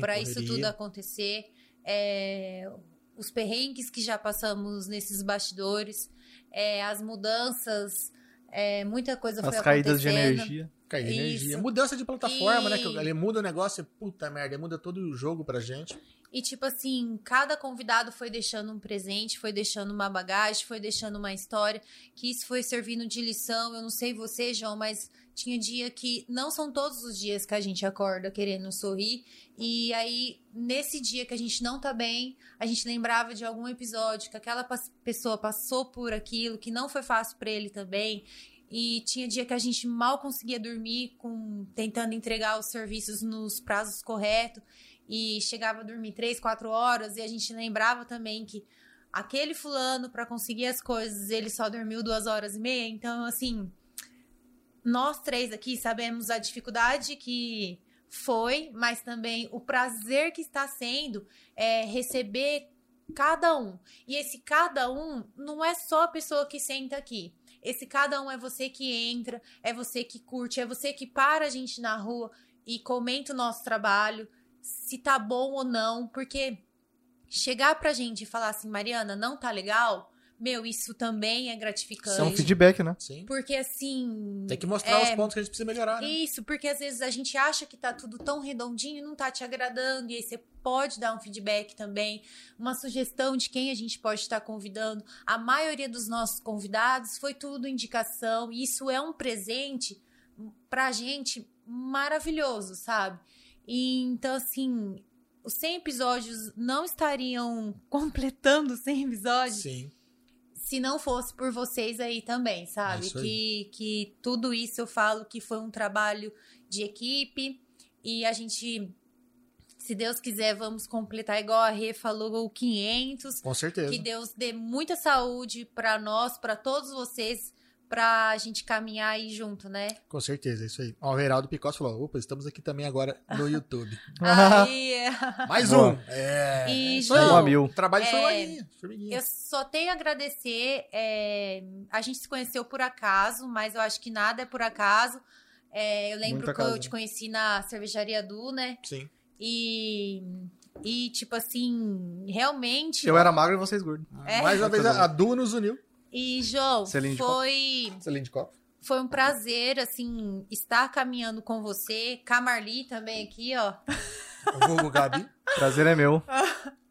[SPEAKER 1] para isso tudo acontecer. É, os perrengues que já passamos nesses bastidores, é, as mudanças, é, muita coisa foi
[SPEAKER 3] As caídas de energia.
[SPEAKER 2] Cair de energia. Mudança de plataforma, né?
[SPEAKER 1] E-
[SPEAKER 2] Que ele muda o negócio, puta merda, muda todo o jogo pra gente.
[SPEAKER 1] E, tipo assim, cada convidado foi deixando um presente, foi deixando uma bagagem, foi deixando uma história, que isso foi servindo de lição. Eu não sei você, João, mas tinha dia que não são todos os dias que a gente acorda querendo sorrir. E aí, nesse dia que a gente não tá bem, a gente lembrava de algum episódio que aquela pessoa passou por aquilo, que não foi fácil pra ele também. E tinha dia que a gente mal conseguia dormir, com tentando entregar os serviços nos prazos corretos e chegava a dormir três, quatro horas, e a gente lembrava também que aquele fulano, para conseguir as coisas, ele só dormiu duas horas e meia. Então, assim, nós três aqui sabemos a dificuldade que foi, mas também o prazer que está sendo é receber cada um. E esse cada um não é só a pessoa que senta aqui. Esse cada um é você que entra, é você que curte, é você que para a gente na rua e comenta o nosso trabalho, se tá bom ou não, porque chegar pra gente e falar assim, Mariana, não tá legal, meu, isso também é gratificante.
[SPEAKER 3] Isso é um feedback, né?
[SPEAKER 2] Sim.
[SPEAKER 1] Porque assim.
[SPEAKER 2] Tem que mostrar
[SPEAKER 1] é,
[SPEAKER 2] os pontos que a gente precisa melhorar, né?
[SPEAKER 1] Isso, porque às vezes a gente acha que tá tudo tão redondinho e não tá te agradando, e aí você pode dar um feedback também, uma sugestão de quem a gente pode estar convidando. A maioria dos nossos convidados foi tudo indicação, e isso é um presente pra gente maravilhoso, sabe? E, então, assim, os 100 episódios não estariam (laughs) completando 100 episódios
[SPEAKER 2] Sim.
[SPEAKER 1] Se não fosse por vocês aí também,
[SPEAKER 2] É
[SPEAKER 1] sabe?
[SPEAKER 2] isso aí.
[SPEAKER 1] que, que tudo isso eu falo que foi um trabalho de equipe e a gente, se Deus quiser, vamos completar igual a Rê falou, o 500.
[SPEAKER 2] Com certeza.
[SPEAKER 1] Que Deus dê muita saúde pra nós, pra todos vocês, pra gente caminhar aí junto, né?
[SPEAKER 2] Com certeza, é isso aí. Ó, o Heraldo Picossi falou: opa, estamos aqui também agora no (laughs) YouTube.
[SPEAKER 1] Aí, (laughs)
[SPEAKER 2] Mais
[SPEAKER 3] Boa.
[SPEAKER 2] um! É.
[SPEAKER 1] E,
[SPEAKER 2] é aí.
[SPEAKER 1] João,
[SPEAKER 3] a mil.
[SPEAKER 2] Trabalho
[SPEAKER 1] é,
[SPEAKER 2] formiguinha. formiguinha.
[SPEAKER 1] Eu só tenho a agradecer. é, a gente se conheceu por acaso, mas eu acho que nada é por acaso. É, eu lembro
[SPEAKER 3] Muito
[SPEAKER 1] que eu te conheci na cervejaria Du, né?
[SPEAKER 2] Sim.
[SPEAKER 1] E, e tipo assim, realmente.
[SPEAKER 3] Eu era magro e vocês gordos.
[SPEAKER 1] É.
[SPEAKER 2] Mais uma vez, a a Du nos uniu.
[SPEAKER 1] E, João,
[SPEAKER 3] Selinho de
[SPEAKER 1] foi,
[SPEAKER 2] copo.
[SPEAKER 1] foi um prazer, assim, estar caminhando com você. Com a Marli também aqui, ó.
[SPEAKER 2] O vulgo Gabi. (laughs)
[SPEAKER 3] Prazer é meu. (laughs)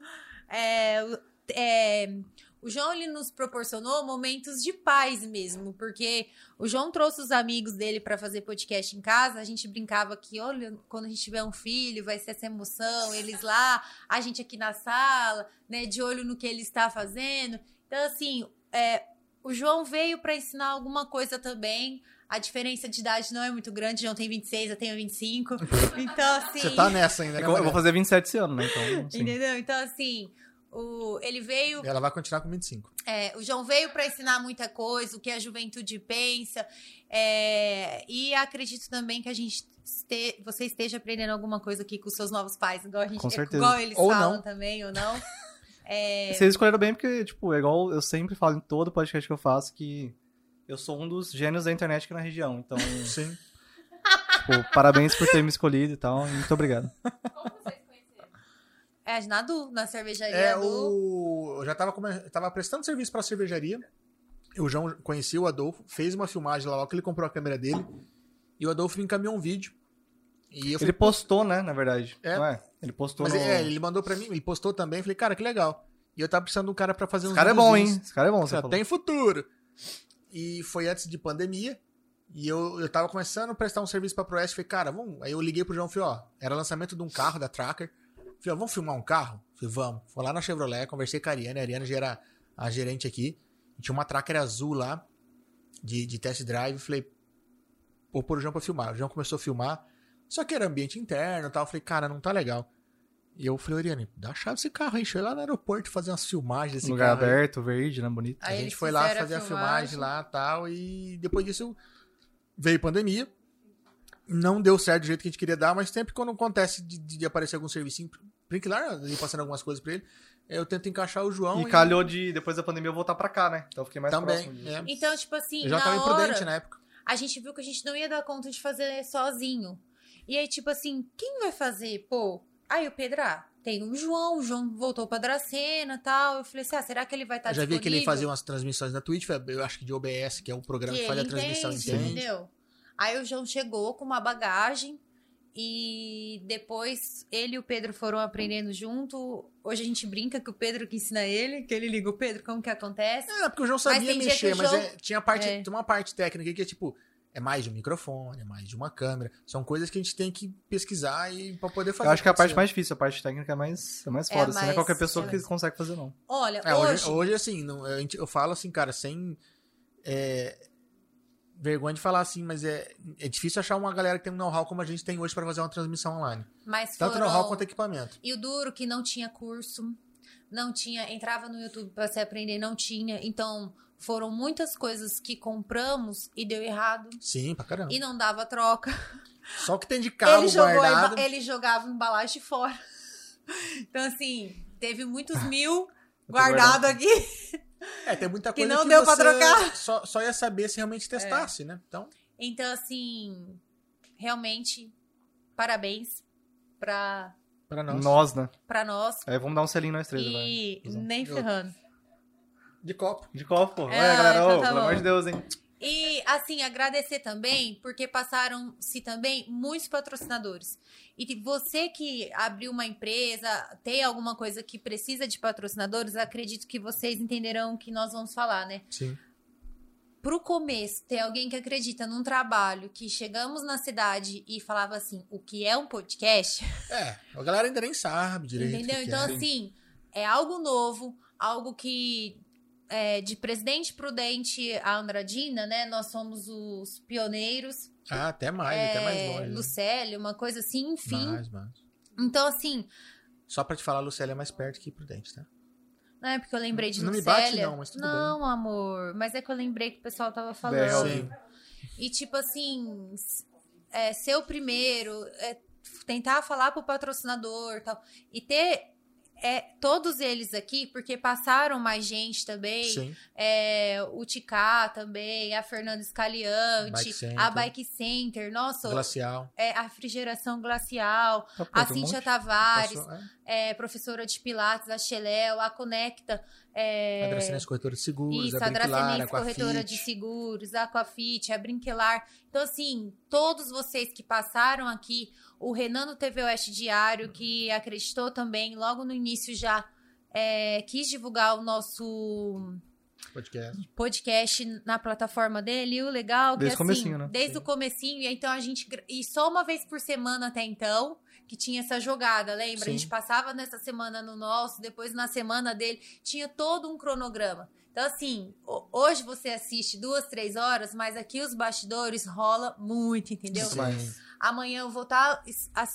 [SPEAKER 1] É, o- é, o João ele nos proporcionou momentos de paz mesmo, porque o João trouxe os amigos dele para fazer podcast em casa. A gente brincava que, olha, quando a gente tiver um filho, vai ser essa emoção, eles lá, a gente aqui na sala, né, de olho no que ele está fazendo. Então, assim, é, o João veio para ensinar alguma coisa também. A diferença de idade não é muito grande, João tem 26, eu tenho 25. (laughs) Então, assim.
[SPEAKER 2] Você tá nessa ainda,
[SPEAKER 3] É
[SPEAKER 2] né?
[SPEAKER 3] que eu vou fazer 27 esse ano, né? Então, sim.
[SPEAKER 1] Entendeu? Então, assim, o, ele veio
[SPEAKER 2] Ela vai continuar com 25.
[SPEAKER 1] É, o João veio para ensinar muita coisa, o que a juventude pensa. é, e acredito também que a gente este- você esteja aprendendo alguma coisa aqui com os seus novos pais, igual, a gente,
[SPEAKER 3] Com certeza.
[SPEAKER 1] igual eles
[SPEAKER 2] Ou
[SPEAKER 1] falam
[SPEAKER 2] não.
[SPEAKER 1] também, ou não. (laughs) É,
[SPEAKER 3] Vocês escolheram bem porque, tipo, é igual eu sempre falo em todo podcast que eu faço que eu sou um dos gênios da internet aqui na região. Então, (laughs)
[SPEAKER 2] Sim.
[SPEAKER 3] tipo, parabéns por ter me escolhido e tal. e Muito obrigado.
[SPEAKER 4] Como vocês conheceram?
[SPEAKER 1] é na Du, na cervejaria
[SPEAKER 2] É,
[SPEAKER 1] do.
[SPEAKER 2] o... Eu já tava, come- tava prestando serviço pra cervejaria. O João conhecia o Adolfo, fez uma filmagem lá, logo que ele comprou a câmera dele. E o Adolfo me encaminhou um vídeo. E eu
[SPEAKER 3] Ele
[SPEAKER 2] falei,
[SPEAKER 3] postou, né, na verdade.
[SPEAKER 2] É.
[SPEAKER 3] Não é? Ele postou
[SPEAKER 2] mas
[SPEAKER 3] no...
[SPEAKER 2] é, ele mandou pra mim, ele postou também. Falei, cara, que legal. E eu tava precisando de um cara pra fazer uns
[SPEAKER 3] Esse cara é bom, hein? Esse cara é bom, você
[SPEAKER 2] Já
[SPEAKER 3] falou.
[SPEAKER 2] tem futuro. E foi antes de pandemia. E eu, eu tava começando a prestar um serviço pra Proeste. Falei, cara, vamos. Aí eu liguei pro João e falei, ó, era lançamento de um carro da Tracker. Falei, ó, vamos filmar um carro? Falei, vamos. Fui lá na Chevrolet, conversei com a Ariane. A Ariane já era a gerente aqui. Tinha uma Tracker azul lá, de, de test drive. Falei, vou pôr o João pra filmar. O João começou a filmar. Só que era ambiente interno e tal. Falei, cara, não tá legal. E eu falei, Ariane, dá a chave desse carro aí. Deixa eu lá no aeroporto fazer umas filmagens desse
[SPEAKER 3] Lugar
[SPEAKER 2] carro aí.
[SPEAKER 3] aberto, verde, né? Bonito.
[SPEAKER 1] Aí
[SPEAKER 2] a gente foi lá fazer a filmagem lá e tal, e depois disso veio pandemia. Não deu certo do jeito que a gente queria dar, mas sempre quando acontece de, de aparecer algum serviço e passando algumas coisas pra ele, eu tento encaixar o João.
[SPEAKER 3] E calhou de, depois da pandemia, eu voltar pra cá, né? Então eu fiquei mais
[SPEAKER 2] também.
[SPEAKER 3] próximo disso.
[SPEAKER 2] é.
[SPEAKER 1] Então, tipo assim,
[SPEAKER 2] Eu já
[SPEAKER 1] na
[SPEAKER 2] tava
[SPEAKER 1] hora,
[SPEAKER 2] imprudente na época.
[SPEAKER 1] a gente viu que a gente não ia dar conta de fazer sozinho. E aí, tipo assim, quem vai fazer? Pô, aí o Pedro, ah, tem o João, o João voltou pra Dracena e tal. Eu falei assim, ah, será que ele vai estar
[SPEAKER 2] Eu já vi que ele fazia umas transmissões na Twitch, eu acho que de OBS, que é o programa que,
[SPEAKER 1] que
[SPEAKER 2] faz a transmissão
[SPEAKER 1] entende,
[SPEAKER 2] entende.
[SPEAKER 1] entendeu? Aí o João chegou com uma bagagem e depois ele e o Pedro foram aprendendo junto. Hoje a gente brinca que o Pedro que ensina ele, que ele liga o Pedro, como que acontece?
[SPEAKER 2] É, porque o João sabia
[SPEAKER 1] que
[SPEAKER 2] mexer, mas
[SPEAKER 1] João-
[SPEAKER 2] é- tinha parte,
[SPEAKER 1] É.
[SPEAKER 2] tem uma parte técnica que é tipo, é mais de um microfone, é mais de uma câmera. São coisas que a gente tem que pesquisar e pra poder fazer.
[SPEAKER 3] Eu acho que a parte mais difícil, a parte técnica é mais, é mais
[SPEAKER 1] É,
[SPEAKER 3] foda. assim, não é
[SPEAKER 1] mais-
[SPEAKER 3] qualquer pessoa
[SPEAKER 1] é
[SPEAKER 3] que consegue fazer, não.
[SPEAKER 1] Olha,
[SPEAKER 2] É, hoje,
[SPEAKER 1] hoje,
[SPEAKER 2] hoje, assim, não- a gente- eu falo assim, cara, sem é, vergonha de falar assim, mas é, é difícil achar uma galera que tem um know-how como a gente tem hoje pra fazer uma transmissão online.
[SPEAKER 1] mas
[SPEAKER 2] Tanto
[SPEAKER 1] foram...
[SPEAKER 2] know-how quanto equipamento.
[SPEAKER 1] E o duro que não tinha curso, não tinha, entrava no YouTube pra se aprender, não tinha. Então, foram muitas coisas que compramos e deu errado
[SPEAKER 2] Sim, pra caramba.
[SPEAKER 1] e não dava troca.
[SPEAKER 2] Só o que tem de cabo
[SPEAKER 1] ele, jogou
[SPEAKER 2] guardado.
[SPEAKER 1] emba- ele jogava embalagem fora. (laughs) Então, assim, teve muitos (laughs) mil guardado aqui.
[SPEAKER 2] É, tem muita (laughs)
[SPEAKER 1] que
[SPEAKER 2] coisa
[SPEAKER 1] não deu pra
[SPEAKER 2] você
[SPEAKER 1] trocar.
[SPEAKER 2] Só, só ia saber se realmente testasse, né? Então,
[SPEAKER 1] Então, assim, realmente, parabéns pra,
[SPEAKER 2] pra nós.
[SPEAKER 3] Nós, né?
[SPEAKER 1] pra nós.
[SPEAKER 3] Aí vamos dar um selinho nós três agora.
[SPEAKER 1] E
[SPEAKER 3] Cusão.
[SPEAKER 1] nem ferrando.
[SPEAKER 2] De copo.
[SPEAKER 3] De copo, pô.
[SPEAKER 1] É,
[SPEAKER 3] Olha, galera,
[SPEAKER 1] então
[SPEAKER 3] ô,
[SPEAKER 1] tá
[SPEAKER 3] pelo
[SPEAKER 1] bom.
[SPEAKER 3] amor de Deus, hein?
[SPEAKER 1] E, assim, agradecer também, porque passaram-se também muitos patrocinadores. E você que abriu uma empresa, tem alguma coisa que precisa de patrocinadores, acredito que vocês entenderão o que nós vamos falar, né?
[SPEAKER 2] Sim.
[SPEAKER 1] Pro começo, ter alguém que acredita num trabalho que chegamos na cidade e falava assim, o que é um podcast?
[SPEAKER 2] É, a galera ainda nem sabe direito.
[SPEAKER 1] Entendeu? Então,
[SPEAKER 2] é.
[SPEAKER 1] assim, é algo novo, algo que é, de Presidente Prudente a Andradina, né? Nós somos os pioneiros.
[SPEAKER 2] Ah, até mais, até mais
[SPEAKER 1] é,
[SPEAKER 2] longe. né?
[SPEAKER 1] Lucélio, uma coisa assim, enfim.
[SPEAKER 2] Mais, mais.
[SPEAKER 1] Então, assim,
[SPEAKER 2] Só pra te falar, Lucélia é mais perto que Prudente, tá?
[SPEAKER 1] não é porque eu lembrei de
[SPEAKER 2] Não me
[SPEAKER 1] Lucélia.
[SPEAKER 2] bate não, mas tudo
[SPEAKER 1] Não, amor, mas é que eu lembrei que o pessoal tava
[SPEAKER 3] É,
[SPEAKER 1] falando.
[SPEAKER 2] Sim.
[SPEAKER 1] E, tipo assim, é, ser o primeiro, é, tentar falar pro patrocinador e tal. E ter é, todos eles aqui, porque passaram mais gente também. É, o Ticá também, a Fernanda Scaliante,
[SPEAKER 2] Bike Center.
[SPEAKER 1] a Bike Center, nossa,
[SPEAKER 2] Glacial.
[SPEAKER 1] é, a refrigeração glacial,
[SPEAKER 3] Ah,
[SPEAKER 1] a
[SPEAKER 3] um
[SPEAKER 1] Cíntia
[SPEAKER 3] monte.
[SPEAKER 1] Tavares,
[SPEAKER 2] Passou- é,
[SPEAKER 1] é, professora de Pilates, a Xeléu, a Conecta. É,
[SPEAKER 2] A Dracenense Corretora de Seguros,
[SPEAKER 1] isso,
[SPEAKER 2] a
[SPEAKER 1] a Corretora de. Seguros, a Aquafit, a Brinquelar. Então, assim, todos vocês que passaram aqui, o Renan no TV Oeste Diário, que acreditou também logo no início já é, quis divulgar o nosso
[SPEAKER 2] Podcast.
[SPEAKER 1] podcast na plataforma dele. E o legal é que
[SPEAKER 3] Desde o
[SPEAKER 1] assim,
[SPEAKER 3] comecinho, né?
[SPEAKER 1] desde o comecinho, e então a gente e só uma vez por semana até então, que tinha essa jogada, lembra?
[SPEAKER 2] Sim.
[SPEAKER 1] A gente passava nessa semana no nosso, depois na semana dele, tinha todo um cronograma. Então, assim, ho- hoje você assiste duas, três horas, mas aqui os bastidores rola muito, entendeu?
[SPEAKER 3] Mais.
[SPEAKER 1] Amanhã eu vou estar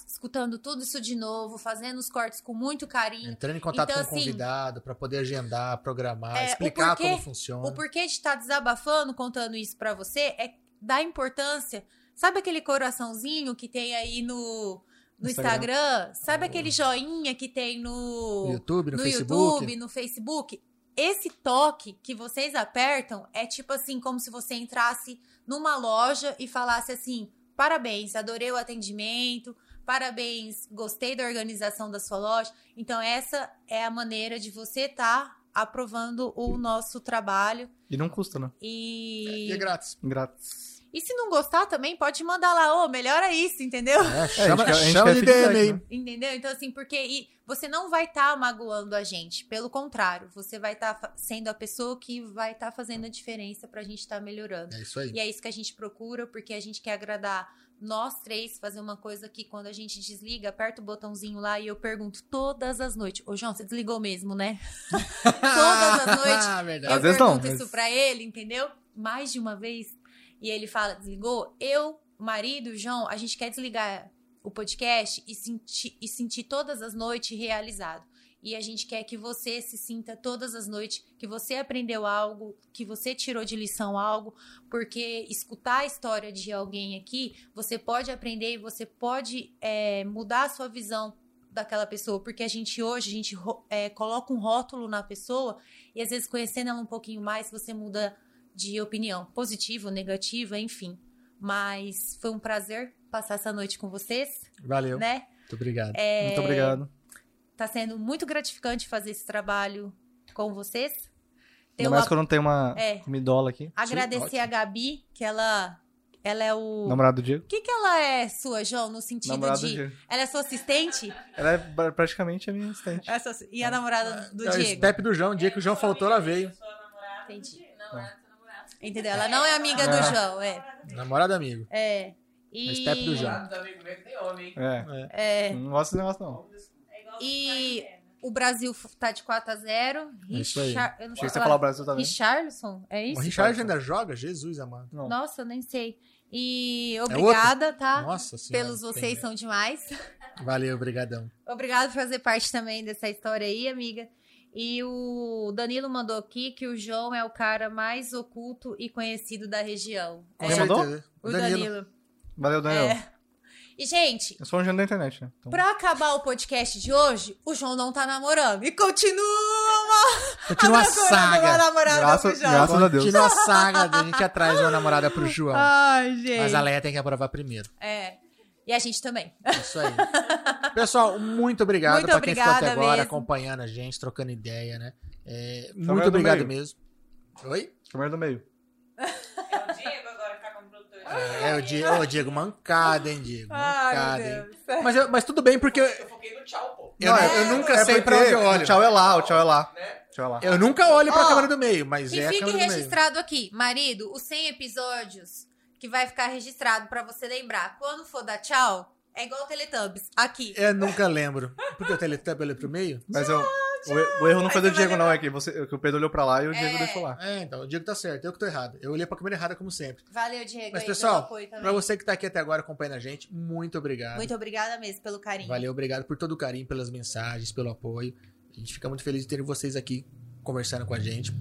[SPEAKER 1] escutando tudo isso de novo, fazendo os cortes com muito carinho.
[SPEAKER 2] Entrando em contato
[SPEAKER 1] Então,
[SPEAKER 2] com o
[SPEAKER 1] assim,
[SPEAKER 2] convidado pra poder agendar, programar,
[SPEAKER 1] é, o
[SPEAKER 2] explicar
[SPEAKER 1] porquê-
[SPEAKER 2] como funciona.
[SPEAKER 1] O porquê de estar desabafando, contando isso pra você, é dar importância. Sabe aquele coraçãozinho que tem aí no, no
[SPEAKER 3] Instagram.
[SPEAKER 1] Instagram? Sabe aquele joinha que tem no,
[SPEAKER 2] No YouTube, no,
[SPEAKER 1] no
[SPEAKER 2] Facebook.
[SPEAKER 1] YouTube, no Facebook? Esse toque que vocês apertam é tipo assim, como se você entrasse numa loja e falasse assim: parabéns, adorei o atendimento, parabéns, gostei da organização da sua loja. Então, essa é a maneira de você estar aprovando o nosso trabalho.
[SPEAKER 3] E não custa, né?
[SPEAKER 1] E,
[SPEAKER 2] E é grátis.
[SPEAKER 3] Grátis.
[SPEAKER 1] E se não gostar também, pode mandar lá, ô, melhora isso, entendeu?
[SPEAKER 2] É, chama,
[SPEAKER 3] a gente quer- a gente
[SPEAKER 2] chama de DM aí.
[SPEAKER 3] né?
[SPEAKER 1] Entendeu? Então, assim, porque e você não vai estar magoando a gente. Pelo contrário, você vai estar sendo a pessoa que vai estar fazendo a diferença pra gente estar melhorando.
[SPEAKER 2] É isso aí.
[SPEAKER 1] E é isso que a gente procura, porque a gente quer agradar nós três, fazer uma coisa que quando a gente desliga, aperta o botãozinho lá e eu pergunto todas as noites. Ô, João, você desligou mesmo, né? (laughs) todas as noites. (laughs)
[SPEAKER 2] Ah,
[SPEAKER 1] Eu
[SPEAKER 2] verdade.
[SPEAKER 3] Às vezes não,
[SPEAKER 1] pergunto
[SPEAKER 3] mas-
[SPEAKER 1] isso pra ele, entendeu? Mais de uma vez. E ele fala, desligou? Eu, marido, João, a gente quer desligar o podcast e sentir, e sentir todas as noites realizado. E a gente quer que você se sinta todas as noites que você aprendeu algo, que você tirou de lição algo, porque escutar a história de alguém aqui, você pode aprender e você pode é, mudar a sua visão daquela pessoa, porque a gente hoje, a gente é, coloca um rótulo na pessoa e às vezes conhecendo ela um pouquinho mais, você muda de opinião, positiva, negativa, enfim. Mas foi um prazer passar essa noite com vocês,
[SPEAKER 2] Valeu.
[SPEAKER 1] né?
[SPEAKER 2] Muito obrigado.
[SPEAKER 1] É,
[SPEAKER 3] Muito obrigado.
[SPEAKER 1] Tá sendo muito gratificante fazer esse trabalho com vocês.
[SPEAKER 3] Ainda
[SPEAKER 1] uma-
[SPEAKER 3] mais quando tem uma,
[SPEAKER 1] É.
[SPEAKER 3] uma idola aqui.
[SPEAKER 1] Agradecer
[SPEAKER 2] ótimo.
[SPEAKER 1] a Gabi, que ela, ela é o.
[SPEAKER 3] Namorado do Diego.
[SPEAKER 1] O que, que ela é sua, João, no sentido
[SPEAKER 3] Namorado do
[SPEAKER 1] de.
[SPEAKER 3] Diego.
[SPEAKER 1] Ela é sua assistente?
[SPEAKER 3] Ela é pra- praticamente a minha assistente.
[SPEAKER 1] Essa- E a namorada do
[SPEAKER 2] É o
[SPEAKER 1] Diego?
[SPEAKER 2] step do João, o dia que o João faltou, ela veio.
[SPEAKER 1] Entendi.
[SPEAKER 4] Namorada, seu namorado.
[SPEAKER 1] Entendeu? Ela não é amiga
[SPEAKER 3] É.
[SPEAKER 1] do João, é.
[SPEAKER 2] Namorado amigo.
[SPEAKER 1] É. E,
[SPEAKER 2] O step do João.
[SPEAKER 5] Namorado do amigo que tem homem, hein?
[SPEAKER 3] É.
[SPEAKER 1] é,
[SPEAKER 3] Não gosto desse negócio, não.
[SPEAKER 4] É igual
[SPEAKER 1] E-
[SPEAKER 4] quarentena.
[SPEAKER 1] o Brasil tá de 4 a 0
[SPEAKER 2] É isso aí.
[SPEAKER 1] Eu não
[SPEAKER 3] Achei
[SPEAKER 1] sei
[SPEAKER 3] que você ia
[SPEAKER 1] falar.
[SPEAKER 3] o Brasil também.
[SPEAKER 1] Richarlison? É
[SPEAKER 2] O
[SPEAKER 1] isso?
[SPEAKER 2] Richard ainda joga? Jesus amado.
[SPEAKER 3] Não.
[SPEAKER 1] Nossa, eu nem sei. E obrigada, tá?
[SPEAKER 2] Nossa senhora.
[SPEAKER 1] Pelos vocês
[SPEAKER 2] entendi.
[SPEAKER 1] são demais.
[SPEAKER 2] Valeu, obrigadão. (laughs)
[SPEAKER 1] Obrigada por fazer parte também dessa história aí, amiga. E o Danilo mandou aqui que o João é o cara mais oculto e conhecido da região.
[SPEAKER 2] Com
[SPEAKER 1] É,
[SPEAKER 3] Quem mandou?
[SPEAKER 1] o Danilo.
[SPEAKER 3] Valeu, Daniel.
[SPEAKER 1] É. E, gente,
[SPEAKER 3] Eu sou um gênio da internet, né? Então,
[SPEAKER 1] pra acabar o podcast de hoje, o João não tá namorando. E continua
[SPEAKER 2] Continua a
[SPEAKER 1] uma
[SPEAKER 2] saga.
[SPEAKER 1] namorada
[SPEAKER 3] Graças-
[SPEAKER 1] pro João.
[SPEAKER 3] graças a Deus.
[SPEAKER 2] Continua a saga da gente atrás de uma namorada pro João.
[SPEAKER 1] Ai, gente.
[SPEAKER 2] Mas a Leia tem que aprovar primeiro.
[SPEAKER 1] É. E a gente também.
[SPEAKER 2] Isso aí. Pessoal, muito obrigado
[SPEAKER 1] Muito
[SPEAKER 2] pra quem ficou até agora
[SPEAKER 1] mesmo.
[SPEAKER 2] acompanhando a gente, trocando ideia, né? É, muito
[SPEAKER 3] do
[SPEAKER 2] obrigado mesmo. Oi?
[SPEAKER 3] câmera do meio.
[SPEAKER 4] É o Diego agora que tá como produtor.
[SPEAKER 2] É, o Diego, ô, Diego, mancada, hein, Diego? Mancada,
[SPEAKER 1] meu
[SPEAKER 2] hein?
[SPEAKER 1] Deus.
[SPEAKER 2] Mas, eu- mas tudo bem, porque eu,
[SPEAKER 5] Eu foquei no tchau, pô.
[SPEAKER 2] eu, eu nunca
[SPEAKER 3] É
[SPEAKER 2] sei pra onde eu olho.
[SPEAKER 3] O tchau é lá, o tchau é lá.
[SPEAKER 5] Né?
[SPEAKER 3] Tchau é lá.
[SPEAKER 2] Eu nunca olho pra
[SPEAKER 1] Ó,
[SPEAKER 2] câmera do meio, mas
[SPEAKER 1] E
[SPEAKER 2] é a
[SPEAKER 1] fique
[SPEAKER 2] câmera do meio.
[SPEAKER 1] registrado aqui, marido, os 100 episódios que vai ficar registrado pra você lembrar. Quando for dar tchau, é igual o Teletubbies. Aqui.
[SPEAKER 2] Eu nunca lembro. Porque o Teletubby olhou pro meio?
[SPEAKER 3] Mas eu, o, o erro não foi do Diego, não. É que, você, que o Pedro olhou pra lá e o Diego
[SPEAKER 1] É.
[SPEAKER 3] deixou lá.
[SPEAKER 2] É, então, o Diego tá certo. Eu que tô errado. Eu olhei pra câmera errada, como sempre.
[SPEAKER 1] Valeu, Diego,
[SPEAKER 2] Mas,
[SPEAKER 1] aí,
[SPEAKER 2] pessoal,
[SPEAKER 1] pelo apoio também.
[SPEAKER 2] Pra você que tá aqui até agora acompanhando a gente, muito obrigado.
[SPEAKER 1] Muito obrigada mesmo pelo carinho.
[SPEAKER 2] Valeu, obrigado por todo o carinho, pelas mensagens, pelo apoio. A gente fica muito feliz de ter vocês aqui conversando com a gente.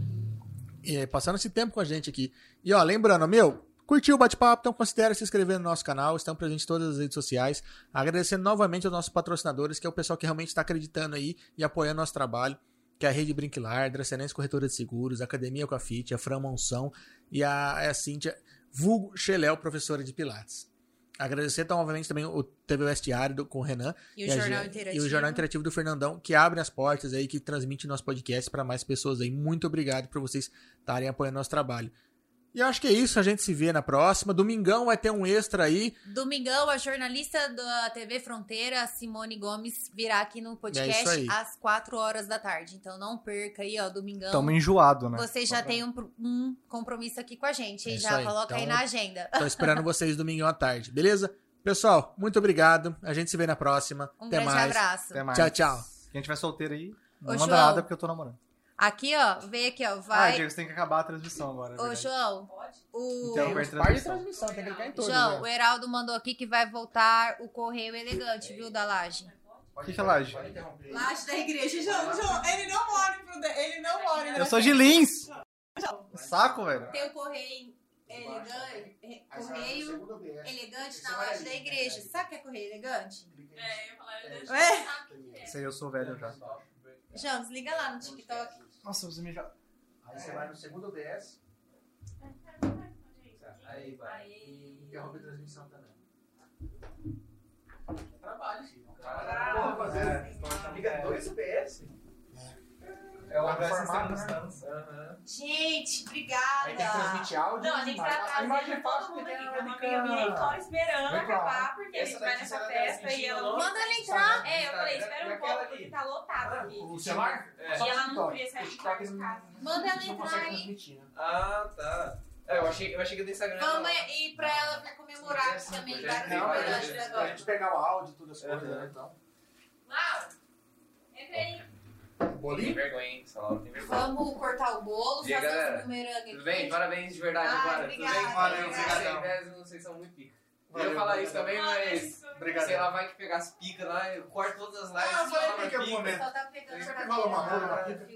[SPEAKER 2] E passando esse tempo com a gente aqui. E ó, lembrando, meu, curtiu o bate-papo? Então considere se inscrever no nosso canal. Estão presentes em todas as redes sociais. Agradecendo novamente aos nossos patrocinadores, que é o pessoal que realmente está acreditando aí e apoiando nosso trabalho. Que é a Rede Brinquilar, Dracenense Corretora de Seguros, Academia Coafite, a Fran Monção e a, a Cíntia Vulgo Cheléu, professora de Pilates. Agradecer então, novamente também o TV do, com o Renan
[SPEAKER 1] E o
[SPEAKER 2] a
[SPEAKER 1] Jornal
[SPEAKER 2] gente-
[SPEAKER 1] Interativo.
[SPEAKER 2] E o Jornal Interativo do Fernandão, que abre as portas aí, que transmite nosso podcast para mais pessoas aí. Muito obrigado por vocês estarem apoiando nosso trabalho. E acho que é isso, a gente se vê na próxima. Domingão vai ter um extra aí.
[SPEAKER 1] Domingão, a jornalista da TV Fronteira, a Simone Gomes, virá aqui no
[SPEAKER 2] É
[SPEAKER 1] podcast
[SPEAKER 2] aí.
[SPEAKER 1] às 4 horas da tarde. Então não perca aí, ó, domingão.
[SPEAKER 3] Tamo enjoado, né?
[SPEAKER 1] Você já tem um, um compromisso aqui com a gente,
[SPEAKER 2] É
[SPEAKER 1] hein?
[SPEAKER 2] isso
[SPEAKER 1] Já
[SPEAKER 2] aí.
[SPEAKER 1] coloca aí
[SPEAKER 2] Então-
[SPEAKER 1] na agenda.
[SPEAKER 2] Tô esperando (laughs) vocês domingão à tarde, beleza? Pessoal, muito obrigado. A gente se vê na próxima.
[SPEAKER 1] Um
[SPEAKER 2] Até
[SPEAKER 1] grande
[SPEAKER 2] mais.
[SPEAKER 1] abraço.
[SPEAKER 3] Até mais.
[SPEAKER 2] Tchau, tchau.
[SPEAKER 3] Quem tiver solteiro aí, não
[SPEAKER 1] Ô,
[SPEAKER 3] manda
[SPEAKER 1] João.
[SPEAKER 3] nada porque eu tô namorando.
[SPEAKER 1] Aqui, ó, vem aqui, ó,
[SPEAKER 3] Ah,
[SPEAKER 1] vai.
[SPEAKER 3] Diego, você tem que acabar a transmissão agora. é
[SPEAKER 1] Ô,
[SPEAKER 3] verdade.
[SPEAKER 1] João,
[SPEAKER 4] Pode?
[SPEAKER 1] o...
[SPEAKER 3] Então,
[SPEAKER 2] Tem de
[SPEAKER 3] transmissão.
[SPEAKER 2] tem que clicar em todos.
[SPEAKER 1] João, o
[SPEAKER 2] né?
[SPEAKER 1] Heraldo mandou aqui que vai voltar o correio elegante, viu, da laje.
[SPEAKER 3] O que, que é laje?
[SPEAKER 6] Laje da igreja. João, João, ele não mora em Prudente. Ele não mora em
[SPEAKER 3] Eu sou de Lins! Saco, velho.
[SPEAKER 1] Tem o correio elegante, correio elegante na laje da igreja. Sabe o que é correio elegante?
[SPEAKER 4] É, eu ia falar, eu
[SPEAKER 1] É.
[SPEAKER 4] o que é.
[SPEAKER 3] Sei, eu sou velho já.
[SPEAKER 1] João, desliga lá no TikTok.
[SPEAKER 3] Nossa, você me já...
[SPEAKER 2] Aí você vai no segundo OBS. Aí vai.
[SPEAKER 4] Aí.
[SPEAKER 2] Interrompe a transmissão também.
[SPEAKER 5] Trabalho, filho.
[SPEAKER 2] Porra, fazer.
[SPEAKER 5] Liga dois UBS.
[SPEAKER 2] É
[SPEAKER 5] uma
[SPEAKER 2] formato,
[SPEAKER 5] distância.
[SPEAKER 1] Gente,
[SPEAKER 2] Aí tem que
[SPEAKER 1] obrigada.
[SPEAKER 2] transmitir áudio.
[SPEAKER 4] Não, a gente vai
[SPEAKER 2] a imagem é
[SPEAKER 4] trazer
[SPEAKER 2] fácil
[SPEAKER 4] todo mundo aqui.
[SPEAKER 2] tem
[SPEAKER 4] Tem uma
[SPEAKER 2] webcam.
[SPEAKER 4] amiga minha que tá esperando acabar, porque a gente vai nessa festa e ela
[SPEAKER 1] Manda ela entrar.
[SPEAKER 4] É, eu falei, espera um
[SPEAKER 5] Naquela
[SPEAKER 4] pouco, porque tá lotado aqui.
[SPEAKER 2] O celular?
[SPEAKER 5] É.
[SPEAKER 4] E ela não queria sair de casa.
[SPEAKER 1] Manda ela entrar aí.
[SPEAKER 2] né?
[SPEAKER 5] Ah, tá. É, eu achei, eu achei que do Instagram
[SPEAKER 1] Vamos ir pra ela vir comemorar aqui também.
[SPEAKER 2] Pra gente, pra
[SPEAKER 1] agora.
[SPEAKER 2] gente pegar o áudio e tudo as coisas,
[SPEAKER 5] Uhum.
[SPEAKER 2] né? Então.
[SPEAKER 4] Laura, entra aí.
[SPEAKER 5] Tem
[SPEAKER 2] Bolinho?
[SPEAKER 5] vergonha, hein? Tem vergonha.
[SPEAKER 1] Vamos cortar o bolo,
[SPEAKER 5] E
[SPEAKER 1] fazer
[SPEAKER 5] galera?
[SPEAKER 1] bumerangue
[SPEAKER 5] Tudo bem? Parabéns de verdade
[SPEAKER 1] Ai,
[SPEAKER 5] agora.
[SPEAKER 1] obrigada,
[SPEAKER 5] Tudo bem?
[SPEAKER 2] Valeu,
[SPEAKER 1] obrigada.
[SPEAKER 5] Vocês, vocês são muito pica. Eu
[SPEAKER 2] Valeu,
[SPEAKER 5] ia falar isso
[SPEAKER 2] obrigado.
[SPEAKER 5] também, mas...
[SPEAKER 2] Obrigado.
[SPEAKER 5] Sei lá, vai que pegar as picas lá, eu corto todas as lives.
[SPEAKER 2] Ah, eu falei pica no
[SPEAKER 5] pica.
[SPEAKER 2] momento.
[SPEAKER 1] Só tá pegando
[SPEAKER 2] Sempre rola uma rola, uma pica.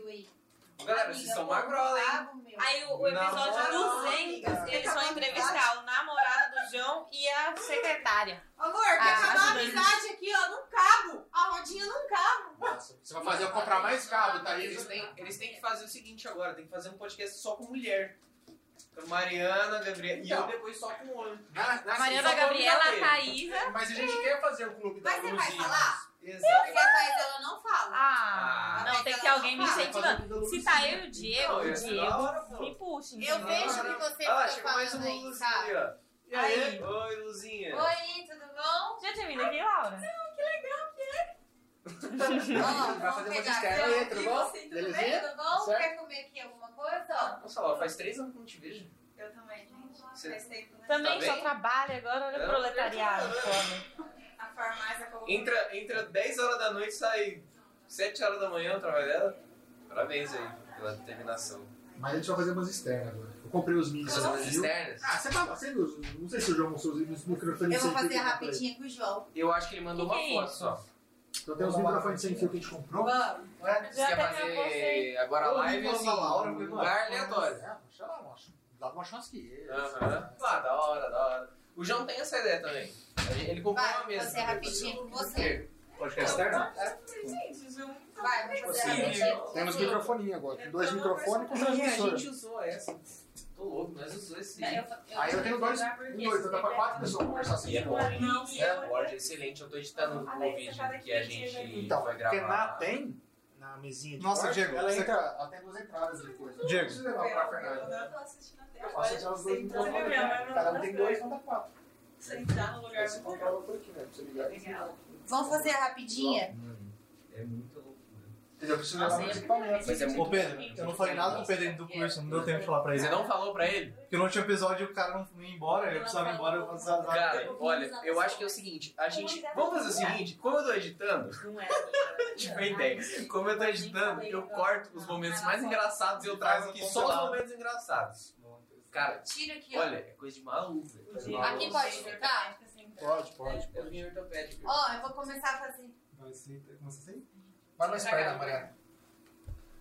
[SPEAKER 5] Galera, vocês
[SPEAKER 1] Amiga,
[SPEAKER 5] são magrola, hein?
[SPEAKER 4] Aí o, o episódio
[SPEAKER 5] Namorado.
[SPEAKER 4] 200, eles vão entrevistar o namorado do João e a secretária.
[SPEAKER 6] Amor, quer
[SPEAKER 1] Ah,
[SPEAKER 6] acabar a amizade aqui, ó, num cabo. A rodinha num cabo.
[SPEAKER 2] Nossa, Você vai fazer eu comprar mais cabo, tá aí?
[SPEAKER 5] Eles têm, eles têm que fazer o seguinte agora, tem que fazer um podcast só com mulher. Com Mariana, Gabriela, e eu
[SPEAKER 2] Então.
[SPEAKER 5] depois só com homem.
[SPEAKER 2] Na, na,
[SPEAKER 4] A Mariana Gabriela, Thaísa.
[SPEAKER 2] Mas a gente quer fazer o clube da
[SPEAKER 6] Mas você vai falar?
[SPEAKER 5] Exato.
[SPEAKER 6] Porque a Thaís, ela não fala.
[SPEAKER 4] Ah,
[SPEAKER 6] Ah,
[SPEAKER 4] não, tem que alguém
[SPEAKER 6] não
[SPEAKER 4] me incentivando. Se tá eu e o Diego,
[SPEAKER 5] Não,
[SPEAKER 4] o
[SPEAKER 5] da
[SPEAKER 4] Diego me puxa.
[SPEAKER 1] Eu vejo que você
[SPEAKER 5] Ah,
[SPEAKER 1] fica
[SPEAKER 5] chegou mais
[SPEAKER 1] falando aí,
[SPEAKER 5] Luzinha
[SPEAKER 1] sabe?
[SPEAKER 5] E aí? Oi, Luzinha.
[SPEAKER 1] Oi, tudo bom?
[SPEAKER 4] Já tinha vindo aqui, Laura? (laughs)
[SPEAKER 1] Ó,
[SPEAKER 2] Vai
[SPEAKER 1] vamos
[SPEAKER 2] fazer uma
[SPEAKER 1] pegar.
[SPEAKER 2] externa aí, tudo bom?
[SPEAKER 6] você, tudo
[SPEAKER 2] Belezinha?
[SPEAKER 1] Tudo bom?
[SPEAKER 2] Certo?
[SPEAKER 1] Quer comer aqui alguma coisa?
[SPEAKER 5] Nossa, Laura, faz três anos que eu não te vejo.
[SPEAKER 6] Eu também, gente.
[SPEAKER 5] Você-
[SPEAKER 6] Faz tempo, né?
[SPEAKER 4] Também
[SPEAKER 5] Tá
[SPEAKER 4] só
[SPEAKER 5] bem?
[SPEAKER 4] trabalha agora, olha
[SPEAKER 5] É,
[SPEAKER 4] o proletariado.
[SPEAKER 6] A farmácia colocou.
[SPEAKER 5] Entra, entra 10 horas da noite, sai 7 horas da manhã o trabalho dela. Parabéns aí pela determinação.
[SPEAKER 2] Mas a gente vai fazer umas externas agora. Eu comprei os mix
[SPEAKER 5] Fazer umas
[SPEAKER 2] fio.
[SPEAKER 5] externas.
[SPEAKER 2] Ah, você você viu? Não sei se o João mostrou os microfones
[SPEAKER 1] Eu vou fazer rapidinho com o João.
[SPEAKER 5] Eu acho que ele mandou uma foto
[SPEAKER 4] isso?
[SPEAKER 5] só.
[SPEAKER 2] Então tem os microfones sem fio que a gente comprou.
[SPEAKER 1] Vamos.
[SPEAKER 2] Ué?
[SPEAKER 5] Você quer fazer agora a live
[SPEAKER 2] Eu
[SPEAKER 5] assim,
[SPEAKER 2] Laura,
[SPEAKER 5] um lugar aleatório.
[SPEAKER 2] É, deixa lá, macho. Dá uma churrasqueira.
[SPEAKER 5] Aham. Ah, da hora, da hora. O João tem essa ideia também. Ele comprou
[SPEAKER 1] Vai,
[SPEAKER 5] uma mesa.
[SPEAKER 1] você é rapidinho com você.
[SPEAKER 2] Podcast externo?
[SPEAKER 6] Gente, Zoom.
[SPEAKER 1] Vai, vamos fazer
[SPEAKER 5] Sim.
[SPEAKER 1] rapidinho.
[SPEAKER 2] Temos microfoninho agora. Tem dois
[SPEAKER 6] Eu tô
[SPEAKER 2] microfones com
[SPEAKER 5] Sim, a
[SPEAKER 2] transmissor.
[SPEAKER 5] gente usou essa. Tô louco, nós usou esse.
[SPEAKER 1] Eu-
[SPEAKER 2] Aí eu tenho dois, um dois, então dá pra quatro pessoas conversar assim.
[SPEAKER 5] E é?
[SPEAKER 6] Não,
[SPEAKER 5] É, é excelente. Eu tô editando o vídeo que a gente
[SPEAKER 2] Então,
[SPEAKER 5] vai gravar.
[SPEAKER 2] na tem, na mesinha de
[SPEAKER 3] Nossa,
[SPEAKER 2] corte,
[SPEAKER 3] Diego,
[SPEAKER 2] ela
[SPEAKER 3] você-
[SPEAKER 2] entra, ela tem duas entradas de coisa.
[SPEAKER 3] Diego.
[SPEAKER 2] Não precisa levar pra Fernanda.
[SPEAKER 6] Eu tô assistindo até não
[SPEAKER 2] Cada um
[SPEAKER 6] dá
[SPEAKER 2] tem dois, então dá quatro.
[SPEAKER 6] Você entrar no lugar
[SPEAKER 2] Aí você
[SPEAKER 6] muito
[SPEAKER 2] controla por aqui, né? Pra você ligar desligar.
[SPEAKER 6] legal.
[SPEAKER 1] Vamos fazer rapidinha?
[SPEAKER 5] Mano, é muito?
[SPEAKER 2] Eu preciso levar meus
[SPEAKER 6] eu-
[SPEAKER 2] equipamentos.
[SPEAKER 5] Mas é
[SPEAKER 3] Ô Pedro, eu não falei nada com o Pedro dentro do curso, não deu tempo de falar pra ele.
[SPEAKER 5] Você não falou pra ele?
[SPEAKER 3] Porque no último episódio o cara não ia embora, eu precisava ir embora, eu precisava
[SPEAKER 5] Cara, olha, eu acho que é o seguinte, a gente. Vamos fazer o seguinte, como eu tô editando,
[SPEAKER 6] Não é. (laughs)
[SPEAKER 5] tipo ideia, como eu tô editando, eu corto os momentos mais engraçados e eu trago aqui só os momentos engraçados. Cara,
[SPEAKER 1] Tira aqui, ó.
[SPEAKER 5] olha, é coisa de maluco.
[SPEAKER 1] Aqui pode ficar?
[SPEAKER 2] Pode, pode.
[SPEAKER 5] Eu vim ortopédico.
[SPEAKER 1] Ó, eu vou começar a fazer.
[SPEAKER 3] Vai ser, começa assim?
[SPEAKER 2] Vai mais perto, Mariana.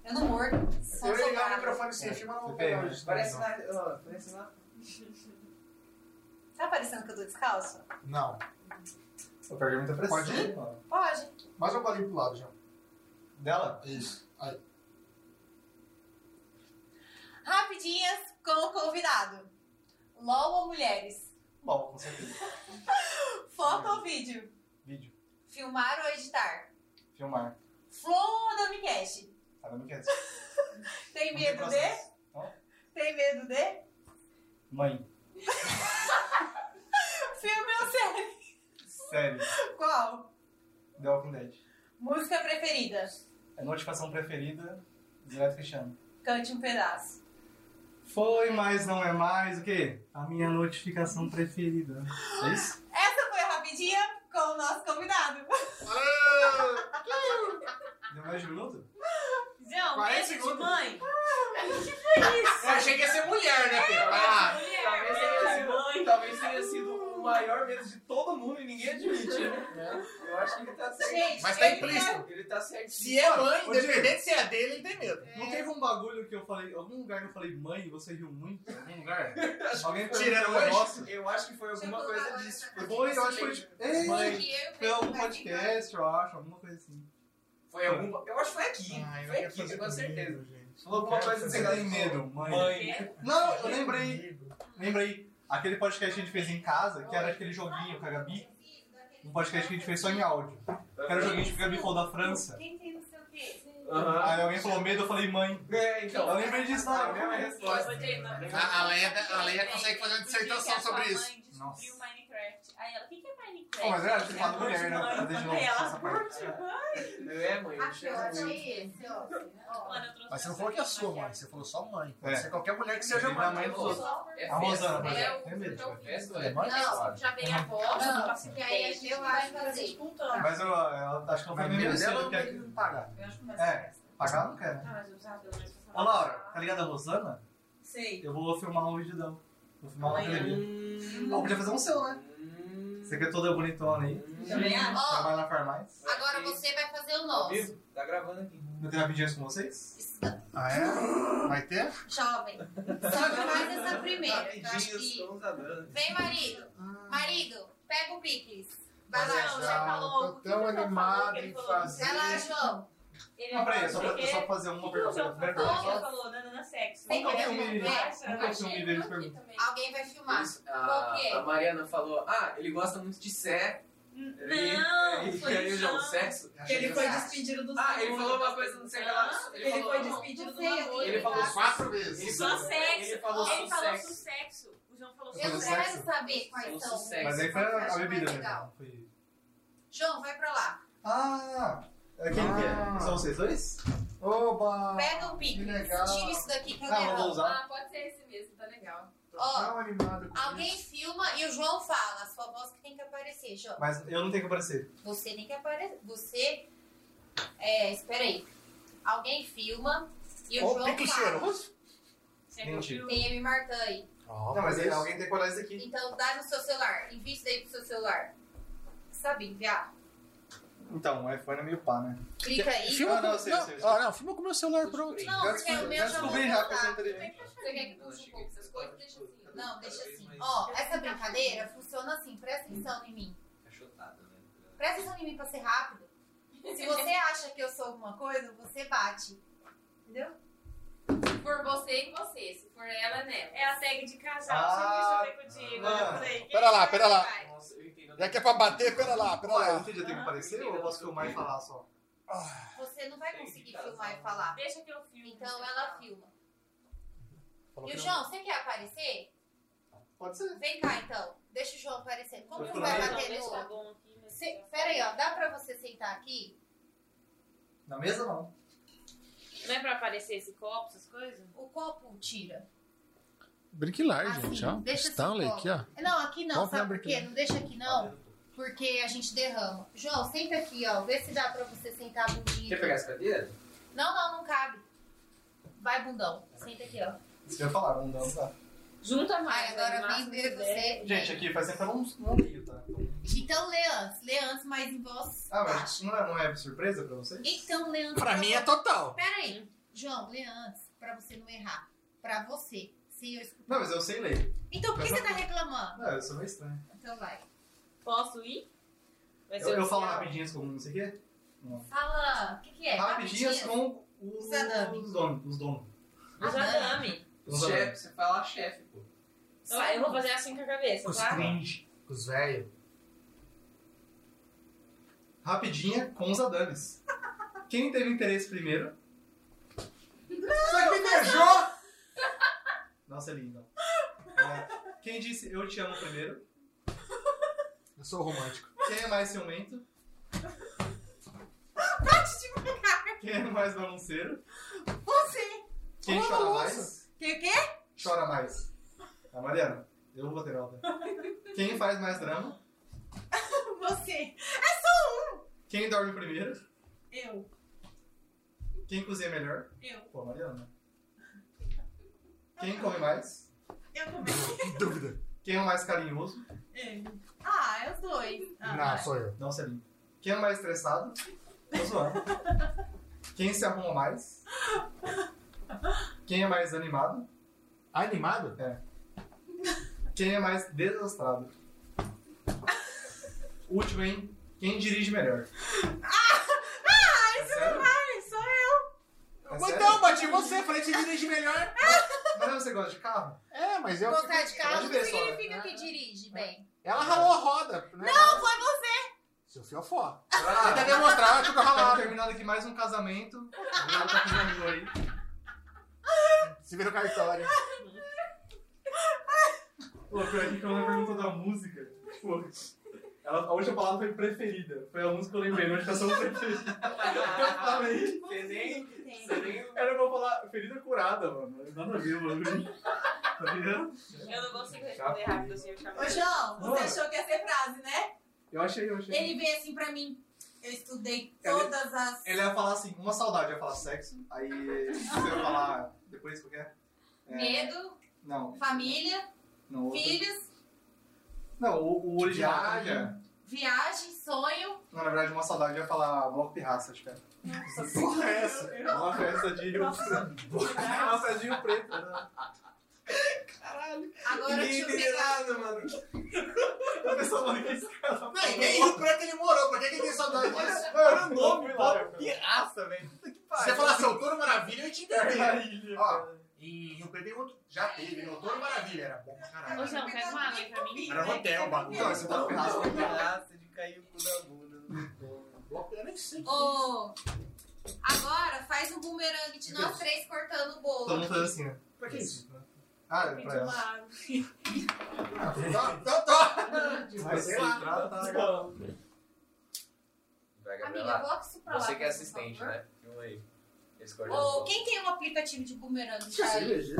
[SPEAKER 1] Eu não mordo.
[SPEAKER 2] Eu ia ligar o microfone sem fio, mas não vou pegar hoje.
[SPEAKER 5] Parece lá, ó, parece lá.
[SPEAKER 1] Tá parecendo que eu tô descalço?
[SPEAKER 2] Não.
[SPEAKER 3] Eu perdi muita pressão.
[SPEAKER 2] Pode ir?
[SPEAKER 1] Pode.
[SPEAKER 2] Mais um bolinho pro lado, já.
[SPEAKER 3] Dela?
[SPEAKER 2] Isso. Aí.
[SPEAKER 1] Rapidinhas com o convidado. LOL ou mulheres?
[SPEAKER 3] Bom, com certeza. (laughs)
[SPEAKER 1] Foto ou vídeo?
[SPEAKER 3] Vídeo.
[SPEAKER 1] Filmar ou editar?
[SPEAKER 3] Filmar.
[SPEAKER 1] Flow ou Damicast?
[SPEAKER 3] Tá, me quer. (laughs)
[SPEAKER 1] Tem medo de? Tem medo de?
[SPEAKER 3] Mãe. (laughs)
[SPEAKER 6] Filme ou série?
[SPEAKER 3] Sério.
[SPEAKER 6] Qual?
[SPEAKER 3] The Walking Dead.
[SPEAKER 6] Música preferida?
[SPEAKER 3] A notificação preferida, Direto Cristiano.
[SPEAKER 6] Cante um pedaço.
[SPEAKER 3] Foi, mas não é mais o quê? A minha notificação preferida. É isso?
[SPEAKER 6] Essa foi a rapidinha com o nosso convidado.
[SPEAKER 3] Deu mais de um minuto?
[SPEAKER 4] João,
[SPEAKER 2] 40
[SPEAKER 4] beijo de
[SPEAKER 2] segundos.
[SPEAKER 4] mãe.
[SPEAKER 2] Eu achei que ia ser mulher, né, Pedro? Ah,
[SPEAKER 5] Talvez tenha, sido, talvez tenha sido o maior medo de todo mundo e ninguém admite, né? Eu acho que ele tá certo.
[SPEAKER 6] Gente,
[SPEAKER 2] mas tá
[SPEAKER 6] ele
[SPEAKER 2] implícito.
[SPEAKER 5] Ele tá certo.
[SPEAKER 2] Se é mãe,
[SPEAKER 3] Ô,
[SPEAKER 2] independente se é dele, ele tem medo.
[SPEAKER 3] Não teve um bagulho que eu falei, algum lugar que eu falei mãe e você riu muito? Algum lugar? (laughs) Alguém
[SPEAKER 2] Tirando hoje?
[SPEAKER 3] negócio?
[SPEAKER 5] Eu acho que foi alguma coisa disso.
[SPEAKER 3] Foi, eu acho que foi.
[SPEAKER 2] Mãe.
[SPEAKER 3] foi algum podcast, eu acho, alguma coisa assim.
[SPEAKER 5] Foi algum. Eu acho que foi aqui.
[SPEAKER 2] Ah,
[SPEAKER 5] foi aqui, tenho certeza. Falou alguma coisa assim,
[SPEAKER 3] Você tem medo? Mãe. Não, eu lembrei. Lembrei. Aquele podcast que a gente fez em casa, que era aquele joguinho com a Gabi. Um podcast que a gente fez só em áudio. Que era o joguinho que a Gabi falou da França.
[SPEAKER 1] Quem tem não sei o quê?
[SPEAKER 3] Aí alguém falou medo, eu falei mãe.
[SPEAKER 5] É, então.
[SPEAKER 3] Eu lembrei disso na
[SPEAKER 5] A mesma resposta.
[SPEAKER 2] A, a Leia, a Leia consegue fazer uma dissertação sobre isso.
[SPEAKER 3] Nossa.
[SPEAKER 4] Minecraft. Aí ela, o que que é?
[SPEAKER 3] Pô, mas é, você fala mulher, né?
[SPEAKER 4] Mãe.
[SPEAKER 3] Deixa eu
[SPEAKER 4] ela,
[SPEAKER 3] essa parte.
[SPEAKER 5] É, mãe. eu
[SPEAKER 1] Aqui, eu
[SPEAKER 5] chamo
[SPEAKER 1] achei esse, ó.
[SPEAKER 2] Mas você não falou que é sua mãe, você falou só mãe.
[SPEAKER 3] É.
[SPEAKER 2] Pode ser qualquer mulher que seja mãe.
[SPEAKER 3] mãe dos outros.
[SPEAKER 5] É
[SPEAKER 3] A Rosana, por exemplo, tem medo.
[SPEAKER 4] eu-
[SPEAKER 5] Festa
[SPEAKER 2] É
[SPEAKER 5] é
[SPEAKER 2] mãe?
[SPEAKER 1] Não,
[SPEAKER 4] Já veio a voz,
[SPEAKER 1] Não, porque aí a gente vai fazer.
[SPEAKER 4] disputando.
[SPEAKER 3] Mas eu, acho que não meio
[SPEAKER 2] medo dela não tem que pagar.
[SPEAKER 4] Eu acho que mais
[SPEAKER 3] É.
[SPEAKER 4] festa.
[SPEAKER 3] pagar eu não.
[SPEAKER 4] Ah, mas eu pra
[SPEAKER 3] Ô
[SPEAKER 4] falar.
[SPEAKER 3] Laura, tá ligado a Rosana?
[SPEAKER 6] Sei.
[SPEAKER 3] Eu vou filmar um vídeo dela. Vou filmar uma televisão.
[SPEAKER 5] Hum.
[SPEAKER 3] Podia fazer um seu, né? Você que é toda bonitona aí.
[SPEAKER 6] Também acho.
[SPEAKER 1] Ó,
[SPEAKER 3] Trabalha na farmácia.
[SPEAKER 1] agora você vai fazer o nosso.
[SPEAKER 5] vivo? Tá gravando aqui.
[SPEAKER 3] Eu tenho rapidinhas com vocês?
[SPEAKER 1] Isso dá-
[SPEAKER 2] Ah, é? Vai ter?
[SPEAKER 1] Jovem. Só que faz essa primeira. que eu acho que...
[SPEAKER 5] andando.
[SPEAKER 1] Vem, marido. Marido, pega o picles. Vai lá,
[SPEAKER 4] Não,
[SPEAKER 1] João.
[SPEAKER 4] já falou.
[SPEAKER 2] tô tão animado em fazer.
[SPEAKER 1] Vai lá, João.
[SPEAKER 4] Ele
[SPEAKER 3] Não, peraí, é só, pra-
[SPEAKER 4] que-
[SPEAKER 3] é só fazer uma pergunta.
[SPEAKER 4] João
[SPEAKER 3] Primeira
[SPEAKER 4] falou?
[SPEAKER 3] pergunta.
[SPEAKER 4] Ele falou, Nana Sexo.
[SPEAKER 1] Tem
[SPEAKER 3] Qual que é o
[SPEAKER 1] que
[SPEAKER 3] filme?
[SPEAKER 1] ver.
[SPEAKER 3] Qual que é o filme dele de pergunta?
[SPEAKER 1] Alguém vai filmar.
[SPEAKER 5] A,
[SPEAKER 1] Qual que é?
[SPEAKER 5] a Mariana falou, ah, ele gosta muito de sé.
[SPEAKER 4] Não,
[SPEAKER 5] e,
[SPEAKER 4] foi
[SPEAKER 5] e aí
[SPEAKER 4] o
[SPEAKER 5] o João,
[SPEAKER 4] João.
[SPEAKER 5] sexo.
[SPEAKER 6] Ele foi despedido dos
[SPEAKER 5] Ah, ele falou uma coisa, não sei lá. Ele,
[SPEAKER 6] Ele
[SPEAKER 5] falou,
[SPEAKER 6] foi despedido do
[SPEAKER 1] Não
[SPEAKER 6] namoro.
[SPEAKER 5] Ele falou
[SPEAKER 2] Quatro vezes.
[SPEAKER 5] Ele
[SPEAKER 4] Só
[SPEAKER 5] falou-
[SPEAKER 4] sexo.
[SPEAKER 5] Ele falou
[SPEAKER 4] Ele
[SPEAKER 5] só sexo.
[SPEAKER 4] sexo. O João falou
[SPEAKER 3] Foi
[SPEAKER 1] Eu
[SPEAKER 3] do
[SPEAKER 1] não
[SPEAKER 4] sexo.
[SPEAKER 1] quero
[SPEAKER 3] sexo?
[SPEAKER 1] saber quais são.
[SPEAKER 3] Mas aí foi
[SPEAKER 1] Eu
[SPEAKER 3] a, bebida. Foi...
[SPEAKER 1] João, vai pra lá.
[SPEAKER 3] Ah! É Quem que
[SPEAKER 2] Ah.
[SPEAKER 3] é? São vocês dois?
[SPEAKER 2] Oba!
[SPEAKER 1] Pega o
[SPEAKER 2] Que
[SPEAKER 1] picles.
[SPEAKER 2] legal.
[SPEAKER 1] Tira isso daqui que eu
[SPEAKER 3] Ah, eu vou
[SPEAKER 1] derramo.
[SPEAKER 3] usar.
[SPEAKER 1] Ah, pode ser esse mesmo, tá legal. Ó,
[SPEAKER 2] tão animado com
[SPEAKER 1] Alguém
[SPEAKER 2] isso.
[SPEAKER 1] filma e o João fala. A sua voz que tem que aparecer, João.
[SPEAKER 3] Mas eu não tenho que aparecer.
[SPEAKER 1] Você tem que aparecer. Você. É, espera aí. Alguém filma e o
[SPEAKER 2] Ó,
[SPEAKER 1] João
[SPEAKER 2] pique
[SPEAKER 1] fala.
[SPEAKER 2] cheiroso.
[SPEAKER 4] Você
[SPEAKER 3] Entendi.
[SPEAKER 1] Tem M. Martã aí.
[SPEAKER 2] Ó,
[SPEAKER 3] Não, mas aí alguém tem que olhar isso aqui.
[SPEAKER 1] Então dá no seu celular. Envia isso daí pro seu celular. Sabe enviar?
[SPEAKER 3] Então, o iPhone é meio pá, né?
[SPEAKER 1] Clica aí.
[SPEAKER 2] Filma
[SPEAKER 3] Ah, não,
[SPEAKER 2] com...
[SPEAKER 3] sei,
[SPEAKER 2] não,
[SPEAKER 3] sei, sei.
[SPEAKER 2] ah, não, filma com o meu celular pronto.
[SPEAKER 1] Não,
[SPEAKER 3] Já
[SPEAKER 1] porque o
[SPEAKER 3] descobri-
[SPEAKER 1] meu
[SPEAKER 3] já descobri inteligente.
[SPEAKER 1] Você quer que puxe um pouco essas coisas? Deixa assim. Não, deixa assim. Ó, essa brincadeira funciona assim. Presta atenção em mim.
[SPEAKER 5] Cachotada, né?
[SPEAKER 1] Presta atenção em mim pra ser rápido. Se você acha que eu sou alguma coisa, você bate. Entendeu?
[SPEAKER 7] For você em você, se for ela, nela.
[SPEAKER 4] É a tag de casal,
[SPEAKER 3] Ah,
[SPEAKER 4] sempre eu ver contigo. Eu falei,
[SPEAKER 2] Pera lá, pera lá.
[SPEAKER 5] Nossa, eu entendo.
[SPEAKER 2] Já que é pra bater, pera lá, pera
[SPEAKER 3] eu
[SPEAKER 2] lá.
[SPEAKER 3] entendi, eu tenho que aparecer ou eu posso filmar e falar só?
[SPEAKER 1] Você não vai conseguir filmar e falar.
[SPEAKER 4] Deixa que eu filme.
[SPEAKER 1] Então ela filma.
[SPEAKER 2] Falou
[SPEAKER 1] E o
[SPEAKER 2] que
[SPEAKER 1] João, você quer aparecer?
[SPEAKER 3] Pode ser.
[SPEAKER 1] Vem cá então. Deixa o João aparecer. Como que vai bater no. Cê- Pera aí, ó. Dá pra você sentar aqui?
[SPEAKER 3] Na mesa, não.
[SPEAKER 4] Não é pra aparecer esse copo, essas coisas?
[SPEAKER 1] O copo tira.
[SPEAKER 2] Brinque large,
[SPEAKER 1] Assim,
[SPEAKER 2] gente, ó.
[SPEAKER 1] deixa
[SPEAKER 2] Stanley aqui, ó.
[SPEAKER 1] Não, aqui não.
[SPEAKER 2] Vamos
[SPEAKER 1] Sabe
[SPEAKER 2] ver
[SPEAKER 1] por quê?
[SPEAKER 2] aqui.
[SPEAKER 1] Não deixa aqui não. Porque a gente derrama. João, senta aqui, ó. Vê se dá pra você sentar a bundinha.
[SPEAKER 5] Quer pegar essa cadeira?
[SPEAKER 1] Não, não, não cabe. Vai, bundão. Senta aqui, ó.
[SPEAKER 3] Isso que eu ia falar, não dá.
[SPEAKER 4] Junta mais.
[SPEAKER 1] Ai,
[SPEAKER 4] né,
[SPEAKER 1] agora
[SPEAKER 4] no
[SPEAKER 1] vem ver você.
[SPEAKER 3] Gente, aqui faz tempo que eu não, não ligo, tá?
[SPEAKER 1] Então lê antes. Lê antes, mas em voz
[SPEAKER 3] Ah, mas
[SPEAKER 1] baixa.
[SPEAKER 3] não é, não é surpresa pra vocês?
[SPEAKER 1] Então lê antes.
[SPEAKER 2] Pra mim é total.
[SPEAKER 1] Pera aí. João, lê antes. Pra você não errar. Pra você. Se eu escutar.
[SPEAKER 3] Não, mas eu sei ler.
[SPEAKER 1] Então por que você tá reclamando?
[SPEAKER 3] Não, eu sou meio estranho.
[SPEAKER 1] Então vai.
[SPEAKER 4] Posso ir? Vai ser
[SPEAKER 3] Eu, eu
[SPEAKER 4] oficial?
[SPEAKER 3] falo rapidinhas como não sei o quê? Não.
[SPEAKER 1] Fala. O que, que é?
[SPEAKER 3] Rapidinhas com os,
[SPEAKER 1] Os adame.
[SPEAKER 3] os donos. Os donos.
[SPEAKER 4] Os adame.
[SPEAKER 3] Os
[SPEAKER 5] Chefe,
[SPEAKER 3] adame.
[SPEAKER 5] você fala chefe, pô.
[SPEAKER 4] Então, eu vou fazer assim com a cabeça,
[SPEAKER 2] Os
[SPEAKER 4] tá?
[SPEAKER 2] cringe, os velhos.
[SPEAKER 3] Rapidinha com os adames. Quem teve interesse primeiro?
[SPEAKER 2] Só que me beijou!
[SPEAKER 3] Nossa, é lindo. Ó, Quem disse eu te amo primeiro?
[SPEAKER 2] Eu sou romântico.
[SPEAKER 3] Quem é mais ciumento?
[SPEAKER 1] Bate de macaco.
[SPEAKER 3] Quem é mais bagunceiro?
[SPEAKER 1] Você.
[SPEAKER 3] Quem
[SPEAKER 2] Ô,
[SPEAKER 3] chora mais?
[SPEAKER 1] Que o quê?
[SPEAKER 3] Chora mais. A Mariana. Eu vou ter nota. Quem faz mais drama? (laughs)
[SPEAKER 6] Você.
[SPEAKER 3] Quem dorme primeiro?
[SPEAKER 6] Eu.
[SPEAKER 3] Quem cozinha melhor?
[SPEAKER 6] Eu.
[SPEAKER 3] Pô, Mariana. Quem come mais?
[SPEAKER 6] Eu também. (laughs)
[SPEAKER 2] Dúvida.
[SPEAKER 3] Quem é o mais carinhoso?
[SPEAKER 6] Eu. Ah, é os dois. Ah,
[SPEAKER 2] Não,
[SPEAKER 6] vai.
[SPEAKER 2] sou eu.
[SPEAKER 3] Não, Celinho. Quem é o mais estressado? Tô zoando. Quem se arruma mais? Quem é mais animado?
[SPEAKER 2] Animado?
[SPEAKER 3] Quem é mais desastrado? (laughs) Último, hein? Quem dirige melhor? Ah! isso não
[SPEAKER 6] Ai, sou eu.
[SPEAKER 3] É
[SPEAKER 2] não, bati você, falei que você dirige melhor. (laughs)
[SPEAKER 3] Mas você gosta de carro?
[SPEAKER 2] É, mas eu.
[SPEAKER 1] Gostar de carro não
[SPEAKER 3] só, né?
[SPEAKER 1] significa que dirige bem.
[SPEAKER 2] Ela ralou a roda. Né? Não,
[SPEAKER 6] Foi você.
[SPEAKER 2] Seu fiofó.
[SPEAKER 3] Ah,
[SPEAKER 2] Tenta demonstrar que eu
[SPEAKER 3] Tá
[SPEAKER 2] ralado.
[SPEAKER 3] terminando aqui mais um casamento. Ela tá fazendo aí.
[SPEAKER 2] Se vira o cartório.
[SPEAKER 3] Pô, pior que quando ela perguntou da música, pô, ela, a última palavra foi preferida. Foi a música que eu lembrei, notificação preferida. (laughs) Eu falei.
[SPEAKER 5] Você nem. Você nem.
[SPEAKER 3] Era pra falar ferida curada, mano. Nada a ver, mano. Tá ligado?
[SPEAKER 4] Eu não consigo responder rápido assim, eu chamo.
[SPEAKER 6] Ô, João, você
[SPEAKER 3] Mano.
[SPEAKER 6] achou que ia ser frase, né?
[SPEAKER 3] Eu achei, eu achei.
[SPEAKER 1] Ele veio assim pra mim. Eu estudei
[SPEAKER 3] Ele-
[SPEAKER 1] todas as.
[SPEAKER 3] Ele ia falar assim, uma saudade, ia falar sexo. Aí você ia falar depois o que é? É,
[SPEAKER 1] Medo,
[SPEAKER 3] Não,
[SPEAKER 1] família,
[SPEAKER 3] não.
[SPEAKER 1] filhos,
[SPEAKER 3] Não, o, o original.
[SPEAKER 2] Viagem.
[SPEAKER 3] é.
[SPEAKER 1] viagem, sonho.
[SPEAKER 3] Não, na verdade, uma saudade ia falar bloco pirraça, acho que é. (laughs)
[SPEAKER 2] Porra, é essa?
[SPEAKER 3] Uma festa de Rio (laughs) Uma festa de Rio Preto. né?
[SPEAKER 1] Agora deixa eu pegar.
[SPEAKER 3] nada, mano. A pessoa falou que esse cara
[SPEAKER 2] Não, e nem Rio Preto ele morou. Pra que que tem saudade disso?
[SPEAKER 3] Era o nome lá, pirraça, velho. Puta que
[SPEAKER 2] Se você falasse Outono Maravilha, eu ia te entender.
[SPEAKER 3] Maravilha.
[SPEAKER 2] Ó, E Rio Preto tem outro. Já teve, né? Outono Maravilha. Era bom pra
[SPEAKER 4] Ô,
[SPEAKER 2] caralho.
[SPEAKER 4] João, pega uma água aí pra mim.
[SPEAKER 2] Era hotel, o bagulho.
[SPEAKER 3] Não, pirraça foi pirraça.
[SPEAKER 5] Graça de cair o cu da bunda.
[SPEAKER 2] Eu nem sei.
[SPEAKER 1] Ô, agora faz um bumerangue de nós três cortando o bolo.
[SPEAKER 3] Todo mundo faz assim, ó.
[SPEAKER 2] Pra que isso?
[SPEAKER 3] Ah, é pra ela.
[SPEAKER 2] Ah, Então tô. Mas sei lá.
[SPEAKER 3] trata.
[SPEAKER 5] Vai,
[SPEAKER 1] Amiga, coloca isso pra lá.
[SPEAKER 5] Você que é assistente, né? Filma aí. Bolo.
[SPEAKER 1] quem tem um aplicativo de bumerangue? já aí?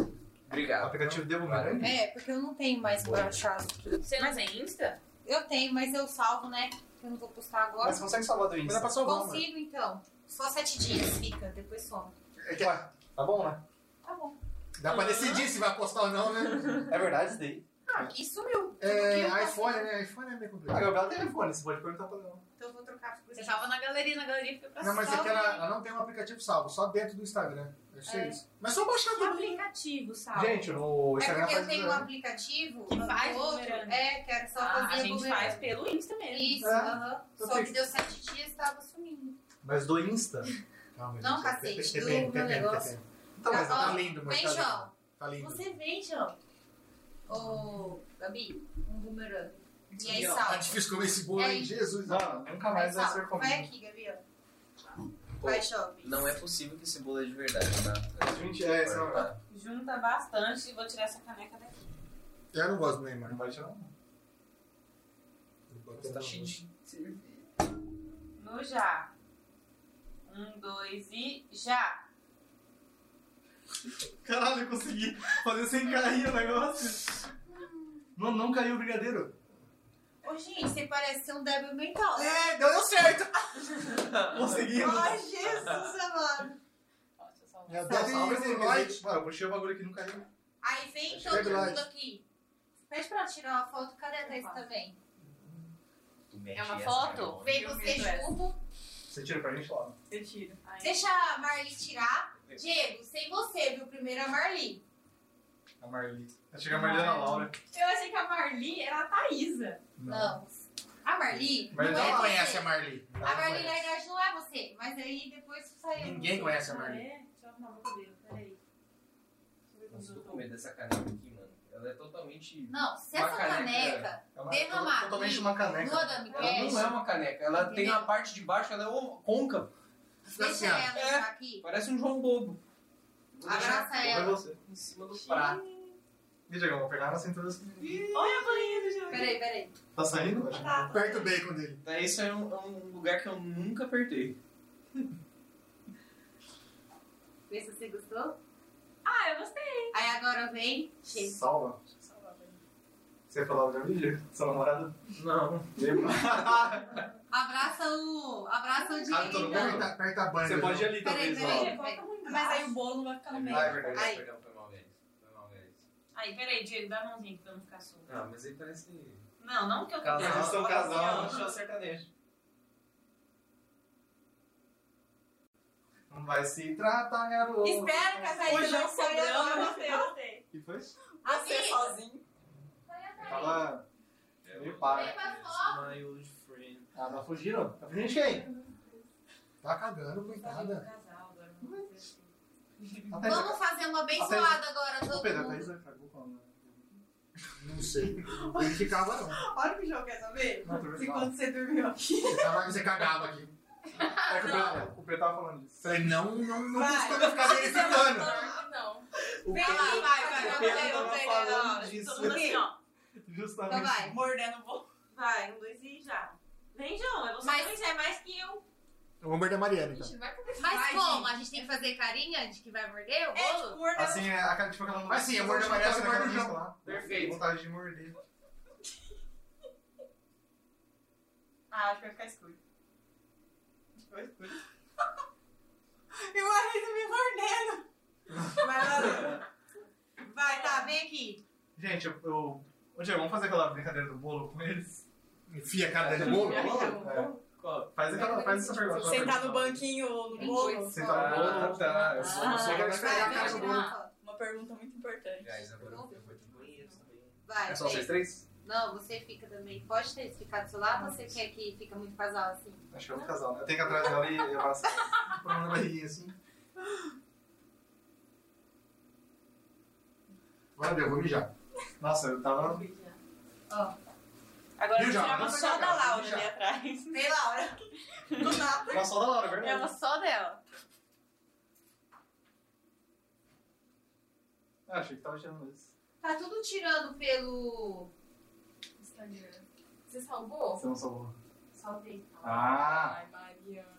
[SPEAKER 5] Obrigado.
[SPEAKER 3] Aplicativo de bumerangue?
[SPEAKER 1] É, porque eu não tenho mais
[SPEAKER 5] Boa.
[SPEAKER 1] baixado aqui.
[SPEAKER 4] Você não tem Insta?
[SPEAKER 1] Eu tenho, mas eu salvo, né? Eu não vou postar agora.
[SPEAKER 3] Mas você consegue salvar do
[SPEAKER 2] Mas dá
[SPEAKER 3] Insta.
[SPEAKER 2] pra salvar, mano.
[SPEAKER 1] Consigo, então. Só sete dias fica, depois some.
[SPEAKER 2] É que-
[SPEAKER 3] Tá bom, né?
[SPEAKER 1] Tá bom.
[SPEAKER 2] Dá pra decidir se vai postar ou não, né? (laughs)
[SPEAKER 3] É verdade isso daí.
[SPEAKER 1] Ah, aqui sumiu.
[SPEAKER 2] É, iPhone, né? iPhone é meio
[SPEAKER 3] A
[SPEAKER 2] complicado.
[SPEAKER 3] Gabriela tem telefone, você pode perguntar pra ela.
[SPEAKER 1] Então eu vou trocar por
[SPEAKER 4] Você
[SPEAKER 1] isso.
[SPEAKER 4] salva na galeria, na galeria fica pra
[SPEAKER 2] Não, mas é que ela, ela não tem um aplicativo salvo, só dentro do Instagram. Deve ser
[SPEAKER 1] É.
[SPEAKER 2] isso. Mas só baixar
[SPEAKER 6] Um
[SPEAKER 2] também.
[SPEAKER 6] aplicativo, sabe?
[SPEAKER 3] Gente, no
[SPEAKER 1] É
[SPEAKER 3] Instagram
[SPEAKER 1] porque eu
[SPEAKER 3] faz
[SPEAKER 1] tenho um aplicativo
[SPEAKER 6] Que faz
[SPEAKER 1] outro.
[SPEAKER 6] bumerangue.
[SPEAKER 1] É, que era só
[SPEAKER 4] Ah,
[SPEAKER 1] fazer
[SPEAKER 4] a gente
[SPEAKER 1] bumerangue.
[SPEAKER 4] faz pelo Insta mesmo.
[SPEAKER 1] Isso,
[SPEAKER 3] É.
[SPEAKER 1] aham.
[SPEAKER 3] Eu
[SPEAKER 1] Só
[SPEAKER 3] fiz.
[SPEAKER 1] que deu sete dias e tava sumindo.
[SPEAKER 3] Mas do Insta? (laughs)
[SPEAKER 2] Calma,
[SPEAKER 1] Não,
[SPEAKER 2] gente.
[SPEAKER 1] cacete,
[SPEAKER 2] Tem
[SPEAKER 1] do
[SPEAKER 2] tempo, tem
[SPEAKER 1] meu
[SPEAKER 2] tempo, tem
[SPEAKER 1] negócio.
[SPEAKER 2] Então, mas
[SPEAKER 1] Ó,
[SPEAKER 2] tá lindo, mas
[SPEAKER 1] Vem,
[SPEAKER 2] tá lindo.
[SPEAKER 1] João.
[SPEAKER 2] Tá lindo.
[SPEAKER 1] Você vem, João. Ô, Gabi, um bumerangue. E aí,
[SPEAKER 4] ó.
[SPEAKER 2] Tá difícil comer esse bolo,
[SPEAKER 1] É
[SPEAKER 2] hein? Jesus.
[SPEAKER 3] Não, nunca
[SPEAKER 1] Vai,
[SPEAKER 3] mais vai ser
[SPEAKER 1] Vai
[SPEAKER 3] comigo.
[SPEAKER 1] aqui, Gabi, ó.
[SPEAKER 5] Pô,
[SPEAKER 1] Vai, Shopping.
[SPEAKER 5] Não é possível que esse bolo é de verdade, tá?
[SPEAKER 3] Gente, é.
[SPEAKER 4] Junta bastante e vou tirar essa caneca daqui.
[SPEAKER 2] Eu não gosto do Neymar.
[SPEAKER 3] Não vai tirar não.
[SPEAKER 5] Você tá cheio de cerveja.
[SPEAKER 4] No já. Um, dois e já.
[SPEAKER 3] Caralho, eu consegui fazer sem cair o negócio. Não, não caiu o brigadeiro.
[SPEAKER 1] Ô, gente, você parece ser um débil mental.
[SPEAKER 2] É, deu, deu certo. (laughs)
[SPEAKER 3] Consegui.
[SPEAKER 1] Ai, Jesus amado.
[SPEAKER 2] Meu Deus,
[SPEAKER 3] salve
[SPEAKER 2] salve
[SPEAKER 3] esse
[SPEAKER 2] light.
[SPEAKER 3] Mano, eu puxei o bagulho aqui e não caiu.
[SPEAKER 1] Aí vem
[SPEAKER 2] Acho
[SPEAKER 1] todo
[SPEAKER 2] que é
[SPEAKER 1] mundo
[SPEAKER 2] light.
[SPEAKER 1] aqui. Pede pra ela tirar uma foto. Cadê a Thaís também?
[SPEAKER 4] É uma foto?
[SPEAKER 1] Vem você junto.
[SPEAKER 3] Você tira pra gente lá.
[SPEAKER 4] Eu tiro. Aí.
[SPEAKER 1] Deixa a Marli tirar. Diego, sem você, viu? Primeiro a Marli.
[SPEAKER 3] A Marli. Vai chegar a Marli Ana Laura.
[SPEAKER 6] Eu achei que a Marli era a Thaísa.
[SPEAKER 1] Não. A Marli
[SPEAKER 3] Marli
[SPEAKER 1] não
[SPEAKER 3] não
[SPEAKER 1] é
[SPEAKER 2] conhece
[SPEAKER 1] você.
[SPEAKER 2] a Marli?
[SPEAKER 1] A Marli, na verdade, não é você. Mas aí depois saiu.
[SPEAKER 2] Ninguém conhece a
[SPEAKER 6] Ah,
[SPEAKER 2] Marli.
[SPEAKER 6] é? Deixa eu arrumar o cabelo, peraí. Deixa eu ver
[SPEAKER 5] Nossa,
[SPEAKER 6] como
[SPEAKER 5] tô
[SPEAKER 6] eu
[SPEAKER 5] com medo dessa caneca aqui, mano. Ela é totalmente.
[SPEAKER 1] Não, se
[SPEAKER 5] Uma
[SPEAKER 1] essa
[SPEAKER 5] caneca.
[SPEAKER 1] caneca
[SPEAKER 3] É uma,
[SPEAKER 1] derramar
[SPEAKER 3] totalmente
[SPEAKER 1] aqui
[SPEAKER 3] uma caneca.
[SPEAKER 5] Ela não é uma caneca. Ela tem
[SPEAKER 1] Entendeu?
[SPEAKER 5] a parte de baixo, ela é o- côncava.
[SPEAKER 2] Assim,
[SPEAKER 1] deixa
[SPEAKER 2] ó.
[SPEAKER 1] ela
[SPEAKER 5] É.
[SPEAKER 1] aqui.
[SPEAKER 5] Parece um João Bobo.
[SPEAKER 1] Abraça ela.
[SPEAKER 3] você.
[SPEAKER 5] em cima do prato.
[SPEAKER 3] E Diego, vou pegar na cintura assim.
[SPEAKER 6] Olha a bolinha do jogo.
[SPEAKER 1] Peraí, peraí.
[SPEAKER 3] Tá saindo? Acho que
[SPEAKER 6] Tá.
[SPEAKER 2] Aperta o bacon dele.
[SPEAKER 5] Daí isso é um, é um lugar que eu nunca apertei. (laughs)
[SPEAKER 1] Vê se você gostou.
[SPEAKER 6] Ah, eu gostei.
[SPEAKER 1] Aí agora vem. Chega.
[SPEAKER 3] Salva. Você falou da mídia? Sua namorada?
[SPEAKER 5] Não. (laughs)
[SPEAKER 1] Abraça o. Abraça o
[SPEAKER 3] Sabe todo
[SPEAKER 1] Diego.
[SPEAKER 3] mundo?
[SPEAKER 2] Aperta, aperta a banda.
[SPEAKER 3] Você pode ir ali
[SPEAKER 1] Peraí,
[SPEAKER 3] talvez,
[SPEAKER 1] peraí.
[SPEAKER 3] ó.
[SPEAKER 1] peraí.
[SPEAKER 6] Mas aí o bolo vai ficar no meio.
[SPEAKER 3] Ah, é verdade.
[SPEAKER 1] Aí.
[SPEAKER 5] Perdão, foi mal, velho. Foi mal, velho.
[SPEAKER 4] Aí, peraí, Diego, dá a mãozinha aqui pra não ficar solto.
[SPEAKER 5] Ah, mas aí parece...
[SPEAKER 4] Não, não que eu
[SPEAKER 5] Casal,
[SPEAKER 3] Eles são casal,
[SPEAKER 5] assim, show sertanejo.
[SPEAKER 3] Não vai se tratar, garoto.
[SPEAKER 6] Espera que a Thaís não saia
[SPEAKER 4] eu gostei.
[SPEAKER 3] O que foi?
[SPEAKER 6] Você
[SPEAKER 1] Amigo.
[SPEAKER 6] sozinho.
[SPEAKER 3] Tava meio para.
[SPEAKER 5] My old friend.
[SPEAKER 3] Ah, não fugiram? Tá fugindo de quem?
[SPEAKER 2] Tá cagando,
[SPEAKER 4] Tá
[SPEAKER 2] coitada.
[SPEAKER 4] casal, agora não vai fazer assim.
[SPEAKER 3] A Thaís-
[SPEAKER 1] Vamos fazer uma abençoada agora,
[SPEAKER 3] Ô,
[SPEAKER 1] todo
[SPEAKER 3] Pedro, a
[SPEAKER 1] mundo.
[SPEAKER 3] Thaís cagou com a...
[SPEAKER 2] Não sei. Ele ficava não.
[SPEAKER 6] Olha o que o João quer saber.
[SPEAKER 3] Não,
[SPEAKER 6] Se quando você dormiu aqui.
[SPEAKER 2] Você, tava, você cagava aqui.
[SPEAKER 3] É que o Pedro- o Pedro tava falando disso.
[SPEAKER 2] Falei, não, não, não
[SPEAKER 6] Vai.
[SPEAKER 2] costuma ficar verificando.
[SPEAKER 7] Não.
[SPEAKER 5] O
[SPEAKER 6] Vem
[SPEAKER 5] Pedro-
[SPEAKER 6] lá, vai, vai.
[SPEAKER 5] o
[SPEAKER 6] vai,
[SPEAKER 5] Pedro
[SPEAKER 6] vai,
[SPEAKER 5] tava
[SPEAKER 6] vai,
[SPEAKER 5] falando
[SPEAKER 6] vai,
[SPEAKER 5] disso.
[SPEAKER 6] Todo mundo assim, ó.
[SPEAKER 3] Justamente.
[SPEAKER 1] Então vai.
[SPEAKER 6] Mordendo o bolo.
[SPEAKER 4] Vai, um, dois e já. Vem, João, é você
[SPEAKER 1] Mas-
[SPEAKER 4] Mas... é mais que eu.
[SPEAKER 2] Eu vou morder a Mariana,
[SPEAKER 7] A
[SPEAKER 2] então.
[SPEAKER 7] vai.
[SPEAKER 1] Mas
[SPEAKER 6] Vai,
[SPEAKER 1] como?
[SPEAKER 6] gente.
[SPEAKER 1] A gente tem que fazer carinha de que vai morder o
[SPEAKER 6] É,
[SPEAKER 1] bolo?
[SPEAKER 6] tipo, mordendo.
[SPEAKER 3] Assim, é aquela, tipo aquela
[SPEAKER 2] Mas sim, eu mordo a Mariana, você morde o João.
[SPEAKER 3] lá.
[SPEAKER 5] Perfeito.
[SPEAKER 3] Vontade de morder.
[SPEAKER 6] Ah, acho que vai ficar escuro. Ficou escuro. (laughs) E o marido me mordendo. Vai. Vai, tá, vem aqui.
[SPEAKER 3] Gente, eu... eu... Ô, Diego, vamos fazer aquela brincadeira do bolo com eles?
[SPEAKER 2] Enfia a cara dentro do bolo.
[SPEAKER 3] É. Faz, aquela, faz essa pergunta.
[SPEAKER 6] Sentar no banquinho no bolo.
[SPEAKER 3] Sentar no
[SPEAKER 5] Ah,
[SPEAKER 3] bolo.
[SPEAKER 5] tá. Eu eu sou
[SPEAKER 6] Ah,
[SPEAKER 2] Chega de pegar a cara do bolo.
[SPEAKER 6] Uma pergunta muito importante.
[SPEAKER 5] Guys, agora eu vou de banheiro também.
[SPEAKER 1] vai.
[SPEAKER 3] É só vocês três?
[SPEAKER 1] Não, você fica também. Pode ter ficar do seu lado ou você quer que fica muito casal assim?
[SPEAKER 3] Acho que é um casal, né? Eu tenho que ir atrás dela e eu faço por uma barriguinha assim.
[SPEAKER 2] Agora deu, vou mijar.
[SPEAKER 3] Nossa, eu tava...
[SPEAKER 6] Agora eu
[SPEAKER 2] Não
[SPEAKER 6] só da Laura ali atrás. Vem, Laura. Do nada.
[SPEAKER 3] Uma só da Laura, é verdade.
[SPEAKER 6] Ela só dela.
[SPEAKER 3] Ah, achei que tava tirando isso.
[SPEAKER 1] Tá tudo tirando pelo.
[SPEAKER 7] Instagram. Você salvou?
[SPEAKER 3] Você não salvou.
[SPEAKER 1] Salvei.
[SPEAKER 3] Ah!
[SPEAKER 7] Ai, Mariana.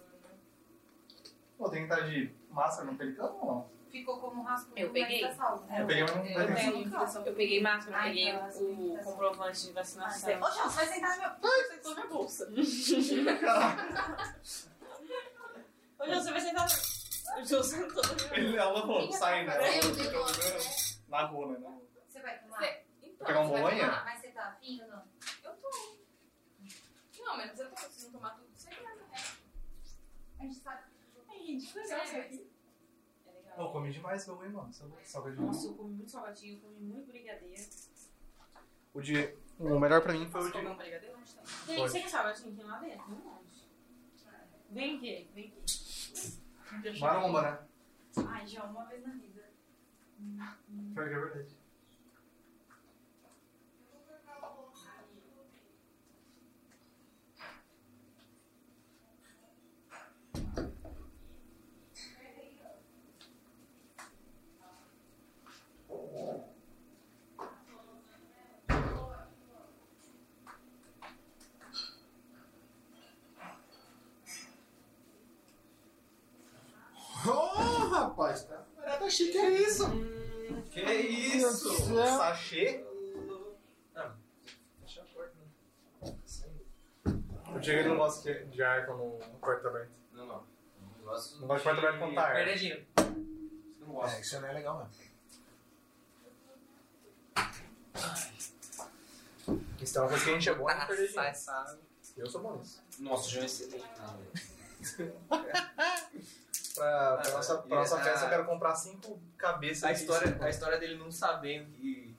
[SPEAKER 3] Pô, tem que estar de máscara no pelicano ou não?
[SPEAKER 1] Ficou como rascunho.
[SPEAKER 4] Eu peguei.
[SPEAKER 1] tá salvo.
[SPEAKER 3] Eu peguei um...
[SPEAKER 4] Eu, peguei máscara, eu
[SPEAKER 1] Ai,
[SPEAKER 4] peguei
[SPEAKER 1] tá,
[SPEAKER 4] o
[SPEAKER 1] tá, tá.
[SPEAKER 4] comprovante de
[SPEAKER 6] Ô,
[SPEAKER 4] vacinação.
[SPEAKER 6] João, você vai sentar na minha... Você sentou na minha bolsa. (laughs) Ô, João, você vai sentar na... O João sentou na minha
[SPEAKER 3] Ele, ela falou, sai, né?
[SPEAKER 1] Né?
[SPEAKER 3] Lagou, né? Lagou.
[SPEAKER 1] Você vai tomar?
[SPEAKER 7] Você- Então,
[SPEAKER 3] pegar um bolonha?
[SPEAKER 1] tomar? Mas você tá afim ou não?
[SPEAKER 7] eu tô. Não, mas eu tô. Se não tomar tudo, você quer, né?
[SPEAKER 1] A gente sabe.
[SPEAKER 6] Ai, gente, que legal isso aqui.
[SPEAKER 3] Pô, comi demais meu whey, mano. Salgadinho.
[SPEAKER 4] Nossa, eu comi muito salgadinho, eu comi muito brigadeiro.
[SPEAKER 3] O dia... O melhor pra mim foi o
[SPEAKER 4] Posso comer
[SPEAKER 3] dia...
[SPEAKER 4] um brigadeiro? Onde tá? Gente,
[SPEAKER 3] Pode.
[SPEAKER 4] você quer salgadinho aqui lá dentro? Tem um monte. Vem aqui, vem aqui.
[SPEAKER 3] Maromba, né?
[SPEAKER 6] Ai, João, uma vez na vida.
[SPEAKER 3] Pior que é verdade.
[SPEAKER 2] Ô, rapaz, tá. Tá chique, é isso?
[SPEAKER 5] Que isso?
[SPEAKER 3] Sachê?
[SPEAKER 5] Ah, deixa a porta, né?
[SPEAKER 3] O Diego ele não no quarto aberto.
[SPEAKER 5] Não, não. Não gosto
[SPEAKER 3] Não gosto de porta aberta com tire.
[SPEAKER 5] Perder dinheiro. Não gosto.
[SPEAKER 2] É, isso não é legal, mano.
[SPEAKER 3] Isso é uma coisa que a gente é bom em perder dinheiro.
[SPEAKER 5] sai.
[SPEAKER 3] Eu sou bom nisso.
[SPEAKER 5] Nossa, o João é excelente. (laughs)
[SPEAKER 3] Pra, pra nossa, pra nossa
[SPEAKER 5] Ah,
[SPEAKER 3] festa eu quero comprar cinco cabeças.
[SPEAKER 5] A
[SPEAKER 3] de
[SPEAKER 5] história, a história dele não sabendo que,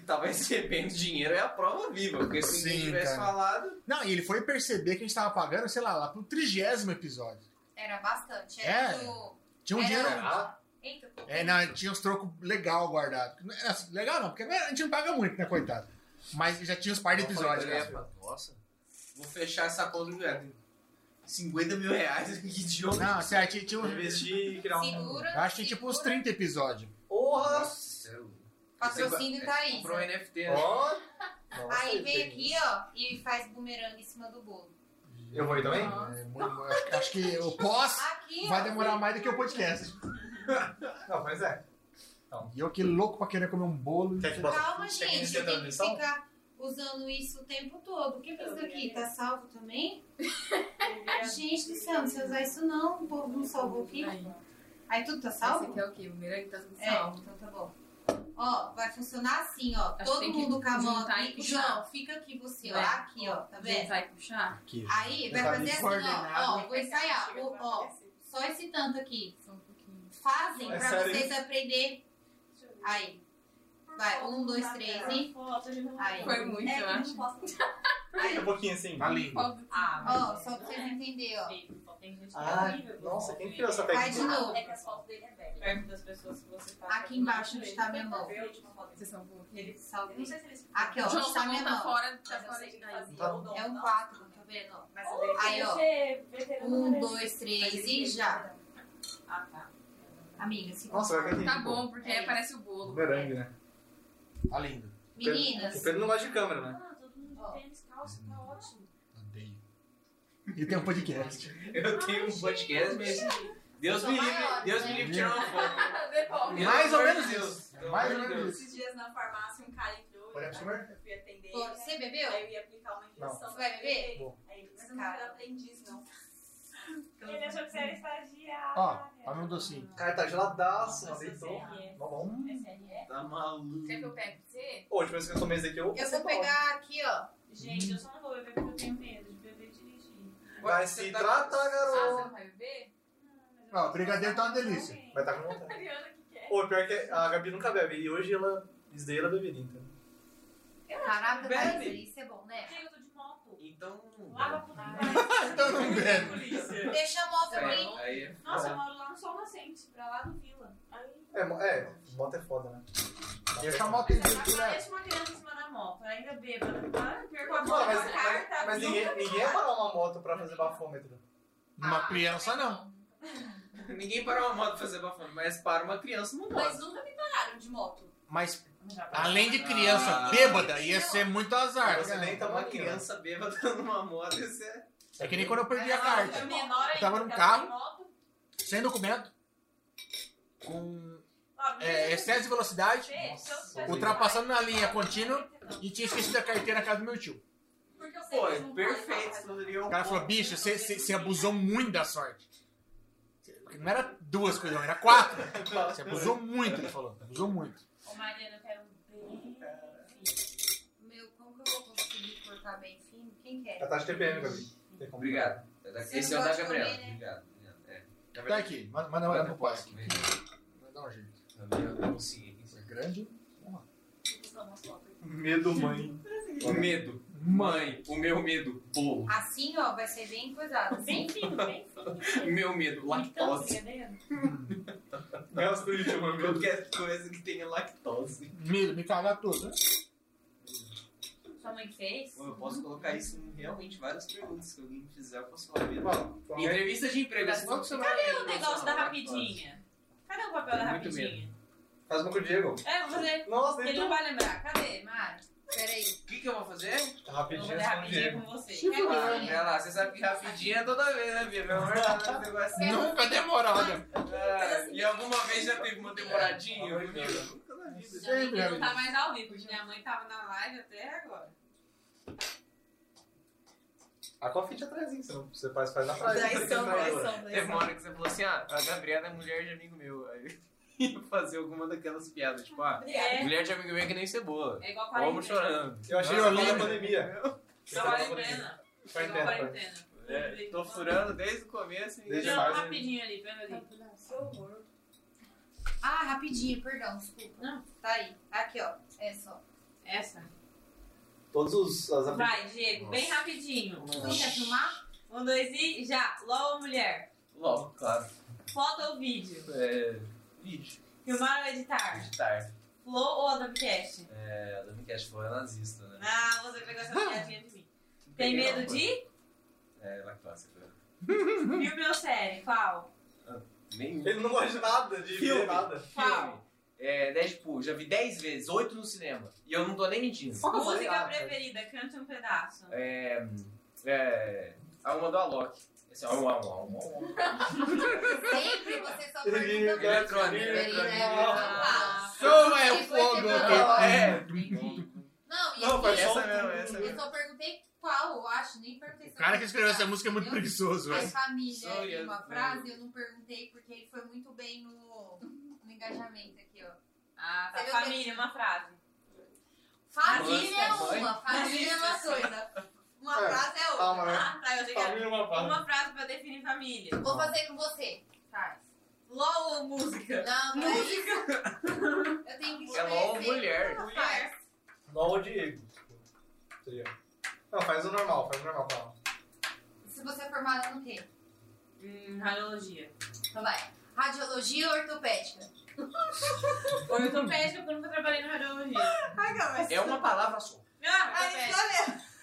[SPEAKER 5] que tava (laughs) recebendo dinheiro é a prova viva. Porque se ninguém
[SPEAKER 2] Sim,
[SPEAKER 5] tivesse
[SPEAKER 2] cara.
[SPEAKER 5] falado.
[SPEAKER 2] Não, e ele foi perceber que a gente tava pagando, sei lá, lá pro trigésimo episódio.
[SPEAKER 1] Era bastante. Era
[SPEAKER 2] É.
[SPEAKER 1] do.
[SPEAKER 2] Tinha um
[SPEAKER 1] Era-
[SPEAKER 2] dinheiro.
[SPEAKER 5] Ah,
[SPEAKER 1] Eita,
[SPEAKER 2] É, não, tinha uns trocos legal guardado. É assim, Legal não, porque a gente não paga muito, né, coitado? Mas já tinha uns par de episódios, cara.
[SPEAKER 5] Nossa, vou fechar essa conta do lugar. 50 mil reais, (laughs) que idiota.
[SPEAKER 2] Não, sério, tinha, um,
[SPEAKER 3] investir e criar um.
[SPEAKER 1] segura.
[SPEAKER 2] eu acho que tinha tipo uns
[SPEAKER 1] segura.
[SPEAKER 2] 30 episódios.
[SPEAKER 3] Porra!
[SPEAKER 1] Patrocínio tá aí.
[SPEAKER 5] Comprou um NFT, né?
[SPEAKER 8] Ó. Nossa,
[SPEAKER 1] Aí vem
[SPEAKER 8] tem-
[SPEAKER 1] aqui, ó, e faz bumerangue em cima do bolo.
[SPEAKER 8] Eu vou ir também?
[SPEAKER 2] É, acho, que o pós
[SPEAKER 1] Aqui,
[SPEAKER 2] vai demorar mais do que o podcast.
[SPEAKER 8] Não, mas é.
[SPEAKER 2] E eu que louco pra querer comer um bolo.
[SPEAKER 8] Quer que
[SPEAKER 1] Calma,
[SPEAKER 8] que
[SPEAKER 1] gente. Eu tenho que ficar usando isso o tempo todo. O que é isso daqui? Tá salvo também? (laughs) Gente do céu, não sei usar isso não. O povo não salvou aqui.
[SPEAKER 7] Aí.
[SPEAKER 1] Aí tudo tá
[SPEAKER 7] Esse
[SPEAKER 1] salvo?
[SPEAKER 7] aqui é o quê? O merengue tá tudo
[SPEAKER 1] É,
[SPEAKER 7] salvo.
[SPEAKER 1] então tá bom. Ó, vai funcionar assim, ó.
[SPEAKER 7] Acho
[SPEAKER 1] Todo mundo com a mão
[SPEAKER 7] e
[SPEAKER 1] aqui.
[SPEAKER 7] puxar.
[SPEAKER 1] João, fica aqui você, ó.
[SPEAKER 7] Vai.
[SPEAKER 1] Aqui, ó. Tá vendo?
[SPEAKER 7] Vai puxar?
[SPEAKER 2] Aqui.
[SPEAKER 1] Aí vai
[SPEAKER 2] Tá
[SPEAKER 1] fazer assim, ó. Ó, vou ensaiar. O- Ó, só esse tanto aqui.
[SPEAKER 7] Só um pouquinho.
[SPEAKER 1] Fazem
[SPEAKER 8] É
[SPEAKER 1] pra
[SPEAKER 8] sério
[SPEAKER 1] vocês aprender. Aí. Vai, um, dois, três e. Aí.
[SPEAKER 7] Foi muito,
[SPEAKER 6] É,
[SPEAKER 7] eu
[SPEAKER 6] que
[SPEAKER 7] acho.
[SPEAKER 6] não posso.
[SPEAKER 1] Aí.
[SPEAKER 8] Um pouquinho assim.
[SPEAKER 2] Tá
[SPEAKER 7] que
[SPEAKER 6] Ah,
[SPEAKER 1] Ó, só pra vocês entenderem, ó.
[SPEAKER 8] Ah, nossa, quem criou essa
[SPEAKER 1] Vai de
[SPEAKER 8] técnica?
[SPEAKER 1] novo.
[SPEAKER 6] É que as fotos dele é velha.
[SPEAKER 4] Perto das pessoas que você faz.
[SPEAKER 1] Aqui embaixo onde tá a minha mão.
[SPEAKER 7] vocês são pouquinho.
[SPEAKER 1] Ele salve.
[SPEAKER 6] Eu não sei se eles.
[SPEAKER 1] Aqui, ó.
[SPEAKER 7] João,
[SPEAKER 1] Onde tá a
[SPEAKER 7] sua
[SPEAKER 1] minha
[SPEAKER 7] mão tá fora, tá fora de
[SPEAKER 6] que
[SPEAKER 7] casa.
[SPEAKER 6] fazia. ou
[SPEAKER 1] É um
[SPEAKER 6] não.
[SPEAKER 1] 4, tá vendo? Aí, ó.
[SPEAKER 6] é
[SPEAKER 1] Um, dois, três e já.
[SPEAKER 6] Ah, tá.
[SPEAKER 1] Amiga, se
[SPEAKER 8] Nossa, vai.
[SPEAKER 7] Tá bom, porque
[SPEAKER 1] É.
[SPEAKER 7] aí aparece o bolo.
[SPEAKER 8] Bumerangue, né?
[SPEAKER 2] Tá lindo.
[SPEAKER 1] Meninas.
[SPEAKER 8] O Pedro não gosta de câmera, né?
[SPEAKER 6] Ah, todo mundo de calça, tá ótimo.
[SPEAKER 2] Odeio. E tem um podcast.
[SPEAKER 5] Eu tenho um podcast, mas Deus
[SPEAKER 1] São
[SPEAKER 5] me livre, Deus
[SPEAKER 1] né?
[SPEAKER 5] me livre de tirar uma (laughs) foto.
[SPEAKER 2] Mais ou menos
[SPEAKER 5] Deus,
[SPEAKER 2] isso. Mais ou menos
[SPEAKER 5] Deus.
[SPEAKER 2] isso.
[SPEAKER 6] Esses dias na farmácia, um cara entrou. Eu
[SPEAKER 2] comer?
[SPEAKER 6] Eu fui atender ele.
[SPEAKER 1] Você bebeu?
[SPEAKER 6] Aí eu ia aplicar uma injeção.
[SPEAKER 1] Você vai beber?
[SPEAKER 6] Aí ele, mas eu não quero aprendiz, não.
[SPEAKER 4] Ele achou que você era estagiário.
[SPEAKER 2] Ó, olha um docinho.
[SPEAKER 8] Cara, tá geladaço.
[SPEAKER 6] Nossa,
[SPEAKER 8] Deitou.
[SPEAKER 6] SRE.
[SPEAKER 8] Vamos.
[SPEAKER 6] SRE?
[SPEAKER 5] Tá maluco.
[SPEAKER 7] Quer que eu pegue pra você?
[SPEAKER 8] Ô, a última vez que eu tomei esse aqui, eu.
[SPEAKER 1] Eu vou pegar aqui, ó.
[SPEAKER 4] Gente, eu só não vou beber porque eu tenho medo.
[SPEAKER 8] Vai se
[SPEAKER 5] tá-
[SPEAKER 8] tratar,
[SPEAKER 7] Ah, você
[SPEAKER 8] garoto.
[SPEAKER 7] não vai beber?
[SPEAKER 2] Ó, o brigadeiro tá uma delícia.
[SPEAKER 8] Vai estar com vontade.
[SPEAKER 6] Quer.
[SPEAKER 8] Ô, pior que a Gabi nunca bebe. E hoje ela. Isso daí ela beberia, então.
[SPEAKER 1] Caraca,
[SPEAKER 5] Bebe.
[SPEAKER 1] Isso é bom, né?
[SPEAKER 4] Eu tô de moto.
[SPEAKER 5] Então.
[SPEAKER 4] Lava pro (laughs)
[SPEAKER 2] Então não bebe.
[SPEAKER 1] Deixa a moto mim.
[SPEAKER 5] É, aí é
[SPEAKER 4] Nossa, eu moro lá no Sol Nascente, pra lá do Vila. Aí,
[SPEAKER 8] É, é, moto é foda, né?
[SPEAKER 2] Deixa a moto em dia,
[SPEAKER 4] Aparece uma criança em cima da moto, ainda bêbada. Ah,
[SPEAKER 8] Mano,
[SPEAKER 4] vou
[SPEAKER 8] mas,
[SPEAKER 4] carta.
[SPEAKER 8] mas, ninguém, ninguém ia parar uma moto pra fazer bafômetro.
[SPEAKER 2] Uma criança não. (laughs)
[SPEAKER 5] Ninguém para uma moto pra fazer bafome, mas para uma criança não
[SPEAKER 6] Mas nunca me pararam de moto.
[SPEAKER 2] Mas
[SPEAKER 4] Já
[SPEAKER 2] além de criança
[SPEAKER 5] Ah.
[SPEAKER 2] bêbada, ia ser muito azar.
[SPEAKER 8] Você nem tá
[SPEAKER 5] Uma criança bêbada (laughs) numa moto, isso é.
[SPEAKER 2] É que nem quando eu perdi a
[SPEAKER 4] É
[SPEAKER 2] carta.
[SPEAKER 4] menor ainda,
[SPEAKER 2] Eu tava num
[SPEAKER 4] porque ela
[SPEAKER 2] carro.
[SPEAKER 4] tem moto.
[SPEAKER 2] Sem documento, com é, excesso de velocidade,
[SPEAKER 4] eu tivesse-
[SPEAKER 2] ultrapassando na linha contínua e tinha esquecido a carteira na casa do meu tio.
[SPEAKER 5] Pô, é perfeito. Seria
[SPEAKER 2] O cara falou, bicho, você- você você abusou muito da sorte. Não era duas coisas, era quatro. Você abusou muito, ele falou. Abusou muito.
[SPEAKER 4] Ô, Mariana, eu quero bem.
[SPEAKER 1] Meu, como que eu vou conseguir cortar bem fino? Quem quer?
[SPEAKER 8] Já tá de TPM, Gabi.
[SPEAKER 5] Obrigado.
[SPEAKER 1] Você
[SPEAKER 5] Esse é o da Gabriela.
[SPEAKER 1] né?
[SPEAKER 5] Obrigado. É.
[SPEAKER 2] Tá aqui, manda, manda, manda pro pai. dar um jeito. Isso é grande.
[SPEAKER 8] Medo, mãe.
[SPEAKER 5] O medo. Mãe, o meu medo. Bolo.
[SPEAKER 1] Assim, ó, vai ser bem coisado.
[SPEAKER 4] Bem
[SPEAKER 1] Assim.
[SPEAKER 4] fino, bem fino.
[SPEAKER 5] Meu medo.
[SPEAKER 4] Então,
[SPEAKER 5] Lactose.
[SPEAKER 4] brigadeiro.
[SPEAKER 8] Gasta o idioma, meu Deus.
[SPEAKER 5] Qualquer coisa que tenha lactose.
[SPEAKER 2] Medo, me cagar tudo, né?
[SPEAKER 4] Sua mãe fez?
[SPEAKER 5] Pô, Eu posso colocar isso em realmente várias perguntas que alguém me fizer, eu posso falar medo.
[SPEAKER 8] Vamos-
[SPEAKER 5] Entrevista de emprego. assim,
[SPEAKER 4] Cadê o negócio da rapidinha? Cadê o papel da rapidinha?
[SPEAKER 8] Faz uma com o Diego.
[SPEAKER 4] É, vou fazer.
[SPEAKER 8] Nossa,
[SPEAKER 4] Ele
[SPEAKER 8] nem
[SPEAKER 4] não vai lembrar. Cadê?
[SPEAKER 1] Mari, peraí.
[SPEAKER 5] O que, que eu vou fazer?
[SPEAKER 8] tá
[SPEAKER 4] Eu vou
[SPEAKER 8] rapidinho
[SPEAKER 4] fazer rapidinho com você.
[SPEAKER 1] Quer
[SPEAKER 5] Ah,
[SPEAKER 1] cozinha?
[SPEAKER 5] vai lá, você sabe que rapidinho é toda vez, né, Bia? Meu amor, (laughs) um negócio
[SPEAKER 2] Nunca demorada.
[SPEAKER 5] Ah, E alguma vez já teve uma demoradinha?
[SPEAKER 8] É,
[SPEAKER 5] comigo? Nunca na vida.
[SPEAKER 2] Sempre,
[SPEAKER 4] Não tá mais ao vivo, porque minha mãe tava na live até agora.
[SPEAKER 8] A confite atrás, hein? Você, não, você faz, faz na praia.
[SPEAKER 6] Traição, traição,
[SPEAKER 5] Teve uma
[SPEAKER 6] traição.
[SPEAKER 5] hora que você falou assim, ah, a Gabriela é mulher de amigo meu. Aí ia (laughs) fazer alguma daquelas piadas, tipo, ah,
[SPEAKER 6] Obrigada.
[SPEAKER 5] mulher de amigo meu é que nem cebola.
[SPEAKER 4] É igual quarentena.
[SPEAKER 5] chorando.
[SPEAKER 8] Eu achei
[SPEAKER 2] Nossa,
[SPEAKER 8] era
[SPEAKER 2] eu
[SPEAKER 8] da pandemia.
[SPEAKER 4] Na quarentena. É
[SPEAKER 8] Quarentena.
[SPEAKER 4] quarentena.
[SPEAKER 5] É, tô furando desde o começo. e-
[SPEAKER 8] Desde
[SPEAKER 4] Não, rapidinho ali, pera ali.
[SPEAKER 1] Ah, rapidinho, perdão, desculpa.
[SPEAKER 4] Não.
[SPEAKER 1] Tá aí. Aqui, ó. É só.
[SPEAKER 4] Essa.
[SPEAKER 8] Todos os. As
[SPEAKER 4] Vai, Diego, bem rapidinho.
[SPEAKER 1] Tu não quer filmar?
[SPEAKER 4] Um, dois e já. LOL ou mulher?
[SPEAKER 5] Logo, claro.
[SPEAKER 4] Foto ou vídeo?
[SPEAKER 5] É. Vídeo.
[SPEAKER 4] Filmar ou editar?
[SPEAKER 5] Editar.
[SPEAKER 4] Flow ou Adamcast?
[SPEAKER 5] É, a Dami Cash foi nazista, né?
[SPEAKER 4] Ah, você pegou essa (laughs) piadinha de mim. Tem medo
[SPEAKER 5] não,
[SPEAKER 4] de?
[SPEAKER 5] É, lactose. foi. (laughs)
[SPEAKER 4] Filme ou série? Qual?
[SPEAKER 5] Nenhum.
[SPEAKER 8] Ele não gosta de nada, de
[SPEAKER 5] Filme.
[SPEAKER 8] ver nada.
[SPEAKER 5] Filme. É, Deadpool, já vi 10 vezes, 8 no cinema. E eu não tô nem mentindo.
[SPEAKER 4] Música preferida, cante um pedaço.
[SPEAKER 5] É. É. A uma do Alok. É um, um, um, um.
[SPEAKER 1] Sempre você só pergunta
[SPEAKER 5] Eletrônica.
[SPEAKER 1] Ah,
[SPEAKER 2] Sou é o
[SPEAKER 1] vai ser
[SPEAKER 2] fogo
[SPEAKER 1] pra-
[SPEAKER 2] aqui.
[SPEAKER 5] É.
[SPEAKER 1] Não, e
[SPEAKER 3] Não,
[SPEAKER 1] assim,
[SPEAKER 5] Essa mesmo, essa
[SPEAKER 1] eu só perguntei qual, eu acho, nem perguntei.
[SPEAKER 2] O cara que escreveu essa música é muito preguiçoso,
[SPEAKER 1] A
[SPEAKER 2] velho.
[SPEAKER 1] família uma
[SPEAKER 5] né?
[SPEAKER 1] frase, eu não perguntei porque ele foi muito bem no, no engajamento aqui, ó.
[SPEAKER 4] Ah, tá. Família,
[SPEAKER 1] que-
[SPEAKER 4] uma frase.
[SPEAKER 1] Família é uma, família é uma coisa. Uma
[SPEAKER 3] É,
[SPEAKER 1] frase é outra.
[SPEAKER 3] calma, né?
[SPEAKER 4] Ah, tá, eu sei
[SPEAKER 3] Família uma parte.
[SPEAKER 4] uma frase pra definir família.
[SPEAKER 1] Vou fazer com você. Faz.
[SPEAKER 4] LOL ou música?
[SPEAKER 1] Não, não é isso. (laughs) Eu tenho que te
[SPEAKER 5] É LOL
[SPEAKER 1] conhecer.
[SPEAKER 5] mulher.
[SPEAKER 1] Como faz?
[SPEAKER 3] Igual o Diego. Seria. Não, faz o normal, faz o normal, calma.
[SPEAKER 1] Se você é formada no quê?
[SPEAKER 4] Hum, radiologia.
[SPEAKER 1] Então vai. Radiologia ou ortopédica? (laughs)
[SPEAKER 4] Ortopédica, porque eu nunca trabalhei na radiologia.
[SPEAKER 1] Ai, não.
[SPEAKER 5] É uma palavra só.
[SPEAKER 4] Ah,
[SPEAKER 1] Ai,
[SPEAKER 4] ortopédica.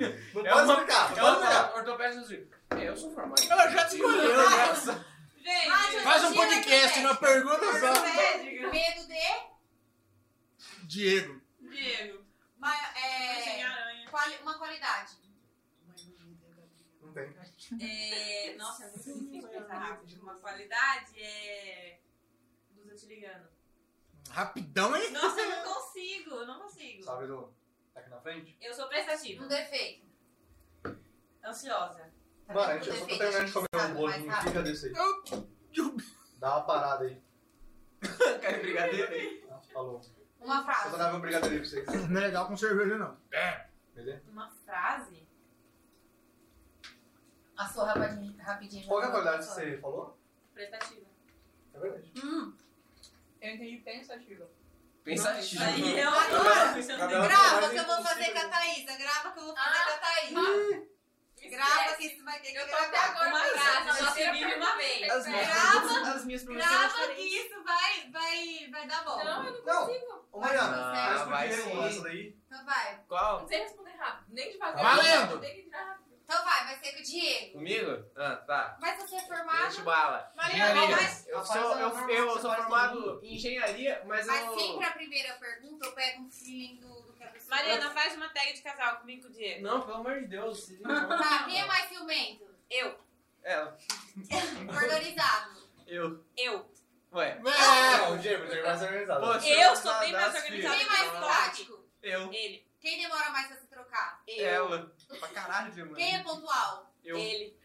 [SPEAKER 5] É
[SPEAKER 3] pode
[SPEAKER 5] uma-
[SPEAKER 3] explicar,
[SPEAKER 5] É
[SPEAKER 3] pode explicar.
[SPEAKER 5] ortopédica assim. É, eu sou formado.
[SPEAKER 2] Ela já escolheu, né?
[SPEAKER 4] Gente,
[SPEAKER 1] Radiologia
[SPEAKER 2] Faz um
[SPEAKER 1] ou
[SPEAKER 2] podcast, uma pergunta só.
[SPEAKER 1] Medo de...
[SPEAKER 2] Diego.
[SPEAKER 4] Diego.
[SPEAKER 1] Ma-
[SPEAKER 4] Sem
[SPEAKER 1] é, quali- uma qualidade.
[SPEAKER 3] Não tem.
[SPEAKER 4] É, (laughs) nossa, é muito difícil pensar rápido. Uma qualidade é. Blusa te ligando.
[SPEAKER 2] Rapidão, hein?
[SPEAKER 4] Nossa, eu não consigo, eu não consigo.
[SPEAKER 3] Sabe do. Tá aqui na frente?
[SPEAKER 4] Eu sou prestativa,
[SPEAKER 1] Um defeito.
[SPEAKER 4] ansiosa.
[SPEAKER 1] Tá
[SPEAKER 3] Mano, a gente, eu só tô
[SPEAKER 1] Defeito,
[SPEAKER 3] terminando de comer um bolo,
[SPEAKER 1] rápido.
[SPEAKER 3] fica desse aí. Dá uma parada aí. (laughs)
[SPEAKER 5] Cara, brigadeiro aí.
[SPEAKER 3] Ah, Falou.
[SPEAKER 1] Uma
[SPEAKER 3] Só
[SPEAKER 1] frase.
[SPEAKER 3] pra dar um brigadeiro aí pra vocês.
[SPEAKER 2] Não é legal com cerveja, não.
[SPEAKER 3] Beleza?
[SPEAKER 4] Uma frase?
[SPEAKER 1] A sua rapidinho. rapidinho
[SPEAKER 3] Qual que é a qualidade que você falou?
[SPEAKER 4] Prestativa.
[SPEAKER 3] É verdade.
[SPEAKER 1] Hum,
[SPEAKER 7] Eu entendi pensativa.
[SPEAKER 4] Aí eu
[SPEAKER 1] Agora, Grava que eu vou fazer com a Thaísa. Grava que eu vou fazer
[SPEAKER 7] Ah,
[SPEAKER 1] com a Thaísa. Grava que isso vai ter que
[SPEAKER 7] Eu tô
[SPEAKER 1] gravar.
[SPEAKER 7] até agora
[SPEAKER 4] Uma
[SPEAKER 7] na
[SPEAKER 4] só se vive uma vez.
[SPEAKER 5] As minhas
[SPEAKER 1] Grava,
[SPEAKER 5] as minhas
[SPEAKER 1] Grava que isso vai, vai, vai dar bom.
[SPEAKER 7] Não, eu não consigo.
[SPEAKER 3] Ô, Mariana,
[SPEAKER 1] Ah,
[SPEAKER 5] vai
[SPEAKER 3] Diego
[SPEAKER 5] sim.
[SPEAKER 3] essa daí.
[SPEAKER 1] Então vai.
[SPEAKER 5] Qual?
[SPEAKER 7] Não sei responder rápido. Nem devagar.
[SPEAKER 2] Valendo.
[SPEAKER 7] Tem que tirar rápido.
[SPEAKER 1] Então vai, vai ser com o Diego.
[SPEAKER 5] Comigo? Ah, tá.
[SPEAKER 1] Mas você é
[SPEAKER 5] Deixa
[SPEAKER 1] formado,
[SPEAKER 5] bala.
[SPEAKER 4] Mariana,
[SPEAKER 2] Engenharia.
[SPEAKER 4] mas-
[SPEAKER 5] Eu sou, eu, eu sou formado em engenharia, mas
[SPEAKER 1] mas
[SPEAKER 5] eu.
[SPEAKER 1] sempre a primeira pergunta eu pego um feeling do, do que a pessoa...
[SPEAKER 4] Mariana, faz uma tag de casal comigo e com o Diego.
[SPEAKER 5] Não, pelo amor de Deus. (laughs)
[SPEAKER 1] Tá, quem é mais ciumento?
[SPEAKER 4] Eu.
[SPEAKER 5] É,
[SPEAKER 1] Organizado. (laughs)
[SPEAKER 5] eu.
[SPEAKER 4] Eu.
[SPEAKER 5] Ué.
[SPEAKER 3] Não, o Diego, o Diego é mais organizado.
[SPEAKER 5] Poxa,
[SPEAKER 4] Eu sou bem mais
[SPEAKER 5] das
[SPEAKER 4] organizada.
[SPEAKER 1] Quem
[SPEAKER 5] filhas.
[SPEAKER 1] mais simpático?
[SPEAKER 5] Eu.
[SPEAKER 4] Ele.
[SPEAKER 1] Quem demora mais pra se trocar?
[SPEAKER 4] Eu.
[SPEAKER 5] Ela. Pra caralho, mano.
[SPEAKER 1] Quem é pontual?
[SPEAKER 5] Eu.
[SPEAKER 4] Ele.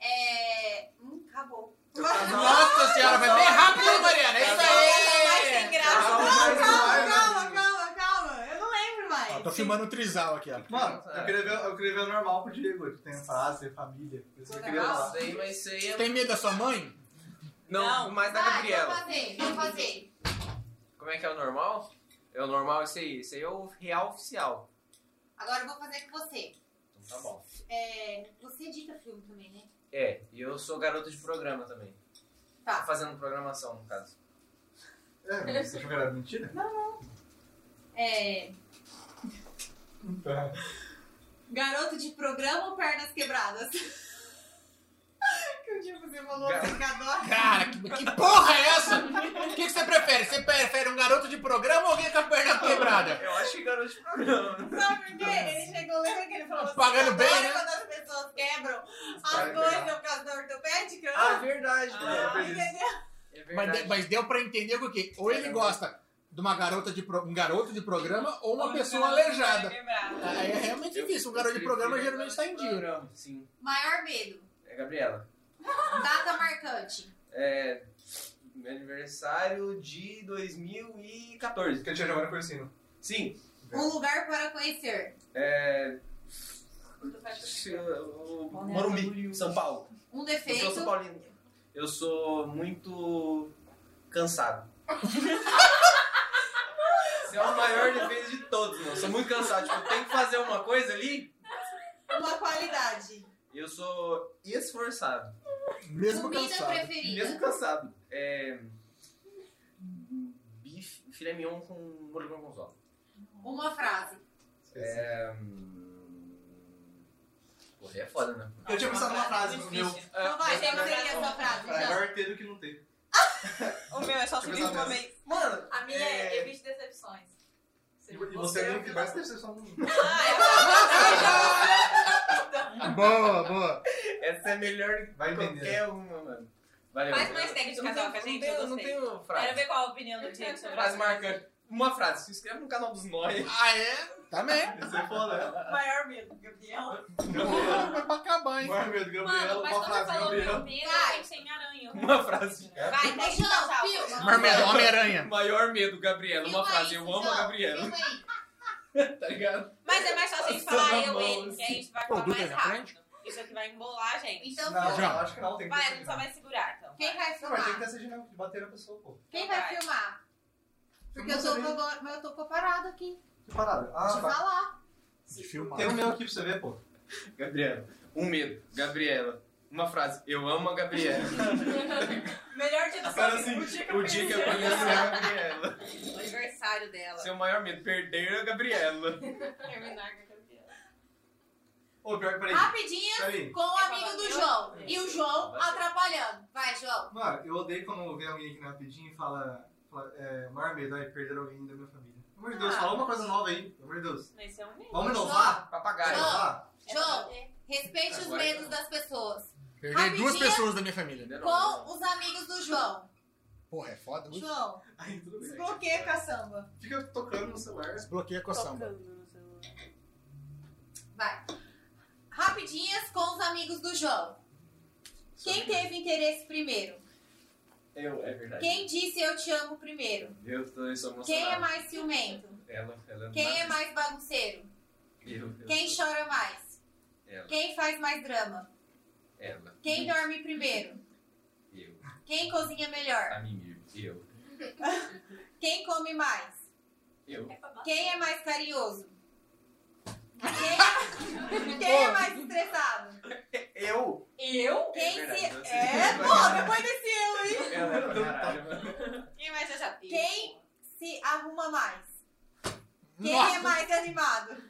[SPEAKER 1] É... Hum, acabou.
[SPEAKER 2] Nossa senhora, vai bem rápido, hein, Mariana? É isso aí!
[SPEAKER 1] Calma, calma, calma, calma, calma. Eu não lembro mais.
[SPEAKER 2] Tô filmando um trisal aqui, ó.
[SPEAKER 3] Mano, eu queria, ver, eu queria ver o normal pro Diego. Ele tem frase, família. Isso que eu queria falar.
[SPEAKER 5] Sei, mas sei.
[SPEAKER 2] Você tem medo da sua mãe?
[SPEAKER 5] Não,
[SPEAKER 4] Não.
[SPEAKER 5] mais da Gabriela.
[SPEAKER 1] vou fazer, vou fazer.
[SPEAKER 5] Como é que é o normal? É o normal esse aí. Esse aí é o real oficial.
[SPEAKER 1] Agora eu vou fazer com você.
[SPEAKER 5] Então tá bom.
[SPEAKER 1] É, você edita filme também, né?
[SPEAKER 5] É, e eu sou garoto de programa também.
[SPEAKER 1] Tá.
[SPEAKER 5] Tô fazendo programação, no caso.
[SPEAKER 3] É, mas você achou que era mentira?
[SPEAKER 1] É, garoto de programa ou pernas quebradas? (laughs) dia você falou assim.
[SPEAKER 2] Cara, que, que porra é essa? O que, que você prefere? Você prefere um garoto de programa ou alguém com a perna quebrada?
[SPEAKER 5] Eu acho que garoto de programa.
[SPEAKER 1] Sabe por quê? Ele chegou, lembra que ele falou assim,
[SPEAKER 2] Pagando bem, né?
[SPEAKER 1] quando as pessoas quebram as coisas por causa da ortopédica?
[SPEAKER 5] Ah, verdade.
[SPEAKER 4] Ah,
[SPEAKER 1] entendeu?
[SPEAKER 5] É
[SPEAKER 2] Mas, mas deu pra entender o quê? Ou ele gosta de uma garota de pro- um garoto de programa ou uma pessoa aleijada. Aí é realmente difícil. Um garoto de programa geralmente tá em dia.
[SPEAKER 5] Sim.
[SPEAKER 1] Maior medo.
[SPEAKER 5] É Gabriela.
[SPEAKER 1] Data marcante.
[SPEAKER 5] É. Meu aniversário de 2014.
[SPEAKER 3] Porque eu tinha jogado Corsino.
[SPEAKER 5] Sim.
[SPEAKER 1] Um lugar para conhecer.
[SPEAKER 5] É. Morumbi, São Paulo.
[SPEAKER 1] Um
[SPEAKER 5] Eu sou São
[SPEAKER 1] defeito.
[SPEAKER 5] Paulino. Eu sou muito cansado. (laughs) Esse é o maior defeito de todos, mano. Eu sou muito cansado. Tipo, eu tenho que fazer uma coisa ali
[SPEAKER 1] Uma qualidade.
[SPEAKER 5] Eu sou esforçado.
[SPEAKER 2] Mesmo
[SPEAKER 1] Comida
[SPEAKER 2] cansado.
[SPEAKER 1] preferida.
[SPEAKER 5] Mesmo cansado. É. Bife, filé mignon com molho gorgonzola.
[SPEAKER 1] Uma frase.
[SPEAKER 5] É. hum, Porra, aí é foda, né?
[SPEAKER 3] Eu tinha pensado numa frase no meu.
[SPEAKER 1] Então vai,
[SPEAKER 4] tem
[SPEAKER 1] qual
[SPEAKER 4] uma
[SPEAKER 1] seria
[SPEAKER 4] frase
[SPEAKER 1] a sua frase?
[SPEAKER 3] É
[SPEAKER 1] Já.
[SPEAKER 3] melhor ter do que não ter. (laughs)
[SPEAKER 4] O meu é só
[SPEAKER 3] Deixa eu
[SPEAKER 4] subir
[SPEAKER 3] pensar
[SPEAKER 4] uma
[SPEAKER 3] nessa.
[SPEAKER 4] vez.
[SPEAKER 5] Mano,
[SPEAKER 3] E você é o que mais decepção do mundo. (laughs) (laughs)
[SPEAKER 2] Boa, boa.
[SPEAKER 5] Essa é melhor que
[SPEAKER 3] Vai
[SPEAKER 5] qualquer uma, mano. Valeu.
[SPEAKER 4] Faz mais tag de
[SPEAKER 5] não
[SPEAKER 4] casal com a gente,
[SPEAKER 5] Não
[SPEAKER 4] eu
[SPEAKER 5] tenho, não tenho frase.
[SPEAKER 4] Quero ver qual a opinião do Diego sobre
[SPEAKER 5] Frase
[SPEAKER 4] isso.
[SPEAKER 5] marcante. Uma frase. Se inscreve no canal dos Nóia.
[SPEAKER 2] Ah, é? Também.
[SPEAKER 3] Isso é foda.
[SPEAKER 4] Maior medo, Gabriel.
[SPEAKER 2] Vai pra acabar, hein?
[SPEAKER 3] Vai, meu Gabriel,
[SPEAKER 7] Mano, mas
[SPEAKER 3] uma
[SPEAKER 7] quando
[SPEAKER 3] frase,
[SPEAKER 7] você falou meu
[SPEAKER 3] Gabriel.
[SPEAKER 7] medo,
[SPEAKER 1] Vai.
[SPEAKER 7] eu pensei em aranha.
[SPEAKER 5] Uma frase.
[SPEAKER 4] Vai, tag de casal.
[SPEAKER 1] filma.
[SPEAKER 2] Marmedo, Homem-Aranha.
[SPEAKER 5] Maior medo, Gabriela. Uma frase. Eu amo a Gabriela.
[SPEAKER 1] filma aí. (laughs)
[SPEAKER 5] Tá ligado?
[SPEAKER 4] Mas é mais fácil a gente
[SPEAKER 5] Passando
[SPEAKER 4] falar
[SPEAKER 5] a
[SPEAKER 4] eu
[SPEAKER 5] mão,
[SPEAKER 4] ele, que aí a gente vai
[SPEAKER 2] Pô,
[SPEAKER 4] falar mais rápido. Isso aqui vai embolar a gente.
[SPEAKER 1] Então,
[SPEAKER 3] Não.
[SPEAKER 2] Já.
[SPEAKER 3] acho que não, tem que
[SPEAKER 4] Vai, a gente só vai segurar, então.
[SPEAKER 1] Quem vai
[SPEAKER 3] Não, mas tem
[SPEAKER 1] filmar?
[SPEAKER 3] que ter essa de de bater na pessoa, pô.
[SPEAKER 1] Quem vai filmar? Porque eu tô, com agora, mas eu tô com a parada aqui.
[SPEAKER 3] Que parada. Ah,
[SPEAKER 1] Deixa eu
[SPEAKER 3] tá.
[SPEAKER 1] falar.
[SPEAKER 2] De filmar.
[SPEAKER 3] Tem o meu aqui pra você ver, pô.
[SPEAKER 5] Gabriela. Um medo. Gabriela. Uma frase. Eu amo a Gabriela. (laughs)
[SPEAKER 4] Melhor dia da sua vida.
[SPEAKER 5] assim, o dia que eu conheci a Gabriela.
[SPEAKER 4] O aniversário dela.
[SPEAKER 5] Seu maior medo. Perder a Gabriela.
[SPEAKER 7] Terminar com a Gabriela.
[SPEAKER 3] Ô, pior que, peraí.
[SPEAKER 1] Rapidinho
[SPEAKER 3] Peraí.
[SPEAKER 1] com o amigo do João. E o João atrapalhando. Vai, João.
[SPEAKER 3] Mano, eu odeio quando vem alguém aqui rapidinho e fala, fala é, o maior medo, ai, perder alguém da minha família. Pelo amor de Deus,
[SPEAKER 4] Ah.
[SPEAKER 3] fala uma coisa nova aí, pelo amor de Deus.
[SPEAKER 4] É um medo.
[SPEAKER 3] Vamos inovar?
[SPEAKER 5] Papagaio.
[SPEAKER 1] João. João, respeite os
[SPEAKER 5] Agora
[SPEAKER 1] medos das pessoas.
[SPEAKER 2] Perder duas pessoas da minha família.
[SPEAKER 5] Não.
[SPEAKER 1] Com os amigos do João.
[SPEAKER 2] Porra, é foda. Ui.
[SPEAKER 1] João,
[SPEAKER 3] Aí, tudo bem.
[SPEAKER 1] desbloqueia a caçamba.
[SPEAKER 3] Fica tocando no celular.
[SPEAKER 2] Desbloqueia com a samba.
[SPEAKER 1] Vai. Rapidinhas com os amigos do João. Quem teve interesse primeiro?
[SPEAKER 5] Eu, é verdade.
[SPEAKER 1] Quem disse eu te amo primeiro?
[SPEAKER 5] Eu também sou emocionado.
[SPEAKER 1] Quem é mais ciumento?
[SPEAKER 5] Ela, ela
[SPEAKER 1] Quem é mais bagunceiro?
[SPEAKER 5] Eu, eu
[SPEAKER 1] Quem chora mais?
[SPEAKER 5] Ela,
[SPEAKER 1] Quem faz mais drama?
[SPEAKER 5] Ela.
[SPEAKER 1] Quem dorme primeiro?
[SPEAKER 5] Eu.
[SPEAKER 1] Quem cozinha melhor?
[SPEAKER 5] A mim mesmo. Eu. (laughs)
[SPEAKER 1] Quem come mais?
[SPEAKER 5] Eu.
[SPEAKER 1] Quem é mais carinhoso? Quem, (laughs) quem é mais estressado?
[SPEAKER 3] Eu?
[SPEAKER 4] Eu?
[SPEAKER 1] Quem
[SPEAKER 5] É
[SPEAKER 1] se.
[SPEAKER 5] verdade, você-
[SPEAKER 1] É, pô, depois desse eu aí.
[SPEAKER 5] Ela é caralho.
[SPEAKER 4] Quem chato?
[SPEAKER 1] Quem se arruma mais? Quem
[SPEAKER 2] Nossa.
[SPEAKER 1] é mais animado?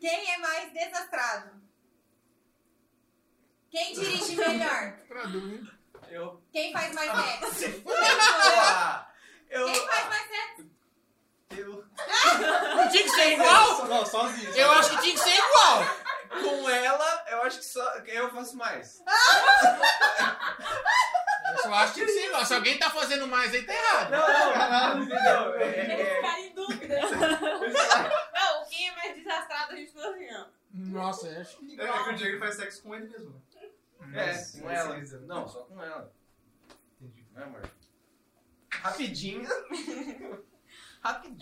[SPEAKER 1] Quem é mais desastrado? Quem dirige melhor? (laughs)
[SPEAKER 2] Traduz.
[SPEAKER 5] Eu.
[SPEAKER 1] Quem faz mais sexo? (laughs)
[SPEAKER 5] Porra! Eu.
[SPEAKER 1] Quem faz mais sexo?
[SPEAKER 5] Eu.
[SPEAKER 2] Não tinha que ser igual?
[SPEAKER 3] Não, sozinho.
[SPEAKER 2] Eu acho que tinha que ser igual.
[SPEAKER 5] Com ela, eu acho que só eu faço mais. (laughs)
[SPEAKER 2] Eu só acho que tinha que ser igual. Se alguém tá fazendo mais aí, tá errado.
[SPEAKER 5] Não, não, entendeu? É,
[SPEAKER 4] Eles
[SPEAKER 5] é,
[SPEAKER 4] ficaram em dúvida. Não, quem é mais desastrado a gente falou assim, ó.
[SPEAKER 2] Nossa, eu acho que
[SPEAKER 3] É que o Diego faz sexo com ele mesmo. Né?
[SPEAKER 5] é,
[SPEAKER 3] Nossa,
[SPEAKER 5] com ela.
[SPEAKER 3] essa-
[SPEAKER 5] Não, só com ela.
[SPEAKER 3] Entendi.
[SPEAKER 5] Não é, amor? Rapidinho. (laughs) Rapidinho.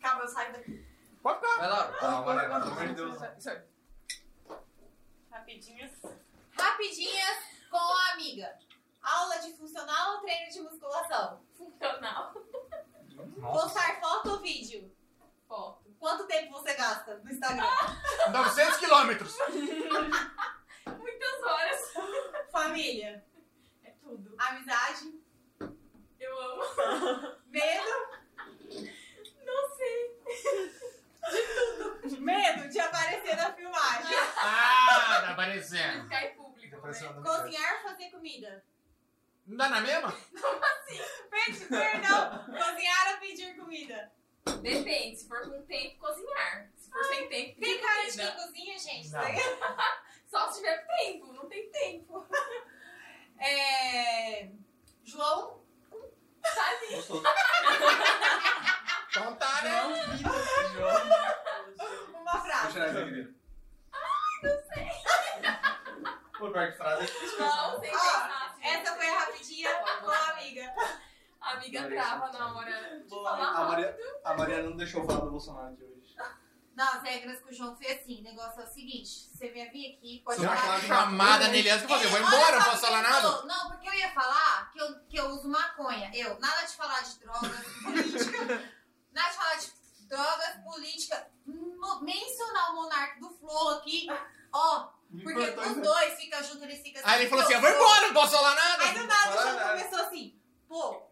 [SPEAKER 4] Calma, eu saio daqui.
[SPEAKER 2] Pode ficar.
[SPEAKER 5] Vai lá.
[SPEAKER 3] Calma, né? Pelo amor de Deus.
[SPEAKER 4] Rapidinho.
[SPEAKER 1] Rapidinhas com a amiga. Aula de funcional ou treino de musculação?
[SPEAKER 7] Funcional.
[SPEAKER 1] Postar foto ou vídeo?
[SPEAKER 7] Foto.
[SPEAKER 1] Quanto tempo você gasta no Instagram? (laughs)
[SPEAKER 2] 900 quilômetros. (laughs)
[SPEAKER 7] Muitas horas.
[SPEAKER 1] Família.
[SPEAKER 7] É tudo.
[SPEAKER 1] Amizade.
[SPEAKER 7] Eu amo.
[SPEAKER 1] Medo.
[SPEAKER 7] Não sei.
[SPEAKER 1] Medo de aparecer na filmagem.
[SPEAKER 2] Ah, tá aparecendo.
[SPEAKER 7] Ficar em público, né?
[SPEAKER 3] Impressionante.
[SPEAKER 1] Cozinhar ou fazer comida?
[SPEAKER 2] Não dá na mesma?
[SPEAKER 1] Perde- Perdão. Cozinhar ou pedir comida?
[SPEAKER 7] Depende. Se for com tempo, cozinhar. Se for sem tempo,
[SPEAKER 1] Tem cara de quem cozinha, gente?
[SPEAKER 3] Não. (laughs) (laughs)
[SPEAKER 7] Só se tiver tempo. Não tem tempo. (laughs)
[SPEAKER 1] É... João.
[SPEAKER 7] Tá ali.
[SPEAKER 2] Então tá, né?
[SPEAKER 1] Uma frase.
[SPEAKER 3] tirar isso aqui. Pô, pior que frase é difícil
[SPEAKER 7] Não, sem pensar.
[SPEAKER 1] Essa foi a rapidinha a amiga.
[SPEAKER 7] A amiga trava na hora de
[SPEAKER 3] Boa,
[SPEAKER 7] falar.
[SPEAKER 3] A, Maria, a Mariana não deixou falar do Bolsonaro aqui hoje. (laughs)
[SPEAKER 1] Não, as regras que o João fez assim. O negócio é o seguinte: você vai vir aqui, pode
[SPEAKER 2] Você vai
[SPEAKER 1] falar.
[SPEAKER 2] uma chamada nele antes de fazer. Eu vou embora, não posso falar nada.
[SPEAKER 1] Não, porque eu ia falar que eu, que eu uso maconha. Eu, nada de falar de drogas, (laughs) política. nada de falar de drogas, política. Mo- Mencionar o monarca do Flow aqui, ó. Porque os dois ficam juntos, eles ficam
[SPEAKER 2] Aí ele falou assim: eu vou embora, não posso falar nada.
[SPEAKER 1] Aí do nada o João começou assim, pô,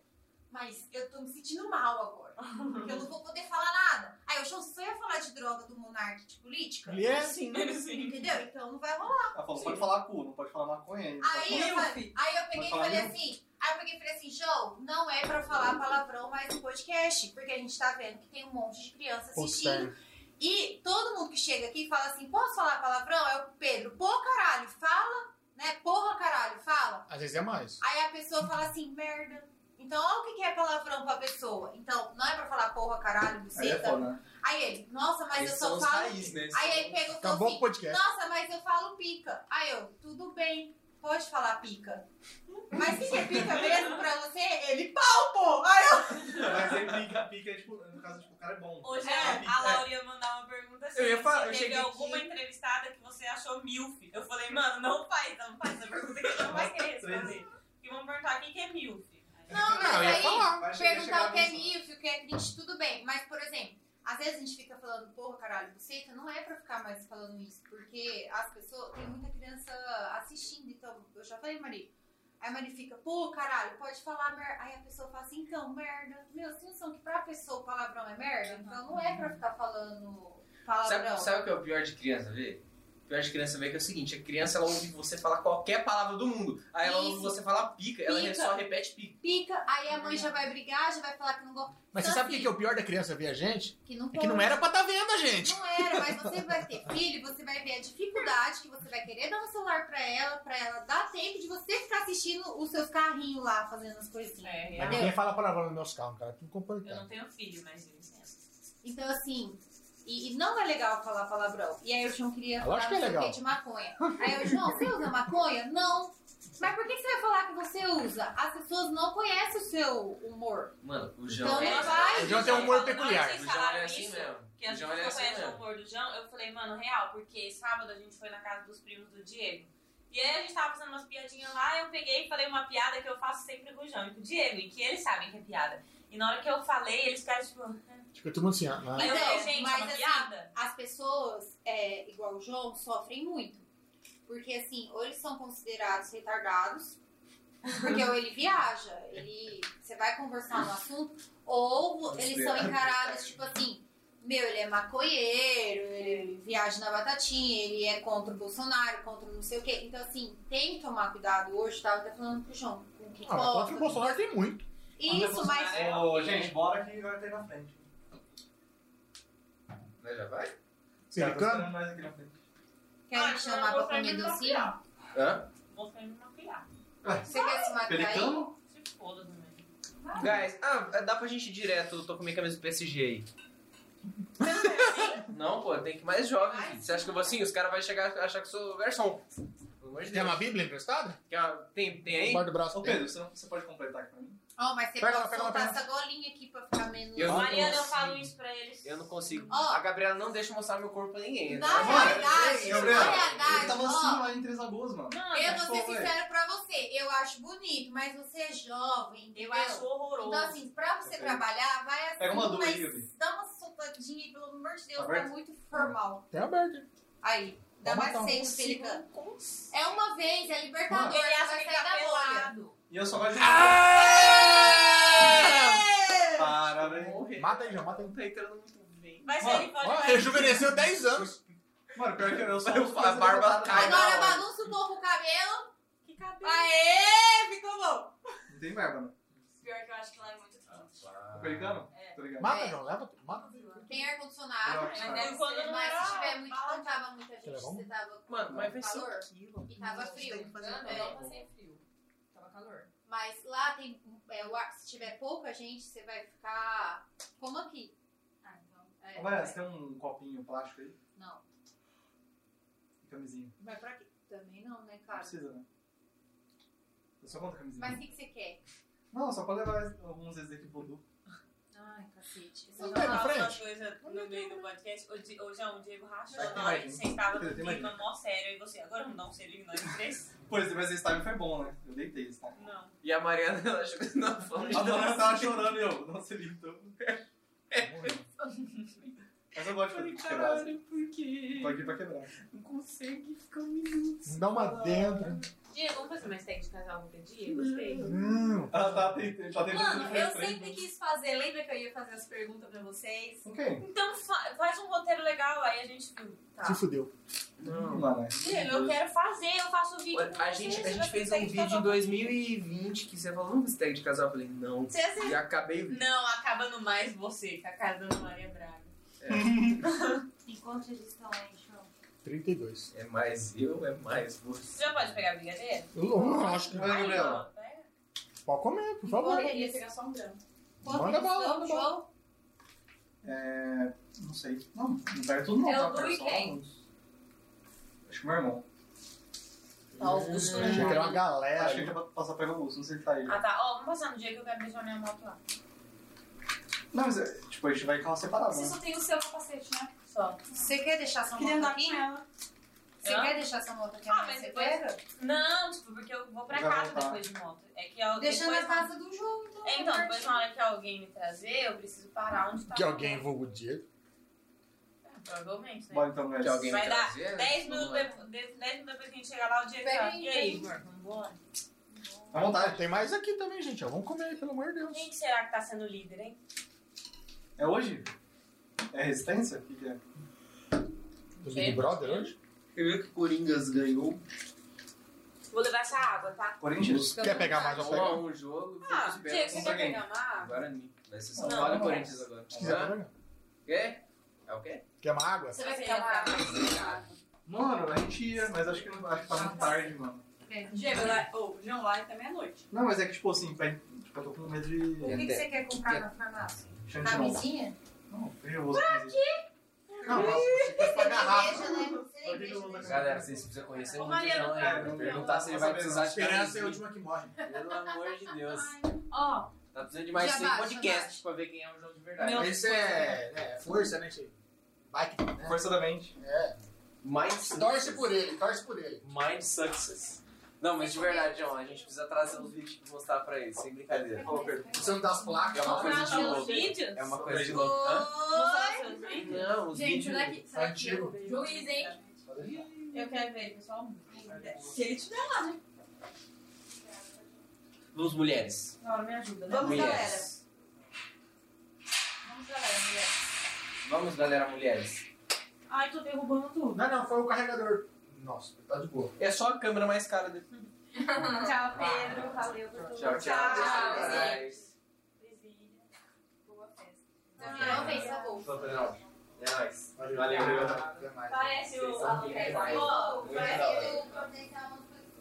[SPEAKER 1] mas eu tô me sentindo mal agora. Porque eu não vou poder falar nada. Aí o João, você só ia falar de droga do monarca de política?
[SPEAKER 2] Ele é assim.
[SPEAKER 1] Entendeu? Então não vai rolar.
[SPEAKER 3] Ela falou, pode falar cu, não pode falar maconha. Ele
[SPEAKER 1] Aí eu, aí eu peguei e falei
[SPEAKER 3] mesmo?
[SPEAKER 1] assim. Aí eu peguei e falei assim, João, não é pra falar palavrão mais no podcast, porque a gente tá vendo que tem um monte de criança assistindo. E todo mundo que chega aqui fala assim, posso falar palavrão? É o Pedro, pô caralho, fala, né? Porra caralho, fala.
[SPEAKER 2] Às vezes é mais.
[SPEAKER 1] Aí a pessoa fala assim, merda. Então, olha o que que é palavrão pra pessoa. Então, não é pra falar porra, caralho,
[SPEAKER 8] Aí é
[SPEAKER 1] buceta.
[SPEAKER 8] foda, né?
[SPEAKER 1] Aí ele, nossa, mas
[SPEAKER 5] Esses
[SPEAKER 1] eu só falo.
[SPEAKER 5] raiz, né?
[SPEAKER 1] Aí ele pegou e falou
[SPEAKER 2] Acabou
[SPEAKER 1] assim,
[SPEAKER 2] o podcast.
[SPEAKER 1] nossa, mas eu falo pica. Aí eu, tudo bem, pode falar pica. Mas o que que é pica mesmo pra você? Ele, pau, pô! Aí eu,
[SPEAKER 8] Mas aí pica, pica é tipo, no caso, tipo, o cara é bom.
[SPEAKER 4] Hoje
[SPEAKER 8] É.
[SPEAKER 4] a Laura ia mandar uma pergunta assim.
[SPEAKER 5] Eu ia falar, eu
[SPEAKER 4] teve alguma
[SPEAKER 5] aqui-
[SPEAKER 4] entrevistada que você achou milf. Eu falei, mano, não faz, não faz essa pergunta que não vai querer responder. E vão perguntar o que que é milf.
[SPEAKER 1] Não, mas
[SPEAKER 2] Não,
[SPEAKER 1] aí,
[SPEAKER 2] falar.
[SPEAKER 1] Perguntar o que é milf, o que é cringe, tudo bem. Mas, por exemplo, às vezes a gente fica falando, porra, caralho, buceta, não é pra ficar mais falando isso. Porque as pessoas, tem muita criança assistindo, então, eu já falei, Mari. Aí a Mari fica, pô, caralho, pode falar merda. Aí a pessoa fala assim, então, merda. Meu, vocês não são que pra pessoa o palavrão é merda? Então não é pra ficar falando palavrão.
[SPEAKER 5] Sabe, sabe o que é o pior de criança ver? O pior de criança ver que é o seguinte, a criança ela ouve você falar qualquer palavra do mundo. Aí ela ouve
[SPEAKER 1] Isso.
[SPEAKER 5] você falar pica, ela
[SPEAKER 1] Pica.
[SPEAKER 5] só repete pica.
[SPEAKER 1] Pica, aí a mãe já vai brigar, já vai falar que não gosta.
[SPEAKER 2] Mas você
[SPEAKER 1] Então,
[SPEAKER 2] sabe o que
[SPEAKER 1] assim,
[SPEAKER 2] que é o pior da criança ver a gente?
[SPEAKER 1] Que não
[SPEAKER 2] É que não era pra estar vendo a gente.
[SPEAKER 1] Não era, mas (laughs) você vai ter filho, você vai ver a dificuldade que você vai querer dar um celular pra ela, pra ela dar tempo de você ficar assistindo os seus carrinhos lá, fazendo as coisinhas.
[SPEAKER 4] É,
[SPEAKER 2] Mas
[SPEAKER 4] eu,
[SPEAKER 2] ninguém fala palavrão nos meus carros, cara. Tudo
[SPEAKER 4] eu
[SPEAKER 2] complicado.
[SPEAKER 4] não tenho filho, mas têm.
[SPEAKER 1] Então, assim, e, e não é legal falar palavrão. E aí o João queria
[SPEAKER 2] Lógico
[SPEAKER 1] falar
[SPEAKER 2] que é
[SPEAKER 1] não o
[SPEAKER 2] legal.
[SPEAKER 1] de maconha. Aí eu, João, você usa maconha? Não. Mas por que você vai falar que você usa? As pessoas não conhecem o seu humor.
[SPEAKER 5] Mano, o João
[SPEAKER 1] Então,
[SPEAKER 5] é...
[SPEAKER 1] não vai.
[SPEAKER 2] O João tem um humor peculiar.
[SPEAKER 4] Vocês
[SPEAKER 5] O João
[SPEAKER 4] falaram
[SPEAKER 5] é assim
[SPEAKER 4] isso,
[SPEAKER 5] mesmo.
[SPEAKER 4] Que
[SPEAKER 5] O
[SPEAKER 4] as
[SPEAKER 5] João
[SPEAKER 4] pessoas
[SPEAKER 5] é assim
[SPEAKER 4] conhecem o humor do João. Eu falei, mano, real, porque sábado a gente foi na casa dos primos do Diego. E aí a gente tava fazendo umas piadinhas lá, eu peguei e falei uma piada que eu faço sempre com o João e com o Diego, e que eles sabem que é piada. E na hora que eu falei, eles ficaram tipo.
[SPEAKER 2] Fica todo mundo assim, ah,
[SPEAKER 4] eu
[SPEAKER 1] Então,
[SPEAKER 4] falei, gente,
[SPEAKER 1] mas
[SPEAKER 4] é uma
[SPEAKER 1] assim,
[SPEAKER 4] piada?
[SPEAKER 1] As pessoas, é, igual o João, sofrem muito. Porque, assim, ou eles são considerados retardados, porque ou ele viaja, ele, você vai conversar no assunto, ou eles são encarados, tipo assim, meu, ele é maconheiro, ele viaja na batatinha, ele é contra o Bolsonaro, contra não sei o quê. Então, assim, tem que tomar cuidado. Hoje, tava até falando pro João, com o que
[SPEAKER 2] Ah, mas contra o Bolsonaro tem muito.
[SPEAKER 1] Isso, mas...
[SPEAKER 4] É,
[SPEAKER 8] Ô, gente, bora que vai ter na frente.
[SPEAKER 5] Mas já vai?
[SPEAKER 8] Estão esperando nós aqui na frente.
[SPEAKER 1] Querem
[SPEAKER 4] Ah,
[SPEAKER 1] me chamar pra comer
[SPEAKER 4] me
[SPEAKER 1] docinho?
[SPEAKER 5] Hã?
[SPEAKER 4] Vou sair me maquiar.
[SPEAKER 1] Você quer se maquiar aí?
[SPEAKER 8] Pelicano?
[SPEAKER 4] Se foda também.
[SPEAKER 5] Guys, ah, dá pra gente ir direto, eu tô com minha camisa do PSG aí. Não, pô, tem que ir mais jovem, filho. Você acha que eu vou assim? Os caras vão chegar e achar que eu sou garçom. Pelo amor de
[SPEAKER 2] Tem
[SPEAKER 5] Deus.
[SPEAKER 2] uma Bíblia emprestada?
[SPEAKER 5] Quer uma- Tem, tem aí?
[SPEAKER 2] Embaixo do braço.
[SPEAKER 8] Ô, Pedro, você, você pode completar aqui pra mim?
[SPEAKER 1] Ó, mas você
[SPEAKER 2] Pega lá,
[SPEAKER 1] pode
[SPEAKER 2] pega lá,
[SPEAKER 1] soltar
[SPEAKER 2] pega lá.
[SPEAKER 1] essa golinha aqui pra ficar menos...
[SPEAKER 5] Eu não
[SPEAKER 4] Mariana, eu falo isso pra eles.
[SPEAKER 5] Eu não consigo.
[SPEAKER 1] Ó.
[SPEAKER 5] A Gabriela não deixa eu mostrar meu corpo pra ninguém.
[SPEAKER 1] Na
[SPEAKER 5] tá?
[SPEAKER 1] realidade, na realidade,
[SPEAKER 8] Ele tava
[SPEAKER 1] ó,
[SPEAKER 8] assim lá em Três Lagoas, mano.
[SPEAKER 4] Não,
[SPEAKER 1] eu
[SPEAKER 4] eu,
[SPEAKER 1] vou ser
[SPEAKER 8] velho.
[SPEAKER 1] sincero pra você, eu acho bonito, mas você é jovem, entendeu?
[SPEAKER 4] acho horroroso.
[SPEAKER 1] Então, assim, pra você trabalhar, vai assim,
[SPEAKER 8] Pega uma dor
[SPEAKER 1] mas
[SPEAKER 8] Gabi.
[SPEAKER 1] dá uma soltadinha aí, pelo amor de Deus, tá muito formal.
[SPEAKER 2] Tem aberto.
[SPEAKER 1] Aí, dá mais seis, pelicano. É uma vez, é libertador,
[SPEAKER 4] Ele acha
[SPEAKER 1] vai
[SPEAKER 4] que tá pelado.
[SPEAKER 8] E eu só gosto de... Parabéns.
[SPEAKER 2] Mata aí, João, mata aí.
[SPEAKER 5] Tá entrando muito bem.
[SPEAKER 4] Mas
[SPEAKER 8] Mano,
[SPEAKER 4] ele pode mais.
[SPEAKER 2] rejuvenesceu 10 anos.
[SPEAKER 8] Mano, pior que eu, só...
[SPEAKER 5] Eu a barba cai.
[SPEAKER 1] Agora bagunça um pouco o cabelo.
[SPEAKER 4] Que cabelo.
[SPEAKER 1] Aê, ficou bom.
[SPEAKER 8] Não tem barba, né?
[SPEAKER 4] Pior que eu acho que lá é muito triste.
[SPEAKER 8] O pelicano?
[SPEAKER 4] É.
[SPEAKER 8] Tô ligado.
[SPEAKER 2] Mata,
[SPEAKER 1] É.
[SPEAKER 2] João, leva. Mata.
[SPEAKER 1] Tem ar-condicionado,
[SPEAKER 8] Mas
[SPEAKER 1] mas,
[SPEAKER 4] quando não
[SPEAKER 1] mas
[SPEAKER 4] era
[SPEAKER 1] se tiver muito, não tava muita gente,
[SPEAKER 2] um?
[SPEAKER 1] você tava com
[SPEAKER 5] Mano, mas vai ser
[SPEAKER 1] calor.
[SPEAKER 5] um.
[SPEAKER 1] E tava frio.
[SPEAKER 4] Eu
[SPEAKER 1] É.
[SPEAKER 4] não passei frio. Tava calor.
[SPEAKER 1] Mas lá tem. é, o ar- se tiver pouca gente, você vai ficar como aqui.
[SPEAKER 4] Ah, então.
[SPEAKER 1] É,
[SPEAKER 8] Ô, Mariana, você tem um copinho plástico aí?
[SPEAKER 1] Não,
[SPEAKER 8] E camisinha?
[SPEAKER 1] vai pra aqui. Também não, né,
[SPEAKER 8] Não
[SPEAKER 1] cara?
[SPEAKER 8] precisa, né? Eu só conto camisinha.
[SPEAKER 1] Mas o que, que você quer?
[SPEAKER 8] Não, só pra levar alguns vezes aqui pro Dudu.
[SPEAKER 1] Ai, cacete.
[SPEAKER 2] Não
[SPEAKER 4] vou
[SPEAKER 2] na
[SPEAKER 4] falar uma coisa no meio do podcast. O, o João, o Diego rachou na hora que você estava
[SPEAKER 8] Tem
[SPEAKER 4] no
[SPEAKER 8] mais
[SPEAKER 4] clima mó sério. E você, agora vamos dar um selinho nós três? (laughs)
[SPEAKER 8] Pois, mas esse time foi bom, né? Eu deitei esse time.
[SPEAKER 4] Não.
[SPEAKER 5] E a Mariana, ela achou que não falando
[SPEAKER 8] A Mariana tava chorando e eu, nossa, ele então. (laughs) Mas eu gosto de quebrar.
[SPEAKER 5] Caralho, por quê?
[SPEAKER 8] Tô aqui pra quebrar.
[SPEAKER 5] Não consegue ficar um minuto.
[SPEAKER 2] Dá uma dentro.
[SPEAKER 4] Diego, vamos fazer mais tag de casal qualquer dia? Gostei.
[SPEAKER 8] Ela tá tentando, tá tentando
[SPEAKER 6] Mano, eu
[SPEAKER 8] diferente.
[SPEAKER 6] sempre quis fazer. Lembra que eu ia fazer as perguntas pra vocês?
[SPEAKER 8] Ok.
[SPEAKER 4] Então fa- faz um roteiro legal, aí a gente. Tá.
[SPEAKER 2] Se fudeu.
[SPEAKER 5] Não.
[SPEAKER 8] Mano,
[SPEAKER 4] Diego, eu quero fazer, eu faço o vídeo. com
[SPEAKER 5] A gente, a
[SPEAKER 4] você
[SPEAKER 5] gente fez um vídeo em
[SPEAKER 4] casal.
[SPEAKER 5] 2020 que você falou, vamos fazer tag de casal. Eu falei, não.
[SPEAKER 6] Você
[SPEAKER 5] E acabei o vídeo.
[SPEAKER 4] Não, acaba no mais você, com a cara da Ana Maria Braga.
[SPEAKER 1] E quantos eles estão aí, show?
[SPEAKER 2] 32.
[SPEAKER 5] É mais eu, é mais você.
[SPEAKER 4] Você já pode pegar a brigadeira?
[SPEAKER 2] Lógico.
[SPEAKER 8] Olha, Gabriela.
[SPEAKER 4] Pega.
[SPEAKER 2] Pode comer, por favor.
[SPEAKER 7] Eu queria pegar só um grão.
[SPEAKER 2] Manda bala, manda bala.
[SPEAKER 8] é. Não sei. Não, não pega tudo não.
[SPEAKER 6] É o
[SPEAKER 8] tá?
[SPEAKER 6] Du
[SPEAKER 8] Pega
[SPEAKER 6] e quem?
[SPEAKER 8] Acho que meu irmão.
[SPEAKER 6] Tá, os dos
[SPEAKER 2] Achei que era uma galera.
[SPEAKER 8] Acho que a gente vai passar pra Augusto, não sei se tá aí.
[SPEAKER 4] Ah tá, ó, vamos passar no dia que eu quero deixar minha moto lá.
[SPEAKER 8] Não, mas é, tipo, a gente vai em carro separado,
[SPEAKER 7] Você
[SPEAKER 8] né?
[SPEAKER 7] só tem o seu capacete, né?
[SPEAKER 4] Só.
[SPEAKER 1] Você quer deixar sua moto aqui?
[SPEAKER 6] com ela.
[SPEAKER 1] Você
[SPEAKER 4] Hã?
[SPEAKER 1] quer deixar sua moto aqui?
[SPEAKER 4] Ah, mas
[SPEAKER 1] você
[SPEAKER 4] depois-
[SPEAKER 1] pega?
[SPEAKER 4] Não, tipo, porque eu vou pra
[SPEAKER 8] Vai
[SPEAKER 4] casa
[SPEAKER 8] voltar.
[SPEAKER 4] depois de moto. É que eu,
[SPEAKER 1] Deixa
[SPEAKER 4] depois,
[SPEAKER 1] na casa do João, então.
[SPEAKER 4] É, então, depois na hora que alguém me trazer, eu preciso parar onde tá.
[SPEAKER 2] Que alguém vulgo o Diego.
[SPEAKER 4] É, provavelmente, né?
[SPEAKER 8] Bora então, mas...
[SPEAKER 5] alguém
[SPEAKER 4] Vai dar
[SPEAKER 5] trazer,
[SPEAKER 4] 10
[SPEAKER 5] né?
[SPEAKER 4] minutos, depois, 10 minutos depois que a gente chegar lá, o dia tá. E aí, amor, vambora?
[SPEAKER 8] À vontade.
[SPEAKER 2] Tem mais aqui também, gente. ó. Vamos comer pelo amor de Deus.
[SPEAKER 4] Quem que será que tá sendo líder, hein?
[SPEAKER 8] É hoje? É resistência? O que, que é?
[SPEAKER 2] Do Big Brother hoje?
[SPEAKER 5] Você viu que Coringas ganhou
[SPEAKER 4] Vou levar essa água, tá?
[SPEAKER 8] Corinthians?
[SPEAKER 2] Quer pegar mais? Vamos
[SPEAKER 5] 1 a
[SPEAKER 2] pegar.
[SPEAKER 5] 1 jogo.
[SPEAKER 4] Ah, Diego, você
[SPEAKER 5] um
[SPEAKER 4] quer pegar uma água?
[SPEAKER 5] Guarani. Vai ser São
[SPEAKER 4] Não,
[SPEAKER 5] Paulo e
[SPEAKER 4] não
[SPEAKER 5] Corinthians agora.
[SPEAKER 2] Pegar.
[SPEAKER 5] Quê? É o quê?
[SPEAKER 2] Quer uma água?
[SPEAKER 1] Você vai pegar uma água?
[SPEAKER 8] Mano, a gente ia, mas acho que, não- acho que tá muito tarde, mano.
[SPEAKER 6] Diego, lá, ô, o João lá até meia-noite.
[SPEAKER 8] Não, mas é que, tipo assim, pra, tipo, eu tô com medo de
[SPEAKER 1] O que, que você quer comprar na farmácia? Camisinha?
[SPEAKER 8] Não, eu uso camisinha. Não, mas você quer pagar rápido.
[SPEAKER 1] né? Né?
[SPEAKER 5] Galera, vocês precisam conhecer
[SPEAKER 4] não
[SPEAKER 5] ainda.
[SPEAKER 4] quero,
[SPEAKER 5] Perguntar se ele vai precisar de
[SPEAKER 2] Esperança é a última que morre.
[SPEAKER 5] Pelo amor de Deus.
[SPEAKER 7] Ó,
[SPEAKER 5] Tá precisando de mais
[SPEAKER 1] Já
[SPEAKER 5] 100
[SPEAKER 1] baixa,
[SPEAKER 5] podcasts pra ver quem é o João de verdade.
[SPEAKER 4] Meu-
[SPEAKER 2] Esse é, é força, né? Vai que, né?
[SPEAKER 8] Força da mente.
[SPEAKER 2] É.
[SPEAKER 5] Mind
[SPEAKER 2] Torce por ele, torce por ele.
[SPEAKER 5] Mind Success. Não, mas de verdade, João, a gente precisa trazer uns vídeos pra mostrar pra eles, sem brincadeira.
[SPEAKER 2] Precisando das placas.
[SPEAKER 5] É uma coisa de louco.
[SPEAKER 4] vídeos?
[SPEAKER 5] É uma coisa de louco. Hã? Não, os
[SPEAKER 7] gente,
[SPEAKER 5] vídeos.
[SPEAKER 7] que. Será que
[SPEAKER 2] Antigo.
[SPEAKER 7] Juiz, hein?
[SPEAKER 4] Eu quero ver, pessoal.
[SPEAKER 6] Se ele tiver lá, né?
[SPEAKER 5] Vamos, mulheres.
[SPEAKER 4] Laura, me ajuda, né?
[SPEAKER 1] Vamos,
[SPEAKER 5] mulheres.
[SPEAKER 4] Vamos, galera, mulher.
[SPEAKER 5] Vamos, galera, mulheres.
[SPEAKER 4] Ai, tô derrubando tudo.
[SPEAKER 2] Não, não, foi o carregador. Nossa, tá de boa.
[SPEAKER 5] É só a câmera mais cara dele. (laughs)
[SPEAKER 6] Tchau, Pedro. Valeu por tudo.
[SPEAKER 5] Tchau, tchau.
[SPEAKER 6] Tchau.
[SPEAKER 5] Beijo.
[SPEAKER 6] Boa festa.
[SPEAKER 1] Não.
[SPEAKER 5] Não, É nóis.
[SPEAKER 2] Valeu.
[SPEAKER 5] Valeu.
[SPEAKER 2] Até mais.
[SPEAKER 4] Parece o. parece o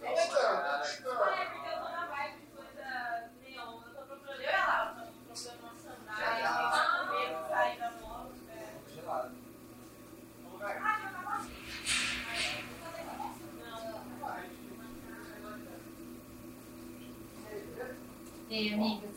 [SPEAKER 4] é porque eu tô na vibe de coisa neon. Eu tô procurando. Uma sandália. Eu medo de sair da moto. é.
[SPEAKER 5] Gelado.
[SPEAKER 4] Ah, já tá bom.
[SPEAKER 1] E aí, amiga,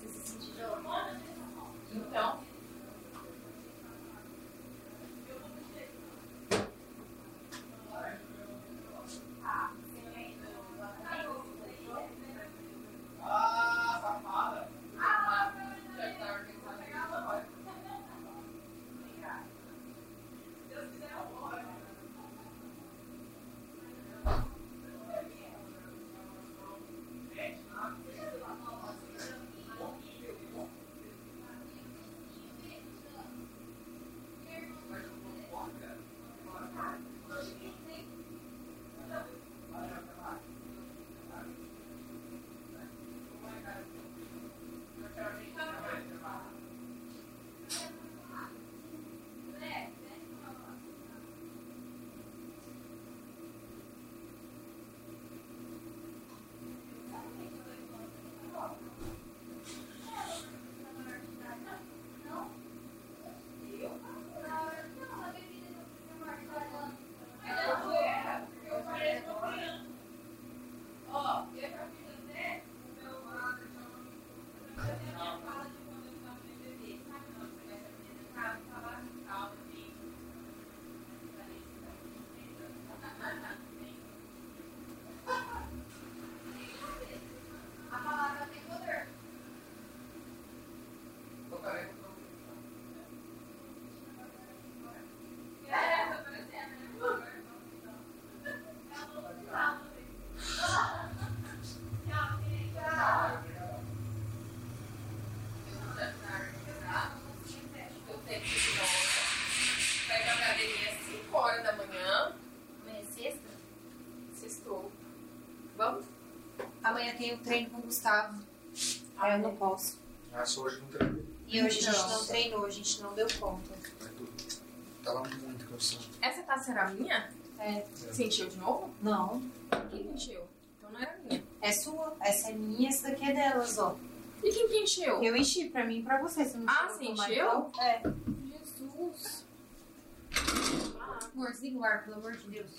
[SPEAKER 1] marquei o treino com o Gustavo. Aí eu não posso.
[SPEAKER 2] Ah, só hoje não treinei.
[SPEAKER 1] E hoje a gente
[SPEAKER 7] Então.
[SPEAKER 1] não treinou, a gente não deu conta.
[SPEAKER 2] Tava muito cansado.
[SPEAKER 7] Essa taça era minha?
[SPEAKER 1] É.
[SPEAKER 7] Você encheu de novo?
[SPEAKER 1] Não,
[SPEAKER 7] Quem que encheu? Então não era minha.
[SPEAKER 1] é sua. Essa é minha, essa daqui é delas, ó.
[SPEAKER 7] E quem que encheu?
[SPEAKER 1] Eu enchi pra mim e pra você. Você não
[SPEAKER 7] Ah, você encheu?
[SPEAKER 1] então? É.
[SPEAKER 7] Jesus. Ah,
[SPEAKER 1] Amor, desliga o ar, pelo amor de Deus.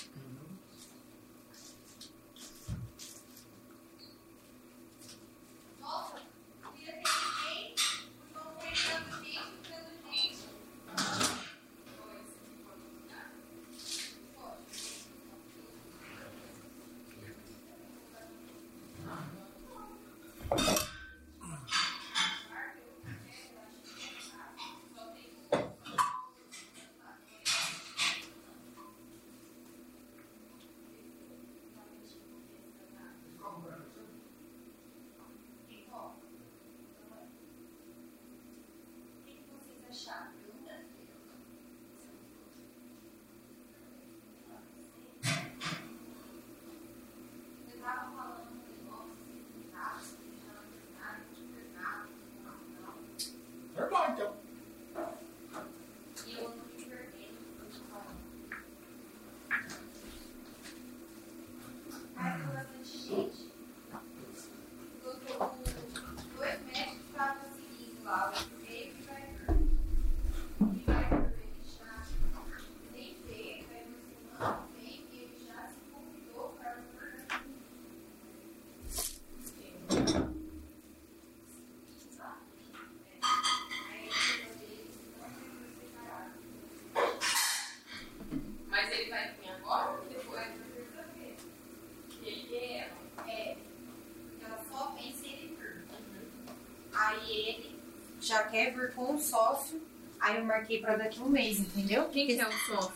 [SPEAKER 7] Quer
[SPEAKER 1] vir com um sócio. Aí eu marquei pra daqui um mês, entendeu?
[SPEAKER 7] Quem que é o sócio?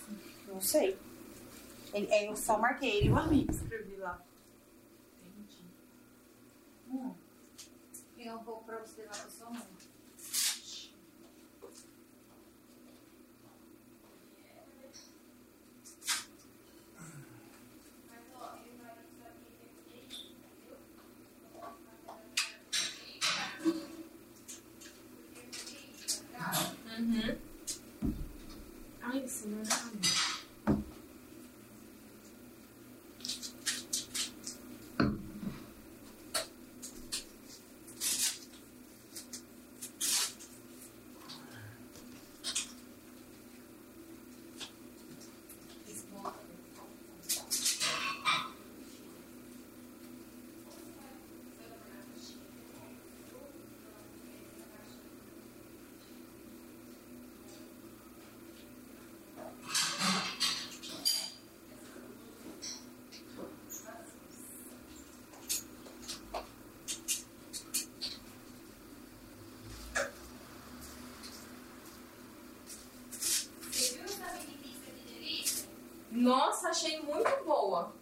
[SPEAKER 1] Não sei. Ele, é, eu só marquei ele e o amigo. Escrevi lá. Hum. Pegar um pouco pra você lá pra sua mãe.
[SPEAKER 7] Nossa, achei muito boa.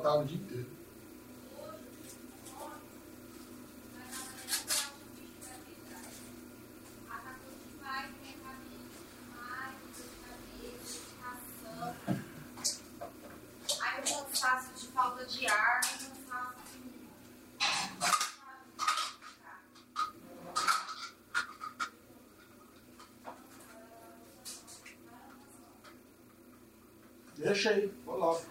[SPEAKER 1] Tava o dia inteiro. Deixa aí, vou logo.